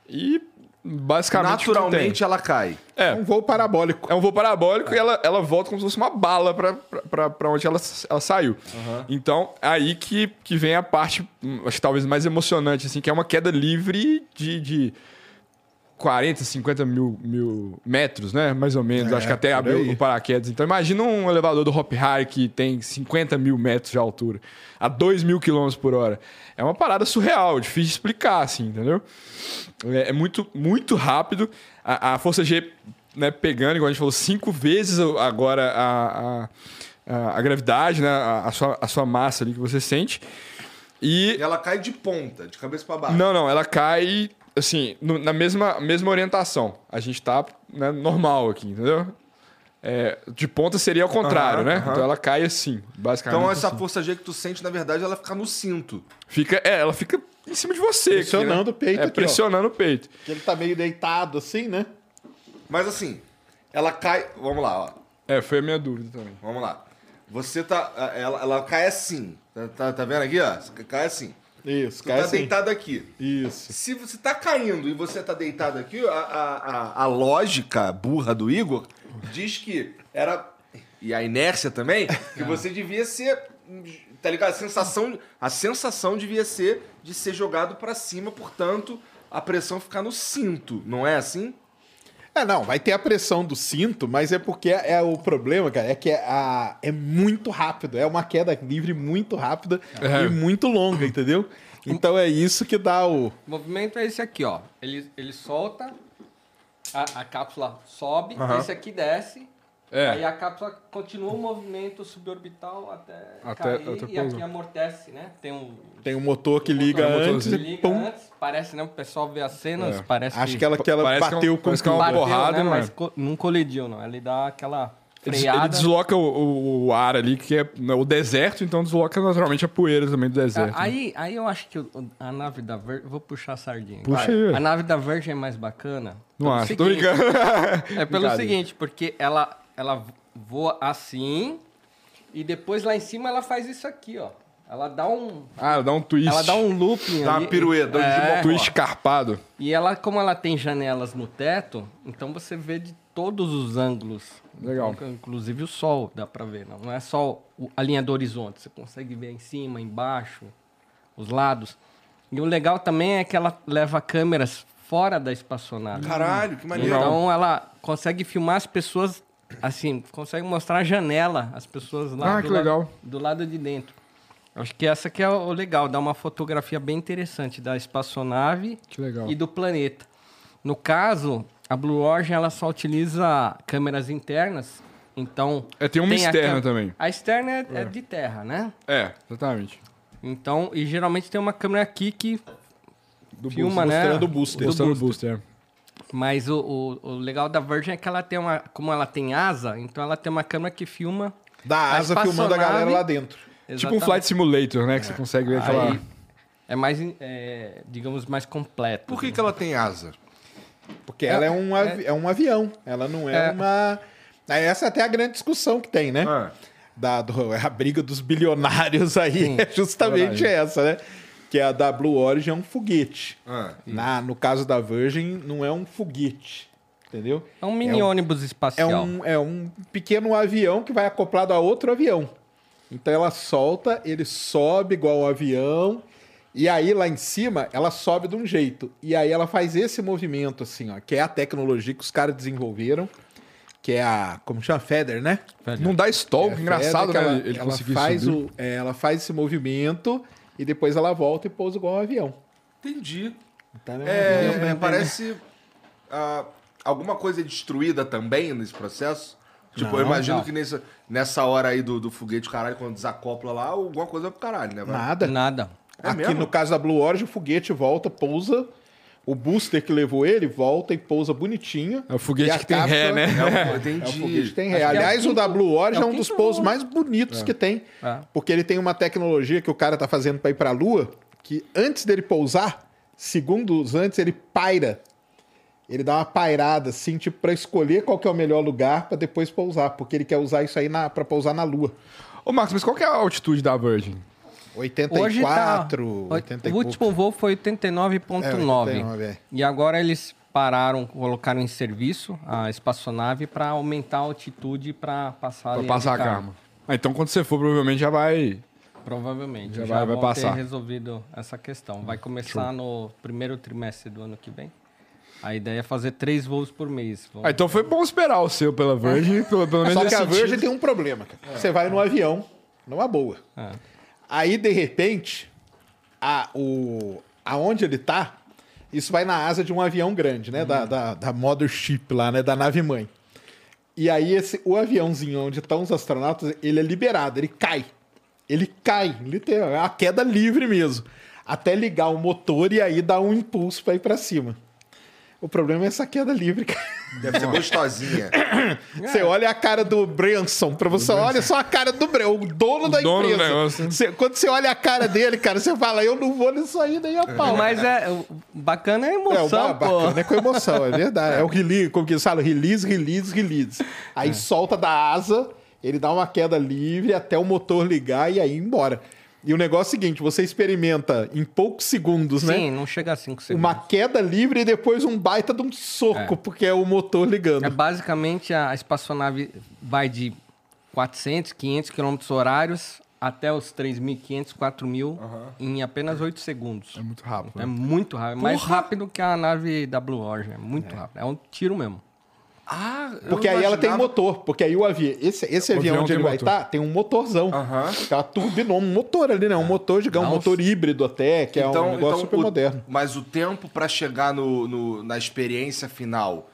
[SPEAKER 4] e basicamente.
[SPEAKER 1] Naturalmente ela cai.
[SPEAKER 4] tem.
[SPEAKER 2] É um voo parabólico.
[SPEAKER 4] É um voo parabólico e ela, ela volta como se fosse uma bala pra onde ela, ela saiu. Então, aí que, que vem a parte, hum, acho que talvez mais emocionante, assim, que é uma queda livre de, de 40, 50 mil, mil metros, né? Mais ou menos.
[SPEAKER 2] É,
[SPEAKER 4] acho que até abriu o paraquedas. Então, imagina um elevador do Hop Hari que tem 50 mil metros de altura, a 2 mil quilômetros por hora. É uma parada surreal, difícil de explicar, assim, entendeu? É, é muito, muito rápido. A, a força G né, pegando, igual a gente falou, cinco vezes agora a, a, a, gravidade, né, a, a sua, a sua massa ali que você sente. E.
[SPEAKER 1] E ela cai de ponta, de cabeça pra baixo.
[SPEAKER 4] Não, não, ela cai assim, no- na mesma, mesma orientação. A gente tá né, normal aqui, entendeu? É, de ponta seria ao contrário, né? Então ela cai assim, basicamente.
[SPEAKER 1] Então essa
[SPEAKER 4] assim.
[SPEAKER 1] força G que tu sente, na verdade, ela fica no cinto.
[SPEAKER 4] Fica, é, ela fica em cima de você. aqui,
[SPEAKER 2] Pressionando
[SPEAKER 4] né?
[SPEAKER 2] o peito
[SPEAKER 4] É,
[SPEAKER 2] aqui, ó.
[SPEAKER 4] pressionando o peito.
[SPEAKER 2] Que ele tá meio deitado assim, né?
[SPEAKER 1] Mas assim, ela cai. Vamos lá, ó.
[SPEAKER 4] É, foi a minha dúvida também.
[SPEAKER 1] Vamos lá. Você tá. Ela, ela cai assim. Tá, tá, tá vendo aqui, ó? Cai assim.
[SPEAKER 2] Isso, cai
[SPEAKER 1] tá
[SPEAKER 2] assim.
[SPEAKER 1] deitado aqui.
[SPEAKER 2] Isso.
[SPEAKER 1] Se você tá caindo e você tá deitado aqui, a, a, a, lógica burra do Igor diz que era. E a inércia também, que você devia ser. Tá ligado? A sensação, a sensação devia ser de ser jogado pra cima, portanto, a pressão ficar no cinto, não é assim?
[SPEAKER 2] É, não, vai ter a pressão do cinto, mas é porque é, é o problema, cara, é que é, a, é muito rápido, é uma queda livre muito rápida
[SPEAKER 4] É.
[SPEAKER 2] e muito longa, entendeu? Então é isso que dá o.
[SPEAKER 3] O movimento é esse aqui, ó. Ele, ele solta, a, a cápsula sobe, esse aqui desce.
[SPEAKER 4] É.
[SPEAKER 3] Aí a cápsula continua o movimento suborbital até,
[SPEAKER 4] Até-
[SPEAKER 3] cair
[SPEAKER 4] até
[SPEAKER 3] e aqui amortece, né? Tem um
[SPEAKER 2] Tem um motor que liga
[SPEAKER 4] motor-
[SPEAKER 2] antes
[SPEAKER 4] motorzinho.
[SPEAKER 2] e
[SPEAKER 3] liga
[SPEAKER 2] pum.
[SPEAKER 3] antes, parece, né? O pessoal vê as cenas,
[SPEAKER 4] É.
[SPEAKER 3] parece
[SPEAKER 2] Acho
[SPEAKER 3] que,
[SPEAKER 2] que ela, que ela
[SPEAKER 4] Parece que é um-
[SPEAKER 2] bateu com
[SPEAKER 4] que é uma porrada,
[SPEAKER 3] né?
[SPEAKER 4] não é?
[SPEAKER 3] Mas co- não colidiu, não. Ele dá aquela freada.
[SPEAKER 4] ele desloca o, o- o ar ali, que é né, o deserto, então desloca naturalmente a poeira também do deserto. né?
[SPEAKER 3] Ah, aí, aí eu acho que a nave da. Vou puxar a sardinha.
[SPEAKER 4] Puxa aí.
[SPEAKER 3] A nave da Virgin é mais bacana.
[SPEAKER 4] Não acho, tô
[SPEAKER 3] seguinte-
[SPEAKER 4] brincando.
[SPEAKER 3] É pelo seguinte, porque ela, ela voa assim e depois lá em cima ela faz isso aqui, ó. Ela dá um,
[SPEAKER 4] Ah, dá um twist.
[SPEAKER 3] ela dá um looping
[SPEAKER 1] Dá uma
[SPEAKER 3] ali.
[SPEAKER 1] pirueta, um
[SPEAKER 3] É,
[SPEAKER 1] de
[SPEAKER 4] twist carpado.
[SPEAKER 3] e ela, como ela tem janelas no teto, então você vê de todos os ângulos.
[SPEAKER 4] Legal.
[SPEAKER 3] Inclusive o sol, dá pra ver. Não, não é só a linha do horizonte. Você consegue ver em cima, embaixo, os lados. E o legal também é que ela leva câmeras fora da espaçonave.
[SPEAKER 1] Caralho, que maneiro.
[SPEAKER 3] Então ela consegue filmar as pessoas assim, consegue mostrar a janela, as pessoas lá
[SPEAKER 4] Ah,
[SPEAKER 3] do,
[SPEAKER 4] que
[SPEAKER 3] lado-
[SPEAKER 4] legal.
[SPEAKER 3] do lado de dentro. Acho que essa que é o legal, dá uma fotografia bem interessante da espaçonave
[SPEAKER 4] Que legal.
[SPEAKER 3] e do planeta. No caso, a Blue Origin ela só utiliza câmeras internas, então
[SPEAKER 4] É, tem uma
[SPEAKER 3] a
[SPEAKER 4] externa
[SPEAKER 3] cam-
[SPEAKER 4] também.
[SPEAKER 3] A externa é, é de terra, né?
[SPEAKER 4] É, exatamente.
[SPEAKER 3] Então, e geralmente tem uma câmera aqui que
[SPEAKER 2] Do
[SPEAKER 3] filma,
[SPEAKER 2] booster,
[SPEAKER 3] né?
[SPEAKER 2] mostrando o booster.
[SPEAKER 4] Mostrando o booster.
[SPEAKER 3] Mas o, o, o legal da Virgin é que ela tem uma. Como ela tem asa, então ela tem uma câmera que filma.
[SPEAKER 2] Da asa filmando a galera lá dentro.
[SPEAKER 4] Tipo um
[SPEAKER 3] Exatamente.
[SPEAKER 4] Flight Simulator, né? Que você consegue ver aquela...
[SPEAKER 3] Aí é mais, é, digamos, mais completo.
[SPEAKER 1] Por que, que ela tem asa?
[SPEAKER 2] Porque ela é um, avi- é um avião, ela não é,
[SPEAKER 3] É.
[SPEAKER 2] uma. Essa é até a grande discussão que tem, né? Da, do- a briga dos bilionários aí
[SPEAKER 3] Sim,
[SPEAKER 2] é justamente
[SPEAKER 4] verdade.
[SPEAKER 2] essa, né? Que a da Blue Origin é um foguete.
[SPEAKER 1] Ah.
[SPEAKER 2] Na, no caso da Virgin, não é um foguete. Entendeu?
[SPEAKER 3] É um mini
[SPEAKER 2] É um-
[SPEAKER 3] ônibus
[SPEAKER 2] É
[SPEAKER 3] espacial.
[SPEAKER 2] um, é um pequeno avião que vai acoplado a outro avião. Então ela solta, ele sobe igual um avião, e aí lá em cima ela sobe de um jeito. E aí ela faz esse movimento assim, ó, que é a tecnologia que os caras desenvolveram, que é a, como chama, Feather, né?
[SPEAKER 4] Não dá stall,
[SPEAKER 2] É,
[SPEAKER 4] que engraçado,
[SPEAKER 2] Feather,
[SPEAKER 4] né?
[SPEAKER 2] que
[SPEAKER 4] ele
[SPEAKER 2] ela, ela faz
[SPEAKER 4] subir.
[SPEAKER 2] o, é, ela faz esse movimento e depois ela volta e pousa igual um avião.
[SPEAKER 1] Entendi.
[SPEAKER 2] Então,
[SPEAKER 1] É,
[SPEAKER 2] é,
[SPEAKER 1] parece ah, alguma coisa destruída também nesse processo. Tipo, eu
[SPEAKER 2] Não,
[SPEAKER 1] imagino
[SPEAKER 3] não.
[SPEAKER 1] que nessa, nessa hora aí do, do foguete, caralho, quando desacopla lá, alguma coisa vai pro caralho, né? vai?
[SPEAKER 2] nada.
[SPEAKER 3] Nada.
[SPEAKER 1] É
[SPEAKER 2] Aqui
[SPEAKER 1] mesmo?
[SPEAKER 2] no caso da Blue Origin, o foguete volta, pousa. O booster que levou ele volta e pousa bonitinho.
[SPEAKER 4] É o foguete que tem ré, né?
[SPEAKER 1] É, um-
[SPEAKER 2] É, o
[SPEAKER 1] entendi.
[SPEAKER 2] foguete que tem ré.
[SPEAKER 3] que é o
[SPEAKER 2] Aliás, o, da Blue Origin
[SPEAKER 3] é
[SPEAKER 2] é,
[SPEAKER 3] o
[SPEAKER 2] um dos pousos mais bonitos que tem.
[SPEAKER 3] É.
[SPEAKER 2] Porque ele tem uma tecnologia que o cara tá fazendo para ir para a Lua, que antes dele pousar, segundos antes, ele paira. Ele dá uma pairada, assim, tipo, para escolher qual que é o melhor lugar para depois pousar. Porque ele quer usar isso aí para pousar na Lua.
[SPEAKER 4] Ô, Marcos, mas qual que é a altitude da Virgin?
[SPEAKER 2] 84,
[SPEAKER 3] Hoje tá,
[SPEAKER 2] 80 e
[SPEAKER 3] o
[SPEAKER 2] pouco.
[SPEAKER 3] último voo foi 89.9.
[SPEAKER 2] É, 89, é.
[SPEAKER 3] E agora eles pararam, colocaram em serviço a espaçonave para aumentar a altitude para passar
[SPEAKER 4] passar a karma. Ah, então quando você for, provavelmente já vai.
[SPEAKER 3] Provavelmente.
[SPEAKER 4] Já
[SPEAKER 3] Já,
[SPEAKER 4] vai- vai passar.
[SPEAKER 3] ter resolvido essa questão. Vai começar no primeiro trimestre do ano que vem. A ideia é fazer três voos por mês.
[SPEAKER 4] Ah, então foi bom esperar o seu pela Virgin, pelo, pelo menos
[SPEAKER 2] Só que a Virgin tem um problema, cara. Você vai no avião, numa boa.
[SPEAKER 3] É.
[SPEAKER 2] Aí, de repente, a, o, aonde ele tá, isso vai na asa de um avião grande, né? Da, da, da mothership lá, né? Da nave mãe. E aí, esse, o aviãozinho onde estão os astronautas, ele é liberado, ele cai. Ele cai, literalmente, é uma queda livre mesmo. Até ligar o motor e aí dar um impulso para ir para cima. O problema é essa queda livre, cara.
[SPEAKER 1] Deve ser gostosinha.
[SPEAKER 2] Você olha a cara do Branson, pra você olha só a cara do Branson, o dono da
[SPEAKER 4] dono do
[SPEAKER 2] empresa.
[SPEAKER 4] negócio.
[SPEAKER 2] Você- quando você olha a cara dele, cara, você fala, eu não vou nisso aí nem a pau.
[SPEAKER 3] Mas é o bacana é a
[SPEAKER 2] É, o
[SPEAKER 3] emoção, pô.
[SPEAKER 2] bacana é com emoção, é verdade. É o release, como que eles falam? Release, release, release. Aí solta da asa, ele dá uma queda livre até o motor ligar e aí embora. E o negócio é o seguinte, você experimenta em poucos segundos, né?
[SPEAKER 3] Sim, não chega a cinco segundos.
[SPEAKER 2] Uma queda livre e depois um baita de um soco, porque é o motor ligando.
[SPEAKER 3] É basicamente a espaçonave vai de 400, 500 km horários até os 3.500, 4.000 em apenas 8 segundos.
[SPEAKER 4] É muito rápido.
[SPEAKER 3] É muito rápido. Mais rápido que a nave da Blue Origin. É muito rápido. É um tiro mesmo.
[SPEAKER 1] Ah,
[SPEAKER 2] Porque aí ela tem
[SPEAKER 1] imaginava-
[SPEAKER 2] motor. Porque aí o avião. Esse, esse
[SPEAKER 4] O
[SPEAKER 2] avião
[SPEAKER 4] avião
[SPEAKER 2] onde ele vai
[SPEAKER 4] motor.
[SPEAKER 2] estar tem um motorzão.
[SPEAKER 1] Aham.
[SPEAKER 2] Aquela turbina, um motor ali, né? Um motor, digamos, um motor híbrido até, que é um negócio super
[SPEAKER 1] o-
[SPEAKER 2] moderno.
[SPEAKER 1] Mas o tempo pra chegar no, no- na experiência final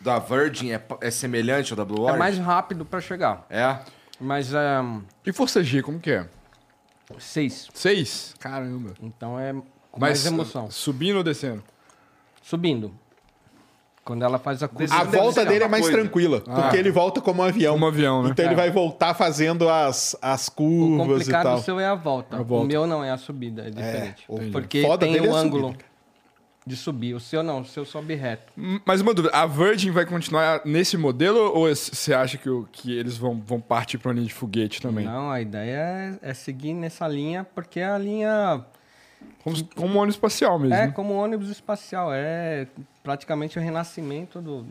[SPEAKER 1] da Virgin é, é semelhante ao da Blue
[SPEAKER 3] É
[SPEAKER 1] Origin?
[SPEAKER 3] mais rápido para chegar.
[SPEAKER 1] É?
[SPEAKER 3] Mas é.
[SPEAKER 4] E Força G, como que é?
[SPEAKER 3] 6.
[SPEAKER 4] Seis? Caramba.
[SPEAKER 3] Então é com
[SPEAKER 4] Mas
[SPEAKER 3] mais emoção.
[SPEAKER 4] subindo ou descendo?
[SPEAKER 3] Subindo. Quando ela faz a curva.
[SPEAKER 2] A volta dele é mais
[SPEAKER 1] coisa.
[SPEAKER 2] tranquila, porque ele volta como um avião.
[SPEAKER 4] Como avião, né?
[SPEAKER 2] Então ele
[SPEAKER 3] É.
[SPEAKER 2] vai voltar fazendo as, as
[SPEAKER 3] O
[SPEAKER 2] curvas e
[SPEAKER 3] complicado
[SPEAKER 2] tal.
[SPEAKER 3] seu é a volta.
[SPEAKER 4] A volta.
[SPEAKER 3] O meu não, é a subida, é diferente.
[SPEAKER 2] o
[SPEAKER 3] Porque
[SPEAKER 2] foda
[SPEAKER 3] tem
[SPEAKER 2] dele é
[SPEAKER 3] um ângulo
[SPEAKER 2] subida.
[SPEAKER 3] de subir. O seu não, o seu sobe reto.
[SPEAKER 4] Mas uma dúvida, a Virgin vai continuar nesse modelo ou você acha que, o- que eles vão, vão partir para uma linha de foguete também?
[SPEAKER 3] Não, a ideia é, é seguir nessa linha, porque é a linha
[SPEAKER 4] Como, como ônibus espacial mesmo.
[SPEAKER 3] é
[SPEAKER 4] né?
[SPEAKER 3] como ônibus espacial, é praticamente o renascimento do,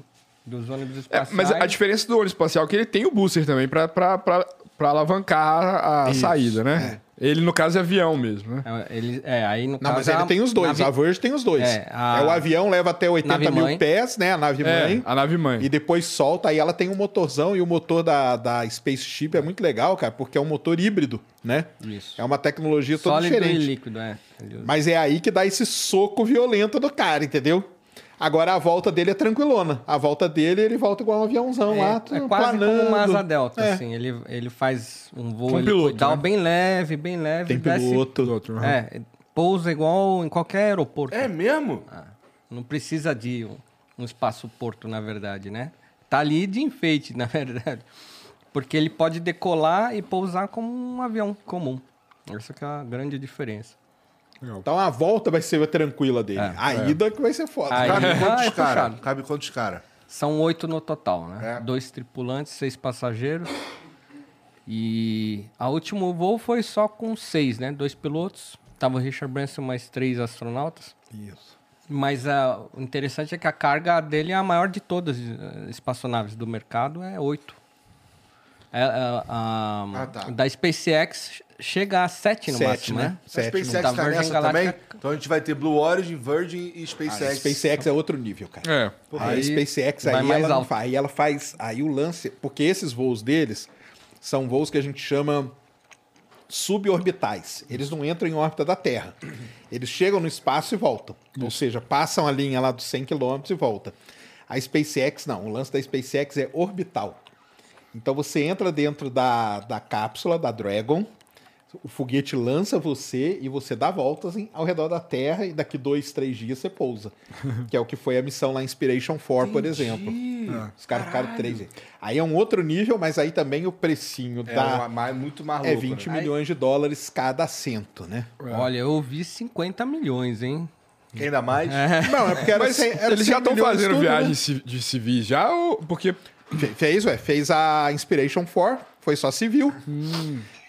[SPEAKER 3] dos ônibus
[SPEAKER 4] É,
[SPEAKER 3] espaciais.
[SPEAKER 4] mas a diferença do ônibus espacial é que ele tem o booster também para alavancar a
[SPEAKER 2] Isso,
[SPEAKER 4] saída, né? Ele, no caso, é avião mesmo, né?
[SPEAKER 3] É, ele, é, aí no
[SPEAKER 2] Não,
[SPEAKER 3] caso
[SPEAKER 2] mas ele
[SPEAKER 3] a
[SPEAKER 2] tem os dois.
[SPEAKER 3] nave-
[SPEAKER 2] A Virgin tem os dois.
[SPEAKER 3] É,
[SPEAKER 2] É,
[SPEAKER 3] a-
[SPEAKER 2] o avião leva até 80 mil pés, né? A nave
[SPEAKER 4] É,
[SPEAKER 2] mãe.
[SPEAKER 4] a nave mãe.
[SPEAKER 2] E depois solta, aí ela tem um motorzão e o motor da, da Spaceship é muito legal, cara, porque é um motor híbrido, né?
[SPEAKER 3] Isso.
[SPEAKER 2] É uma tecnologia toda
[SPEAKER 3] Sólido
[SPEAKER 2] diferente.
[SPEAKER 3] e líquido, é.
[SPEAKER 2] Mas é aí que dá esse soco violento do cara, entendeu? Agora a volta dele é tranquilona. A volta dele, ele volta igual um aviãozão lá,
[SPEAKER 3] É,
[SPEAKER 2] tudo
[SPEAKER 3] é quase
[SPEAKER 2] planando.
[SPEAKER 3] como uma asa delta,
[SPEAKER 2] É.
[SPEAKER 3] assim. Ele, ele faz um voo
[SPEAKER 4] Com piloto,
[SPEAKER 3] helicoidal
[SPEAKER 4] né?
[SPEAKER 3] bem leve, bem leve.
[SPEAKER 2] Tem
[SPEAKER 3] desce-
[SPEAKER 2] piloto.
[SPEAKER 4] Outro, aham.
[SPEAKER 3] É, pousa igual em qualquer aeroporto.
[SPEAKER 1] É mesmo?
[SPEAKER 3] Não precisa de um, um espaço-porto, na verdade, né? Tá ali de enfeite, na verdade. Porque ele pode decolar e pousar como um avião comum. Essa que é a grande diferença.
[SPEAKER 2] Então a volta vai ser tranquila dele.
[SPEAKER 3] É.
[SPEAKER 2] a ida que vai ser foda.
[SPEAKER 3] Aí-
[SPEAKER 1] Cabe
[SPEAKER 3] Ah,
[SPEAKER 1] quantos
[SPEAKER 3] é
[SPEAKER 1] cara? Cabe quantos cara?
[SPEAKER 3] São oito no total, né?
[SPEAKER 1] É.
[SPEAKER 3] Dois tripulantes, seis passageiros. E a último voo foi só com seis, né? Dois pilotos. Tava o Richard Branson mais três astronautas.
[SPEAKER 2] Isso.
[SPEAKER 3] Mas ah, o interessante é que a carga dele é a maior de todas as espaçonaves do mercado, é oito. É, é, a-
[SPEAKER 1] Ah, tá.
[SPEAKER 3] Da SpaceX chega a 7 no
[SPEAKER 2] Sete,
[SPEAKER 3] máximo,
[SPEAKER 2] né?
[SPEAKER 3] né?
[SPEAKER 1] A
[SPEAKER 2] Sete
[SPEAKER 1] SpaceX tá
[SPEAKER 3] Virgin
[SPEAKER 1] nessa
[SPEAKER 3] Galactic.
[SPEAKER 1] também? Então a gente vai ter Blue Origin, Virgin e
[SPEAKER 2] A
[SPEAKER 1] SpaceX.
[SPEAKER 2] SpaceX é outro nível, cara.
[SPEAKER 4] É.
[SPEAKER 2] a
[SPEAKER 3] Aí
[SPEAKER 2] SpaceX
[SPEAKER 3] vai
[SPEAKER 2] aí
[SPEAKER 3] mais
[SPEAKER 2] ela,
[SPEAKER 3] alto.
[SPEAKER 2] aí ela faz. Aí o lance. Porque esses voos deles são voos que a gente chama suborbitais. Eles não entram em órbita da Terra. Eles chegam no espaço e voltam. Ou seja, passam a linha lá dos 100 km e voltam. A SpaceX não. O lance da SpaceX é orbital. Então você entra dentro da, da cápsula da Dragon, o foguete lança você e você dá voltas em- ao redor da Terra e daqui dois, três dias você pousa. que é o que foi a missão lá Inspiration 4, por exemplo. Os caras ficaram três dias. Aí é um outro nível, mas aí também o precinho
[SPEAKER 1] É
[SPEAKER 2] dá,
[SPEAKER 1] uma- mais- muito mais
[SPEAKER 2] é
[SPEAKER 1] louco,
[SPEAKER 2] 20
[SPEAKER 1] né?
[SPEAKER 2] milhões de dólares cada assento, né?
[SPEAKER 3] Olha, eu vi 50 milhões, hein?
[SPEAKER 1] Ainda mais?
[SPEAKER 2] Não, é porque era
[SPEAKER 4] Mas
[SPEAKER 2] cem- era
[SPEAKER 4] eles já
[SPEAKER 2] 100
[SPEAKER 4] estão fazendo
[SPEAKER 2] tudo,
[SPEAKER 4] viagens ci- de civis já? Ou... Porque
[SPEAKER 2] Fe- Fez, ué. Fez a Inspiration 4, foi só civil.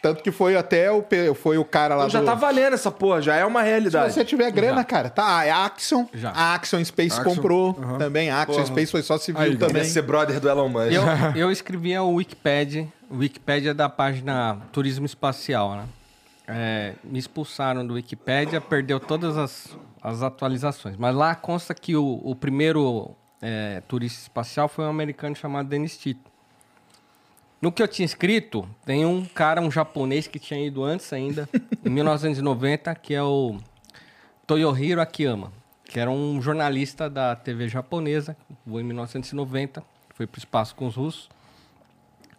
[SPEAKER 2] Tanto que foi até o, foi o cara lá
[SPEAKER 1] Então já
[SPEAKER 2] do...
[SPEAKER 1] tá valendo essa porra, já é uma
[SPEAKER 2] Se
[SPEAKER 1] realidade.
[SPEAKER 2] você tiver grana, cara, tá. A Axion,
[SPEAKER 3] Já.
[SPEAKER 2] a Axion Space
[SPEAKER 4] Axion,
[SPEAKER 2] comprou também. A Axion
[SPEAKER 1] Porra.
[SPEAKER 2] Space foi só civil
[SPEAKER 4] Aí,
[SPEAKER 2] também.
[SPEAKER 1] ser brother do Elon Musk.
[SPEAKER 3] Eu, eu escrevi o Wikipedia, o Wikipedia da página Turismo Espacial, né? É, me expulsaram do Wikipedia, perdeu todas as, as atualizações. Mas lá consta que o, o primeiro é, turista espacial foi um americano chamado Dennis Tito. No que eu tinha escrito, tem um cara, um japonês que tinha ido antes ainda, em 1990, que é o Toyohiro Akiyama, que era um jornalista da TV japonesa, voou em 1990, foi para o espaço com os russos.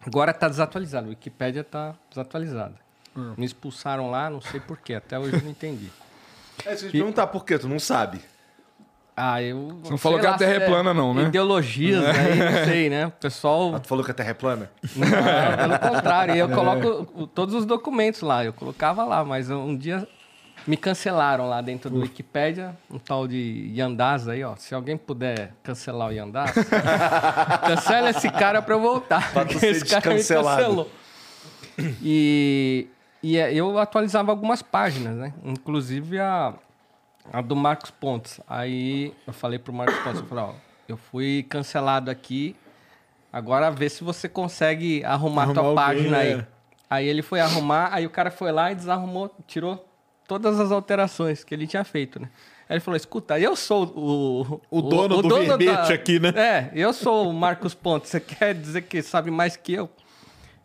[SPEAKER 3] Agora está desatualizado, a Wikipédia está desatualizada. Me expulsaram lá, não sei porquê, até hoje eu não entendi.
[SPEAKER 1] É, se eu te perguntar por quê, tu não sabe.
[SPEAKER 3] Ah, eu.
[SPEAKER 4] Você não falou que a
[SPEAKER 3] lá,
[SPEAKER 4] Terra é
[SPEAKER 3] se
[SPEAKER 4] plana, não, né?
[SPEAKER 3] Ideologias aí, não sei, né? O pessoal.
[SPEAKER 1] Ah, tu falou que a Terra é plana?
[SPEAKER 3] Não, pelo contrário, eu coloco o- todos os documentos lá, eu colocava lá, mas um dia me cancelaram lá dentro do Wikipédia, um tal de Yandaz aí, ó. Se alguém puder cancelar o Yandaz, cancela esse cara pra eu voltar.
[SPEAKER 1] Pra tu
[SPEAKER 3] esse cara me cancelou. E, e é, eu atualizava algumas páginas, né? Inclusive a, a do Marcos Pontes. Aí eu falei pro Marcos Pontes, eu falei, ó, eu fui cancelado aqui, agora vê se você consegue arrumar,
[SPEAKER 2] Arrumar
[SPEAKER 3] tua
[SPEAKER 2] alguém,
[SPEAKER 3] página aí.
[SPEAKER 2] é.
[SPEAKER 3] Aí ele foi arrumar, aí o cara foi lá e desarrumou, tirou todas as alterações que ele tinha feito, né? Aí ele falou, escuta, eu sou o...
[SPEAKER 2] O dono do verbete aqui, né?
[SPEAKER 3] É, eu sou o Marcos Pontes, você quer dizer que sabe mais que eu?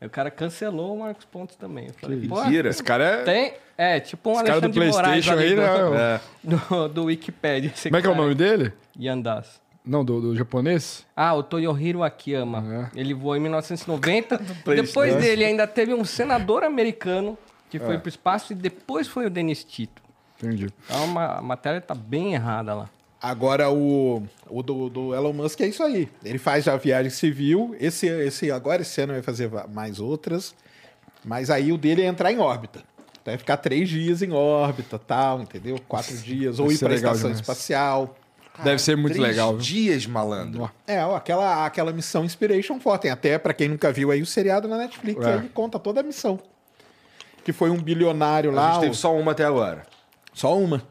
[SPEAKER 3] Aí o cara cancelou o Marcos Pontes também. Eu falei,
[SPEAKER 1] Mentira.
[SPEAKER 4] esse cara é.
[SPEAKER 3] tem, é, tipo um
[SPEAKER 4] Esse cara do
[SPEAKER 3] Alexandre de Moraes
[SPEAKER 4] PlayStation aí,
[SPEAKER 3] do,
[SPEAKER 4] né?
[SPEAKER 3] do, do Wikipedia.
[SPEAKER 4] Como é que é o
[SPEAKER 3] cara.
[SPEAKER 4] nome dele?
[SPEAKER 3] Yandas.
[SPEAKER 4] Não, do, do japonês?
[SPEAKER 3] Ah, o Toyohiro Akiyama.
[SPEAKER 4] É.
[SPEAKER 3] Ele voou em 1990.
[SPEAKER 1] PlayStation.
[SPEAKER 3] depois dele ainda teve um senador americano que foi pro espaço e depois foi o Denis Tito.
[SPEAKER 4] Entendi.
[SPEAKER 3] Então a matéria tá bem errada lá.
[SPEAKER 2] Agora, o, o do, do Elon Musk é isso aí. Ele faz já viagem civil. Esse, esse, agora, esse ano, vai fazer mais outras. Mas aí o dele é entrar em órbita. Então, Vai ficar três dias em órbita, tal, entendeu? Quatro dias. Ou ir para a estação
[SPEAKER 4] demais.
[SPEAKER 2] espacial.
[SPEAKER 4] Deve ser muito
[SPEAKER 1] Três
[SPEAKER 4] legal. viu?
[SPEAKER 1] dias, malandro.
[SPEAKER 2] É, ó, aquela, aquela missão Inspiration 4. Tem até, pra quem nunca viu aí, o seriado na Netflix.
[SPEAKER 4] É.
[SPEAKER 2] Aí ele conta toda a missão. Que foi um bilionário
[SPEAKER 1] A
[SPEAKER 2] lá.
[SPEAKER 1] gente teve
[SPEAKER 2] o-
[SPEAKER 1] só uma até agora.
[SPEAKER 2] Só uma.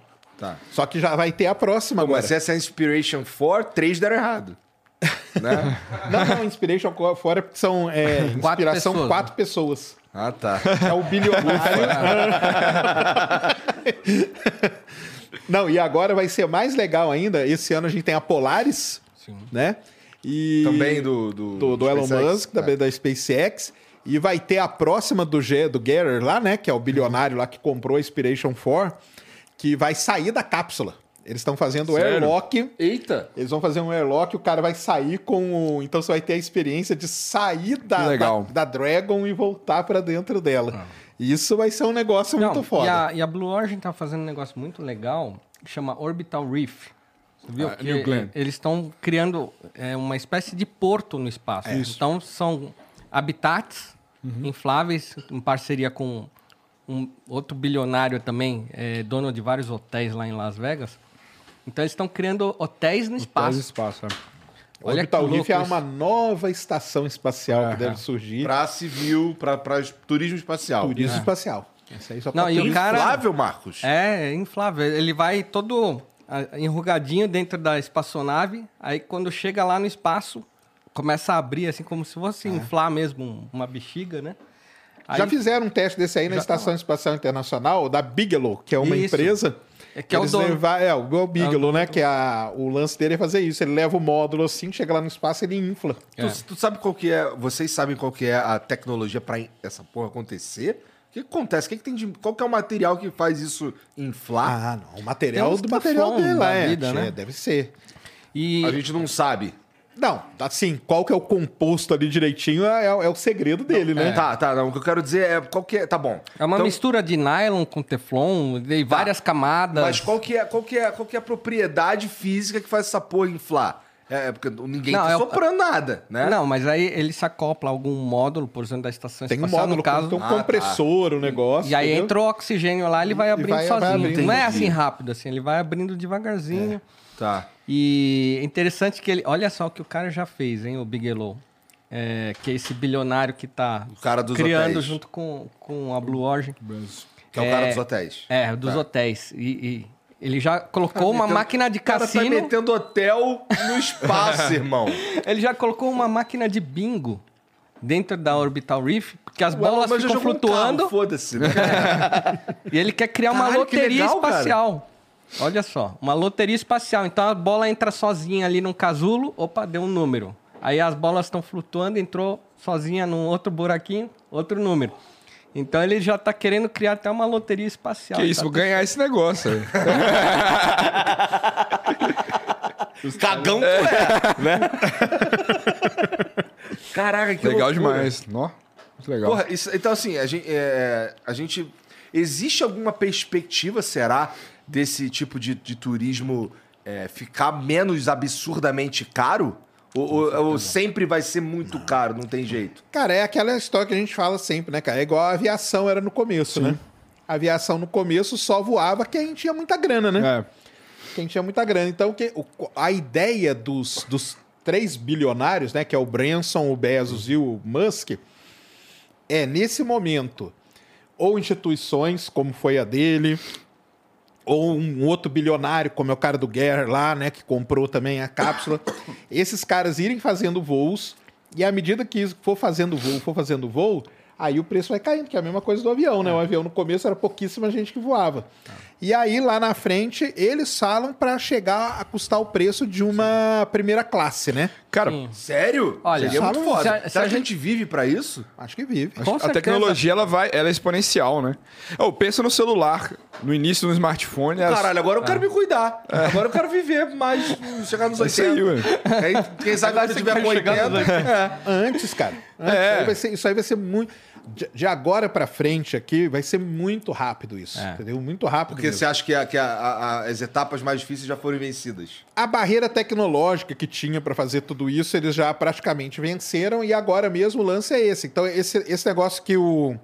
[SPEAKER 1] Tá.
[SPEAKER 2] Só que já vai ter a próxima
[SPEAKER 1] Pô,
[SPEAKER 2] agora.
[SPEAKER 1] mas essa é a Inspiration 4, três deram errado. né?
[SPEAKER 2] Não, não, Inspiration fora porque são é,
[SPEAKER 3] Quatro
[SPEAKER 2] inspiração
[SPEAKER 3] pessoas,
[SPEAKER 2] quatro pessoas.
[SPEAKER 1] Ah, tá.
[SPEAKER 2] É o bilionário. não, e agora vai ser mais legal ainda. Esse ano a gente tem a Polaris, né? E
[SPEAKER 1] Também do... Do,
[SPEAKER 2] do, do Elon. Musk, também da SpaceX. E vai ter a próxima do, Ge- do Getter lá, né? Que é o bilionário lá que comprou a Inspiration 4, que vai sair da cápsula. Eles estão fazendo o
[SPEAKER 4] Sério?
[SPEAKER 2] airlock.
[SPEAKER 1] Eita!
[SPEAKER 2] Eles vão fazer um airlock, o cara vai sair com o. Então você vai ter a experiência de sair da, da, da Dragon e voltar pra dentro dela. Isso vai ser um negócio muito
[SPEAKER 3] Não,
[SPEAKER 2] foda.
[SPEAKER 3] E a, e a Blue Origin tá fazendo um negócio muito legal que chama Orbital Reef. Você viu?
[SPEAKER 4] Ah, New Glenn.
[SPEAKER 3] eles estão criando é, uma espécie de porto no espaço. Então são habitats
[SPEAKER 4] Uhum.
[SPEAKER 3] infláveis em parceria com um outro bilionário também, é, dono de vários hotéis lá em Las Vegas. Então eles estão criando hotéis no espaço.
[SPEAKER 4] espaço. é.
[SPEAKER 3] Olha
[SPEAKER 2] Orbital
[SPEAKER 3] que
[SPEAKER 2] Reef é
[SPEAKER 3] isso.
[SPEAKER 2] uma nova estação espacial que deve surgir.
[SPEAKER 1] Pra civil, pra, pra turismo espacial.
[SPEAKER 2] Turismo espacial. Essa aí só
[SPEAKER 3] Não,
[SPEAKER 2] tá
[SPEAKER 3] e o cara-
[SPEAKER 1] Inflável, Marcos?
[SPEAKER 3] É, é inflável. Ele vai todo enrugadinho dentro da espaçonave. Aí quando chega lá no espaço, começa a abrir assim como se fosse inflar mesmo um- uma bexiga, né?
[SPEAKER 2] Já
[SPEAKER 3] Aí-
[SPEAKER 2] fizeram um teste desse aí na Estação Espacial Internacional, da Bigelow, que é uma
[SPEAKER 3] Isso.
[SPEAKER 2] empresa.
[SPEAKER 3] É que é o
[SPEAKER 2] Eles
[SPEAKER 3] dono.
[SPEAKER 2] é, o o Bigelow, né? Que é a, o lance dele é fazer isso. Ele leva o módulo assim, chega lá no espaço ele infla.
[SPEAKER 1] Tu, tu sabe qual que é? Vocês sabem qual que é a tecnologia pra essa porra acontecer? O que, que acontece? O que, que tem de, qual que é o material que faz isso inflar?
[SPEAKER 2] Ah, não. O material do material dele é.
[SPEAKER 3] vida, né?
[SPEAKER 2] É, Deve ser.
[SPEAKER 3] E
[SPEAKER 1] A gente não sabe.
[SPEAKER 2] Não, assim, qual que é o composto ali direitinho é, é o segredo dele, né?
[SPEAKER 1] Tá, tá. Não, o que eu quero dizer é qual que é. Tá bom.
[SPEAKER 3] é uma
[SPEAKER 1] Então,
[SPEAKER 3] mistura de nylon com teflon, de várias camadas.
[SPEAKER 1] Mas qual que, é, qual, que é, qual que é a propriedade física que faz essa porra inflar? É, é porque ninguém
[SPEAKER 3] Não,
[SPEAKER 1] tá
[SPEAKER 3] é o-
[SPEAKER 1] soprando nada, né?
[SPEAKER 3] Não, mas aí ele se acopla a algum módulo, por exemplo, da estação
[SPEAKER 2] Tem um
[SPEAKER 3] espacial,
[SPEAKER 2] módulo,
[SPEAKER 3] no caso.
[SPEAKER 2] tem um
[SPEAKER 1] Ah, tá.
[SPEAKER 2] compressor, o negócio.
[SPEAKER 3] E aí
[SPEAKER 2] entendeu?
[SPEAKER 3] entra o oxigênio lá, ele vai abrindo
[SPEAKER 2] vai- vai
[SPEAKER 3] sozinho.
[SPEAKER 2] abrindo.
[SPEAKER 3] Não é assim rápido, assim, ele vai abrindo devagarzinho.
[SPEAKER 1] Tá.
[SPEAKER 3] E é interessante que ele. Olha só o que o cara já fez, hein, o Bigelow. É, que é esse bilionário que tá
[SPEAKER 1] O cara dos
[SPEAKER 3] criando
[SPEAKER 1] hotéis.
[SPEAKER 3] junto com, com a Blue Origin.
[SPEAKER 1] Que é o cara
[SPEAKER 3] É.
[SPEAKER 1] dos hotéis.
[SPEAKER 3] É, dos hotéis. E, e ele já colocou uma
[SPEAKER 1] Metendo-
[SPEAKER 3] máquina de
[SPEAKER 1] O cara tá
[SPEAKER 3] cassino.
[SPEAKER 1] metendo hotel no espaço, irmão.
[SPEAKER 3] Ele já colocou uma máquina de bingo dentro da Orbital Reef, porque as
[SPEAKER 1] Ué,
[SPEAKER 3] bolas ficam
[SPEAKER 1] um
[SPEAKER 3] flutuando.
[SPEAKER 1] carro, Foda-se, né?
[SPEAKER 3] E ele quer criar uma
[SPEAKER 1] Caralho, que
[SPEAKER 3] loteria
[SPEAKER 1] legal, cara.
[SPEAKER 3] Olha só, uma loteria espacial. Então a bola entra sozinha ali num casulo, opa, deu um número. Aí as bolas estão flutuando, entrou sozinha num outro buraquinho, outro número. Então ele já tá querendo criar até uma loteria espacial.
[SPEAKER 4] Que isso,
[SPEAKER 3] Tá
[SPEAKER 4] vou ganhar esse negócio. aí.
[SPEAKER 1] Cagão é, né? Caraca, que
[SPEAKER 4] legal
[SPEAKER 1] loucura.
[SPEAKER 4] demais. Nó, muito legal.
[SPEAKER 1] Porra, isso- então assim, a gente, é, a gente- Existe alguma perspectiva, será, desse tipo de, de turismo é, ficar menos absurdamente caro? Ou, ou- ou sempre vai ser muito caro, não tem jeito?
[SPEAKER 2] Cara, é aquela história que a gente fala sempre, né, cara? É igual a aviação era no começo, né? A aviação no começo só voava quem tinha muita grana, né?
[SPEAKER 4] É.
[SPEAKER 2] Quem tinha muita grana. Então, que, a ideia dos, dos três bilionários, né? Que é o Branson, o Bezos e o Musk, é, nesse momento, ou instituições, como foi a dele, ou um outro bilionário, como é o cara do Guerra lá, né, que comprou também a cápsula. Esses caras irem fazendo voos, e à medida que for fazendo voo, for fazendo voo, aí o preço vai caindo, que é a mesma coisa do avião, né? O avião no começo era pouquíssima gente que voava. E aí lá na frente, eles falam para chegar a custar o preço de uma primeira classe, né?
[SPEAKER 4] Cara,
[SPEAKER 3] Sim.
[SPEAKER 1] Sério?
[SPEAKER 3] Olha,
[SPEAKER 1] Seria muito
[SPEAKER 3] se a-
[SPEAKER 1] foda.
[SPEAKER 3] se a
[SPEAKER 1] que a
[SPEAKER 3] gente-
[SPEAKER 1] gente vive pra isso?
[SPEAKER 2] Acho que vive.
[SPEAKER 3] Com
[SPEAKER 4] a
[SPEAKER 3] certeza.
[SPEAKER 4] tecnologia ela vai, ela é exponencial, né? Oh, pensa no celular, no início no smartphone. as-
[SPEAKER 1] Caralho, agora eu quero me cuidar. Agora eu quero viver mais, chegar nos
[SPEAKER 4] É isso
[SPEAKER 1] 80. aí, quem sabe quando eu tiver com 80. É.
[SPEAKER 2] Antes, cara. Antes,
[SPEAKER 4] É.
[SPEAKER 2] isso, aí vai ser, isso aí vai ser muito. De, de agora pra frente aqui, vai ser muito rápido isso.
[SPEAKER 3] É.
[SPEAKER 2] Entendeu? Muito rápido.
[SPEAKER 1] Porque
[SPEAKER 2] mesmo.
[SPEAKER 1] você acha que, a- que a- a- as etapas mais difíceis já foram vencidas?
[SPEAKER 2] A barreira tecnológica que tinha pra fazer tudo isso, eles já praticamente venceram e agora mesmo o lance é esse. Então, esse, esse negócio que o,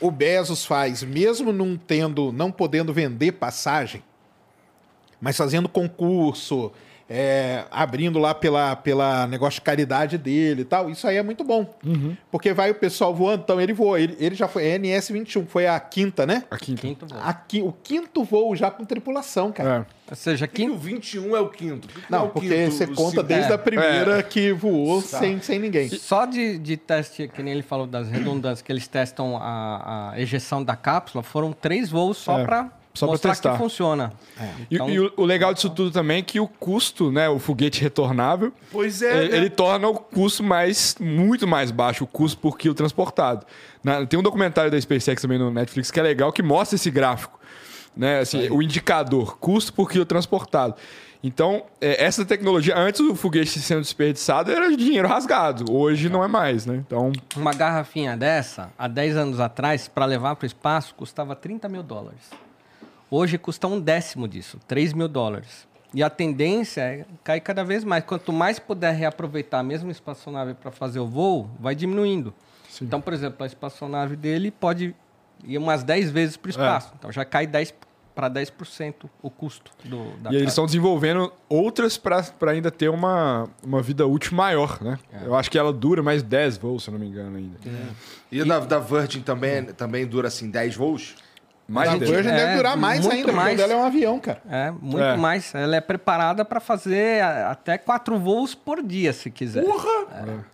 [SPEAKER 2] o Bezos faz, mesmo não tendo, não podendo vender passagem, mas fazendo concurso, é, abrindo lá pela, pela negócio de caridade dele e tal, isso aí é muito bom. Porque vai o pessoal voando, então ele voa. Ele, ele já foi é NS-21, foi a quinta, né?
[SPEAKER 4] A quinta.
[SPEAKER 3] Quinto voo.
[SPEAKER 2] A qui- o quinto voo já com tripulação, cara.
[SPEAKER 4] É.
[SPEAKER 3] Ou seja, quinto.
[SPEAKER 1] o 21 é o quinto? Por que é
[SPEAKER 2] Não,
[SPEAKER 1] o
[SPEAKER 2] porque
[SPEAKER 1] quinto,
[SPEAKER 2] você conta
[SPEAKER 1] segundo?
[SPEAKER 2] desde
[SPEAKER 3] É.
[SPEAKER 2] a primeira que voou sem, sem ninguém.
[SPEAKER 3] Só de, de teste, que nem ele falou das redundâncias, que eles testam a, a ejeção da cápsula, foram três voos só
[SPEAKER 4] É,
[SPEAKER 3] para
[SPEAKER 4] só
[SPEAKER 3] mostrar
[SPEAKER 4] testar.
[SPEAKER 3] que funciona.
[SPEAKER 4] E,
[SPEAKER 3] Então-
[SPEAKER 4] e o, o legal disso tudo também é que o custo, né, o foguete retornável,
[SPEAKER 1] Pois é.
[SPEAKER 4] ele,
[SPEAKER 1] né?
[SPEAKER 4] ele torna o custo mais muito mais baixo, o custo por quilo transportado. Na- tem um documentário da SpaceX também no Netflix que é legal que mostra esse gráfico, né, assim, o indicador custo por quilo transportado. Então, é, essa tecnologia, antes o foguete sendo desperdiçado era dinheiro rasgado, hoje não é mais, né? Então,
[SPEAKER 3] Uma garrafinha dessa, há 10 anos atrás, para levar para o espaço, custava 30 mil dólares. Hoje custa um décimo disso, 3 mil dólares. E a tendência é cair cada vez mais. Quanto mais puder reaproveitar a mesma espaçonave para fazer o voo, vai diminuindo. Então, por exemplo, a espaçonave dele pode ir umas 10 vezes para o espaço. Então já cai 10 para 10% o custo do, da
[SPEAKER 4] e eles
[SPEAKER 3] casa.
[SPEAKER 4] estão desenvolvendo outras para ainda ter uma, uma vida útil maior, né? Eu acho que ela dura mais 10 voos, se eu não me engano ainda.
[SPEAKER 1] E da, da Virgin também, também dura assim 10 voos?
[SPEAKER 4] Mais
[SPEAKER 2] a
[SPEAKER 4] gente-
[SPEAKER 2] Virgin
[SPEAKER 3] é,
[SPEAKER 2] deve durar mais
[SPEAKER 3] muito
[SPEAKER 2] ainda, porque o
[SPEAKER 3] mais.
[SPEAKER 2] dela é um avião, cara.
[SPEAKER 3] É, muito
[SPEAKER 4] É.
[SPEAKER 3] mais. Ela é preparada para fazer até quatro voos por dia, se quiser. Porra!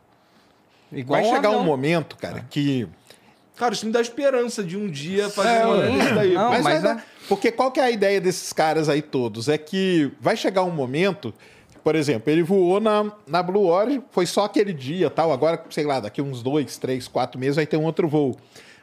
[SPEAKER 3] Igual
[SPEAKER 2] Vai
[SPEAKER 3] um
[SPEAKER 2] chegar um
[SPEAKER 3] avião.
[SPEAKER 2] momento, cara, que...
[SPEAKER 1] Cara, isso me dá esperança de um dia fazer
[SPEAKER 2] É,
[SPEAKER 1] uma isso daí.
[SPEAKER 3] Não,
[SPEAKER 2] mas
[SPEAKER 3] mas
[SPEAKER 2] vai
[SPEAKER 3] é-
[SPEAKER 2] dar- Porque qual que é a ideia desses caras aí todos? É que vai chegar um momento, por exemplo, ele voou na, na Blue Origin, foi só aquele dia tal, agora, sei lá, daqui uns dois, três, quatro meses vai ter um outro voo.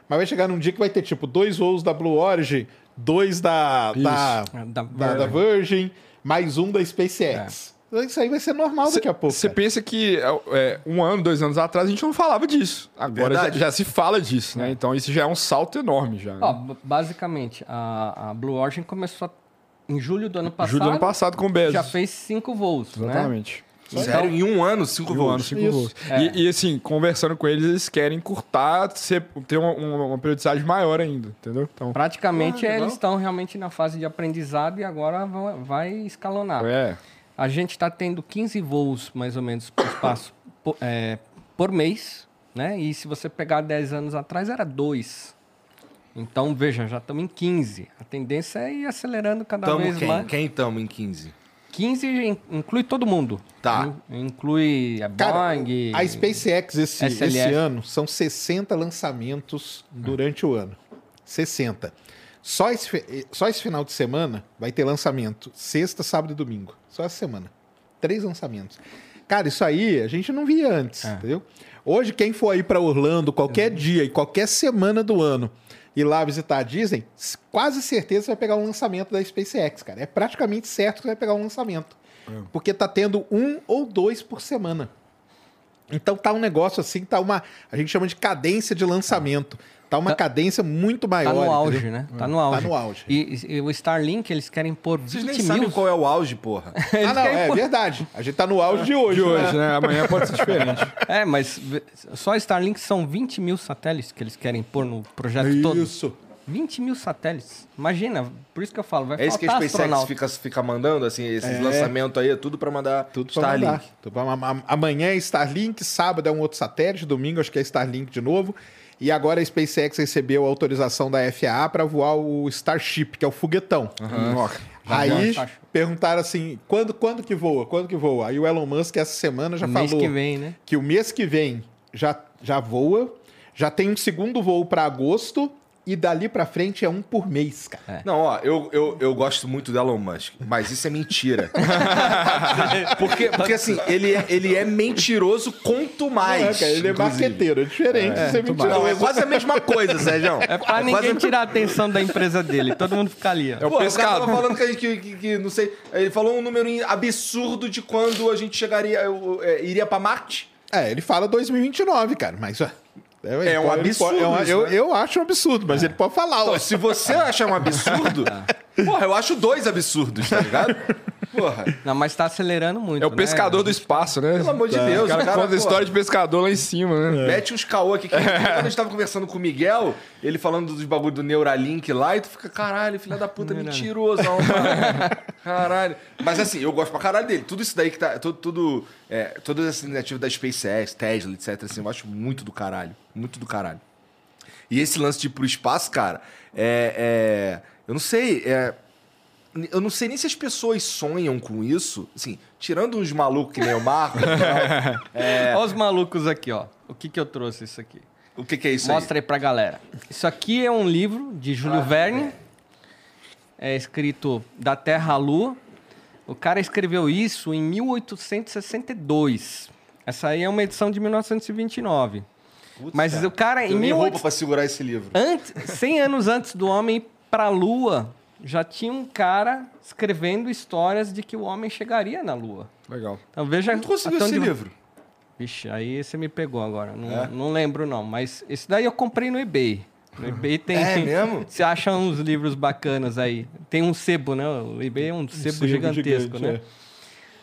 [SPEAKER 2] Mas vai chegar num dia que vai ter, tipo, dois voos da Blue Origin, dois da, da,
[SPEAKER 3] É, Da
[SPEAKER 2] da, da Virgin, mais um da SpaceX. Isso aí vai ser normal daqui a pouco.
[SPEAKER 4] Você pensa que é, um ano, dois anos atrás, a gente não falava disso. Agora já, já se fala disso, né? Então isso já é um salto enorme já. né?
[SPEAKER 3] Ó, basicamente, a, a Blue Origin começou em julho do ano passado.
[SPEAKER 4] Julho do ano passado com o Bezos.
[SPEAKER 3] Já fez cinco voos, né?
[SPEAKER 4] Exatamente.
[SPEAKER 1] Sério, em um ano, cinco
[SPEAKER 4] Um
[SPEAKER 1] voos.
[SPEAKER 4] ano, cinco
[SPEAKER 2] Isso.
[SPEAKER 4] voos.
[SPEAKER 3] É.
[SPEAKER 4] E, e, assim, conversando com eles, eles querem encurtar, ser, ter uma, uma, uma periodicidade maior ainda, entendeu? Então,
[SPEAKER 3] Praticamente
[SPEAKER 1] Ah,
[SPEAKER 3] eles estão realmente na fase de aprendizado e agora vão- vai escalonar.
[SPEAKER 4] é.
[SPEAKER 3] A gente está tendo 15 voos, mais ou menos, o espaço por, é, por mês, né? E se você pegar 10 anos atrás, era dois. Então, veja, já estamos em 15. A tendência é ir acelerando cada
[SPEAKER 1] Tamo
[SPEAKER 3] vez
[SPEAKER 1] quem?
[SPEAKER 3] mais.
[SPEAKER 1] Quem tamo em 15?
[SPEAKER 3] 15 in- inclui todo mundo.
[SPEAKER 1] Tá.
[SPEAKER 3] In- Inclui a Boeing.
[SPEAKER 2] a SpaceX esse, esse ano são 60 lançamentos durante o ano. 60. Só esse, só esse final de semana vai ter lançamento. Sexta, sábado e domingo. Só essa semana. Três lançamentos. Cara, isso aí a gente não via antes, entendeu? Hoje, quem for aí para Orlando qualquer dia e qualquer semana do ano e lá visitar a Disney, quase certeza você vai pegar um lançamento da SpaceX, cara. É praticamente certo que você vai pegar um lançamento. Porque tá tendo um ou dois por semana. Então tá um negócio assim, tá uma. A gente chama de cadência de lançamento. Tá uma cadência muito maior.
[SPEAKER 3] Tá no auge,
[SPEAKER 2] entendeu?
[SPEAKER 3] né? Tá no auge.
[SPEAKER 2] no auge.
[SPEAKER 3] E, e o Starlink, eles querem pôr 20
[SPEAKER 1] Vocês nem
[SPEAKER 3] mil.
[SPEAKER 1] sabem qual é o auge, porra.
[SPEAKER 2] Ah, não, é
[SPEAKER 3] pôr-
[SPEAKER 2] verdade. A gente tá no auge de hoje.
[SPEAKER 4] De hoje,
[SPEAKER 2] né?
[SPEAKER 4] né? Amanhã pode ser diferente.
[SPEAKER 3] É, mas só Starlink são 20 mil satélites que eles querem pôr no projeto todo.
[SPEAKER 2] Isso.
[SPEAKER 3] 20 mil satélites. Imagina, por isso que eu falo, vai
[SPEAKER 1] É isso que a
[SPEAKER 3] faltar
[SPEAKER 1] SpaceX fica, fica mandando, assim, esses
[SPEAKER 2] É.
[SPEAKER 1] lançamentos aí, é tudo pra mandar
[SPEAKER 2] Tudo
[SPEAKER 1] Starlink.
[SPEAKER 2] mandar. Am- Amanhã é Starlink, sábado é um outro satélite, domingo acho que é Starlink de novo. E agora a SpaceX recebeu a autorização da FAA para voar o Starship, que é o foguetão. Aí
[SPEAKER 3] Tá.
[SPEAKER 2] perguntaram assim, quando, quando que voa? Quando que voa? Aí o Elon Musk essa semana já
[SPEAKER 3] Mês
[SPEAKER 2] falou
[SPEAKER 3] que vem, né?
[SPEAKER 2] que o mês que vem já, já voa, já tem um segundo voo para agosto e dali para frente é um por mês, cara.
[SPEAKER 1] Não, ó, eu, eu, eu gosto muito do Elon Musk, mas isso é mentira. porque, porque assim, ele é, ele é mentiroso quanto mais.
[SPEAKER 2] É, cara, ele é
[SPEAKER 1] inclusive.
[SPEAKER 2] marqueteiro, é diferente de ser mentiroso.
[SPEAKER 1] Não, é quase a mesma coisa, Sérgio.
[SPEAKER 3] É pra ninguém tirar a atenção da empresa dele. Todo mundo fica ali, ó.
[SPEAKER 4] É o
[SPEAKER 1] Pô, o cara
[SPEAKER 4] pescado.
[SPEAKER 1] tava falando que, a gente- que, que- que, não sei, ele falou um número absurdo de quando a gente chegaria, eu, é, iria pra Marte.
[SPEAKER 2] É, ele fala 2029, cara, mas... ó,
[SPEAKER 1] É um
[SPEAKER 2] pode- ele
[SPEAKER 1] absurdo
[SPEAKER 2] pode- é um-
[SPEAKER 1] isso,
[SPEAKER 2] eu,
[SPEAKER 1] né?
[SPEAKER 2] eu acho um absurdo, mas ele pode falar.
[SPEAKER 1] Então, se você achar um absurdo, porra, eu acho dois absurdos, tá ligado? Porra,
[SPEAKER 3] Não, mas tá acelerando muito.
[SPEAKER 4] É o
[SPEAKER 3] né?
[SPEAKER 4] pescador do espaço, né?
[SPEAKER 1] pelo amor de Deus,
[SPEAKER 4] O cara, conta
[SPEAKER 1] pô,
[SPEAKER 4] a história de pescador lá em cima, né?
[SPEAKER 1] Mete uns caô aqui. Que, quando a gente tava conversando com o Miguel, ele falando dos bagulho do Neuralink lá, e tu fica, caralho, filha da puta, mentirosão, mano. Caralho. Mas assim, eu gosto pra caralho dele. Tudo isso daí que tá. Tudo. tudo é, todas essas iniciativas da SpaceX, Tesla, etc. Assim, eu acho muito do caralho. Muito do caralho. E esse lance de ir pro espaço, cara, é. é- eu não sei. é, eu não sei nem se as pessoas sonham com isso. Assim, tirando uns malucos que nem o Marco. tal,
[SPEAKER 3] Olha os malucos aqui, ó. O que que eu trouxe isso aqui?
[SPEAKER 1] o que, que é isso
[SPEAKER 3] Mostra aí pra galera. Isso aqui é um livro de Júlio Verne. É escrito Da Terra à Lua. O cara escreveu isso em 1862. Essa aí é uma edição de 1929.
[SPEAKER 1] aí?
[SPEAKER 3] Mas o cara,
[SPEAKER 1] Eu
[SPEAKER 3] em
[SPEAKER 1] nem roupa
[SPEAKER 3] 18...
[SPEAKER 1] pra segurar esse livro.
[SPEAKER 3] antes, 100 anos antes do homem ir pra Lua, já tinha um cara escrevendo histórias de que o homem chegaria na Lua.
[SPEAKER 4] Legal.
[SPEAKER 3] Então veja...
[SPEAKER 1] Tu conseguiu esse
[SPEAKER 3] onde-
[SPEAKER 1] livro?
[SPEAKER 3] Vixe, aí você me pegou agora. Não,
[SPEAKER 1] É?
[SPEAKER 3] não lembro, não. Mas esse daí eu comprei no eBay. No eBay tem.
[SPEAKER 1] É mesmo?
[SPEAKER 3] Você acha uns livros bacanas aí. Tem um sebo, né? O eBay é um sebo,
[SPEAKER 2] sebo
[SPEAKER 3] gigantesco,
[SPEAKER 2] gigante,
[SPEAKER 3] né?
[SPEAKER 2] é.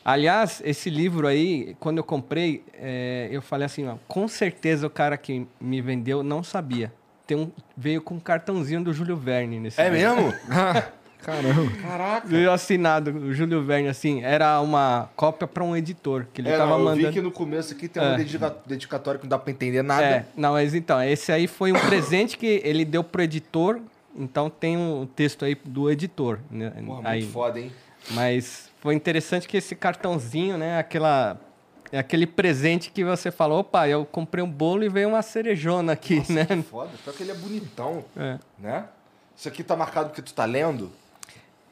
[SPEAKER 3] Aliás, esse livro aí, quando eu comprei, é, eu falei assim, ó, com certeza o cara que me vendeu não sabia. Tem um, veio com um cartãozinho do Júlio Verne nesse
[SPEAKER 1] É
[SPEAKER 3] livro.
[SPEAKER 1] mesmo?
[SPEAKER 4] Caramba.
[SPEAKER 1] Caraca.
[SPEAKER 3] Veio assinado, o Júlio Verne, assim, era uma cópia para um editor, que ele
[SPEAKER 1] É,
[SPEAKER 3] tava
[SPEAKER 1] não, eu
[SPEAKER 3] mandando.
[SPEAKER 1] vi que no começo aqui tem uma
[SPEAKER 3] É.
[SPEAKER 1] dedica- dedicatória que não dá pra entender nada.
[SPEAKER 3] É, não, mas então, esse aí foi um presente que ele deu pro editor Então tem um texto aí do editor. Né?
[SPEAKER 1] Porra, muito
[SPEAKER 3] aí.
[SPEAKER 1] foda, hein?
[SPEAKER 3] Mas foi interessante que esse cartãozinho, né? Aquela, é aquele presente que você falou, opa, eu comprei um bolo e veio uma cerejona aqui, né?
[SPEAKER 1] Que foda. Pior que ele é bonitão,
[SPEAKER 3] É.
[SPEAKER 1] né? Isso aqui tá marcado porque tu tá lendo?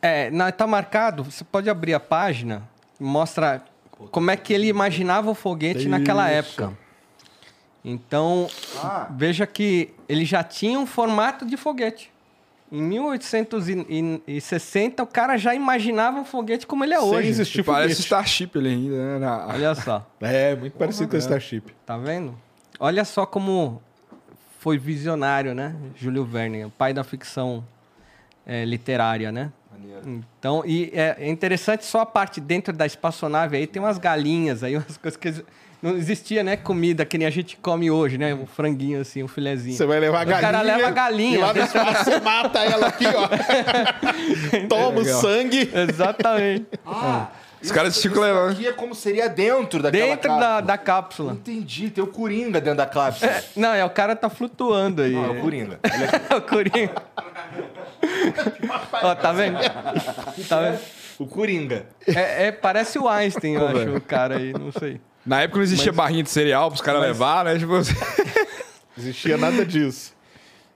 [SPEAKER 3] É, na, tá marcado, você pode abrir a página, mostra como é que ele imaginava o foguete naquela
[SPEAKER 2] Isso.
[SPEAKER 3] época. Então,
[SPEAKER 1] Ah.
[SPEAKER 3] veja que ele já tinha um formato de foguete. Em 1860, o cara já imaginava o foguete como ele é
[SPEAKER 2] Sem
[SPEAKER 3] hoje.
[SPEAKER 2] existir
[SPEAKER 4] Parece
[SPEAKER 2] foguete.
[SPEAKER 4] Starship ali ainda, né? Na-
[SPEAKER 3] Olha só,
[SPEAKER 2] É, muito parecido com o Starship.
[SPEAKER 3] tá vendo? Olha só como foi visionário, né? Júlio Verne, o pai da ficção eh, literária, né?
[SPEAKER 1] Maneiro.
[SPEAKER 3] Então, e é é interessante só a parte dentro da espaçonave aí, tem umas galinhas aí, umas coisas que não existia, né? Comida que nem a gente come hoje, né? Um franguinho assim, um filezinho.
[SPEAKER 2] Você vai levar a
[SPEAKER 3] O
[SPEAKER 2] galinha.
[SPEAKER 3] cara leva a galinha.
[SPEAKER 2] E lá no espaço você mata ela aqui, ó. Toma o sangue.
[SPEAKER 3] Exatamente.
[SPEAKER 1] Ah,
[SPEAKER 4] Os caras ficam
[SPEAKER 1] isso
[SPEAKER 4] levando.
[SPEAKER 1] aqui é como seria dentro daquela
[SPEAKER 3] dentro da,
[SPEAKER 1] cápsula.
[SPEAKER 3] da cápsula.
[SPEAKER 1] Entendi, tem o Coringa dentro da cápsula.
[SPEAKER 3] Não, é o cara tá flutuando aí.
[SPEAKER 1] Não, é o Coringa. Ele é-
[SPEAKER 3] É o Coringa. Ó, tá vendo? Tá vendo?
[SPEAKER 1] o Coringa.
[SPEAKER 3] É, é- parece o Einstein, eu acho, o cara aí, não sei.
[SPEAKER 4] Na época não existia barrinha de cereal pros caras levar, né? Tipo, assim.
[SPEAKER 2] Não existia nada disso.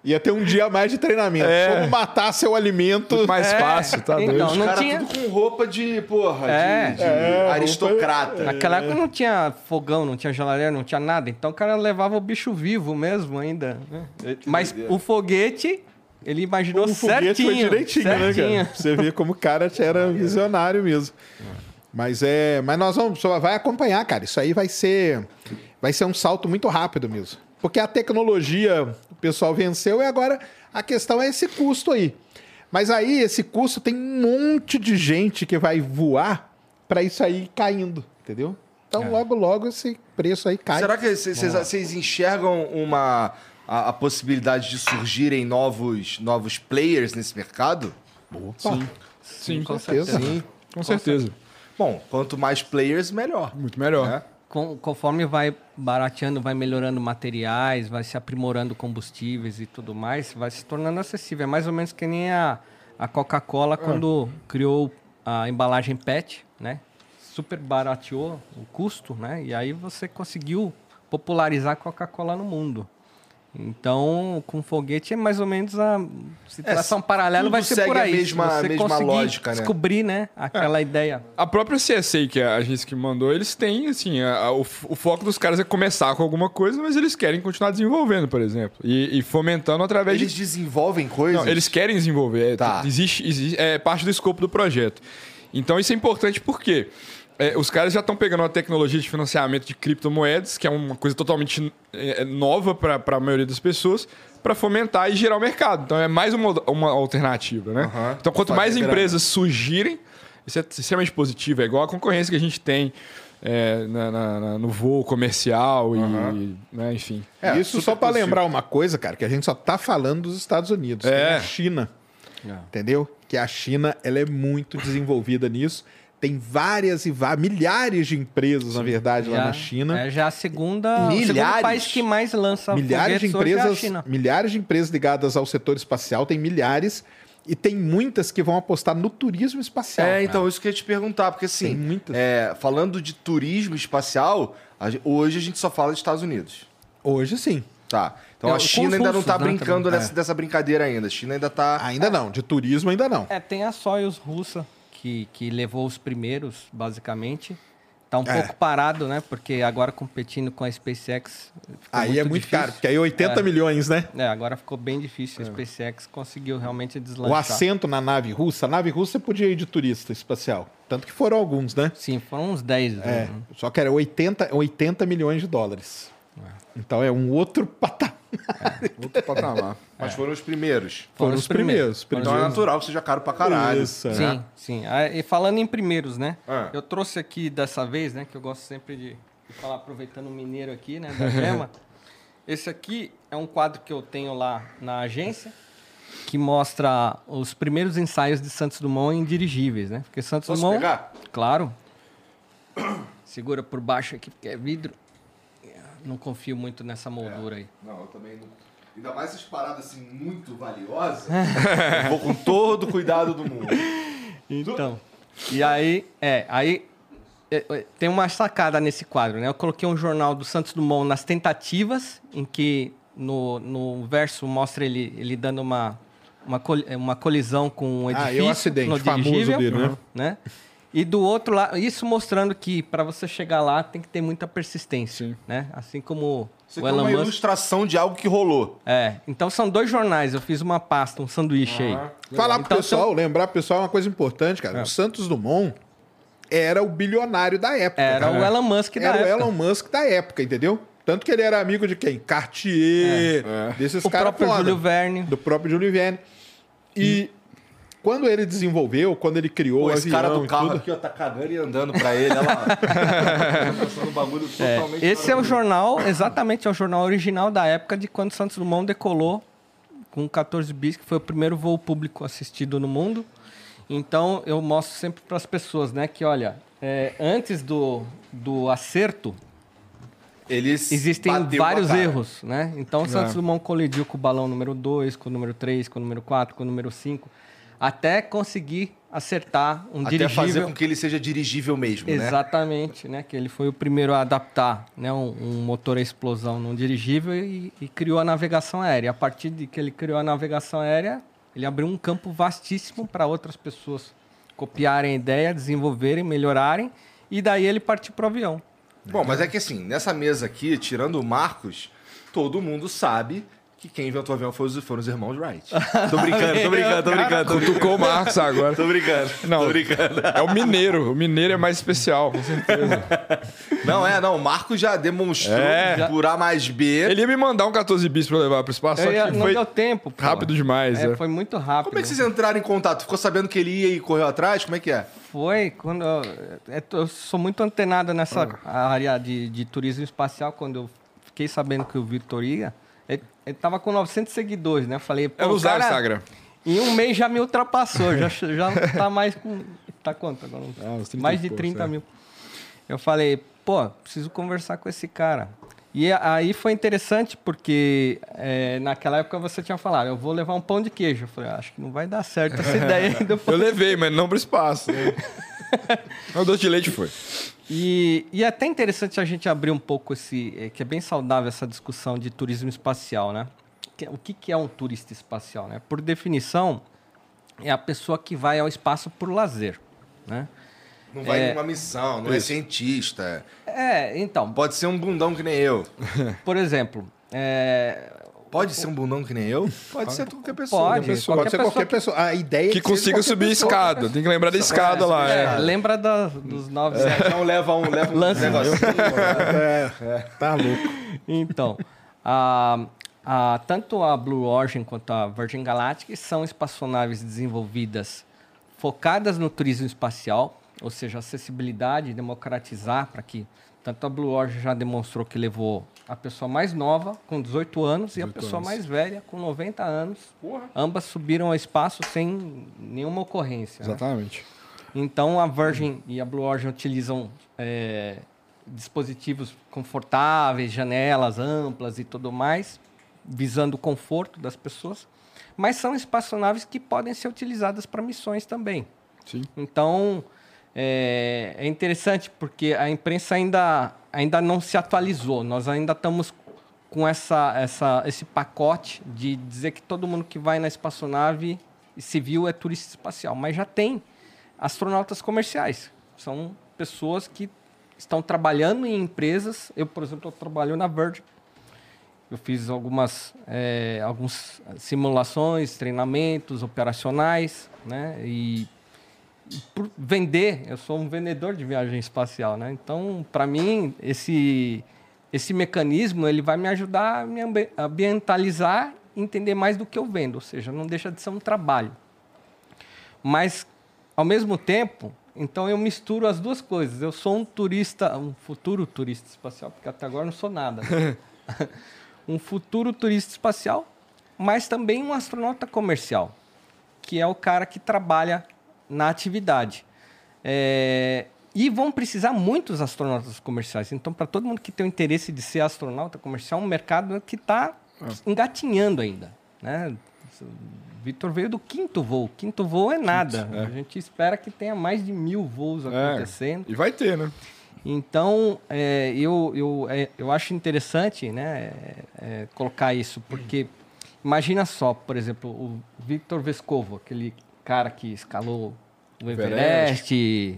[SPEAKER 2] Ia ter um dia a mais de treinamento.
[SPEAKER 4] É.
[SPEAKER 2] Como matar seu alimento.
[SPEAKER 4] muito mais
[SPEAKER 3] É,
[SPEAKER 4] fácil, tá
[SPEAKER 3] então,
[SPEAKER 4] doido.
[SPEAKER 1] Os
[SPEAKER 3] não
[SPEAKER 1] caras
[SPEAKER 3] tinha-
[SPEAKER 1] tudo com roupa de, porra,
[SPEAKER 3] É.
[SPEAKER 1] de, de
[SPEAKER 2] É,
[SPEAKER 1] aristocrata.
[SPEAKER 3] Naquela época não tinha fogão, não tinha geladeira, não tinha nada. Então o cara levava o bicho vivo mesmo ainda. né? Mas o foguete, ele imaginou
[SPEAKER 2] O foguete
[SPEAKER 3] certinho.
[SPEAKER 2] foi direitinho,
[SPEAKER 3] certinho.
[SPEAKER 2] né, cara? Você vê como o cara era visionário mesmo. Mas é, mas nós vamos, só vai acompanhar, cara. Isso aí vai ser vai ser um salto muito rápido mesmo. Porque a tecnologia, o pessoal venceu e agora a questão é esse custo aí. Mas aí esse custo tem um monte de gente que vai voar para isso aí caindo, entendeu? Então logo logo esse preço aí cai.
[SPEAKER 1] Será que vocês- enxergam uma a, a possibilidade de surgirem novos, novos players nesse mercado?
[SPEAKER 2] Sim,
[SPEAKER 4] Sim,
[SPEAKER 3] com
[SPEAKER 2] certeza.
[SPEAKER 1] Sim.
[SPEAKER 4] com certeza.
[SPEAKER 1] Bom, quanto mais players, melhor.
[SPEAKER 4] Muito melhor.
[SPEAKER 1] né?
[SPEAKER 3] Com- conforme vai barateando, vai melhorando materiais, vai se aprimorando combustíveis e tudo mais, vai se tornando acessível. É mais ou menos que nem a, a Coca-Cola quando criou a embalagem PET, né? Super barateou o custo, né? E aí você conseguiu popularizar a Coca-Cola no mundo. Então, com foguete é mais ou menos a situação paralela
[SPEAKER 1] tudo
[SPEAKER 3] vai ser por
[SPEAKER 1] a
[SPEAKER 3] aí. Se
[SPEAKER 1] mesma-
[SPEAKER 3] você
[SPEAKER 1] mesma
[SPEAKER 3] conseguir
[SPEAKER 1] lógica, né?
[SPEAKER 3] descobrir, né, aquela ideia.
[SPEAKER 4] A própria CSA, que é a agência que mandou, eles têm, assim, a- a- o, o foco dos caras é começar com alguma coisa, mas eles querem continuar desenvolvendo, por exemplo. E, e fomentando através
[SPEAKER 1] Eles
[SPEAKER 4] de.
[SPEAKER 1] desenvolvem coisas.
[SPEAKER 4] Não, eles querem desenvolver. É,
[SPEAKER 1] Tá.
[SPEAKER 4] Existe, existe- é parte do escopo do projeto. Então isso é importante porque é, os caras já estão pegando uma tecnologia de financiamento de criptomoedas, que é uma coisa totalmente é, é, nova para a maioria das pessoas, para fomentar e gerar o mercado. Então é mais uma, uma alternativa, né?
[SPEAKER 1] Aham.
[SPEAKER 4] Então quanto mais empresas surgirem, isso é extremamente positivo. É igual a concorrência que a gente tem é, na- na- na- no voo comercial e, né, enfim.
[SPEAKER 1] É,
[SPEAKER 2] Isso só para lembrar uma coisa, cara, que a gente só tá falando dos Estados Unidos,
[SPEAKER 4] É.
[SPEAKER 2] a China. Entendeu? Que a China, ela é muito desenvolvida nisso. Tem várias e várias, milhares de empresas, na verdade, lá na China.
[SPEAKER 3] É já a segunda, o segundo
[SPEAKER 1] Milhares?
[SPEAKER 3] país que mais lança
[SPEAKER 2] milhares de
[SPEAKER 3] é a
[SPEAKER 2] empresas,
[SPEAKER 3] China.
[SPEAKER 2] milhares de empresas ligadas ao setor espacial, tem milhares e tem muitas que vão apostar no turismo espacial.
[SPEAKER 1] É, então, isso que eu ia te perguntar, porque assim,
[SPEAKER 2] Tem muitas.
[SPEAKER 1] é, falando de turismo espacial, hoje a gente só fala dos Estados Unidos.
[SPEAKER 2] Hoje sim.
[SPEAKER 1] Tá. Então
[SPEAKER 3] É,
[SPEAKER 1] a China ainda não
[SPEAKER 3] russos,
[SPEAKER 1] tá
[SPEAKER 3] né,
[SPEAKER 1] brincando
[SPEAKER 3] também.
[SPEAKER 1] dessa, dessa brincadeira ainda. A China ainda tá.
[SPEAKER 2] Ainda não, de turismo ainda não.
[SPEAKER 3] É, tem a Soyuz russa, que, que levou os primeiros, basicamente. Tá um
[SPEAKER 2] É.
[SPEAKER 3] pouco parado, né? Porque agora competindo com a SpaceX.
[SPEAKER 2] Aí é muito
[SPEAKER 3] difícil.
[SPEAKER 2] caro, porque aí 80
[SPEAKER 3] É.
[SPEAKER 2] milhões, né?
[SPEAKER 3] É, agora ficou bem difícil. A SpaceX conseguiu realmente
[SPEAKER 2] O
[SPEAKER 3] deslanchar.
[SPEAKER 2] assento na nave russa, a nave russa podia ir de turista espacial. Tanto que foram alguns, né?
[SPEAKER 3] Sim, foram uns 10.
[SPEAKER 2] É,
[SPEAKER 3] né?
[SPEAKER 2] só que era 80, 80 milhões de dólares. Então é um outro patamar.
[SPEAKER 4] Outro patamar.
[SPEAKER 1] Mas foram os primeiros.
[SPEAKER 2] Foram os primeiros.
[SPEAKER 1] Então é
[SPEAKER 2] primeiros.
[SPEAKER 1] natural que seja caro pra caralho.
[SPEAKER 2] Isso, é.
[SPEAKER 3] Sim, sim. Ah, E falando em primeiros, né?
[SPEAKER 1] Ah.
[SPEAKER 3] Eu trouxe aqui dessa vez, né? Que eu gosto sempre de, de falar, aproveitando o mineiro aqui, né? Da gema. Esse aqui é um quadro que eu tenho lá na agência, que mostra os primeiros ensaios de Santos Dumont em dirigíveis, né? Porque Santos
[SPEAKER 1] Posso
[SPEAKER 3] Dumont.
[SPEAKER 1] pegar?
[SPEAKER 3] Claro. Segura por baixo aqui, porque é vidro. Não confio muito nessa moldura aí.
[SPEAKER 1] Não, eu também não. Ainda mais essas paradas assim muito valiosas. eu vou com todo o cuidado do mundo.
[SPEAKER 3] Então. E aí, é, aí é, é, tem uma sacada nesse quadro, né? Eu coloquei um jornal do Santos Dumont nas tentativas, em que no, no verso mostra ele, ele dando uma, uma, col- uma colisão com um
[SPEAKER 2] Ah,
[SPEAKER 3] edifício.
[SPEAKER 2] e o acidente
[SPEAKER 3] no
[SPEAKER 2] famoso dele, né?
[SPEAKER 3] né? E do outro lado, isso mostrando que para você chegar lá tem que ter muita persistência, né? Assim como
[SPEAKER 1] Isso
[SPEAKER 3] o
[SPEAKER 1] aqui é
[SPEAKER 3] Elon
[SPEAKER 1] uma
[SPEAKER 3] Musk.
[SPEAKER 1] ilustração de algo que rolou.
[SPEAKER 3] É, então são dois jornais, eu fiz uma pasta, um sanduíche aí.
[SPEAKER 2] Falar pro
[SPEAKER 3] Então,
[SPEAKER 2] pessoal, lembrar pro pessoal uma coisa importante, cara. O Santos Dumont era o bilionário da época.
[SPEAKER 3] Era
[SPEAKER 2] cara.
[SPEAKER 3] o Elon Musk da
[SPEAKER 2] Era o
[SPEAKER 3] época.
[SPEAKER 2] Elon Musk da época, entendeu? Tanto que ele era amigo de quem? Cartier, desses
[SPEAKER 3] O
[SPEAKER 2] caras
[SPEAKER 3] próprio
[SPEAKER 2] foda.
[SPEAKER 3] Júlio Verne.
[SPEAKER 2] Do próprio Júlio Verne. E quando ele desenvolveu, quando ele criou
[SPEAKER 1] Pô,
[SPEAKER 2] o
[SPEAKER 1] esse cara do carro
[SPEAKER 2] tudo,
[SPEAKER 1] aqui, ó, tá cagando e andando pra ele. Olha lá. Um
[SPEAKER 3] É, esse é o jornal, exatamente, é o jornal original da época de quando Santos Dumont decolou com 14 bis, que foi o primeiro voo público assistido no mundo. Então, eu mostro sempre para as pessoas, né, que olha, é, antes do, do acerto,
[SPEAKER 1] Eles
[SPEAKER 3] existem vários erros, né? Então, Santos Dumont colidiu com o balão número 2, com o número 3, com o número 4, com o número 5, até conseguir acertar um
[SPEAKER 1] Até
[SPEAKER 3] dirigível.
[SPEAKER 1] fazer com que ele seja dirigível mesmo, né?
[SPEAKER 3] Exatamente, né? Que ele foi o primeiro a adaptar né, um, um motor a explosão num dirigível e, e criou a navegação aérea. A partir de que ele criou a navegação aérea, ele abriu um campo vastíssimo para outras pessoas copiarem a ideia, desenvolverem, melhorarem, e daí ele partiu para o avião.
[SPEAKER 1] Bom, mas é que assim, nessa mesa aqui, tirando o Marcos, todo mundo sabe que quem inventou o avião foram os, foram os irmãos Wright. Tô brincando, tô brincando, tô brincando. Tô brincando,
[SPEAKER 4] Cutucou o Marcos agora.
[SPEAKER 1] tô brincando.
[SPEAKER 4] Não.
[SPEAKER 1] Tô brincando.
[SPEAKER 4] É o mineiro. O mineiro é mais especial, com certeza.
[SPEAKER 1] Não, é, não. O Marcos já demonstrou
[SPEAKER 4] É.
[SPEAKER 1] por A mais B.
[SPEAKER 4] Ele ia me mandar um 14 bis pra eu levar pro espaço, só
[SPEAKER 3] ia-
[SPEAKER 4] que
[SPEAKER 3] não
[SPEAKER 4] foi
[SPEAKER 3] deu tempo. pô.
[SPEAKER 4] rápido demais.
[SPEAKER 3] É,
[SPEAKER 4] é.
[SPEAKER 3] foi muito rápido.
[SPEAKER 1] Como é que vocês entraram em contato? Ficou sabendo que ele ia e correu atrás? Como é que é?
[SPEAKER 3] Foi quando eu, é, eu sou muito antenado nessa
[SPEAKER 1] Ah.
[SPEAKER 3] área de, de turismo espacial. Quando eu fiquei sabendo que o Vitor ia, ele, tava com 900 seguidores, né? Eu falei, pô,
[SPEAKER 4] Eu não
[SPEAKER 3] o cara,
[SPEAKER 4] Instagram.
[SPEAKER 3] Em um mês já me ultrapassou, já, já tá mais com. Tá quanto agora?
[SPEAKER 4] Ah, uns 30
[SPEAKER 3] mais de
[SPEAKER 4] poucos,
[SPEAKER 3] 30
[SPEAKER 4] é.
[SPEAKER 3] mil. Eu falei, pô, preciso conversar com esse cara. E aí foi interessante porque é, naquela época você tinha falado, eu vou levar um pão de queijo. Eu falei, "Ah, acho que não vai dar certo essa ideia aí do pão
[SPEAKER 4] Eu levei, mas não pro espaço. né? Mas o doce de leite foi.
[SPEAKER 3] E, e é até interessante a gente abrir um pouco esse. é, que é bem saudável essa discussão de turismo espacial, né? Que- O que, que é um turista espacial? Né? Por definição, é a pessoa que vai ao espaço por lazer. Né?
[SPEAKER 1] Não vai
[SPEAKER 3] É.
[SPEAKER 1] numa missão, não é cientista.
[SPEAKER 3] É, então,
[SPEAKER 1] Pode ser um bundão que nem eu.
[SPEAKER 3] por exemplo, é,
[SPEAKER 1] Pode ser um bundão que nem eu? Pode ser qualquer pessoa.
[SPEAKER 3] Pode.
[SPEAKER 1] Qualquer pessoa.
[SPEAKER 2] Pode ser
[SPEAKER 3] Qualquer
[SPEAKER 2] pessoa. A ideia é
[SPEAKER 4] Que
[SPEAKER 2] que
[SPEAKER 4] consiga subir a
[SPEAKER 2] pessoa.
[SPEAKER 4] escada. Tem que lembrar da escada lá.
[SPEAKER 3] é,
[SPEAKER 4] é.
[SPEAKER 3] lembra da- dos nove
[SPEAKER 1] Não leva um, leva um
[SPEAKER 3] Lance.
[SPEAKER 1] negocinho. né?
[SPEAKER 2] É, tá louco.
[SPEAKER 3] Então, a, a- tanto a Blue Origin quanto a Virgin Galactic são espaçonaves desenvolvidas focadas no turismo espacial, ou seja, acessibilidade, democratizar para que tanto a Blue Origin já demonstrou que levou a pessoa mais nova com 18 anos e a pessoa mais velha com 90 anos. Ambas subiram ao espaço sem nenhuma ocorrência. né?
[SPEAKER 4] Exatamente.
[SPEAKER 3] Então a Virgin e a Blue Origin utilizam é, dispositivos confortáveis, janelas amplas e tudo mais, visando o conforto das pessoas. Mas são espaçonaves que podem ser utilizadas para missões também.
[SPEAKER 4] Sim.
[SPEAKER 3] Então é, é interessante porque a imprensa ainda, ainda não se atualizou. Nós ainda estamos com essa, essa, esse pacote de dizer que todo mundo que vai na espaçonave civil é turista espacial. Mas já tem astronautas comerciais. São pessoas que estão trabalhando em empresas. Eu, por exemplo, trabalho na Virgin. Eu fiz algumas é, alguns simulações, treinamentos operacionais, né? E por vender, eu sou um vendedor de viagem espacial, né? Então, para mim, esse esse mecanismo ele vai me ajudar a me ambi- ambientalizar, entender mais do que eu vendo, ou seja, não deixa de ser um trabalho. Mas ao mesmo tempo, então eu misturo as duas coisas. Eu sou um turista, um futuro turista espacial, porque até agora não sou nada. né? um futuro turista espacial, mas também um astronauta comercial, que é o cara que trabalha na atividade. É, E vão precisar muitos astronautas comerciais. Então, para todo mundo que tem o interesse de ser astronauta comercial, é um mercado que está engatinhando ainda, né? Vitor veio do quinto voo. Quinto voo é nada.
[SPEAKER 4] é.
[SPEAKER 3] A gente espera que tenha mais de mil voos
[SPEAKER 4] É,
[SPEAKER 3] acontecendo.
[SPEAKER 4] e vai ter, né?
[SPEAKER 3] Então, é, eu, eu, é, eu acho interessante né, é, é, colocar isso, porque imagina só, por exemplo, o Victor Vescovo, aquele cara que escalou o Everest e,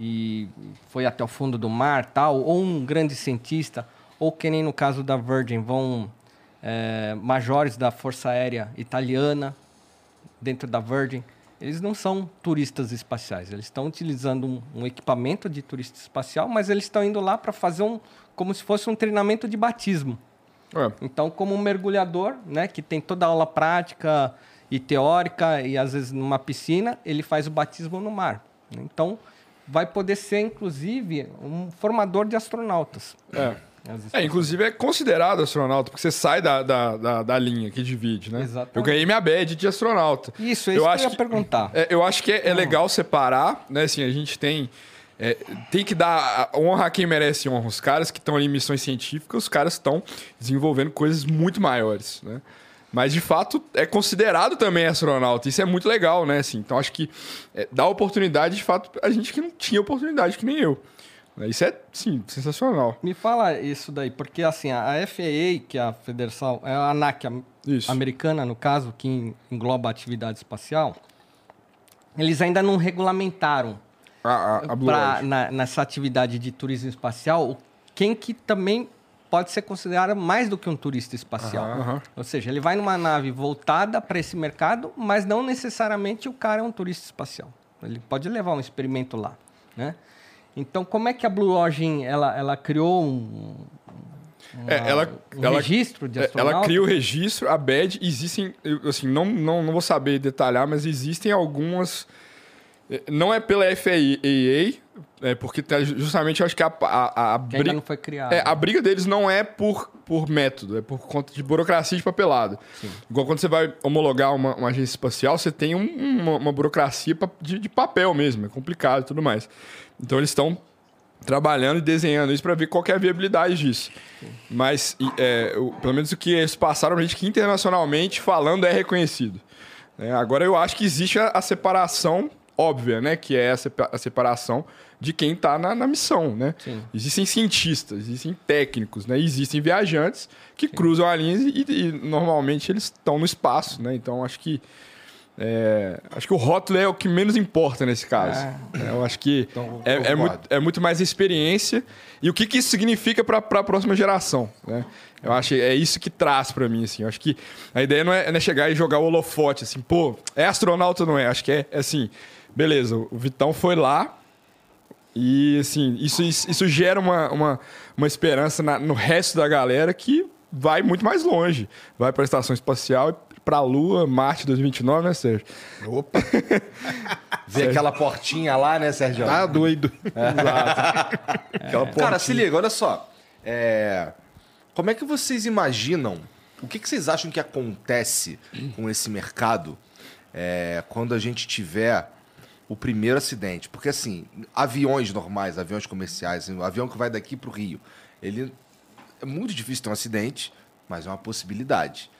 [SPEAKER 3] e foi até o fundo do mar, tal, ou um grande cientista, ou que nem no caso da Virgin, vão é, majores da Força Aérea Italiana dentro da Virgin, eles não são turistas espaciais. Eles estão utilizando um, um equipamento de turista espacial, mas eles estão indo lá para fazer um, como se fosse um treinamento de batismo.
[SPEAKER 4] É.
[SPEAKER 3] Então, como um mergulhador, né, que tem toda a aula prática e teórica e às vezes numa piscina, ele faz o batismo no mar. Então, vai poder ser inclusive um formador de astronautas.
[SPEAKER 4] É. É, inclusive é considerado astronauta, porque você sai da, da, da, da linha que divide, né?
[SPEAKER 3] Exatamente.
[SPEAKER 4] Eu ganhei minha badge de astronauta.
[SPEAKER 3] Isso, é isso que eu ia perguntar.
[SPEAKER 4] É, eu acho que é, é legal separar, né? Assim, a gente tem. é, tem que dar honra a quem merece honra. Os caras que estão ali em missões científicas, os caras estão desenvolvendo coisas muito maiores, né? Mas, de fato, é considerado também astronauta. Isso é muito legal, né? Assim, então, acho que é, dá oportunidade, de fato, a gente que não tinha oportunidade, que nem eu. né? Isso é, sim, sensacional.
[SPEAKER 3] Me fala isso daí, porque assim, a FAA, que é a Federação, é a ANAC
[SPEAKER 4] Isso.
[SPEAKER 3] americana, no caso, que en- engloba a atividade espacial, eles ainda não regulamentaram
[SPEAKER 4] A, a, a
[SPEAKER 3] pra, na, nessa atividade de turismo espacial quem que também pode ser considerado mais do que um turista espacial.
[SPEAKER 4] Aham.
[SPEAKER 3] Ou seja, ele vai numa nave voltada para esse mercado, mas não necessariamente o cara é um turista espacial. Ele pode levar um experimento lá, né? Então, como é que a Blue Origin ela, ela criou um, uma-
[SPEAKER 4] É, ela,
[SPEAKER 3] um
[SPEAKER 4] ela,
[SPEAKER 3] registro de
[SPEAKER 4] é,
[SPEAKER 3] astronauta?
[SPEAKER 4] ela cria o registro, a BED, existem, assim, não, não, não vou saber detalhar, mas existem algumas. eh, Não é pela FAA, é porque tá justamente eu acho que a, a, a
[SPEAKER 3] Que
[SPEAKER 4] briga.
[SPEAKER 3] não foi criado.
[SPEAKER 4] É, a briga deles não é por, por método, é por conta de burocracia de papelado. Igual quando você vai homologar uma, uma agência espacial, você tem um- uma, uma burocracia de, de papel mesmo, é complicado e tudo mais. Então eles estão trabalhando e desenhando isso para ver qual é a viabilidade disso. Mas, e, é, o- pelo menos o que eles passaram pra gente que internacionalmente falando é reconhecido. né? agora eu acho que existe a, a separação óbvia, né? Que é a, a separação de quem está na, na missão, né?
[SPEAKER 3] Sim.
[SPEAKER 4] Existem cientistas, existem técnicos, né? Existem viajantes que cruzam a linha e, e normalmente eles estão no espaço, né? Então acho que é, acho que o rótulo é o que menos importa nesse caso. É, Eu acho que
[SPEAKER 1] Então,
[SPEAKER 4] é, é muito, é muito mais experiência e o que, que isso significa para a próxima geração, né? Eu acho que é isso que traz para mim, assim. Eu acho que a ideia não é, não é chegar e jogar o holofote, assim, pô, é astronauta ou não é? Acho que é, é assim, beleza, o Vitão foi lá e, assim, isso, isso, gera uma, uma, uma esperança na- no resto da galera que vai muito mais longe. Vai para a estação espacial, para a Lua, Marte 2029, né, Sérgio?
[SPEAKER 2] Opa,
[SPEAKER 1] Ver aquela portinha lá, né, Sérgio?
[SPEAKER 2] tá doido.
[SPEAKER 4] Aquela
[SPEAKER 1] Cara, se liga, olha só. É, Como é que vocês imaginam? O que, que vocês acham que acontece com esse mercado é, quando a gente tiver o primeiro acidente? Porque, assim, aviões normais, aviões comerciais, o avião que vai daqui para o Rio, ele é muito difícil ter um acidente, mas é uma possibilidade.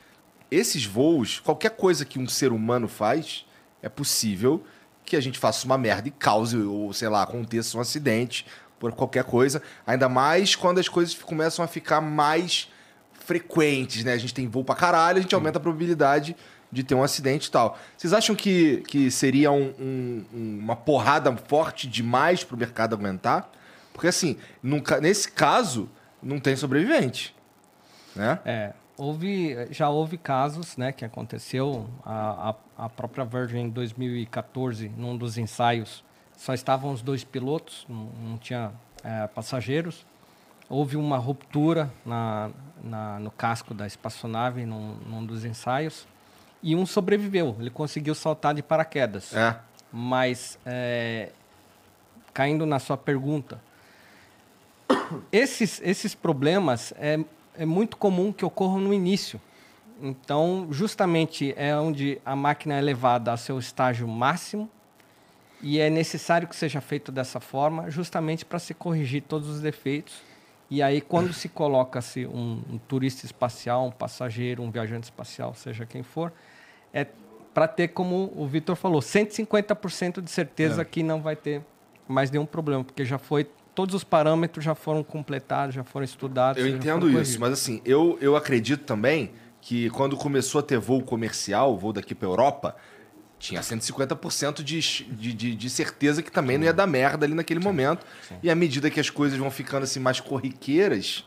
[SPEAKER 1] Esses voos, qualquer coisa que um ser humano faz, é possível que a gente faça uma merda e cause, ou sei lá, aconteça um acidente por qualquer coisa. Ainda mais quando as coisas começam a ficar mais frequentes, né? A gente tem voo pra caralho, a gente aumenta a probabilidade de ter um acidente e tal. Vocês acham que, que seria um- um- um- uma porrada forte demais pro mercado aguentar? Porque assim, num ca- nesse caso, não tem sobrevivente. Né?
[SPEAKER 3] É, houve, já houve casos, né, que aconteceu. A, a, a própria Virgin em 2014, num dos ensaios, só estavam os dois pilotos, não, não tinha é, passageiros. Houve uma ruptura na, na- no casco da espaçonave num, num dos ensaios e um sobreviveu. Ele conseguiu saltar de paraquedas.
[SPEAKER 1] É.
[SPEAKER 3] Mas, é, caindo na sua pergunta, esses, esses problemas é, é muito comum que ocorram no início. Então, justamente é onde a máquina é levada ao seu estágio máximo e é necessário que seja feito dessa forma, justamente para se corrigir todos os defeitos E aí, quando se coloca-se um, um turista espacial, um passageiro, um viajante espacial, seja quem for, é para ter, como o Vitor falou, 150% de certeza que não vai ter mais nenhum problema, porque já foi. Todos os parâmetros já foram completados, já foram estudados.
[SPEAKER 1] Eu entendo isso, mas assim, eu, eu acredito também que quando começou a ter voo comercial, voo daqui pra Europa, tinha 150% de, de, de, de certeza que também não ia dar merda ali naquele momento. E à medida que as coisas vão ficando assim mais corriqueiras,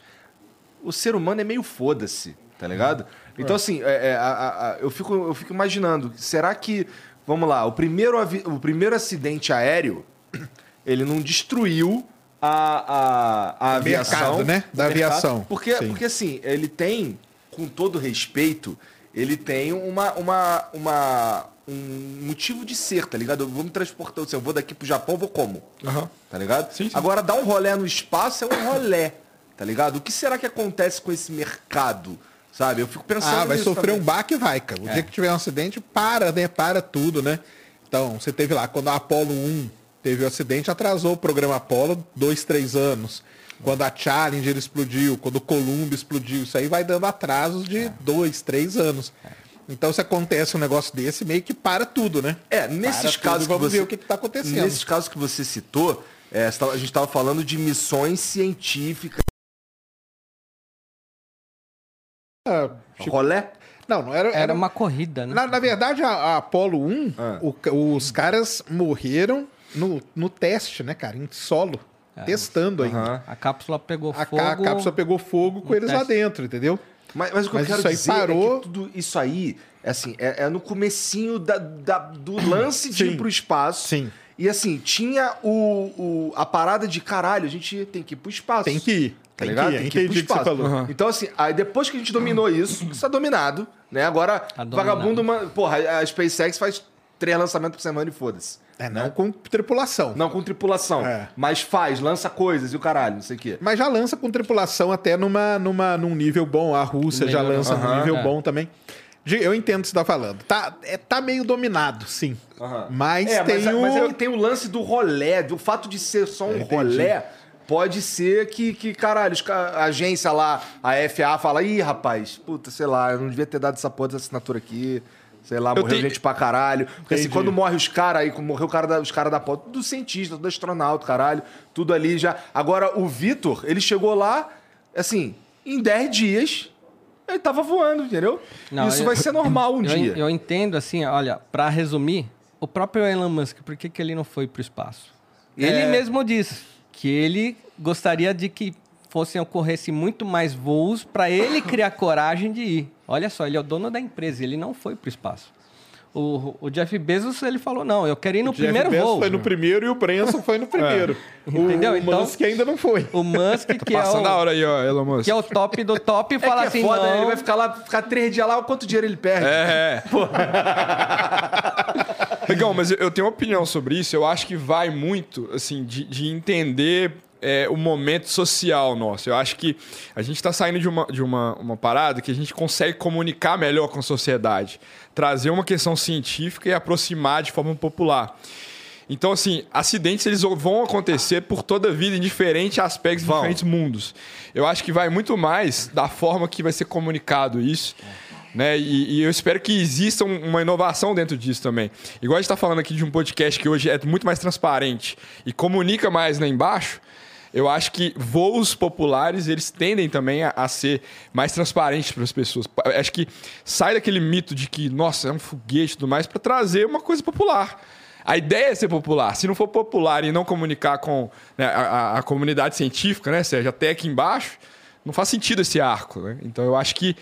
[SPEAKER 1] o ser humano é meio foda-se, tá ligado? Então, assim, é, é, a- a- eu, fico, eu fico imaginando, será que, vamos lá, o primeiro, o primeiro acidente aéreo, ele não destruiu a, a, a
[SPEAKER 2] O mercado,
[SPEAKER 1] aviação.
[SPEAKER 2] né? Da
[SPEAKER 1] o mercado,
[SPEAKER 2] aviação.
[SPEAKER 1] Porque,
[SPEAKER 2] Sim.
[SPEAKER 1] porque, assim, ele tem, com todo respeito, ele tem uma, uma, uma, um motivo de ser, tá ligado? Eu vou me transportar, assim, eu vou daqui pro Japão, vou como?
[SPEAKER 4] Aham.
[SPEAKER 1] Tá ligado?
[SPEAKER 4] Sim, sim.
[SPEAKER 1] Agora, dar um rolé no espaço é um rolé, tá ligado? O que será que acontece com esse mercado? Sabe? Eu fico pensando
[SPEAKER 2] Ah, vai sofrer
[SPEAKER 1] também.
[SPEAKER 2] um baque, vai, cara. O dia que tiver um acidente, para, né? Para tudo, né? Então, você teve lá, quando a Apollo 1 teve o acidente, atrasou o programa Apollo dois, três anos. Quando a Challenger explodiu, quando o Columbia explodiu, isso aí vai dando atrasos de dois, três anos. Então, se acontece um negócio desse, meio que para tudo, né?
[SPEAKER 1] É, nesses
[SPEAKER 2] Para
[SPEAKER 1] casos
[SPEAKER 2] tudo, vamos
[SPEAKER 1] você,
[SPEAKER 2] ver o que está acontecendo.
[SPEAKER 1] Nesses casos que você citou, é, a gente estava falando de missões científicas.
[SPEAKER 2] Ah, tipo,
[SPEAKER 1] Rolé?
[SPEAKER 2] não, não era,
[SPEAKER 3] Era uma corrida, né?
[SPEAKER 2] Na, na verdade, a, a Apollo 1,
[SPEAKER 1] Ah.
[SPEAKER 2] o os caras morreram no, no teste, né, cara? Em solo. Testando ainda.
[SPEAKER 1] Aham.
[SPEAKER 3] A cápsula pegou
[SPEAKER 2] A,
[SPEAKER 3] fogo.
[SPEAKER 2] a cápsula pegou fogo com eles lá
[SPEAKER 3] teste.
[SPEAKER 2] dentro, entendeu?
[SPEAKER 1] Mas, mas o que
[SPEAKER 2] Mas
[SPEAKER 1] eu quero
[SPEAKER 2] isso aí
[SPEAKER 1] dizer
[SPEAKER 2] parou-
[SPEAKER 1] é que tudo isso aí, é assim, é, é no comecinho da, da- do lance de
[SPEAKER 2] Sim.
[SPEAKER 1] ir pro espaço.
[SPEAKER 2] Sim.
[SPEAKER 1] E assim, tinha o, o- a parada de caralho, a gente tem que ir pro espaço.
[SPEAKER 2] Tem que ir.
[SPEAKER 1] Tá
[SPEAKER 2] Tem
[SPEAKER 1] ligado?
[SPEAKER 2] que ir.
[SPEAKER 1] Tem que ir pro espaço.
[SPEAKER 2] falou.
[SPEAKER 4] Aham.
[SPEAKER 1] Então, assim, aí depois que a gente dominou isso, isso tá dominado, né? Agora,
[SPEAKER 3] Tá dominado.
[SPEAKER 1] vagabundo, porra, a SpaceX faz três lançamentos por semana e foda-se.
[SPEAKER 2] É, não com tripulação.
[SPEAKER 1] Não com tripulação.
[SPEAKER 2] É.
[SPEAKER 1] Mas faz, lança coisas e o caralho, não sei o quê.
[SPEAKER 2] Mas já lança com tripulação até numa, numa, num nível bom. A Rússia já lança num
[SPEAKER 3] Aham,
[SPEAKER 2] nível
[SPEAKER 3] é.
[SPEAKER 2] bom também. Eu entendo o que você tá falando. Tá, é, tá meio dominado, sim. Mas
[SPEAKER 1] É,
[SPEAKER 2] tem
[SPEAKER 1] mas,
[SPEAKER 2] o...
[SPEAKER 1] mas é que tem o lance do rolé, do fato de ser só um
[SPEAKER 2] Entendi.
[SPEAKER 1] rolé. Pode ser que, que caralho, a agência lá, a FAA, fala: ih, rapaz, puta, sei lá, eu não devia ter dado essa porra dessa assinatura aqui. Sei lá,
[SPEAKER 4] Eu
[SPEAKER 1] morreu
[SPEAKER 4] tenho-
[SPEAKER 1] gente pra caralho. Porque assim,
[SPEAKER 2] Entendi.
[SPEAKER 1] quando morre os caras aí, morreu o cara da, os caras da porta, tudo cientista, tudo astronauta, caralho, tudo ali já. Agora, o Vitor, ele chegou lá, assim, em 10 dias, ele tava voando, entendeu?
[SPEAKER 3] Não,
[SPEAKER 1] Isso
[SPEAKER 3] eu-
[SPEAKER 1] vai ser normal um
[SPEAKER 3] eu,
[SPEAKER 1] dia.
[SPEAKER 3] eu entendo, assim, olha, para resumir, o próprio Elon Musk, por que, que ele não foi para o espaço? Ele
[SPEAKER 1] É.
[SPEAKER 3] mesmo disse que ele gostaria de que fossem ocorresse muito mais voos para ele criar coragem de ir. Olha só, ele é o dono da empresa, ele não foi para o espaço. O, o Jeff Bezos, ele falou, não, eu quero ir no
[SPEAKER 2] Jeff
[SPEAKER 3] primeiro
[SPEAKER 2] Bezos
[SPEAKER 3] voo.
[SPEAKER 2] foi no primeiro e o Branson foi no primeiro. O,
[SPEAKER 3] Entendeu?
[SPEAKER 2] o
[SPEAKER 3] Então-
[SPEAKER 2] Musk ainda não foi.
[SPEAKER 3] O Musk, que é, o,
[SPEAKER 4] hora aí, ó, Elon Musk.
[SPEAKER 3] que é o top do top,
[SPEAKER 1] É
[SPEAKER 3] fala
[SPEAKER 1] que é
[SPEAKER 3] assim,
[SPEAKER 1] foda,
[SPEAKER 3] não...
[SPEAKER 1] ele vai ficar lá, ficar três dias lá, quanto dinheiro ele perde?
[SPEAKER 4] É, é. Legal, mas eu- eu tenho uma opinião sobre isso. Eu acho que vai muito, assim, de, de entender é, o momento social nosso. Eu acho que a gente está saindo de, uma, de uma, uma parada que a gente consegue comunicar melhor com a sociedade, trazer uma questão científica e aproximar de forma popular. Então, assim, acidentes eles vão acontecer por toda a vida em diferentes aspectos,
[SPEAKER 1] Vão.
[SPEAKER 4] diferentes mundos. Eu acho que vai muito mais da forma que vai ser comunicado isso. Né? E, e eu espero que exista um- uma inovação dentro disso também. Igual a gente está falando aqui de um podcast que hoje é muito mais transparente e comunica mais lá embaixo, eu acho que voos populares eles tendem também a, a ser mais transparentes para as pessoas. Acho que sai daquele mito de que, nossa, é um foguete e tudo mais, para trazer uma coisa popular. A ideia é ser popular. Se não for popular e não comunicar com né, a, a- comunidade científica, né, seja até aqui embaixo, não faz sentido esse arco. Né? Então eu acho que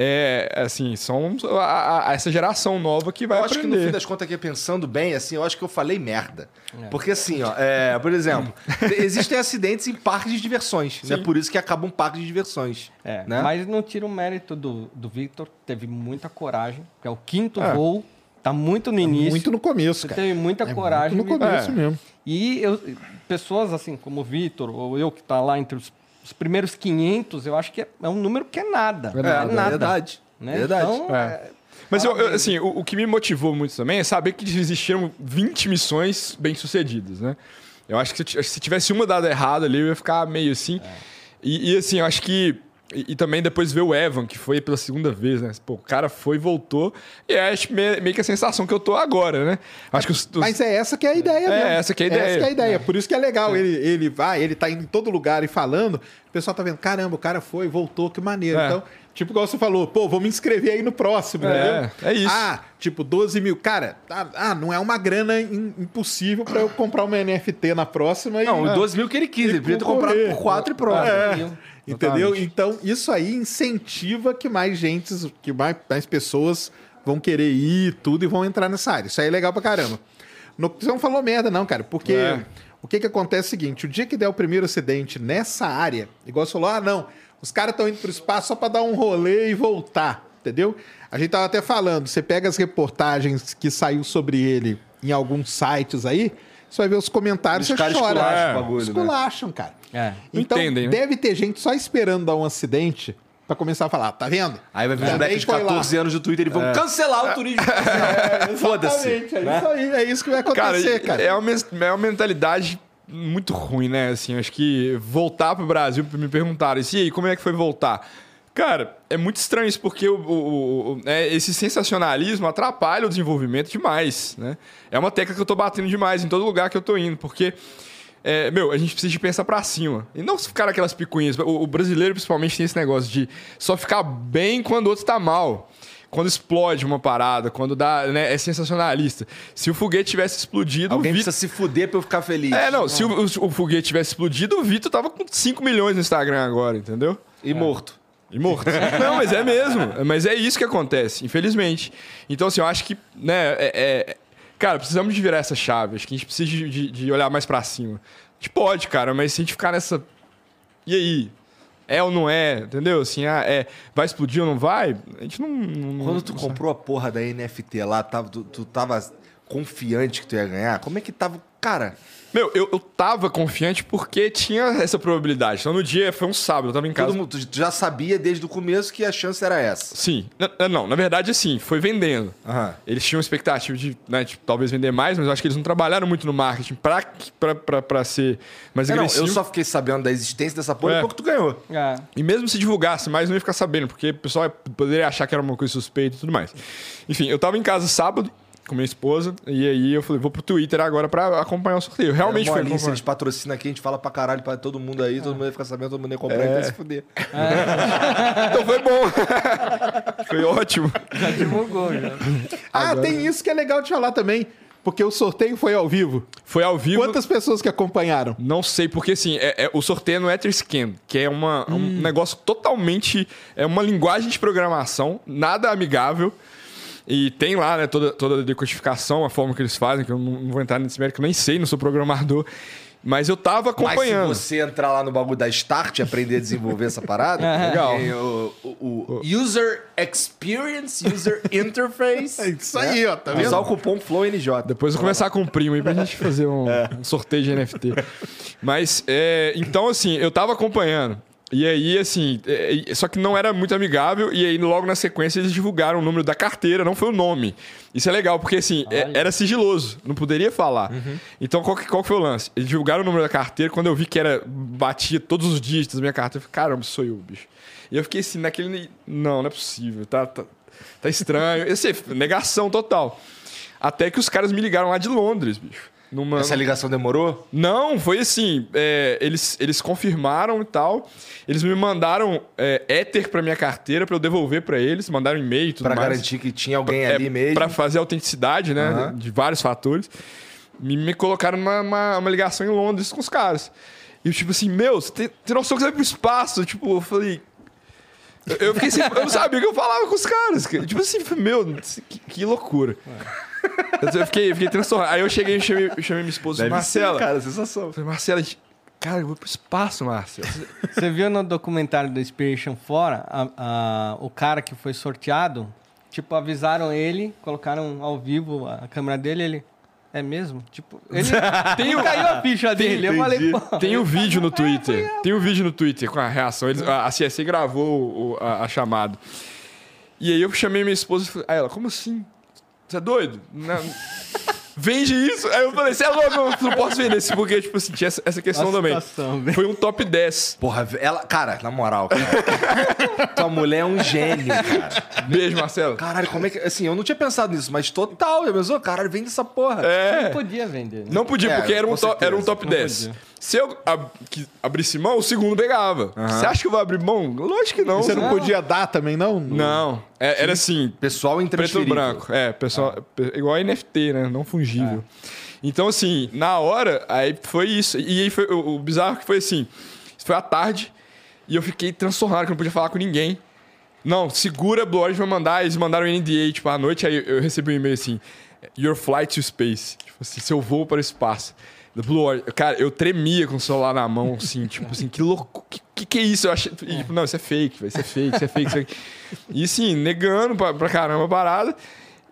[SPEAKER 4] é, assim, são a- a- essa geração nova que vai
[SPEAKER 1] eu acho que no
[SPEAKER 4] aprender.
[SPEAKER 1] fim das contas, aqui pensando bem, assim, eu acho que eu falei merda. Porque assim, ó, é, por exemplo, te- existem acidentes em parques de diversões, né? Por isso que acaba um parque de diversões.
[SPEAKER 3] É,
[SPEAKER 1] né?
[SPEAKER 3] mas não tira o mérito do, do Victor, teve muita coragem, que é o quinto
[SPEAKER 2] É.
[SPEAKER 3] voo, tá muito no início.
[SPEAKER 2] Muito no começo, cara.
[SPEAKER 3] teve muita
[SPEAKER 2] É
[SPEAKER 3] coragem.
[SPEAKER 2] muito no
[SPEAKER 3] Victor.
[SPEAKER 2] começo
[SPEAKER 4] É.
[SPEAKER 2] mesmo.
[SPEAKER 3] E eu, pessoas assim como o Vitor, ou eu que tá lá entre os, os primeiros 500, eu acho que é, é um número que é nada.
[SPEAKER 1] É,
[SPEAKER 3] nada.
[SPEAKER 1] verdade.
[SPEAKER 3] Né?
[SPEAKER 1] Verdade.
[SPEAKER 3] Então, é,
[SPEAKER 4] Mas eu, eu, assim, o, o que me motivou muito também é saber que existiram 20 missões bem-sucedidas, né? Eu acho que se, tivesse uma dado errado ali, eu ia ficar meio assim. E, e, assim, eu acho que. E, e também depois ver o Evan, que foi pela segunda vez, né? Pô, o cara foi e voltou. E é acho meio, meio que a sensação que eu tô agora, né? Acho que os. os-
[SPEAKER 2] Mas é essa que é a ideia
[SPEAKER 4] É,
[SPEAKER 2] mesmo.
[SPEAKER 4] essa que é a ideia.
[SPEAKER 2] Essa que é a ideia. Por isso que é legal. Ele, ele vai, ele tá indo em todo lugar e falando. O pessoal tá vendo, caramba, o cara foi, voltou, que maneiro.
[SPEAKER 4] É.
[SPEAKER 2] Então, tipo, igual você falou, pô, vou me inscrever aí no próximo,
[SPEAKER 4] É,
[SPEAKER 2] entendeu?
[SPEAKER 4] é isso.
[SPEAKER 2] Ah, tipo, 12 mil. Cara, ah, ah, não é uma grana im- impossível pra eu comprar uma NFT na próxima. e-
[SPEAKER 1] Não,
[SPEAKER 2] É.
[SPEAKER 1] os 12 mil que ele quis.
[SPEAKER 2] E
[SPEAKER 1] Ele podia ter comprado por 4 e pronto.
[SPEAKER 2] É, entendeu?
[SPEAKER 4] Exatamente.
[SPEAKER 2] Então, isso aí incentiva que mais gente, que mais, mais pessoas vão querer ir tudo e vão entrar nessa área. Isso aí é legal pra caramba. No, você não falou merda, não, cara, porque
[SPEAKER 4] É.
[SPEAKER 2] o que que acontece é o seguinte: o dia que der o primeiro acidente nessa área, igual você falou, ah, não, os caras estão indo pro espaço só pra dar um rolê e voltar, entendeu? A gente tava até falando, você pega as reportagens que saiu sobre ele em alguns sites aí, você vai ver os comentários,
[SPEAKER 1] Os
[SPEAKER 2] você
[SPEAKER 1] caras
[SPEAKER 2] chora.
[SPEAKER 1] esculacham
[SPEAKER 4] o
[SPEAKER 1] bagulho, né?
[SPEAKER 2] Esculacham, cara.
[SPEAKER 3] É.
[SPEAKER 2] Então,
[SPEAKER 4] entendem, né?
[SPEAKER 2] deve ter gente só esperando dar um acidente pra começar a falar, tá vendo?
[SPEAKER 1] Aí vai vir um
[SPEAKER 2] Também
[SPEAKER 1] moleque de
[SPEAKER 2] foi lá.
[SPEAKER 1] 14 anos do Twitter e vão cancelar o turismo. Foda-se.
[SPEAKER 2] Exatamente, é isso aí, é isso que vai
[SPEAKER 4] Cara,
[SPEAKER 2] acontecer, cara.
[SPEAKER 4] É, uma, é uma mentalidade muito ruim, né? Assim, acho que voltar pro Brasil, me perguntaram, e aí, como é que foi voltar? Cara, é muito estranho isso, porque o, o- o- né, esse sensacionalismo atrapalha o desenvolvimento demais, né? É uma tecla que eu tô batendo demais em todo lugar que eu tô indo, porque... é, meu, a gente precisa de pensar pra cima. E não ficar naquelas picuinhas. O, o brasileiro, principalmente, tem esse negócio de só ficar bem quando o outro tá mal. Quando explode uma parada, quando dá, né, é sensacionalista. Se o foguete tivesse explodido,
[SPEAKER 1] Alguém
[SPEAKER 4] Vitor...
[SPEAKER 1] precisa se fuder pra eu ficar feliz.
[SPEAKER 4] É, não, se o, o- o foguete tivesse explodido, o Vitor tava com 5 milhões no Instagram agora, entendeu?
[SPEAKER 1] E morto.
[SPEAKER 4] E morto. Não, mas é mesmo. Mas é isso que acontece, infelizmente. Então, assim, eu acho que, né, é, é- Cara, precisamos de virar essa chave. Acho que a gente precisa de, de- olhar mais pra cima. A gente pode, cara, mas se a gente ficar nessa. E aí? É ou não é? Entendeu? Assim, ah, é, vai explodir ou não vai? A gente não. não-
[SPEAKER 1] Quando tu comprou a porra da NFT lá, tava, tu, tu tava confiante que tu ia ganhar? Como é que tava? Cara,
[SPEAKER 4] Meu, eu, eu tava confiante porque tinha essa probabilidade. Então no dia foi um sábado, eu tava em casa.
[SPEAKER 1] todo mundo, tu já sabia desde o começo que a chance era essa.
[SPEAKER 4] Sim. N- Não, na verdade, assim, foi vendendo.
[SPEAKER 1] Aham.
[SPEAKER 4] Eles tinham expectativa de, né, de talvez vender mais, mas eu acho que eles não trabalharam muito no marketing pra, pra, pra, pra ser mais
[SPEAKER 1] É, não,
[SPEAKER 4] agressivo.
[SPEAKER 1] eu só fiquei sabendo da existência dessa porra
[SPEAKER 4] É.
[SPEAKER 1] depois que tu ganhou.
[SPEAKER 3] É.
[SPEAKER 4] E mesmo se divulgasse mais, não ia ficar sabendo, porque o pessoal poderia achar que era uma coisa suspeita e tudo mais. Enfim, eu tava em casa sábado com minha esposa, e aí eu falei, vou pro Twitter agora pra acompanhar o sorteio. Realmente
[SPEAKER 1] Era
[SPEAKER 4] foi.
[SPEAKER 1] molice,
[SPEAKER 4] acompanhar.
[SPEAKER 1] eles patrocinam aqui, a gente fala pra caralho pra todo mundo aí, todo mundo ia ficar sabendo, todo mundo ia comprar
[SPEAKER 4] É.
[SPEAKER 1] e vai se fuder.
[SPEAKER 4] Então foi bom. foi ótimo.
[SPEAKER 3] Já divulgou, já.
[SPEAKER 2] Ah, tem isso que é legal de falar também. Porque o sorteio foi ao vivo.
[SPEAKER 4] Foi ao vivo.
[SPEAKER 2] Quantas pessoas que acompanharam?
[SPEAKER 4] Não sei, porque assim, é, é- o sorteio no Etherscan, que é uma, um
[SPEAKER 2] Hum.
[SPEAKER 4] negócio totalmente. É uma linguagem de programação, nada amigável. E tem lá, né, toda, toda a decodificação, a forma que eles fazem, que eu não, não vou entrar nesse mérito, que eu nem sei, não sou programador. Mas eu tava acompanhando.
[SPEAKER 1] Mas se você entrar lá no bagulho da Start e aprender a desenvolver essa parada,
[SPEAKER 4] Legal.
[SPEAKER 1] tem o, o- o User Experience, User Interface.
[SPEAKER 2] É isso aí, ó, tá vendo?
[SPEAKER 1] Usar o cupom FlowNJ.
[SPEAKER 4] Depois eu vou conversar com o primo aí pra gente fazer um,
[SPEAKER 2] É.
[SPEAKER 4] um sorteio de NFT. Mas, é, então, assim, eu tava acompanhando. E aí, assim, é, só que não era muito amigável. E aí, logo na sequência, eles divulgaram o número da carteira, não foi o nome. Isso é legal, porque, assim, é- era sigiloso, não poderia falar. Então, qual que, qual que foi o lance? Eles divulgaram o número da carteira. Quando eu vi que era, batia todos os dígitos da minha carteira, eu falei, caramba, sou eu, bicho. E eu fiquei assim, naquele. Não, não é possível, tá, tá, tá estranho. Esse, negação total. Até que os caras me ligaram lá de Londres, bicho. Numa,
[SPEAKER 1] Essa ligação demorou?
[SPEAKER 4] não, foi assim. é, eles, eles confirmaram e tal. Eles me mandaram é, Ether pra minha carteira pra eu devolver pra eles. Mandaram e-mail e tudo
[SPEAKER 1] Pra
[SPEAKER 4] mais.
[SPEAKER 1] garantir que tinha alguém
[SPEAKER 4] É,
[SPEAKER 1] ali mesmo.
[SPEAKER 4] Pra fazer autenticidade, né?
[SPEAKER 1] Aham.
[SPEAKER 4] De vários fatores. Me, me colocaram numa uma, uma ligação em Londres com os caras. E eu, tipo assim, meu, você tem, tem noção que você vai pro espaço? Tipo, eu falei. Eu, fiquei assim, eu não sabia o que eu falava com os caras. cara. Tipo assim, meu, que, que loucura. Eu fiquei, eu fiquei transtornado. Aí eu cheguei e chamei, chamei minha esposa,
[SPEAKER 1] Deve
[SPEAKER 4] Marcela.
[SPEAKER 1] ser, cara, sensação.
[SPEAKER 4] Falei, Marcela, cara, eu vou pro espaço, Marcela.
[SPEAKER 3] Você viu no documentário do Inspiration Fora, a- a- o cara que foi sorteado, tipo, avisaram ele, colocaram ao vivo a câmera dele, ele... É mesmo? Tipo, ele
[SPEAKER 4] Tem o-
[SPEAKER 3] caiu a ficha dele. Eu falei, pô...
[SPEAKER 4] Tem o vídeo no Twitter. Tem o vídeo no Twitter com a reação. Eles, a, a CSC gravou o- a, a chamada. E aí eu chamei minha esposa e falei, aí ela, como assim? Você é doido? Não, vende isso. Aí eu falei, você é louco, eu não posso vender isso, porque, tipo assim, tinha essa, essa questão
[SPEAKER 3] A
[SPEAKER 4] também. Foi um top 10.
[SPEAKER 1] Porra, ela. Cara, na moral, cara. tua mulher é um gênio, cara.
[SPEAKER 4] Beijo, Marcelo.
[SPEAKER 1] Caralho, como é que. Assim, eu não tinha pensado nisso, mas total, já pensou? Caralho, vende essa porra.
[SPEAKER 3] Não
[SPEAKER 4] É.
[SPEAKER 3] podia vender. né?
[SPEAKER 4] Não podia,
[SPEAKER 1] É,
[SPEAKER 4] porque era um,
[SPEAKER 1] com
[SPEAKER 4] to-
[SPEAKER 1] certeza.
[SPEAKER 4] era um top
[SPEAKER 3] Não
[SPEAKER 4] 10.
[SPEAKER 3] podia.
[SPEAKER 4] Se eu ab- abrisse mão, o segundo pegava. Você acha que eu vou abrir mão? Lógico que não.
[SPEAKER 2] Você não
[SPEAKER 4] Não.
[SPEAKER 2] podia dar também, não?
[SPEAKER 4] Não. É- era assim,
[SPEAKER 1] Pessoal
[SPEAKER 4] preto e branco. É, pessoal, pe- igual a NFT, né? Não fungível. Então, assim, na hora, aí foi isso. E aí foi o, o bizarro que foi assim: foi à tarde e eu fiquei transtornado que eu não podia falar com ninguém. Não, segura, Blue Origin vai mandar. Eles mandaram o NDA, tipo, à noite, aí eu recebi um e-mail assim: Your flight to space. Tipo assim, seu voo para o espaço. Da Blue Origin. Cara, eu tremia com o celular na mão, assim, tipo assim, que louco. Que, que, que é isso? Eu achei. E, tipo, não, isso é fake, velho. Isso é fake, isso é fake, isso é fake. E assim, negando pra, pra caramba a parada.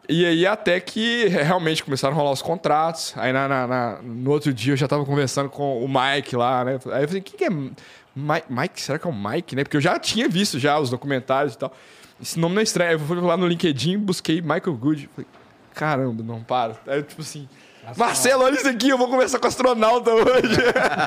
[SPEAKER 4] E aí até que realmente começaram a rolar os contratos. Aí na, na- na- no outro dia eu já tava conversando com o Mike lá, né? Aí eu falei, o que, é Mike, Mike? Será que é o Mike, né? Porque eu já tinha visto já os documentários e tal. Esse nome não é estranho. Eu fui lá no LinkedIn, busquei Michael Good. Falei, caramba, não para. Aí tipo assim, Marcelo, olha isso aqui, eu vou conversar com o astronauta hoje.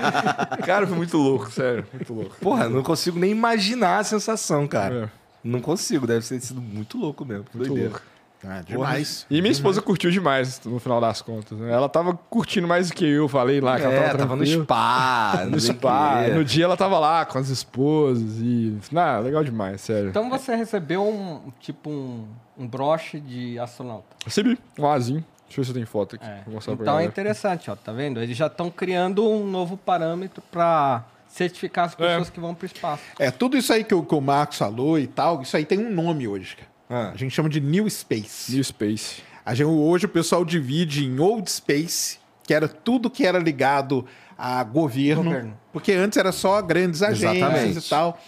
[SPEAKER 4] cara, foi muito louco, sério, muito louco.
[SPEAKER 1] Porra, não consigo nem imaginar a sensação, cara.
[SPEAKER 4] É.
[SPEAKER 1] Não consigo, deve ter sido muito louco mesmo.
[SPEAKER 4] Muito
[SPEAKER 1] doideira.
[SPEAKER 4] louco.
[SPEAKER 2] Ah, demais.
[SPEAKER 4] E minha esposa curtiu demais, no final das contas. né? Ela tava curtindo mais do que eu, falei lá que ela
[SPEAKER 1] É,
[SPEAKER 4] tava
[SPEAKER 1] tava no spa.
[SPEAKER 4] No spa. No dia ela tava lá com as esposas e. Ah, legal demais, sério.
[SPEAKER 3] Então você recebeu um tipo um, um broche de astronauta.
[SPEAKER 4] Recebi um azinho. Deixa eu ver se tenho foto aqui.
[SPEAKER 3] É. Então é interessante, ó, tá vendo? Eles já estão criando um novo parâmetro para certificar as pessoas que vão para o espaço.
[SPEAKER 2] É, tudo isso aí que o, que o Marcos falou e tal, isso aí tem um nome hoje, cara.
[SPEAKER 1] Ah.
[SPEAKER 2] A gente chama de New Space.
[SPEAKER 4] New Space.
[SPEAKER 2] A gente, hoje o pessoal divide em Old Space, que era tudo que era ligado a governo,
[SPEAKER 3] Governo.
[SPEAKER 2] porque antes era só grandes agências
[SPEAKER 1] Exatamente.
[SPEAKER 2] e tal.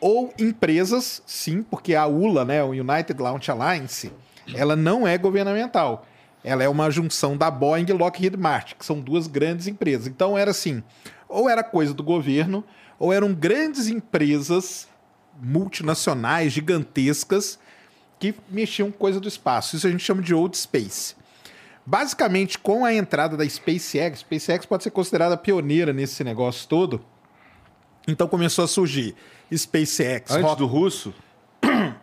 [SPEAKER 2] Ou empresas, sim, porque a ULA, né, o United Launch Alliance, ela não é governamental. Ela é uma junção da Boeing e Lockheed Martin, que são duas grandes empresas. Então era assim, ou era coisa do governo, ou eram grandes empresas multinacionais, gigantescas, que mexiam com coisa do espaço. Isso a gente chama de old space. Basicamente, com a entrada da SpaceX, SpaceX pode ser considerada pioneira nesse negócio todo. Então começou a surgir SpaceX,
[SPEAKER 1] Antes
[SPEAKER 2] Rock-
[SPEAKER 1] do russo?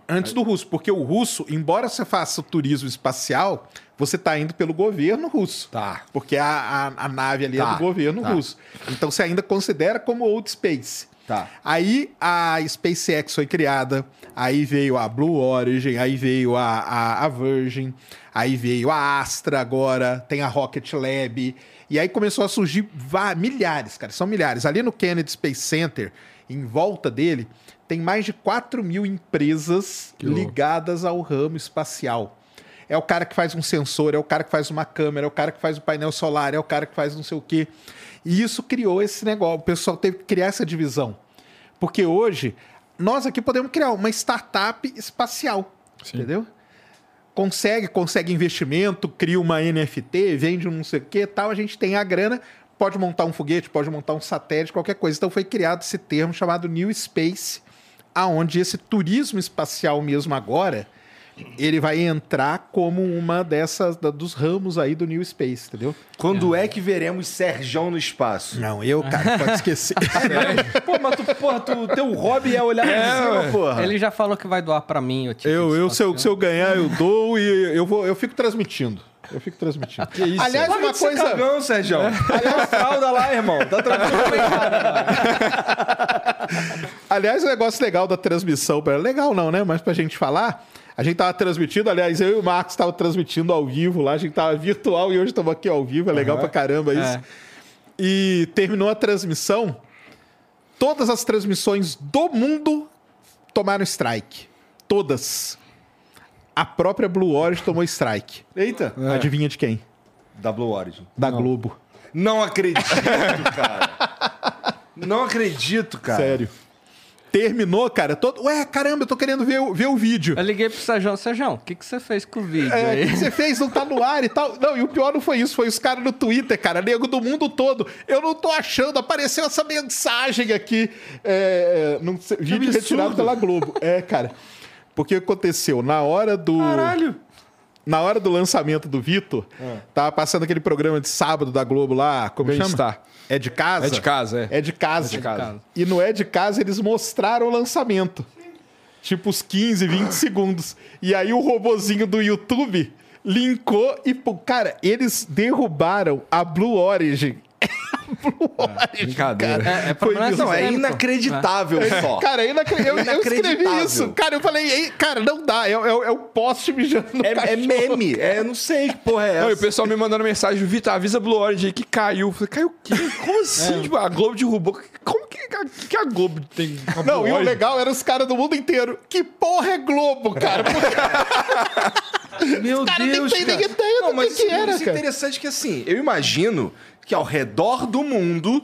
[SPEAKER 2] Antes do russo, porque o russo, embora você faça turismo espacial, você está indo pelo governo russo.
[SPEAKER 1] Tá.
[SPEAKER 2] Porque a, a, a nave ali é
[SPEAKER 1] Tá,
[SPEAKER 2] do governo
[SPEAKER 1] tá.
[SPEAKER 2] russo. Então você ainda considera como old space.
[SPEAKER 1] Tá.
[SPEAKER 2] Aí a SpaceX foi criada, aí veio a Blue Origin, aí veio a, a, a Virgin, aí veio a Astra agora, tem a Rocket Lab, e aí começou a surgir milhares, cara, são milhares. Ali no Kennedy Space Center, em volta dele, tem mais de 4 mil empresas
[SPEAKER 4] Que louco.
[SPEAKER 2] ligadas ao ramo espacial. É o cara que faz um sensor, é o cara que faz uma câmera, é o cara que faz o painel solar, é o cara que faz não sei o quê. E isso criou esse negócio. O pessoal teve que criar essa divisão. Porque hoje, nós aqui podemos criar uma startup espacial.
[SPEAKER 4] Sim.
[SPEAKER 2] Entendeu? Consegue, consegue investimento, cria uma NFT, vende um não sei o quê tal. A gente tem a grana, pode montar um foguete, pode montar um satélite, qualquer coisa. Então foi criado esse termo chamado New Space, aonde esse turismo espacial mesmo agora, ele vai entrar como uma dessas da- dos ramos aí do New Space, entendeu?
[SPEAKER 1] Quando é que veremos Serjão no espaço?
[SPEAKER 2] Não, eu, cara, pode esquecer.
[SPEAKER 1] Pô, mas tu, porra, tu, teu hobby é olhar pra cima, porra.
[SPEAKER 3] Ele já falou que vai doar para mim o ticket
[SPEAKER 2] Eu, eu se, eu, se eu ganhar, eu dou e eu, vou, eu fico transmitindo. Eu fico transmitindo.
[SPEAKER 4] Que isso?
[SPEAKER 2] Aliás, uma coisa.
[SPEAKER 1] cagão, Sérgio. Olha a fralda lá, irmão. Tá tranquilo.
[SPEAKER 2] Aliás, o negócio legal da transmissão, legal não, né? Mas pra gente falar, a gente tava transmitindo, aliás, eu e o Marcos estavam transmitindo ao vivo lá, a gente tava virtual e hoje estamos aqui ao vivo, é legal pra caramba isso.
[SPEAKER 3] É.
[SPEAKER 2] E terminou a transmissão, todas as transmissões do mundo tomaram strike. Todas. A própria Blue Origin tomou strike.
[SPEAKER 1] Eita.
[SPEAKER 2] Adivinha de quem?
[SPEAKER 1] Da Blue Origin.
[SPEAKER 2] Da Globo.
[SPEAKER 1] Não acredito, cara. Não acredito, cara.
[SPEAKER 2] Sério. Terminou, cara. Todo... Ué, caramba, eu tô querendo ver, o- ver o vídeo.
[SPEAKER 3] Eu liguei pro Sérgio, Sérgio, o que, que você fez com o vídeo
[SPEAKER 2] É, o
[SPEAKER 3] aí?
[SPEAKER 2] que você fez? Não tá no ar e tal. Não, e o pior não foi isso, foi os caras no Twitter, cara, nego do mundo todo. Eu não tô achando, apareceu essa mensagem aqui. É, é, num se- vídeo
[SPEAKER 1] absurdo.
[SPEAKER 2] retirado pela Globo. É, cara. Porque o que aconteceu? Na hora do.
[SPEAKER 1] Caralho.
[SPEAKER 2] na hora do lançamento do Vitor, tava passando aquele programa de sábado da Globo lá, como chama?
[SPEAKER 4] Bem-estar.
[SPEAKER 2] É de casa?
[SPEAKER 4] É de casa, é.
[SPEAKER 2] É de casa.
[SPEAKER 4] É de casa.
[SPEAKER 2] E no É de casa eles mostraram o lançamento. Tipo uns 15, 20 segundos. E aí o robozinho do YouTube linkou e, cara, eles derrubaram a Blue Origin. Blue Origin,
[SPEAKER 4] brincadeira.
[SPEAKER 2] cara.
[SPEAKER 3] É, é
[SPEAKER 2] Foi
[SPEAKER 1] Não, é inacreditável só.
[SPEAKER 2] Cara, é inacre- eu, eu escrevi
[SPEAKER 1] Inacreditável.
[SPEAKER 2] isso. Cara, eu falei, "Ei, cara, não dá. É, é, é o poste mijando no
[SPEAKER 1] É, é
[SPEAKER 2] cachorro."
[SPEAKER 1] meme. É, eu não sei que porra é
[SPEAKER 4] Não, e o
[SPEAKER 1] essa.
[SPEAKER 4] pessoal me mandando mensagem, Vitor, avisa Blue Origin aí que caiu. Eu falei, caiu o quê? Como assim? Tipo, a Globo derrubou. Como que, que, que a Globo tem a
[SPEAKER 2] Não,
[SPEAKER 4] Blue
[SPEAKER 2] e o
[SPEAKER 4] Origin?
[SPEAKER 2] legal era os caras do mundo inteiro. Que porra é Globo, cara? Porque
[SPEAKER 1] Meu
[SPEAKER 2] caras nem
[SPEAKER 1] Deus,
[SPEAKER 2] têm
[SPEAKER 1] cara.
[SPEAKER 2] nem ideia do
[SPEAKER 1] mas
[SPEAKER 2] que que era,
[SPEAKER 1] é
[SPEAKER 2] cara.
[SPEAKER 1] interessante que, assim, eu imagino que ao redor do mundo,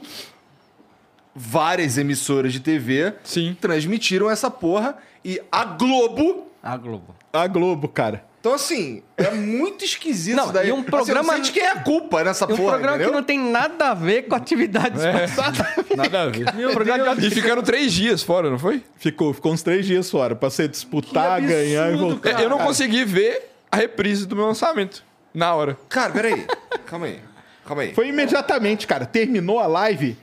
[SPEAKER 1] várias emissoras de TV
[SPEAKER 4] Sim.
[SPEAKER 1] transmitiram essa porra e a Globo...
[SPEAKER 3] A Globo.
[SPEAKER 2] a Globo, cara.
[SPEAKER 1] Então, assim, é muito esquisito
[SPEAKER 3] Não,
[SPEAKER 1] isso daí.
[SPEAKER 3] e um
[SPEAKER 1] Assim,
[SPEAKER 3] programa-
[SPEAKER 1] eu não sei de quem é a culpa nessa
[SPEAKER 3] E um
[SPEAKER 1] porra,
[SPEAKER 3] programa
[SPEAKER 1] entendeu?
[SPEAKER 3] que não tem nada a ver com atividades passadas.
[SPEAKER 4] Nada a ver.
[SPEAKER 3] Um programa de
[SPEAKER 4] E ficando três dias fora, não foi?
[SPEAKER 2] Ficou, ficou uns três dias fora pra você disputar,
[SPEAKER 1] absurdo,
[SPEAKER 2] ganhar e voltar.
[SPEAKER 1] cara.
[SPEAKER 4] eu não consegui ver a reprise do meu lançamento. Na hora.
[SPEAKER 1] Cara, peraí. Calma aí. Calma aí.
[SPEAKER 2] Foi imediatamente, cara. Terminou a live,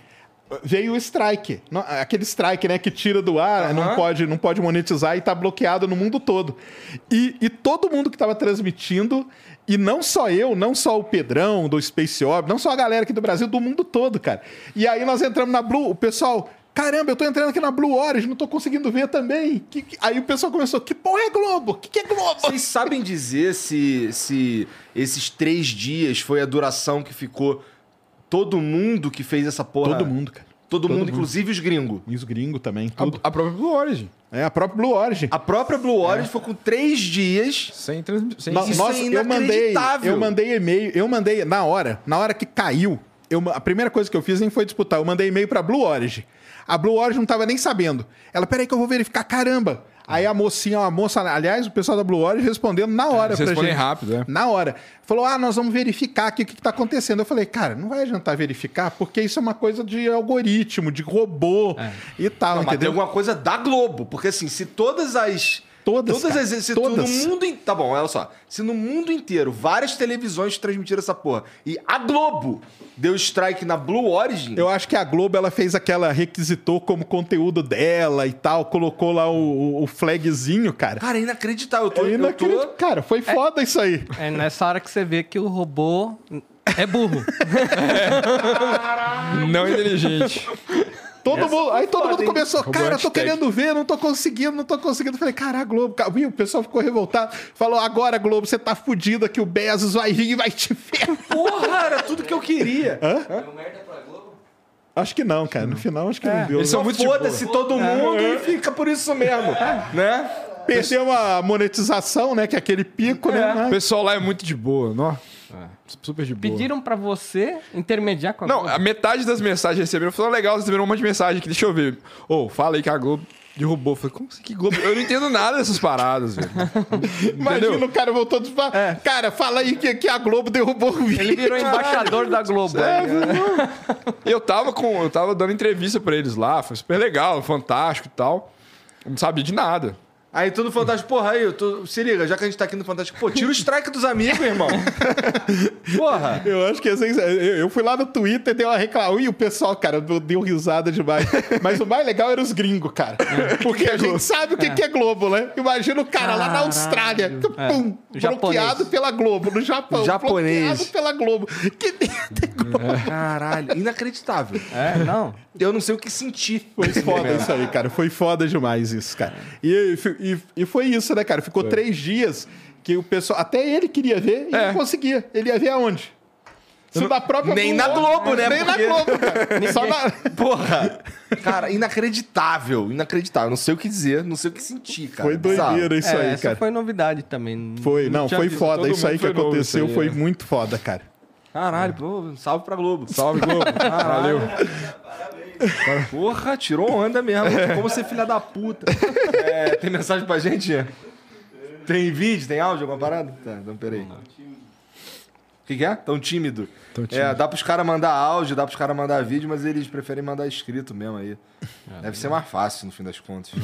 [SPEAKER 2] veio o strike. Aquele strike, né, que tira do ar,
[SPEAKER 1] Aham.
[SPEAKER 2] não, pode, não pode monetizar e tá bloqueado no mundo todo. E, e todo mundo que tava transmitindo, e não só eu, não só o Pedrão do Space Orb, não só a galera aqui do Brasil, do mundo todo, cara. E aí nós entramos na Blue, o pessoal. Caramba, eu tô entrando aqui na Blue Origin, não tô conseguindo ver também. Que- que- Aí o pessoal começou, que porra é Globo? Que que é Globo?
[SPEAKER 1] Vocês sabem dizer se, se esses três dias foi a duração que ficou todo mundo que fez essa porra?
[SPEAKER 2] Todo mundo, cara.
[SPEAKER 1] Todo,
[SPEAKER 2] Todo
[SPEAKER 1] mundo,
[SPEAKER 2] mundo.
[SPEAKER 1] inclusive os gringos.
[SPEAKER 2] E os gringos também,
[SPEAKER 4] A,
[SPEAKER 2] tudo.
[SPEAKER 4] a própria Blue Origin.
[SPEAKER 2] É a própria Blue Origin.
[SPEAKER 1] A própria Blue Origin foi com três dias.
[SPEAKER 4] Sem transmissão.
[SPEAKER 2] No-
[SPEAKER 1] Isso
[SPEAKER 2] Nossa,
[SPEAKER 1] é
[SPEAKER 2] eu mandei,
[SPEAKER 1] inacreditável.
[SPEAKER 2] eu mandei e-mail, eu mandei na hora, na hora que caiu, eu, a primeira coisa que eu fiz nem foi disputar, eu mandei e-mail pra Blue Origin. A Blue Origin não tava nem sabendo. Ela, peraí que eu vou verificar, caramba. Aí a mocinha, a moça, aliás, o pessoal da Blue Origin respondendo na hora
[SPEAKER 4] Eles
[SPEAKER 2] pra
[SPEAKER 4] respondem
[SPEAKER 2] gente.
[SPEAKER 4] rápido, é.
[SPEAKER 2] Na hora. Falou, ah, nós vamos verificar aqui o que, que tá acontecendo. Eu falei, cara, não vai adiantar verificar, porque isso é uma coisa de algoritmo, de robô e tal,
[SPEAKER 1] Não, mas tem
[SPEAKER 2] entendeu?
[SPEAKER 1] alguma coisa da Globo. Porque assim, se todas as.
[SPEAKER 2] Todas, cara,
[SPEAKER 1] as. Se
[SPEAKER 2] todas.
[SPEAKER 1] no mundo. in- Tá bom, olha só. Se no mundo inteiro várias televisões transmitiram essa porra e a Globo deu strike na Blue Origin.
[SPEAKER 2] Eu acho que a Globo ela fez aquela, requisitou como conteúdo dela e tal, colocou lá o, o flagzinho, cara.
[SPEAKER 1] Cara, é inacreditável. Eu tô.
[SPEAKER 2] É
[SPEAKER 1] eu tô-
[SPEAKER 2] inacreditável. Cara, foi foda isso aí.
[SPEAKER 3] É nessa hora que você vê que o robô é burro.
[SPEAKER 4] Não inteligente.
[SPEAKER 2] Todo mundo, aí todo mundo começou, cara, eu tô querendo ver, não tô conseguindo, não tô conseguindo. Falei, cara, a Globo, cara, viu? o pessoal ficou revoltado. Falou, agora, Globo, você tá fudido que o Bezos vai vir e vai te ver.
[SPEAKER 1] Porra, era tudo que eu queria.
[SPEAKER 6] Deu merda pra Globo?
[SPEAKER 2] Acho que não, cara. No final, acho que não deu.
[SPEAKER 4] Eles são muito
[SPEAKER 1] foda-se todo mundo e fica por isso mesmo. Né?
[SPEAKER 2] Perdeu a monetização, né? Que é aquele pico, né?
[SPEAKER 4] O
[SPEAKER 2] Mas-
[SPEAKER 4] pessoal lá é muito de boa, nó. Super de boa.
[SPEAKER 3] Pediram pra você intermediar com a
[SPEAKER 4] Não,
[SPEAKER 3] Globo.
[SPEAKER 4] a metade das mensagens receberam. Falou, legal, vocês receberam um monte de mensagem aqui, deixa eu ver. Ô, fala aí que a Globo derrubou. Eu falei, como assim que Globo? Eu não entendo nada dessas paradas, velho.
[SPEAKER 2] Imagina o cara voltou dos. Cara, fala aí que, que a Globo derrubou o vídeo.
[SPEAKER 3] Ele virou embaixador da Globo.
[SPEAKER 4] É,
[SPEAKER 3] aí, né?
[SPEAKER 4] Eu tava com. Eu tava dando entrevista pra eles lá, foi super legal, fantástico e tal. Eu não sabia de nada.
[SPEAKER 1] Aí todo Fantástico, porra, aí, eu tô- se liga, já que a gente tá aqui no Fantástico, pô, tira o strike dos amigos, irmão. porra.
[SPEAKER 2] Eu acho que assim, eu fui lá no Twitter e dei uma reclamação. E o pessoal, cara, deu risada demais. Mas o mais legal era os gringos, cara. Porque a gente sabe o que, que é Globo, né? Imagina o cara lá na Austrália, pum,
[SPEAKER 3] Japonês.
[SPEAKER 2] bloqueado pela Globo. No Japão,
[SPEAKER 1] Japonês.
[SPEAKER 2] bloqueado pela Globo. Que é?
[SPEAKER 1] Caralho, inacreditável.
[SPEAKER 3] É, não.
[SPEAKER 1] Eu não sei o que sentir.
[SPEAKER 2] Foi foda isso aí, cara. Foi foda demais isso, cara. E, e, e foi isso, né, cara? Ficou três dias que o pessoal. Até ele queria ver e
[SPEAKER 4] É.
[SPEAKER 2] não conseguia. Ele ia ver aonde? Isso da própria
[SPEAKER 1] Nem na Globo, né?
[SPEAKER 2] Nem
[SPEAKER 1] Porque-
[SPEAKER 2] na Globo, cara. Só na.
[SPEAKER 1] Porra. Cara, inacreditável, inacreditável. Não sei o que dizer, não sei o que sentir, cara.
[SPEAKER 2] Foi
[SPEAKER 1] Bizarro.
[SPEAKER 2] doideira isso
[SPEAKER 3] é,
[SPEAKER 2] aí,
[SPEAKER 3] essa
[SPEAKER 2] cara.
[SPEAKER 3] foi novidade também.
[SPEAKER 2] Foi, não,
[SPEAKER 4] tinha
[SPEAKER 2] foi foda. Isso aí que
[SPEAKER 4] foi
[SPEAKER 2] aconteceu
[SPEAKER 4] isso aí,
[SPEAKER 2] foi
[SPEAKER 4] é.
[SPEAKER 2] muito foda, cara.
[SPEAKER 1] Caralho, pô, salve pra Globo.
[SPEAKER 4] Salve, Globo. Valeu.
[SPEAKER 1] Porra, tirou onda mesmo. Como ser filha da puta. É, tem mensagem pra gente? Tem vídeo, tem áudio, alguma parada? Tá, então peraí. O que, que é? Tão tímido.
[SPEAKER 4] Tão
[SPEAKER 1] É,
[SPEAKER 4] tímido.
[SPEAKER 1] dá pros caras mandar áudio, dá pros caras mandar vídeo, mas eles preferem mandar escrito mesmo aí. Deve ser mais fácil, no fim das contas.
[SPEAKER 6] No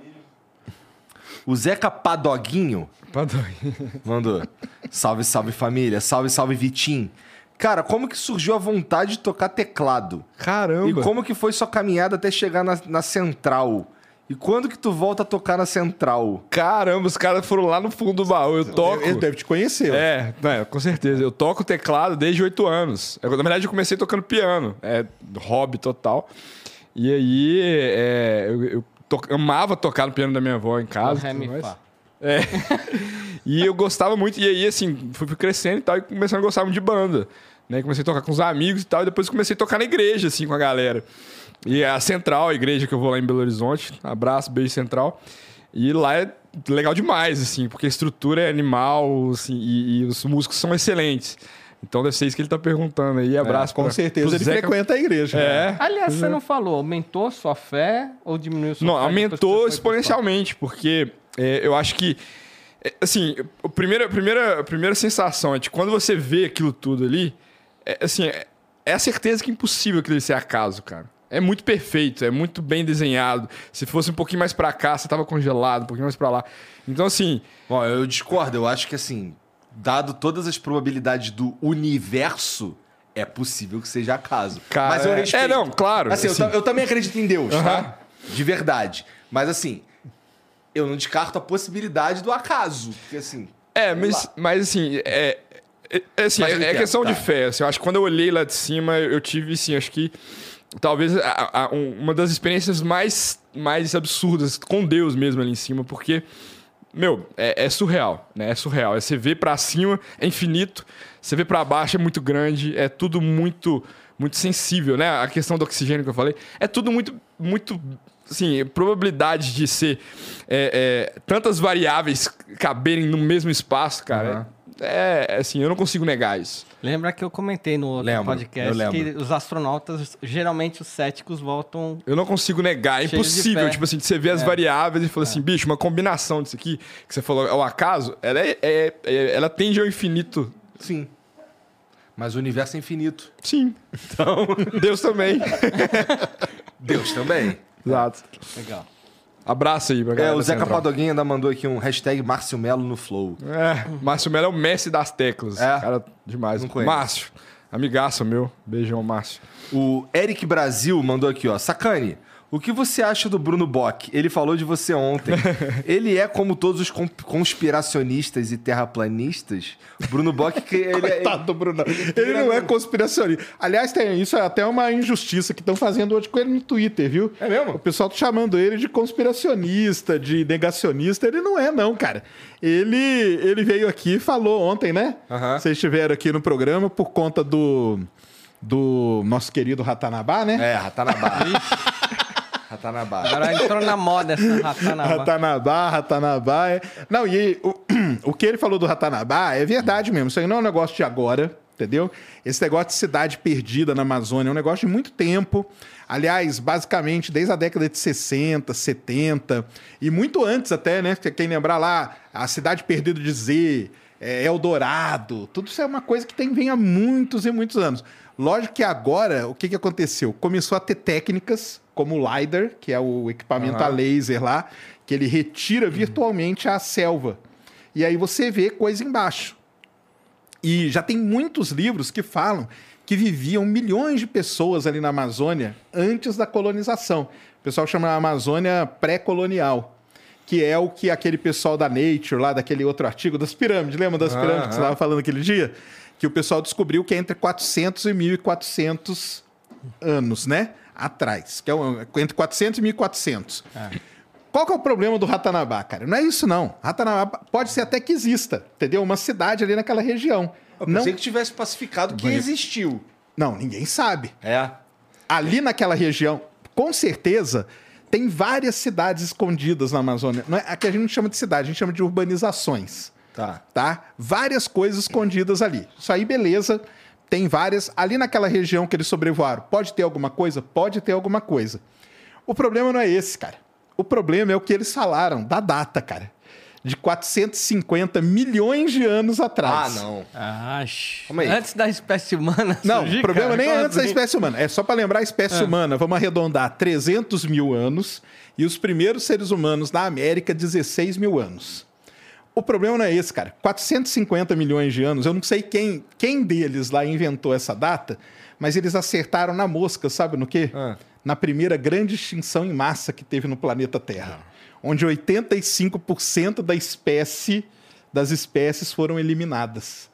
[SPEAKER 6] mínimo.
[SPEAKER 1] O Zeca Padoguinho mandou. Salve, salve família. Salve, salve Vitim. Cara, como que surgiu a vontade de tocar teclado?
[SPEAKER 4] Caramba.
[SPEAKER 1] E como que foi sua caminhada até chegar na, na central? E quando que tu volta a tocar na central?
[SPEAKER 4] Caramba, os caras foram lá no fundo do baú. Eu toco.
[SPEAKER 2] Ele deve te conhecer.
[SPEAKER 4] É, é, com certeza. Eu toco teclado desde oito anos. Eu, na verdade, eu comecei tocando piano. É hobby total. E aí, é, eu, eu to- amava tocar no piano da minha avó em casa.
[SPEAKER 3] Ré,
[SPEAKER 4] e tudo
[SPEAKER 3] mi, fá.
[SPEAKER 4] É. e eu gostava muito. E aí, assim, fui, crescendo e tal, e começando a gostar muito de banda. Né? Comecei a tocar com os amigos e tal, e depois comecei a tocar na igreja, assim, com a galera. E a Central, a igreja que eu vou lá em Belo Horizonte. Abraço, beijo Central. E lá é legal demais, assim, porque a estrutura é animal, assim, e, e os músicos são excelentes. Então deve ser isso que ele tá perguntando aí. Abraço
[SPEAKER 2] Com
[SPEAKER 4] pra-
[SPEAKER 2] certeza ele
[SPEAKER 4] Zeca-
[SPEAKER 2] frequenta a igreja.
[SPEAKER 4] É.
[SPEAKER 3] Aliás, você não falou, aumentou sua fé ou diminuiu sua
[SPEAKER 4] Não,
[SPEAKER 3] fé? que
[SPEAKER 4] aumentou exponencialmente, porque é, eu acho que. é, assim, a primeira, a primeira, a primeira sensação é de quando você vê aquilo tudo ali, é, assim, é, é a certeza que é impossível aquilo ser acaso, cara. É muito perfeito, é muito bem desenhado. Se fosse um pouquinho mais pra cá, você tava congelado, um pouquinho mais pra lá. Então, assim,
[SPEAKER 1] Bom, eu discordo. Eu acho que, assim, dado todas as probabilidades do universo, é possível que seja acaso.
[SPEAKER 4] Cara,
[SPEAKER 1] Mas eu
[SPEAKER 4] é-
[SPEAKER 1] respeito.
[SPEAKER 4] é, não, claro,
[SPEAKER 1] Assim, eu
[SPEAKER 4] assim.
[SPEAKER 1] ta- eu, também acredito em Deus, tá? De verdade. Mas, assim, eu não descarto a possibilidade do acaso. Porque, assim...
[SPEAKER 4] É, mas,
[SPEAKER 1] lá.
[SPEAKER 4] mas assim, é, é, é, assim, é, é
[SPEAKER 1] entendo,
[SPEAKER 4] questão de
[SPEAKER 1] tá.
[SPEAKER 4] fé. assim, eu acho que quando eu olhei lá de cima, eu tive, assim, acho que talvez a- a- um- uma das experiências mais, mais absurdas com Deus mesmo ali em cima, porque, meu, é, é surreal, né? É surreal. É você vê pra cima, é infinito, você vê pra baixo, é muito grande, é tudo muito, muito sensível, né? A questão do oxigênio que eu falei, é tudo muito, muito assim, probabilidade de ser é, é, tantas variáveis caberem no mesmo espaço, cara. É, é, assim, eu não consigo negar isso.
[SPEAKER 3] Lembra que eu comentei no outro
[SPEAKER 1] Lembro,
[SPEAKER 3] podcast que os astronautas, geralmente os céticos voltam.
[SPEAKER 4] Eu não consigo negar, é impossível, tipo assim, de você ver as variáveis e falar assim, bicho, uma combinação disso aqui, que você falou, é o acaso, ela, é, é- é- ela tende ao infinito.
[SPEAKER 1] Sim. Mas o universo é infinito.
[SPEAKER 4] Sim. Então, Deus também.
[SPEAKER 1] Deus também.
[SPEAKER 4] Exato.
[SPEAKER 3] Legal.
[SPEAKER 4] Abraço aí pra
[SPEAKER 1] É,
[SPEAKER 4] galera.
[SPEAKER 1] o
[SPEAKER 4] da
[SPEAKER 1] Zeca
[SPEAKER 4] Central.
[SPEAKER 1] Padoguinho ainda mandou aqui um hashtag Márcio Melo no Flow.
[SPEAKER 4] É, Márcio Melo é o mestre das teclas.
[SPEAKER 1] É?
[SPEAKER 4] Cara, demais.
[SPEAKER 1] Não conheço.
[SPEAKER 4] Márcio, amigaço meu. Beijão, Márcio.
[SPEAKER 1] O Eric Brasil mandou aqui, ó. Sacane, o que você acha do Bruno Bock? Ele falou de você ontem. Ele é como todos os con- conspiracionistas e terraplanistas. Bruno Bock, que ele, é-
[SPEAKER 2] Coitado do Bruno. Ele não é conspiracionista. Aliás, tem, isso é até uma injustiça que estão fazendo hoje com ele no Twitter, viu?
[SPEAKER 1] É mesmo?
[SPEAKER 2] O pessoal tá chamando ele de conspiracionista, de negacionista. Ele não é, não, cara. Ele, ele veio aqui e falou ontem, né?
[SPEAKER 1] Aham.
[SPEAKER 2] Vocês estiveram aqui no programa por conta do, do nosso querido Ratanabá, né?
[SPEAKER 1] É, Ratanabá. Ratanabá.
[SPEAKER 3] Agora entrou na moda essa ratanaba.
[SPEAKER 2] Ratanabá, Ratanabá. É... Não, e o, o que ele falou do Ratanabá é verdade mesmo. Isso aí não é um negócio de agora, entendeu? Esse negócio de cidade perdida na Amazônia é um negócio de muito tempo. Aliás, basicamente, desde a década de 60, 70, e muito antes até, né? Quem lembrar lá, a cidade perdida de Z, é, Eldorado, tudo isso é uma coisa que tem, vem há muitos e muitos anos. Lógico que agora, o que, que aconteceu? Começou a ter técnicas como o LiDAR, que é o equipamento a laser lá, que ele retira virtualmente a selva. E aí você vê coisa embaixo. E já tem muitos livros que falam que viviam milhões de pessoas ali na Amazônia antes da colonização. O pessoal chama a Amazônia pré-colonial, que é o que aquele pessoal da Nature, lá daquele outro artigo das pirâmides, lembra das pirâmides que você estava falando aquele dia? Que o pessoal descobriu que é entre 400 e 1400 anos, né? Atrás, que é entre 400 e 1400. Qual que é o problema do Ratanabá, cara? Não é isso, não. Ratanabá pode ser até que exista, entendeu? Uma cidade ali naquela região.
[SPEAKER 1] Eu
[SPEAKER 2] Não,
[SPEAKER 1] pensei que tivesse pacificado que existiu.
[SPEAKER 2] não, ninguém sabe.
[SPEAKER 1] É.
[SPEAKER 2] Ali naquela região, com certeza, tem várias cidades escondidas na Amazônia. Não é, aqui a gente não chama de cidade, a gente chama de urbanizações.
[SPEAKER 1] Tá.
[SPEAKER 2] Tá? Várias coisas escondidas ali. Isso aí, beleza. Tem várias. Ali naquela região que eles sobrevoaram, pode ter alguma coisa? Pode ter alguma coisa. O problema não é esse, cara. O problema é o que eles falaram da data, cara. de 450 milhões de anos
[SPEAKER 1] Ah,
[SPEAKER 2] atrás.
[SPEAKER 1] não.
[SPEAKER 3] Ah,
[SPEAKER 1] Calma aí.
[SPEAKER 3] Antes da espécie humana.
[SPEAKER 2] Não,
[SPEAKER 3] surgir,
[SPEAKER 2] o problema
[SPEAKER 3] cara,
[SPEAKER 2] nem é antes da
[SPEAKER 3] assim?
[SPEAKER 2] espécie humana. É só para lembrar a espécie humana. Vamos arredondar 300 mil anos e os primeiros seres humanos na América, 16 mil anos. O problema não é esse, cara. 450 milhões de anos, eu não sei quem, quem deles lá inventou essa data, mas eles acertaram na mosca, sabe no quê?
[SPEAKER 1] Ah.
[SPEAKER 2] Na primeira grande extinção em massa que teve no planeta Terra. Onde 85% da espécie, das espécies foram eliminadas.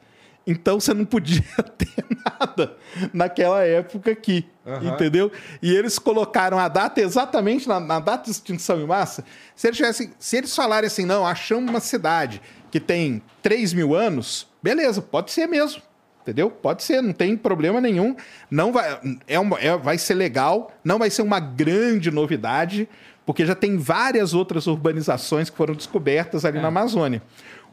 [SPEAKER 2] Então você não podia ter nada naquela época aqui, entendeu? E eles colocaram a data exatamente na, na data de extinção em massa. Se eles, tivessem, se eles falarem assim, não, achamos uma cidade que tem 3 mil anos, beleza, pode ser mesmo. Entendeu? Pode ser, não tem problema nenhum. Não vai, é uma, é- vai ser legal, não vai ser uma grande novidade, porque já tem várias outras urbanizações que foram descobertas ali na Amazônia.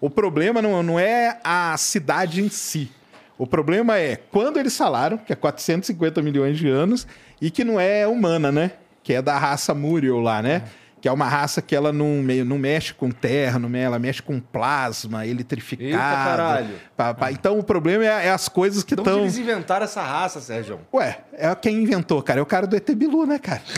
[SPEAKER 2] O problema não, não é a cidade em si. O problema é quando eles falaram, que é 450 milhões de anos, e que não é humana, né? Que é da raça Muriel lá, né? Que é uma raça que ela não, não mexe com terra, não, me- ela mexe com plasma, eletrificado.
[SPEAKER 1] Eita, caralho.
[SPEAKER 2] Pá, pá. Então o problema é, é as coisas que estão.
[SPEAKER 1] eles inventaram essa raça, Sérgio?
[SPEAKER 2] Ué, é quem inventou, cara. É o cara do ET Bilu, né, cara?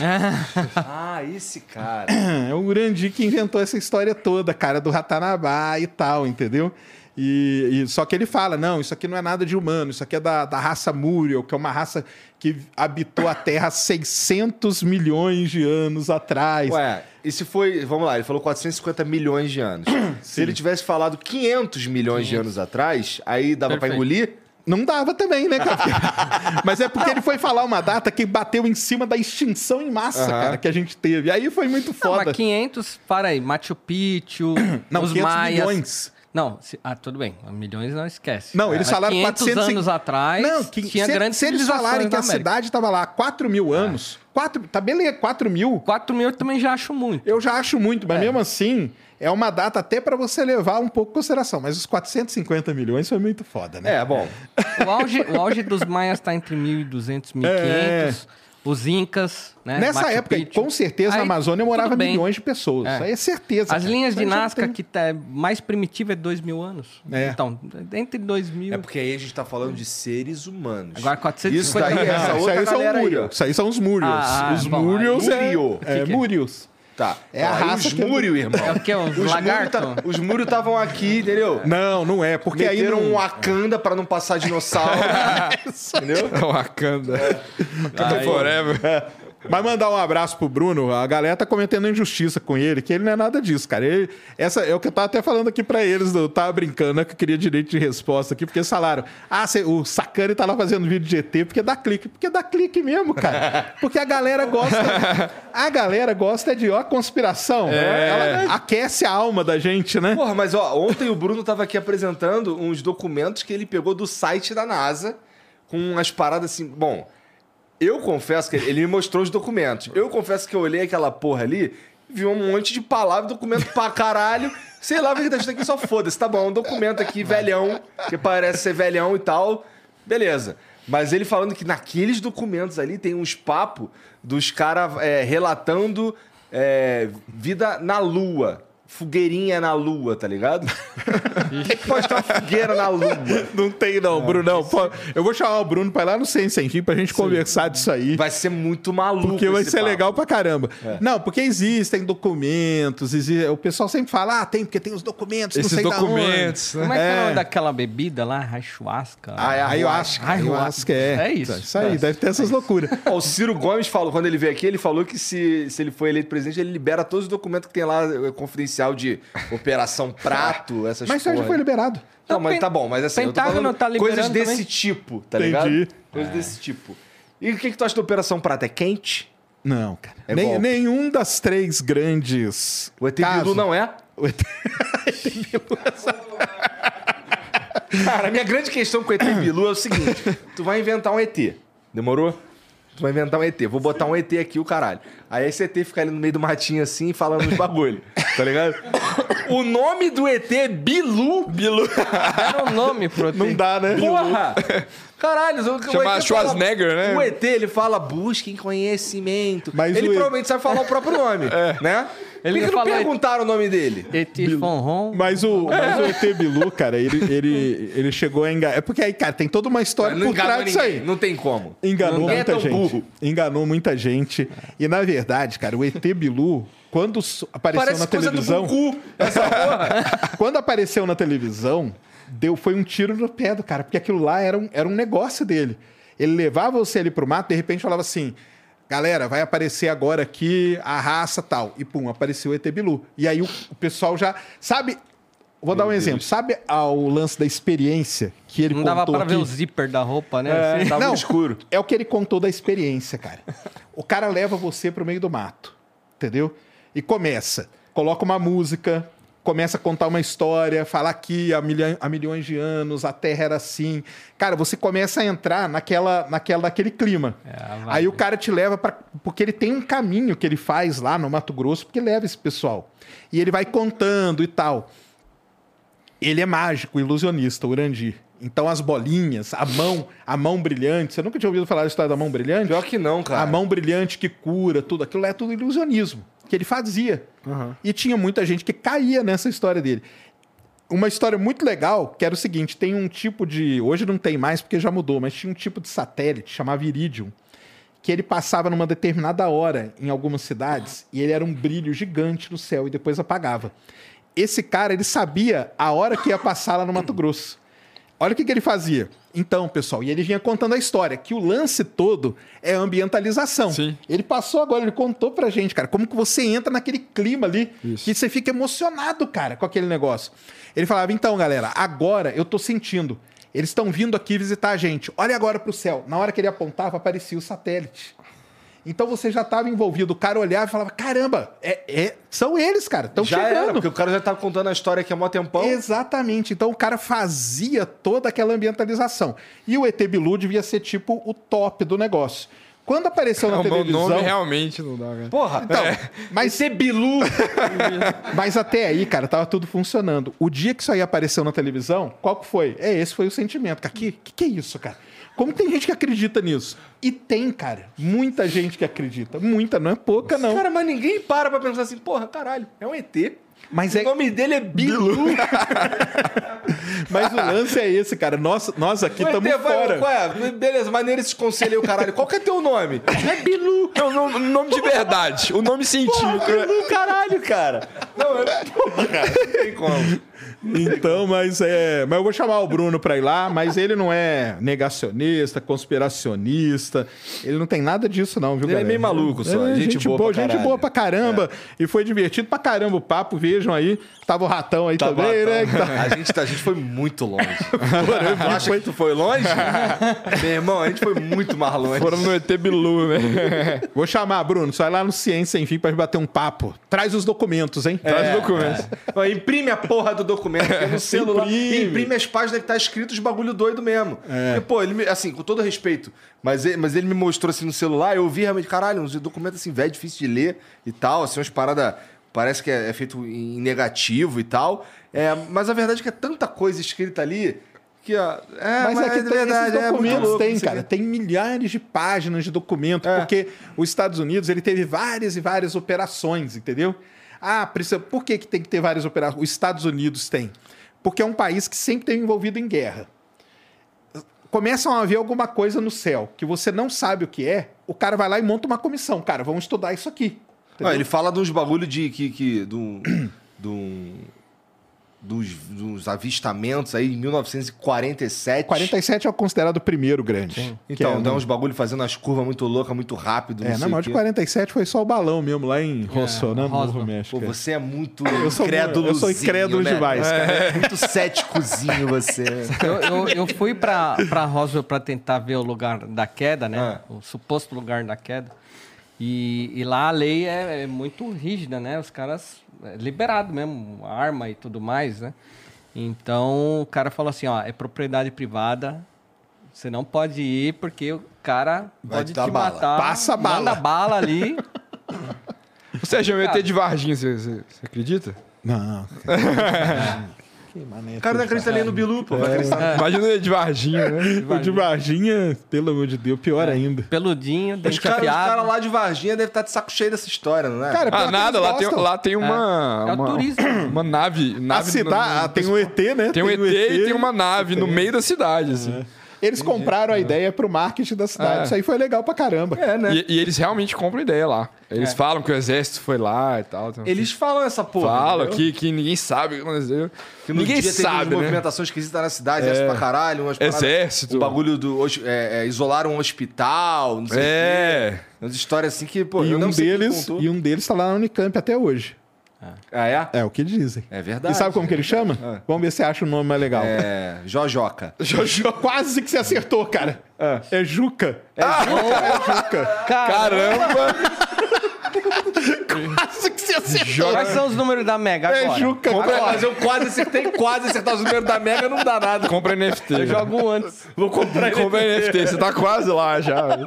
[SPEAKER 1] Ah, esse cara.
[SPEAKER 2] É o Urandi que inventou essa história toda, cara, do Ratanabá e tal, entendeu? E, e- só que ele fala, não, isso aqui não é nada de humano, isso aqui é da, da raça Muriel, que é uma raça que habitou a Terra há 600 milhões de anos atrás.
[SPEAKER 1] Ué, e se foi. Vamos lá, ele falou 450 milhões de anos. se ele tivesse falado 500 milhões de anos atrás, aí dava pra
[SPEAKER 3] Perfeito.
[SPEAKER 1] engolir?
[SPEAKER 2] Não dava também, né, cara? Mas é porque ele foi falar uma data que bateu em cima da extinção em massa,
[SPEAKER 1] Aham.
[SPEAKER 2] cara, que a gente teve. Aí foi muito
[SPEAKER 3] Não,
[SPEAKER 2] foda.
[SPEAKER 3] mas 500, para aí, Machu Picchu,
[SPEAKER 2] Não,
[SPEAKER 3] os
[SPEAKER 2] 500
[SPEAKER 3] maias.
[SPEAKER 2] milhões.
[SPEAKER 3] Não, se- ah, tudo bem, milhões não esquece.
[SPEAKER 2] Não, eles
[SPEAKER 3] Mas
[SPEAKER 2] falaram
[SPEAKER 3] 500
[SPEAKER 2] 400
[SPEAKER 3] anos atrás,
[SPEAKER 2] Não, que,
[SPEAKER 3] tinha
[SPEAKER 2] se,
[SPEAKER 3] grandes
[SPEAKER 2] se eles falarem que a cidade estava lá há 4 mil anos, quatro, tá beleza, 4 mil,
[SPEAKER 3] 4 mil eu também já acho muito.
[SPEAKER 2] eu já acho muito, mas mesmo assim, é uma data até para você levar um pouco em consideração. Mas os 450 milhões foi muito foda, né?
[SPEAKER 1] É, bom.
[SPEAKER 3] O auge, o auge dos maias está entre 1.200 e 1.500. Os incas, né?
[SPEAKER 2] Nessa
[SPEAKER 3] Machu
[SPEAKER 2] época,
[SPEAKER 3] Picchu.
[SPEAKER 2] com certeza, na
[SPEAKER 3] Aí,
[SPEAKER 2] Amazônia morava milhões de pessoas.
[SPEAKER 3] É.
[SPEAKER 2] Isso aí é certeza.
[SPEAKER 3] As
[SPEAKER 2] cara.
[SPEAKER 3] linhas de Nazca,
[SPEAKER 2] tem-
[SPEAKER 3] que tá mais primitiva, é 2 mil anos.
[SPEAKER 2] É.
[SPEAKER 3] Então, entre 2 mil...
[SPEAKER 1] É porque aí a gente tá falando de seres humanos.
[SPEAKER 3] Agora, 450
[SPEAKER 1] Isso daí é essa
[SPEAKER 2] Não, isso aí são
[SPEAKER 1] galera.
[SPEAKER 2] Isso aí são os Muriels.
[SPEAKER 3] Ah,
[SPEAKER 2] os
[SPEAKER 3] bom,
[SPEAKER 2] Muriels é,
[SPEAKER 1] Murio.
[SPEAKER 2] é,
[SPEAKER 3] Que que é?
[SPEAKER 1] Tá.
[SPEAKER 2] É a
[SPEAKER 1] Aí
[SPEAKER 2] raça
[SPEAKER 1] Os
[SPEAKER 2] que-
[SPEAKER 1] Múrio, irmão.
[SPEAKER 3] É o que? Os
[SPEAKER 1] Os
[SPEAKER 3] lagartos?
[SPEAKER 1] Múrio tá- Os Múrio estavam aqui, entendeu?
[SPEAKER 2] Não, não é, porque aí não...
[SPEAKER 1] um Wakanda pra não passar dinossauro. entendeu?
[SPEAKER 4] Wakanda. Wakanda Forever.
[SPEAKER 2] Mas mandar um abraço pro Bruno, a galera tá cometendo injustiça com ele, que ele não é nada disso, cara. Ele, essa é o que eu tava até falando aqui pra eles, eu tava brincando, né, que eu queria direito de resposta aqui, porque falaram, ah, cê- o Sacani tá lá fazendo vídeo de ET porque dá clique. Porque dá clique mesmo, cara. Porque a galera gosta, a galera gosta de, ó, conspiração. Ela aquece a alma da gente, né?
[SPEAKER 1] Porra, mas ó, ontem o Bruno tava aqui apresentando uns documentos que ele pegou do site da NASA, com umas paradas assim. Bom, eu confesso que ele me mostrou os documentos. Eu confesso que eu olhei aquela porra ali, vi um monte de palavra, documento pra caralho. Sei lá, o que tá aqui, só foda-se. Tá bom, um documento aqui, velhão, que parece ser velhão e tal. Beleza. Mas ele falando que naqueles documentos ali tem uns papos dos caras relatando é, vida na Lua. Fogueirinha na Lua, tá ligado? O que, que pode ter uma fogueira na Lua?
[SPEAKER 2] Não tem não, Brunão. Pô, eu vou chamar o Bruno pra ir lá no Sem Sentir pra gente conversar disso aí.
[SPEAKER 1] Vai ser muito maluco.
[SPEAKER 2] Porque vai ser
[SPEAKER 1] papo.
[SPEAKER 2] legal pra caramba. Não, porque existem documentos, exi- o pessoal sempre fala, ah, tem, porque tem os documentos,
[SPEAKER 4] Esses
[SPEAKER 2] não sei
[SPEAKER 4] documentos,
[SPEAKER 2] da
[SPEAKER 4] né?
[SPEAKER 3] Como é que é, o
[SPEAKER 2] É.
[SPEAKER 3] nome daquela bebida lá?
[SPEAKER 1] Ah, é ayahuasca.
[SPEAKER 2] acho que é.
[SPEAKER 3] É isso.
[SPEAKER 2] Isso aí, deve ter essas loucuras.
[SPEAKER 1] Ó, o Ciro Gomes falou, quando ele veio aqui, ele falou que se, se ele for eleito presidente, ele libera todos os documentos que tem lá, eh, confidencial de Operação Prato, essas
[SPEAKER 2] Mas isso aí já foi liberado.
[SPEAKER 1] Não,
[SPEAKER 3] Não,
[SPEAKER 1] mas tá bom, mas assim, eu tô
[SPEAKER 3] Pentágono tá liberando
[SPEAKER 1] coisas desse
[SPEAKER 3] também?
[SPEAKER 1] tipo, tá
[SPEAKER 2] Entendi.
[SPEAKER 1] ligado? Coisas desse tipo. E o que, que tu acha da Operação Prata? É quente?
[SPEAKER 2] Não, cara.
[SPEAKER 1] É
[SPEAKER 2] Nem-
[SPEAKER 1] golpe.
[SPEAKER 2] nenhum das três grandes.
[SPEAKER 1] O ET Bilu não é?
[SPEAKER 2] O ET
[SPEAKER 1] Cara, a minha grande questão com o ET Bilu é o seguinte: tu vai inventar um ET. Demorou? Tu vai inventar um ET. Vou botar um ET aqui, o caralho. Aí esse ET fica ali no meio do matinho assim, falando uns bagulho. Tá ligado? O nome do ET é Bilu. Bilu.
[SPEAKER 3] Era um nome pro
[SPEAKER 2] Não dá, né?
[SPEAKER 1] Porra! Caralho, o, o
[SPEAKER 4] Chama
[SPEAKER 1] ET
[SPEAKER 4] Schwarzenegger,
[SPEAKER 1] fala,
[SPEAKER 4] né?
[SPEAKER 1] O ET, ele fala busquem conhecimento.
[SPEAKER 2] Mas
[SPEAKER 1] ele
[SPEAKER 2] E-
[SPEAKER 1] provavelmente sabe falar o próprio nome, né? Por
[SPEAKER 3] Ele
[SPEAKER 1] que, que não perguntaram o nome dele?
[SPEAKER 3] Eti Fonron.
[SPEAKER 2] Mas o, mas o ET Bilu, cara, ele, ele, ele chegou a enganar. É porque aí, cara, tem toda uma história
[SPEAKER 1] Não
[SPEAKER 2] por trás disso aí.
[SPEAKER 1] não tem como.
[SPEAKER 2] Enganou
[SPEAKER 1] é
[SPEAKER 2] muita
[SPEAKER 1] tão
[SPEAKER 2] gente.
[SPEAKER 1] burro.
[SPEAKER 2] Enganou muita gente. E na verdade, cara, o ET Bilu, quando apareceu
[SPEAKER 1] Parece
[SPEAKER 2] na
[SPEAKER 1] coisa
[SPEAKER 2] televisão.
[SPEAKER 1] do Goku, essa porra.
[SPEAKER 2] Quando apareceu na televisão, deu, foi um tiro no pé do cara, porque aquilo lá era um, era um negócio dele. Ele levava você ali pro mato, de repente falava assim: galera, vai aparecer agora aqui a raça tal. E pum, apareceu o ET Bilu. E aí o, o pessoal já. Sabe. Vou dar um exemplo. Sabe ah, o lance da experiência que ele
[SPEAKER 3] Não dava
[SPEAKER 2] contou
[SPEAKER 3] pra ver o zíper da roupa, né?
[SPEAKER 1] É,
[SPEAKER 3] Assim.
[SPEAKER 1] tava
[SPEAKER 2] Não,
[SPEAKER 1] no escuro.
[SPEAKER 2] É o que ele contou da experiência, cara. O cara leva você pro meio do mato, entendeu? E começa, coloca uma música, começa a contar uma história, fala aqui há, milha- há milhões de anos a Terra era assim. Cara, você começa a entrar naquela, naquela, naquele clima.
[SPEAKER 3] É.
[SPEAKER 2] Aí o cara te leva para porque ele tem um caminho que ele faz lá no Mato Grosso porque leva esse pessoal. E ele vai contando e tal. Ele é mágico, ilusionista, o Urandir. Então as bolinhas, a mão, a mão brilhante. Você nunca tinha ouvido falar da história da mão brilhante?
[SPEAKER 1] Pior que não, cara.
[SPEAKER 2] A mão brilhante que cura, tudo aquilo é tudo ilusionismo que ele fazia. E tinha muita gente que caía nessa história dele. Uma história muito legal, que era o seguinte: tem um tipo de. Hoje não tem mais porque já mudou, mas tinha um tipo de satélite chamado Iridium, que ele passava numa determinada hora em algumas cidades e ele era um brilho gigante no céu e depois apagava. Esse cara, ele sabia a hora que ia passar lá no Mato Grosso. Olha o que, que ele fazia. Então, pessoal, e ele vinha contando a história, que o lance todo é ambientalização.
[SPEAKER 4] Sim.
[SPEAKER 2] Ele passou agora, ele contou pra gente, cara, como que você entra naquele clima ali,
[SPEAKER 4] Isso.
[SPEAKER 2] que você fica emocionado, cara, com aquele negócio. Ele falava, então, galera, agora eu tô sentindo, eles estão vindo aqui visitar a gente, olha agora pro céu. Na hora que ele apontava, aparecia o satélite. Então você já estava envolvido, o cara olhava e falava, caramba, é, é- são eles, cara, estão
[SPEAKER 1] Já
[SPEAKER 2] chegando.
[SPEAKER 1] era, porque o cara já tava contando a história aqui há mó tempão.
[SPEAKER 2] Exatamente. Então o cara fazia toda aquela ambientalização. E o ET Bilu devia ser tipo o top do negócio. Quando apareceu na
[SPEAKER 4] o meu
[SPEAKER 2] televisão.
[SPEAKER 4] nome realmente não dá, cara.
[SPEAKER 1] Porra,
[SPEAKER 2] Então, mas
[SPEAKER 1] ser Bilu.
[SPEAKER 2] Mas até aí, cara, tava tudo funcionando. O dia que isso aí apareceu na televisão, qual que foi? É, esse foi o sentimento. Cara, que, que que é isso, cara? Como tem gente que acredita nisso? E tem, cara. Muita gente que acredita. Muita, não é pouca, não.
[SPEAKER 1] Cara, mas ninguém para pra pensar assim, porra, caralho, é um ET.
[SPEAKER 2] Mas
[SPEAKER 1] o
[SPEAKER 2] é-
[SPEAKER 1] nome dele é Bilu.
[SPEAKER 2] Mas o lance é esse, cara. Nós, nós aqui estamos
[SPEAKER 1] vai-
[SPEAKER 2] fora.
[SPEAKER 1] Qual é? Beleza, maneiro esse conselho aí, o caralho. Qual que é teu nome? É Bilu.
[SPEAKER 4] É o nome, nome de verdade, o nome científico. né?
[SPEAKER 1] Bilu, caralho, cara. Não, é... Porra, cara, não tem como.
[SPEAKER 2] Então, mas é. Mas eu vou chamar o Bruno pra ir lá, mas ele não é negacionista, conspiracionista. Ele não tem nada disso, não, viu,
[SPEAKER 1] Ele é
[SPEAKER 2] galera?
[SPEAKER 1] meio maluco só,
[SPEAKER 2] Ele é
[SPEAKER 1] gente boa pra
[SPEAKER 2] gente.
[SPEAKER 1] É.
[SPEAKER 2] boa pra caramba. E foi divertido pra caramba o papo. Vejam aí. Tava o ratão aí
[SPEAKER 1] Tá
[SPEAKER 2] também, né?
[SPEAKER 1] tá.
[SPEAKER 2] que tá-
[SPEAKER 1] A, gente, tá- a gente foi muito longe.
[SPEAKER 2] Porra,
[SPEAKER 1] Tu acha
[SPEAKER 2] foi-
[SPEAKER 1] que tu foi longe? Meu irmão, a gente foi muito mais longe.
[SPEAKER 4] Foram no ET Bilu, né?
[SPEAKER 2] Vou chamar, Bruno. Só vai lá no Ciência, enfim, pra gente bater um papo. Traz os documentos, hein?
[SPEAKER 4] Traz
[SPEAKER 1] É,
[SPEAKER 4] os documentos.
[SPEAKER 1] Ó, Imprime a porra do documento, porque no celular.
[SPEAKER 2] Imprime.
[SPEAKER 1] Imprime. as páginas que tá escrito os bagulho doido mesmo. Porque, pô, ele me, assim, com todo respeito, mas ele, mas ele me mostrou assim no celular, eu vi realmente, caralho, uns documentos assim, velho, difícil de ler e tal, assim, umas paradas. Parece que é, é feito em negativo e tal. É, mas a verdade é que é tanta coisa escrita ali que, ó. É,
[SPEAKER 2] Mas, é que tem, esses
[SPEAKER 1] muito
[SPEAKER 2] documentos
[SPEAKER 1] louco
[SPEAKER 2] tem, cara. Tem milhares de páginas de documento,
[SPEAKER 1] É.
[SPEAKER 2] porque os Estados Unidos ele teve várias e várias operações, entendeu? Ah, precisa. Por que, que tem que ter várias operações? Os Estados Unidos tem. Porque é um país que sempre teve envolvido em guerra. Começam a haver alguma coisa no céu que você não sabe o que é, o cara vai lá e monta uma comissão. Cara, vamos estudar isso aqui.
[SPEAKER 1] Não, ele fala de uns bagulho de. Que, que, do, do, dos, dos avistamentos aí em 1947.
[SPEAKER 2] 47 é o considerado o primeiro grande. Que
[SPEAKER 1] Então,
[SPEAKER 2] é,
[SPEAKER 1] dá
[SPEAKER 2] no-
[SPEAKER 1] uns bagulho fazendo as curvas muito loucas, muito rápido.
[SPEAKER 2] É,
[SPEAKER 1] não
[SPEAKER 2] na maior de
[SPEAKER 1] quê.
[SPEAKER 2] 47 foi só o balão mesmo, lá em né? No
[SPEAKER 3] Roswell.
[SPEAKER 2] Novo México.
[SPEAKER 1] Pô,
[SPEAKER 2] é.
[SPEAKER 1] você é muito
[SPEAKER 2] Eu sou,
[SPEAKER 1] incrédulo.
[SPEAKER 2] eu sou incrédulo demais, cara.
[SPEAKER 1] É. Muito céticozinho você.
[SPEAKER 3] Eu, eu, eu fui pra, pra Roswell pra tentar ver o lugar da queda, né?
[SPEAKER 1] Ah.
[SPEAKER 3] O suposto lugar da queda. E, e lá a lei é, é muito rígida, né? Os caras... É liberado mesmo, arma e tudo mais, né? Então, o cara falou assim, ó, é propriedade privada, você não pode ir porque o cara
[SPEAKER 1] Vai
[SPEAKER 3] pode
[SPEAKER 1] te bala.
[SPEAKER 3] matar.
[SPEAKER 2] Passa bala.
[SPEAKER 3] Manda bala ali.
[SPEAKER 4] O Sérgio, o ET de Varginha, você, você- você acredita?
[SPEAKER 2] Não. Que mané.
[SPEAKER 1] O cara não acredita nem no Bilu, pô. Vai acreditar
[SPEAKER 4] Imagina de Varginha, né?
[SPEAKER 2] O de Varginha, pelo amor de Deus, pior ainda.
[SPEAKER 3] Peludinho,
[SPEAKER 1] Os
[SPEAKER 3] dente
[SPEAKER 1] caras
[SPEAKER 3] afiado.
[SPEAKER 1] cara lá de Varginha devem estar de saco cheio dessa história, não é?
[SPEAKER 2] Cara,
[SPEAKER 4] Ah, nada, lá tem, lá tem uma.
[SPEAKER 3] É o
[SPEAKER 4] uma,
[SPEAKER 3] turismo.
[SPEAKER 4] uma nave.
[SPEAKER 2] A
[SPEAKER 4] nave
[SPEAKER 2] cidade,
[SPEAKER 4] no- no-
[SPEAKER 2] ah, tem um ET, né?
[SPEAKER 4] Tem um ET, e tem uma nave no meio da cidade, assim.
[SPEAKER 2] Eles compraram a ideia pro marketing da cidade.
[SPEAKER 4] É.
[SPEAKER 2] Isso aí foi legal pra caramba.
[SPEAKER 1] É, né?
[SPEAKER 4] E, e eles realmente compram ideia lá. Eles
[SPEAKER 3] É.
[SPEAKER 4] falam que o exército foi lá e tal. então,
[SPEAKER 1] Eles falam essa porra.
[SPEAKER 4] falam que, que ninguém sabe o que aconteceu.
[SPEAKER 1] Que no
[SPEAKER 4] ninguém
[SPEAKER 1] dia teve
[SPEAKER 4] sabe,
[SPEAKER 1] uma
[SPEAKER 4] né?
[SPEAKER 1] movimentação esquisita na cidade, exército pra caralho, umas paradas-
[SPEAKER 4] Exército.
[SPEAKER 1] O bagulho do. É, é, isolaram um hospital, não sei o
[SPEAKER 4] É.
[SPEAKER 1] quê. Umas histórias assim que, pô,
[SPEAKER 2] E
[SPEAKER 1] eu
[SPEAKER 2] um,
[SPEAKER 1] não sei quem
[SPEAKER 2] deles,
[SPEAKER 1] contou.
[SPEAKER 2] e um deles tá lá na Unicamp até hoje.
[SPEAKER 1] Ah, é?
[SPEAKER 2] É o que dizem.
[SPEAKER 1] É verdade.
[SPEAKER 2] E sabe como que ele chama? Vamos ver se você acha o nome mais legal.
[SPEAKER 1] É. Jojoca.
[SPEAKER 2] Quase que você acertou, cara. É, Juca. É Juca.
[SPEAKER 4] Caramba!
[SPEAKER 2] Quase que você acertou.
[SPEAKER 3] Quais são os números da Mega
[SPEAKER 2] É
[SPEAKER 3] agora?
[SPEAKER 2] Juca.
[SPEAKER 1] Agora, mas eu quase acertei, quase acertar os números da Mega não dá nada.
[SPEAKER 4] Compra NFT.
[SPEAKER 3] Eu jogo um antes.
[SPEAKER 1] Vou comprar
[SPEAKER 4] Compra NFT. Você tá quase lá já. velho.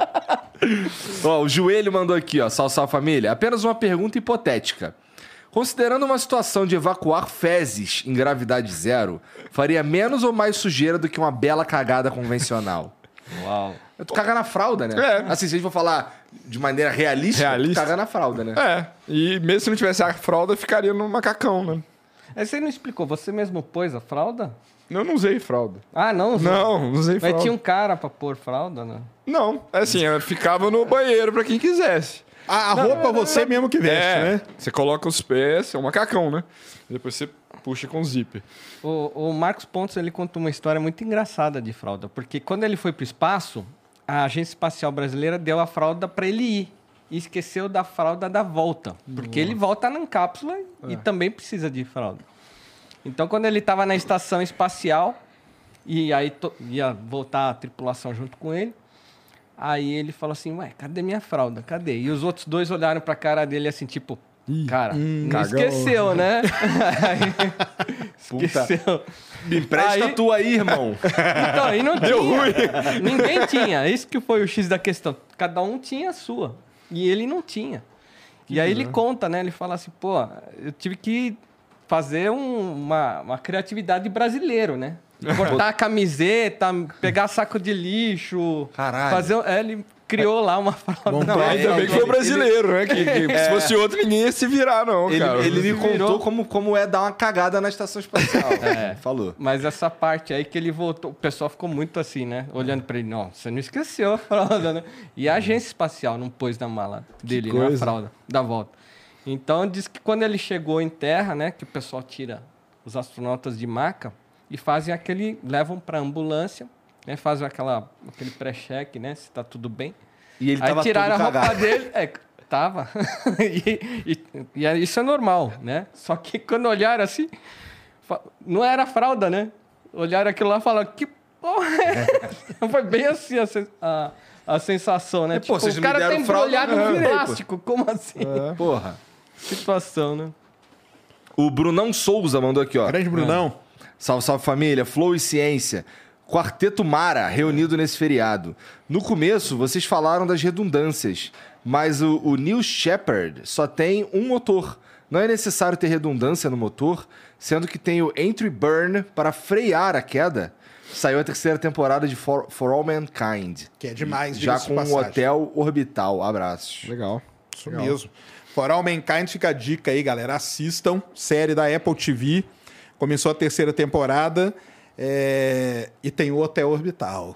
[SPEAKER 1] Ó, o Joelho mandou aqui, ó. Sal, sal, família. Apenas uma pergunta hipotética. Considerando uma situação de evacuar fezes em gravidade zero, faria menos ou mais sujeira do que uma bela cagada convencional?
[SPEAKER 3] Uau.
[SPEAKER 1] Tu caga na fralda, né?
[SPEAKER 4] É.
[SPEAKER 1] Assim, se a gente for falar de maneira realista,
[SPEAKER 4] Realista.
[SPEAKER 1] tu caga na fralda, né?
[SPEAKER 4] É. E mesmo se não tivesse a fralda, ficaria no macacão, né?
[SPEAKER 3] Aí você não explicou, você mesmo pôs a fralda?
[SPEAKER 4] Eu não usei fralda.
[SPEAKER 3] Ah, não.
[SPEAKER 4] Não, não usei
[SPEAKER 3] Mas
[SPEAKER 4] fralda.
[SPEAKER 3] tinha um cara pra pôr fralda, né?
[SPEAKER 4] Não, é assim, eu ficava no banheiro pra quem quisesse.
[SPEAKER 2] A, a roupa você mesmo que veste,
[SPEAKER 4] é,
[SPEAKER 2] né?
[SPEAKER 4] você coloca os pés, é um macacão, né? Depois você puxa com zíper.
[SPEAKER 3] O, o Marcos Pontes ele conta uma história muito engraçada de fralda, porque quando ele foi para o espaço, a Agência Espacial Brasileira deu a fralda para ele ir e esqueceu da fralda da volta, porque ele volta na cápsula e também precisa de fralda. Então, quando ele estava na estação espacial e aí ia voltar a tripulação junto com ele, aí ele falou assim: "Ué, cadê minha fralda? Cadê?" E os outros dois olharam para a cara dele assim, tipo, cara, não
[SPEAKER 4] cagão.
[SPEAKER 3] esqueceu, né? Aí, esqueceu.
[SPEAKER 1] Me empresta
[SPEAKER 3] Aí-
[SPEAKER 1] tu aí, irmão.
[SPEAKER 3] Então, e não tinha. Ninguém tinha. Isso que foi o X da questão. Cada um tinha a sua. E ele não tinha. E aí ele conta, né? Ele fala assim, pô, eu tive que fazer um- uma, uma criatividade brasileiro, né? Cortar a camiseta, pegar saco de lixo.
[SPEAKER 1] Caralho.
[SPEAKER 3] Fazer, é, ele criou lá uma fralda.
[SPEAKER 1] Não, é,
[SPEAKER 4] Ainda bem que foi brasileiro, né? Que, que se fosse outro, ninguém ia se virar, não,
[SPEAKER 1] Ele,
[SPEAKER 4] cara.
[SPEAKER 1] ele me
[SPEAKER 3] Virou.
[SPEAKER 1] contou como, como é dar uma cagada na estação espacial.
[SPEAKER 3] É.
[SPEAKER 1] Falou.
[SPEAKER 3] Mas essa parte aí que ele voltou, o pessoal ficou muito assim, né? Olhando pra ele, não, você não esqueceu a fralda, né? E a agência espacial não pôs na mala dele, na
[SPEAKER 4] coisa.
[SPEAKER 3] fralda, da volta. Então diz que quando ele chegou em terra, né, que o pessoal tira os astronautas de maca e fazem aquele, levam pra ambulância, né, fazem aquela, aquele pré-cheque, né, se tá tudo bem.
[SPEAKER 1] E ele
[SPEAKER 3] Aí
[SPEAKER 1] tava
[SPEAKER 3] tiraram a roupa
[SPEAKER 1] cagado.
[SPEAKER 3] dele. É, tava. e, e- e é- isso é normal, né? Só que quando olharam assim, não era fralda, né? Olharam aquilo lá e falaram, que porra é essa? Foi bem assim a, a, a sensação, né?
[SPEAKER 1] É, pô, vocês
[SPEAKER 3] o cara tem embrulhado
[SPEAKER 1] pô.
[SPEAKER 3] plástico, como assim?
[SPEAKER 1] Porra.
[SPEAKER 3] Situação, né?
[SPEAKER 1] O Brunão Souza mandou aqui, ó.
[SPEAKER 2] Grande Brunão.
[SPEAKER 1] Salve, salve família, Flow e Ciência. Quarteto Mara, reunido nesse feriado. No começo, vocês falaram das redundâncias, mas o, o Neil Shepard só tem um motor. Não é necessário ter redundância no motor, sendo que tem o Entry Burn para frear a queda. Saiu a terceira temporada de For, For All Mankind.
[SPEAKER 2] Que é demais,
[SPEAKER 1] Já com um
[SPEAKER 2] passagem.
[SPEAKER 1] hotel orbital. Abraços.
[SPEAKER 4] Legal.
[SPEAKER 2] Isso mesmo. For All Mankind fica a dica aí, galera. Assistam. Série da Apple TV. Começou a terceira temporada. é, E tem o Hotel Orbital.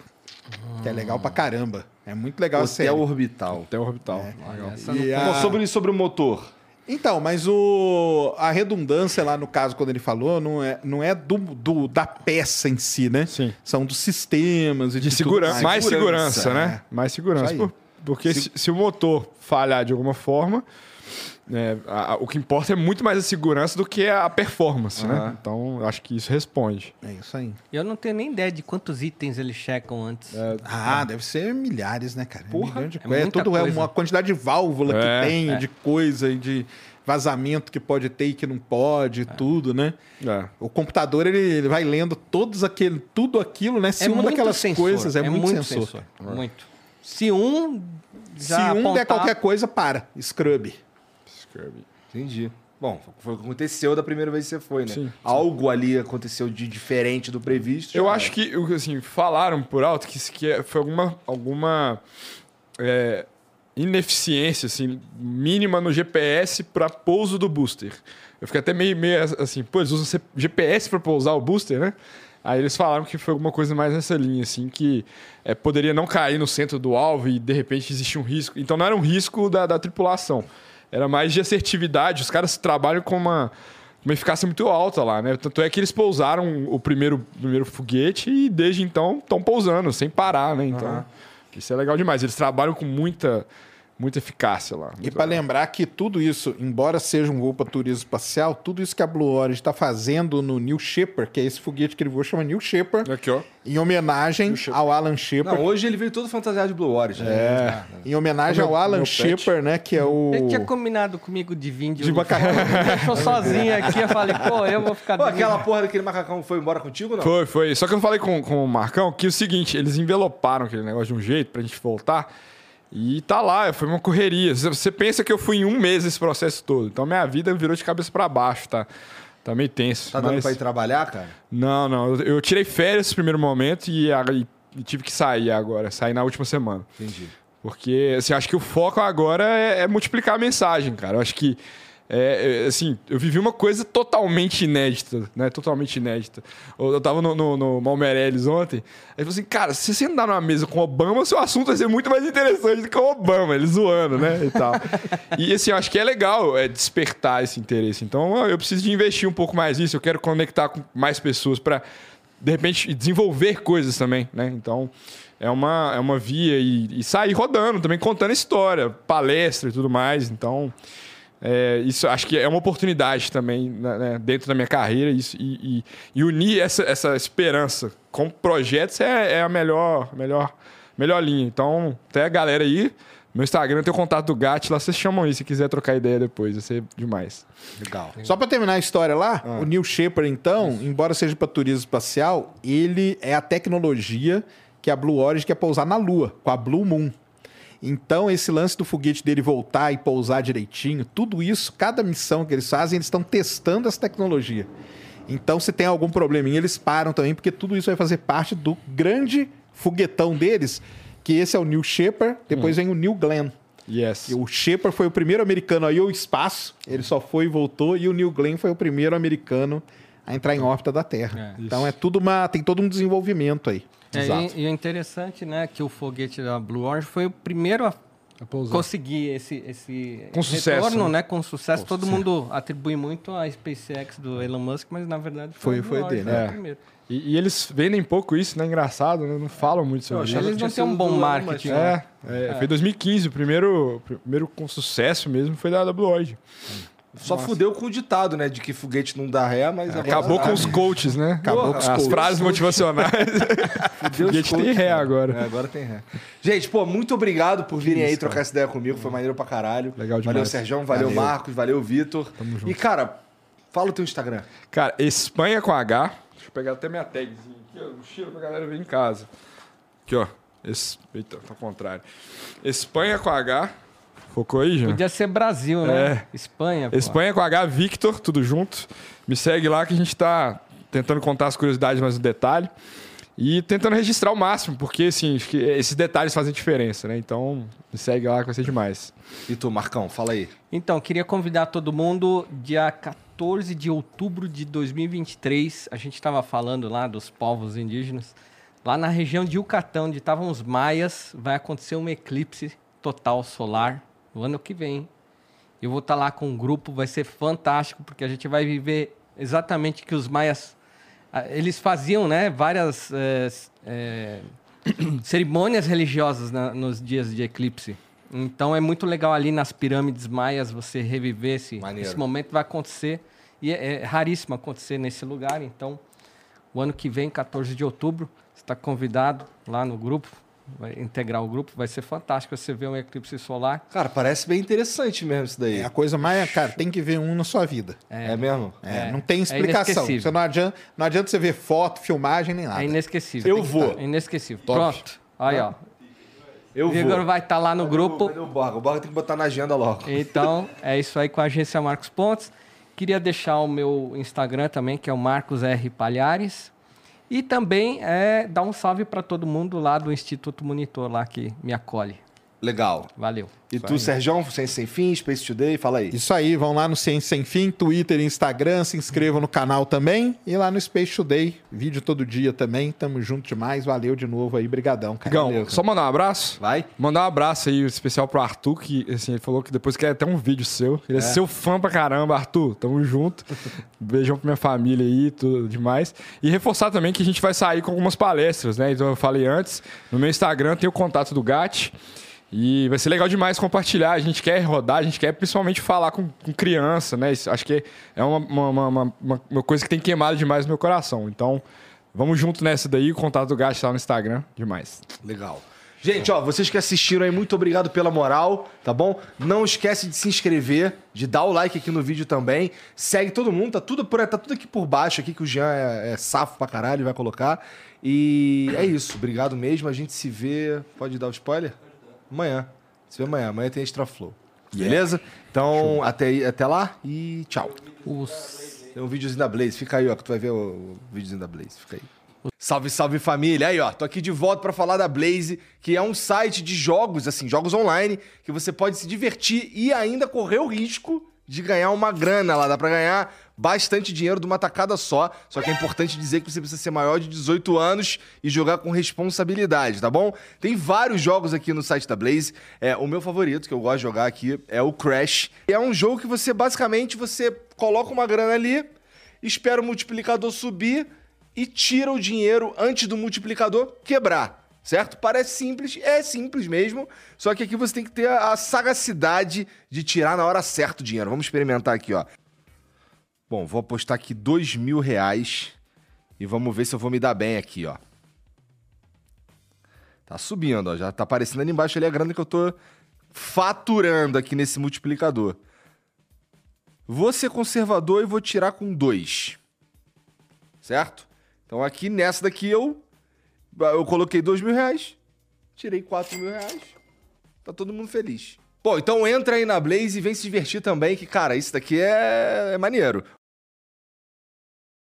[SPEAKER 2] Que é legal pra caramba. É muito legal a série.
[SPEAKER 1] Hotel orbital.
[SPEAKER 4] Até orbital. Legal.
[SPEAKER 3] Essa
[SPEAKER 2] E a-
[SPEAKER 1] sobre, sobre o motor.
[SPEAKER 2] Então, mas o... a redundância lá no caso, quando ele falou, não é, não é do, do- da peça em si, né?
[SPEAKER 4] Sim.
[SPEAKER 2] São dos sistemas e
[SPEAKER 4] De
[SPEAKER 2] tudo
[SPEAKER 4] segurança. Mais
[SPEAKER 2] Segurança,
[SPEAKER 4] segurança,
[SPEAKER 2] é.
[SPEAKER 4] né? Mais segurança. Por- porque se, se o motor falhar de alguma forma, né, a- a- o que importa é muito mais a segurança do que a performance, né? Então, acho que isso responde.
[SPEAKER 2] É isso aí.
[SPEAKER 3] Eu não tenho nem ideia de quantos itens eles checam antes.
[SPEAKER 2] Ah, deve ser milhares, né, cara?
[SPEAKER 3] Porra,
[SPEAKER 2] Milhão de
[SPEAKER 3] é
[SPEAKER 2] coisa. É,
[SPEAKER 3] muita
[SPEAKER 2] tudo é
[SPEAKER 3] coisa.
[SPEAKER 2] uma quantidade de válvula
[SPEAKER 4] É,
[SPEAKER 2] que tem,
[SPEAKER 3] é.
[SPEAKER 2] de coisa e de vazamento que pode ter e que não pode, tudo, né?
[SPEAKER 4] É.
[SPEAKER 2] O computador ele, ele vai lendo todos aquele, tudo aquilo, né? Se
[SPEAKER 3] é
[SPEAKER 2] uma
[SPEAKER 3] muito
[SPEAKER 2] daquelas
[SPEAKER 3] sensor,
[SPEAKER 2] coisas é, muito, sensor.
[SPEAKER 3] Muito. Se um
[SPEAKER 2] Se um der
[SPEAKER 3] apontar-
[SPEAKER 2] qualquer coisa, para. Scrub.
[SPEAKER 4] Scrubby.
[SPEAKER 1] Entendi. Bom, foi o que aconteceu da primeira vez que você foi, né?
[SPEAKER 4] Sim, sim.
[SPEAKER 1] Algo ali aconteceu de diferente do previsto.
[SPEAKER 4] Eu
[SPEAKER 1] já
[SPEAKER 4] acho que, assim, falaram por alto que, que é- foi alguma, alguma é, ineficiência, assim, mínima no GPS para pouso do booster. Eu fiquei até meio, meio assim, pô, eles usam GPS para pousar o booster, né? Aí eles falaram que foi alguma coisa mais nessa linha, assim, que é, poderia não cair no centro do alvo e de repente existia um risco. Então não era um risco da, da tripulação. Era mais de assertividade. Os caras trabalham com uma, uma eficácia muito alta lá, né? Tanto é que eles pousaram o primeiro, primeiro foguete e desde então estão pousando, sem parar, né? Então, isso é legal demais. Eles trabalham com muita, muita eficácia lá.
[SPEAKER 2] E para lembrar que tudo isso, embora seja um voo para turismo espacial, tudo isso que a Blue Origin está fazendo no New Shepard, que é esse foguete que ele voa, chama New Shepard,
[SPEAKER 4] Aqui, ó.
[SPEAKER 2] em homenagem ao Alan Shepard.
[SPEAKER 1] Não, hoje ele veio todo fantasiado de Blue Origin.
[SPEAKER 2] É, em homenagem
[SPEAKER 4] Meu-
[SPEAKER 2] ao Alan. Shepard, né, que é o...
[SPEAKER 3] Ele tinha combinado comigo de vir de,
[SPEAKER 2] De macacão.
[SPEAKER 3] Me deixou sozinho aqui. Eu falei, pô, eu vou ficar.
[SPEAKER 1] Pô, aquela porra daquele macacão foi embora contigo, não?
[SPEAKER 4] Foi, foi. Só que eu falei com, com o Marcão que é o seguinte, eles enveloparam aquele negócio de um jeito pra gente voltar. E tá lá, foi uma correria. Você- pensa que eu fui em um mês esse processo todo. Então minha vida virou de cabeça pra baixo, tá? Tá meio tenso.
[SPEAKER 1] Tá dando
[SPEAKER 4] mas-
[SPEAKER 1] pra ir trabalhar, cara?
[SPEAKER 4] Não, não. Eu, tirei férias nesse primeiro momento e, e- e tive que sair agora. Sair na última semana.
[SPEAKER 1] Entendi.
[SPEAKER 4] Porque, assim, acho que o foco agora é, é multiplicar a mensagem, cara. Eu acho que, é, é, assim, eu vivi uma coisa totalmente inédita, né? Totalmente inédita. Eu eu tava no, no, no Malmeirelles ontem, aí falou assim, cara, se você andar numa mesa com o Obama, seu assunto vai ser muito mais interessante do que o Obama, ele zoando, né? E tal. e, assim, eu acho que é legal é, despertar esse interesse. Então, eu preciso de investir um pouco mais nisso, eu quero conectar com mais pessoas para de repente, desenvolver coisas também, né? Então, é uma, é uma via e, e sair rodando também, contando história, palestra e tudo mais. Então, é, isso acho que é uma oportunidade também né, né, dentro da minha carreira isso, e, e- e unir essa, essa esperança com projetos é, é a melhor, melhor, melhor linha. Então, até a galera aí, meu Instagram tem o contato do Gat, lá vocês chamam aí se quiser trocar ideia depois, vai ser demais.
[SPEAKER 1] Legal.
[SPEAKER 2] Só para terminar a história lá, o New Shepard, então, embora seja para turismo espacial, ele é a tecnologia que a Blue Origin quer pousar na Lua, com a Blue Moon. Então, esse lance do foguete dele voltar e pousar direitinho, tudo isso, cada missão que eles fazem, eles estão testando essa tecnologia. Então, se tem algum probleminha, eles param também, porque tudo isso vai fazer parte do grande foguetão deles, que esse é o New Shepard, depois vem o New Glenn.
[SPEAKER 4] Yes.
[SPEAKER 2] E O Shepard foi o primeiro americano a ir ao espaço, ele só foi e voltou, e o Neil Glenn foi o primeiro americano a entrar em órbita da Terra. então é tudo uma. tem todo um desenvolvimento aí.
[SPEAKER 3] É, e, e o interessante, né, que o foguete da Blue Origin foi o primeiro a conseguir esse, esse
[SPEAKER 4] Com sucesso,
[SPEAKER 3] retorno,
[SPEAKER 4] né?
[SPEAKER 3] né? Com sucesso. Todo mundo atribui muito à SpaceX do Elon Musk, mas na verdade
[SPEAKER 2] Foi-
[SPEAKER 3] foi, a Blue
[SPEAKER 2] foi dele,
[SPEAKER 3] né,
[SPEAKER 4] é.
[SPEAKER 3] o primeiro.
[SPEAKER 4] E, e eles vendem pouco isso, né? Engraçado, né? Não falam muito sobre isso.
[SPEAKER 3] Eles não têm um bom marketing. né?
[SPEAKER 4] É, é, foi 2015, o primeiro, primeiro com sucesso mesmo foi da, da Blue Origin.
[SPEAKER 1] Só fudeu com o ditado, né? De que foguete não dá ré, mas agora
[SPEAKER 4] Acabou com os coaches, né?
[SPEAKER 2] Acabou com os
[SPEAKER 4] As
[SPEAKER 2] coaches.
[SPEAKER 4] frases motivacionais. Foguete tem
[SPEAKER 1] coaches,
[SPEAKER 4] ré
[SPEAKER 1] cara.
[SPEAKER 4] agora.
[SPEAKER 1] É, agora tem ré. Gente, pô, muito obrigado por virem aí trocar essa ideia comigo. Foi maneiro pra caralho.
[SPEAKER 4] Legal
[SPEAKER 1] Valeu,
[SPEAKER 4] demais.
[SPEAKER 1] Sérgio. Valeu,
[SPEAKER 2] Valeu.
[SPEAKER 1] Marcos. Valeu, Vitor. E, cara, fala o teu Instagram.
[SPEAKER 4] Cara, Espanha com H. Deixa eu pegar até minha tagzinha aqui, ó. Mochila pra galera ver em casa. Aqui, ó. Es... Eita, tá ao contrário. Espanha com H. Focou aí, já?
[SPEAKER 3] Podia ser Brasil, né?
[SPEAKER 4] É.
[SPEAKER 3] Espanha. pô.
[SPEAKER 4] Espanha com H, Victor, tudo junto. Me segue lá que a gente tá tentando contar as curiosidades mais no detalhe. E tentando registrar o máximo, porque assim, acho que esses detalhes fazem diferença, né? Então, me segue lá que vai ser demais.
[SPEAKER 1] E tu, Marcão, fala aí.
[SPEAKER 3] Então, queria convidar todo mundo dia 14 de outubro de 2023. A gente estava falando lá dos povos indígenas. Lá na região de Yucatán, onde estavam os maias, vai acontecer um eclipse total solar no ano que vem. Eu vou estar lá com um grupo, vai ser fantástico, porque a gente vai viver exatamente o que os maias. ah, Eles faziam né, várias s- eh, cerimônias religiosas na- nos dias de eclipse. Então é muito legal ali nas pirâmides maias você reviver esse,
[SPEAKER 1] Maneiro.
[SPEAKER 3] esse momento vai acontecer e é, é raríssimo acontecer nesse lugar. Então o ano que vem, 14 de outubro, você está convidado lá no grupo, vai integrar o grupo, vai ser fantástico você ver um eclipse solar.
[SPEAKER 1] Cara, parece bem interessante mesmo isso daí.
[SPEAKER 2] É a coisa mais. Cara, tem que ver um na sua vida.
[SPEAKER 1] É, mesmo?
[SPEAKER 2] É,
[SPEAKER 3] É,
[SPEAKER 2] não tem
[SPEAKER 3] é
[SPEAKER 2] explicação.
[SPEAKER 3] inesquecível.
[SPEAKER 2] Você não, adianta, não adianta você ver foto, filmagem, nem nada.
[SPEAKER 3] É inesquecível.
[SPEAKER 1] Eu vou.
[SPEAKER 3] É inesquecível.
[SPEAKER 2] Top.
[SPEAKER 3] Pronto. Aí, ó.
[SPEAKER 1] Eu
[SPEAKER 3] O Igor
[SPEAKER 1] vou.
[SPEAKER 3] vai estar lá no grupo.
[SPEAKER 1] Cadê o Borga? O Borga tem que botar na agenda logo.
[SPEAKER 3] Então, é isso aí com a agência Marcos Pontes. Queria deixar o meu Instagram também, que é o Marcos R. Palhares. E também é, dar um salve para todo mundo lá do Instituto Monitor, lá que me acolhe.
[SPEAKER 1] Legal.
[SPEAKER 3] Valeu.
[SPEAKER 1] E tu, Sérgio, Ciência Sem Fim, Space Today, fala aí.
[SPEAKER 2] Isso aí, vão lá no Ciência Sem Fim, Twitter e Instagram, se inscrevam no canal também. E lá no Space Today, vídeo todo dia também. Tamo junto demais. Valeu de novo aí, brigadão, cara.
[SPEAKER 4] Igão,
[SPEAKER 2] Valeu,
[SPEAKER 4] só mandar um abraço?
[SPEAKER 1] Vai.
[SPEAKER 4] Mandar um abraço aí especial pro Arthur, que assim, ele falou que depois quer até um vídeo seu. Ele é, seu fã pra caramba, Arthur. Tamo junto. Beijão pra minha família aí, tudo demais. E reforçar também que a gente vai sair com algumas palestras, né? Então eu falei antes, no meu Instagram tem o contato do GAT. E vai ser legal demais compartilhar. A gente quer rodar, a gente quer principalmente falar com, com criança, né? Isso, acho que é uma, uma, uma, uma, coisa que tem queimado demais no meu coração. Então, vamos junto nessa daí. O contato do GAT tá no Instagram. Demais.
[SPEAKER 1] Legal. Gente, ó, vocês que assistiram aí, muito obrigado pela moral, tá bom? Não esquece de se inscrever, de dar o like aqui no vídeo também. Segue todo mundo, tá tudo, por, tá tudo aqui por baixo, aqui que o Jean é, é safo pra caralho vai colocar. E é isso, obrigado mesmo. A gente se vê. Pode dar o spoiler? Amanhã. Se vê amanhã. Amanhã tem Extra Flow. Beleza? Então, até, até lá e tchau.
[SPEAKER 3] Os...
[SPEAKER 1] Tem um videozinho da Blaze. Fica aí, ó, que tu vai ver o, o videozinho da Blaze. Fica aí. Salve, salve família. Aí, ó, tô aqui de volta pra falar da Blaze, que é um site de jogos, assim, jogos online, que você pode se divertir e ainda correr o risco de ganhar uma grana lá. Dá pra ganhar bastante dinheiro de uma tacada só. Só que é importante dizer que você precisa ser maior de 18 anos e jogar com responsabilidade, tá bom? Tem vários jogos aqui no site da Blaze. É, o meu favorito, que eu gosto de jogar aqui, é o Crash. É um jogo que você, basicamente, você coloca uma grana ali, espera o multiplicador subir e tira o dinheiro antes do multiplicador quebrar. Certo? Parece simples, é simples mesmo. Só que aqui você tem que ter a sagacidade de tirar na hora certa o dinheiro. Vamos experimentar aqui, ó. Bom, vou apostar aqui dois mil reais e vamos ver se eu vou me dar bem aqui, ó. Tá subindo, ó. Já tá aparecendo ali embaixo ali a grana que eu tô faturando aqui nesse multiplicador. Vou ser conservador e vou tirar com dois. Certo? Então aqui nessa daqui eu eu coloquei dois mil reais, tirei quatro mil reais, tá todo mundo feliz. Bom, então entra aí na Blaze e vem se divertir também, que, cara, isso daqui é, é maneiro.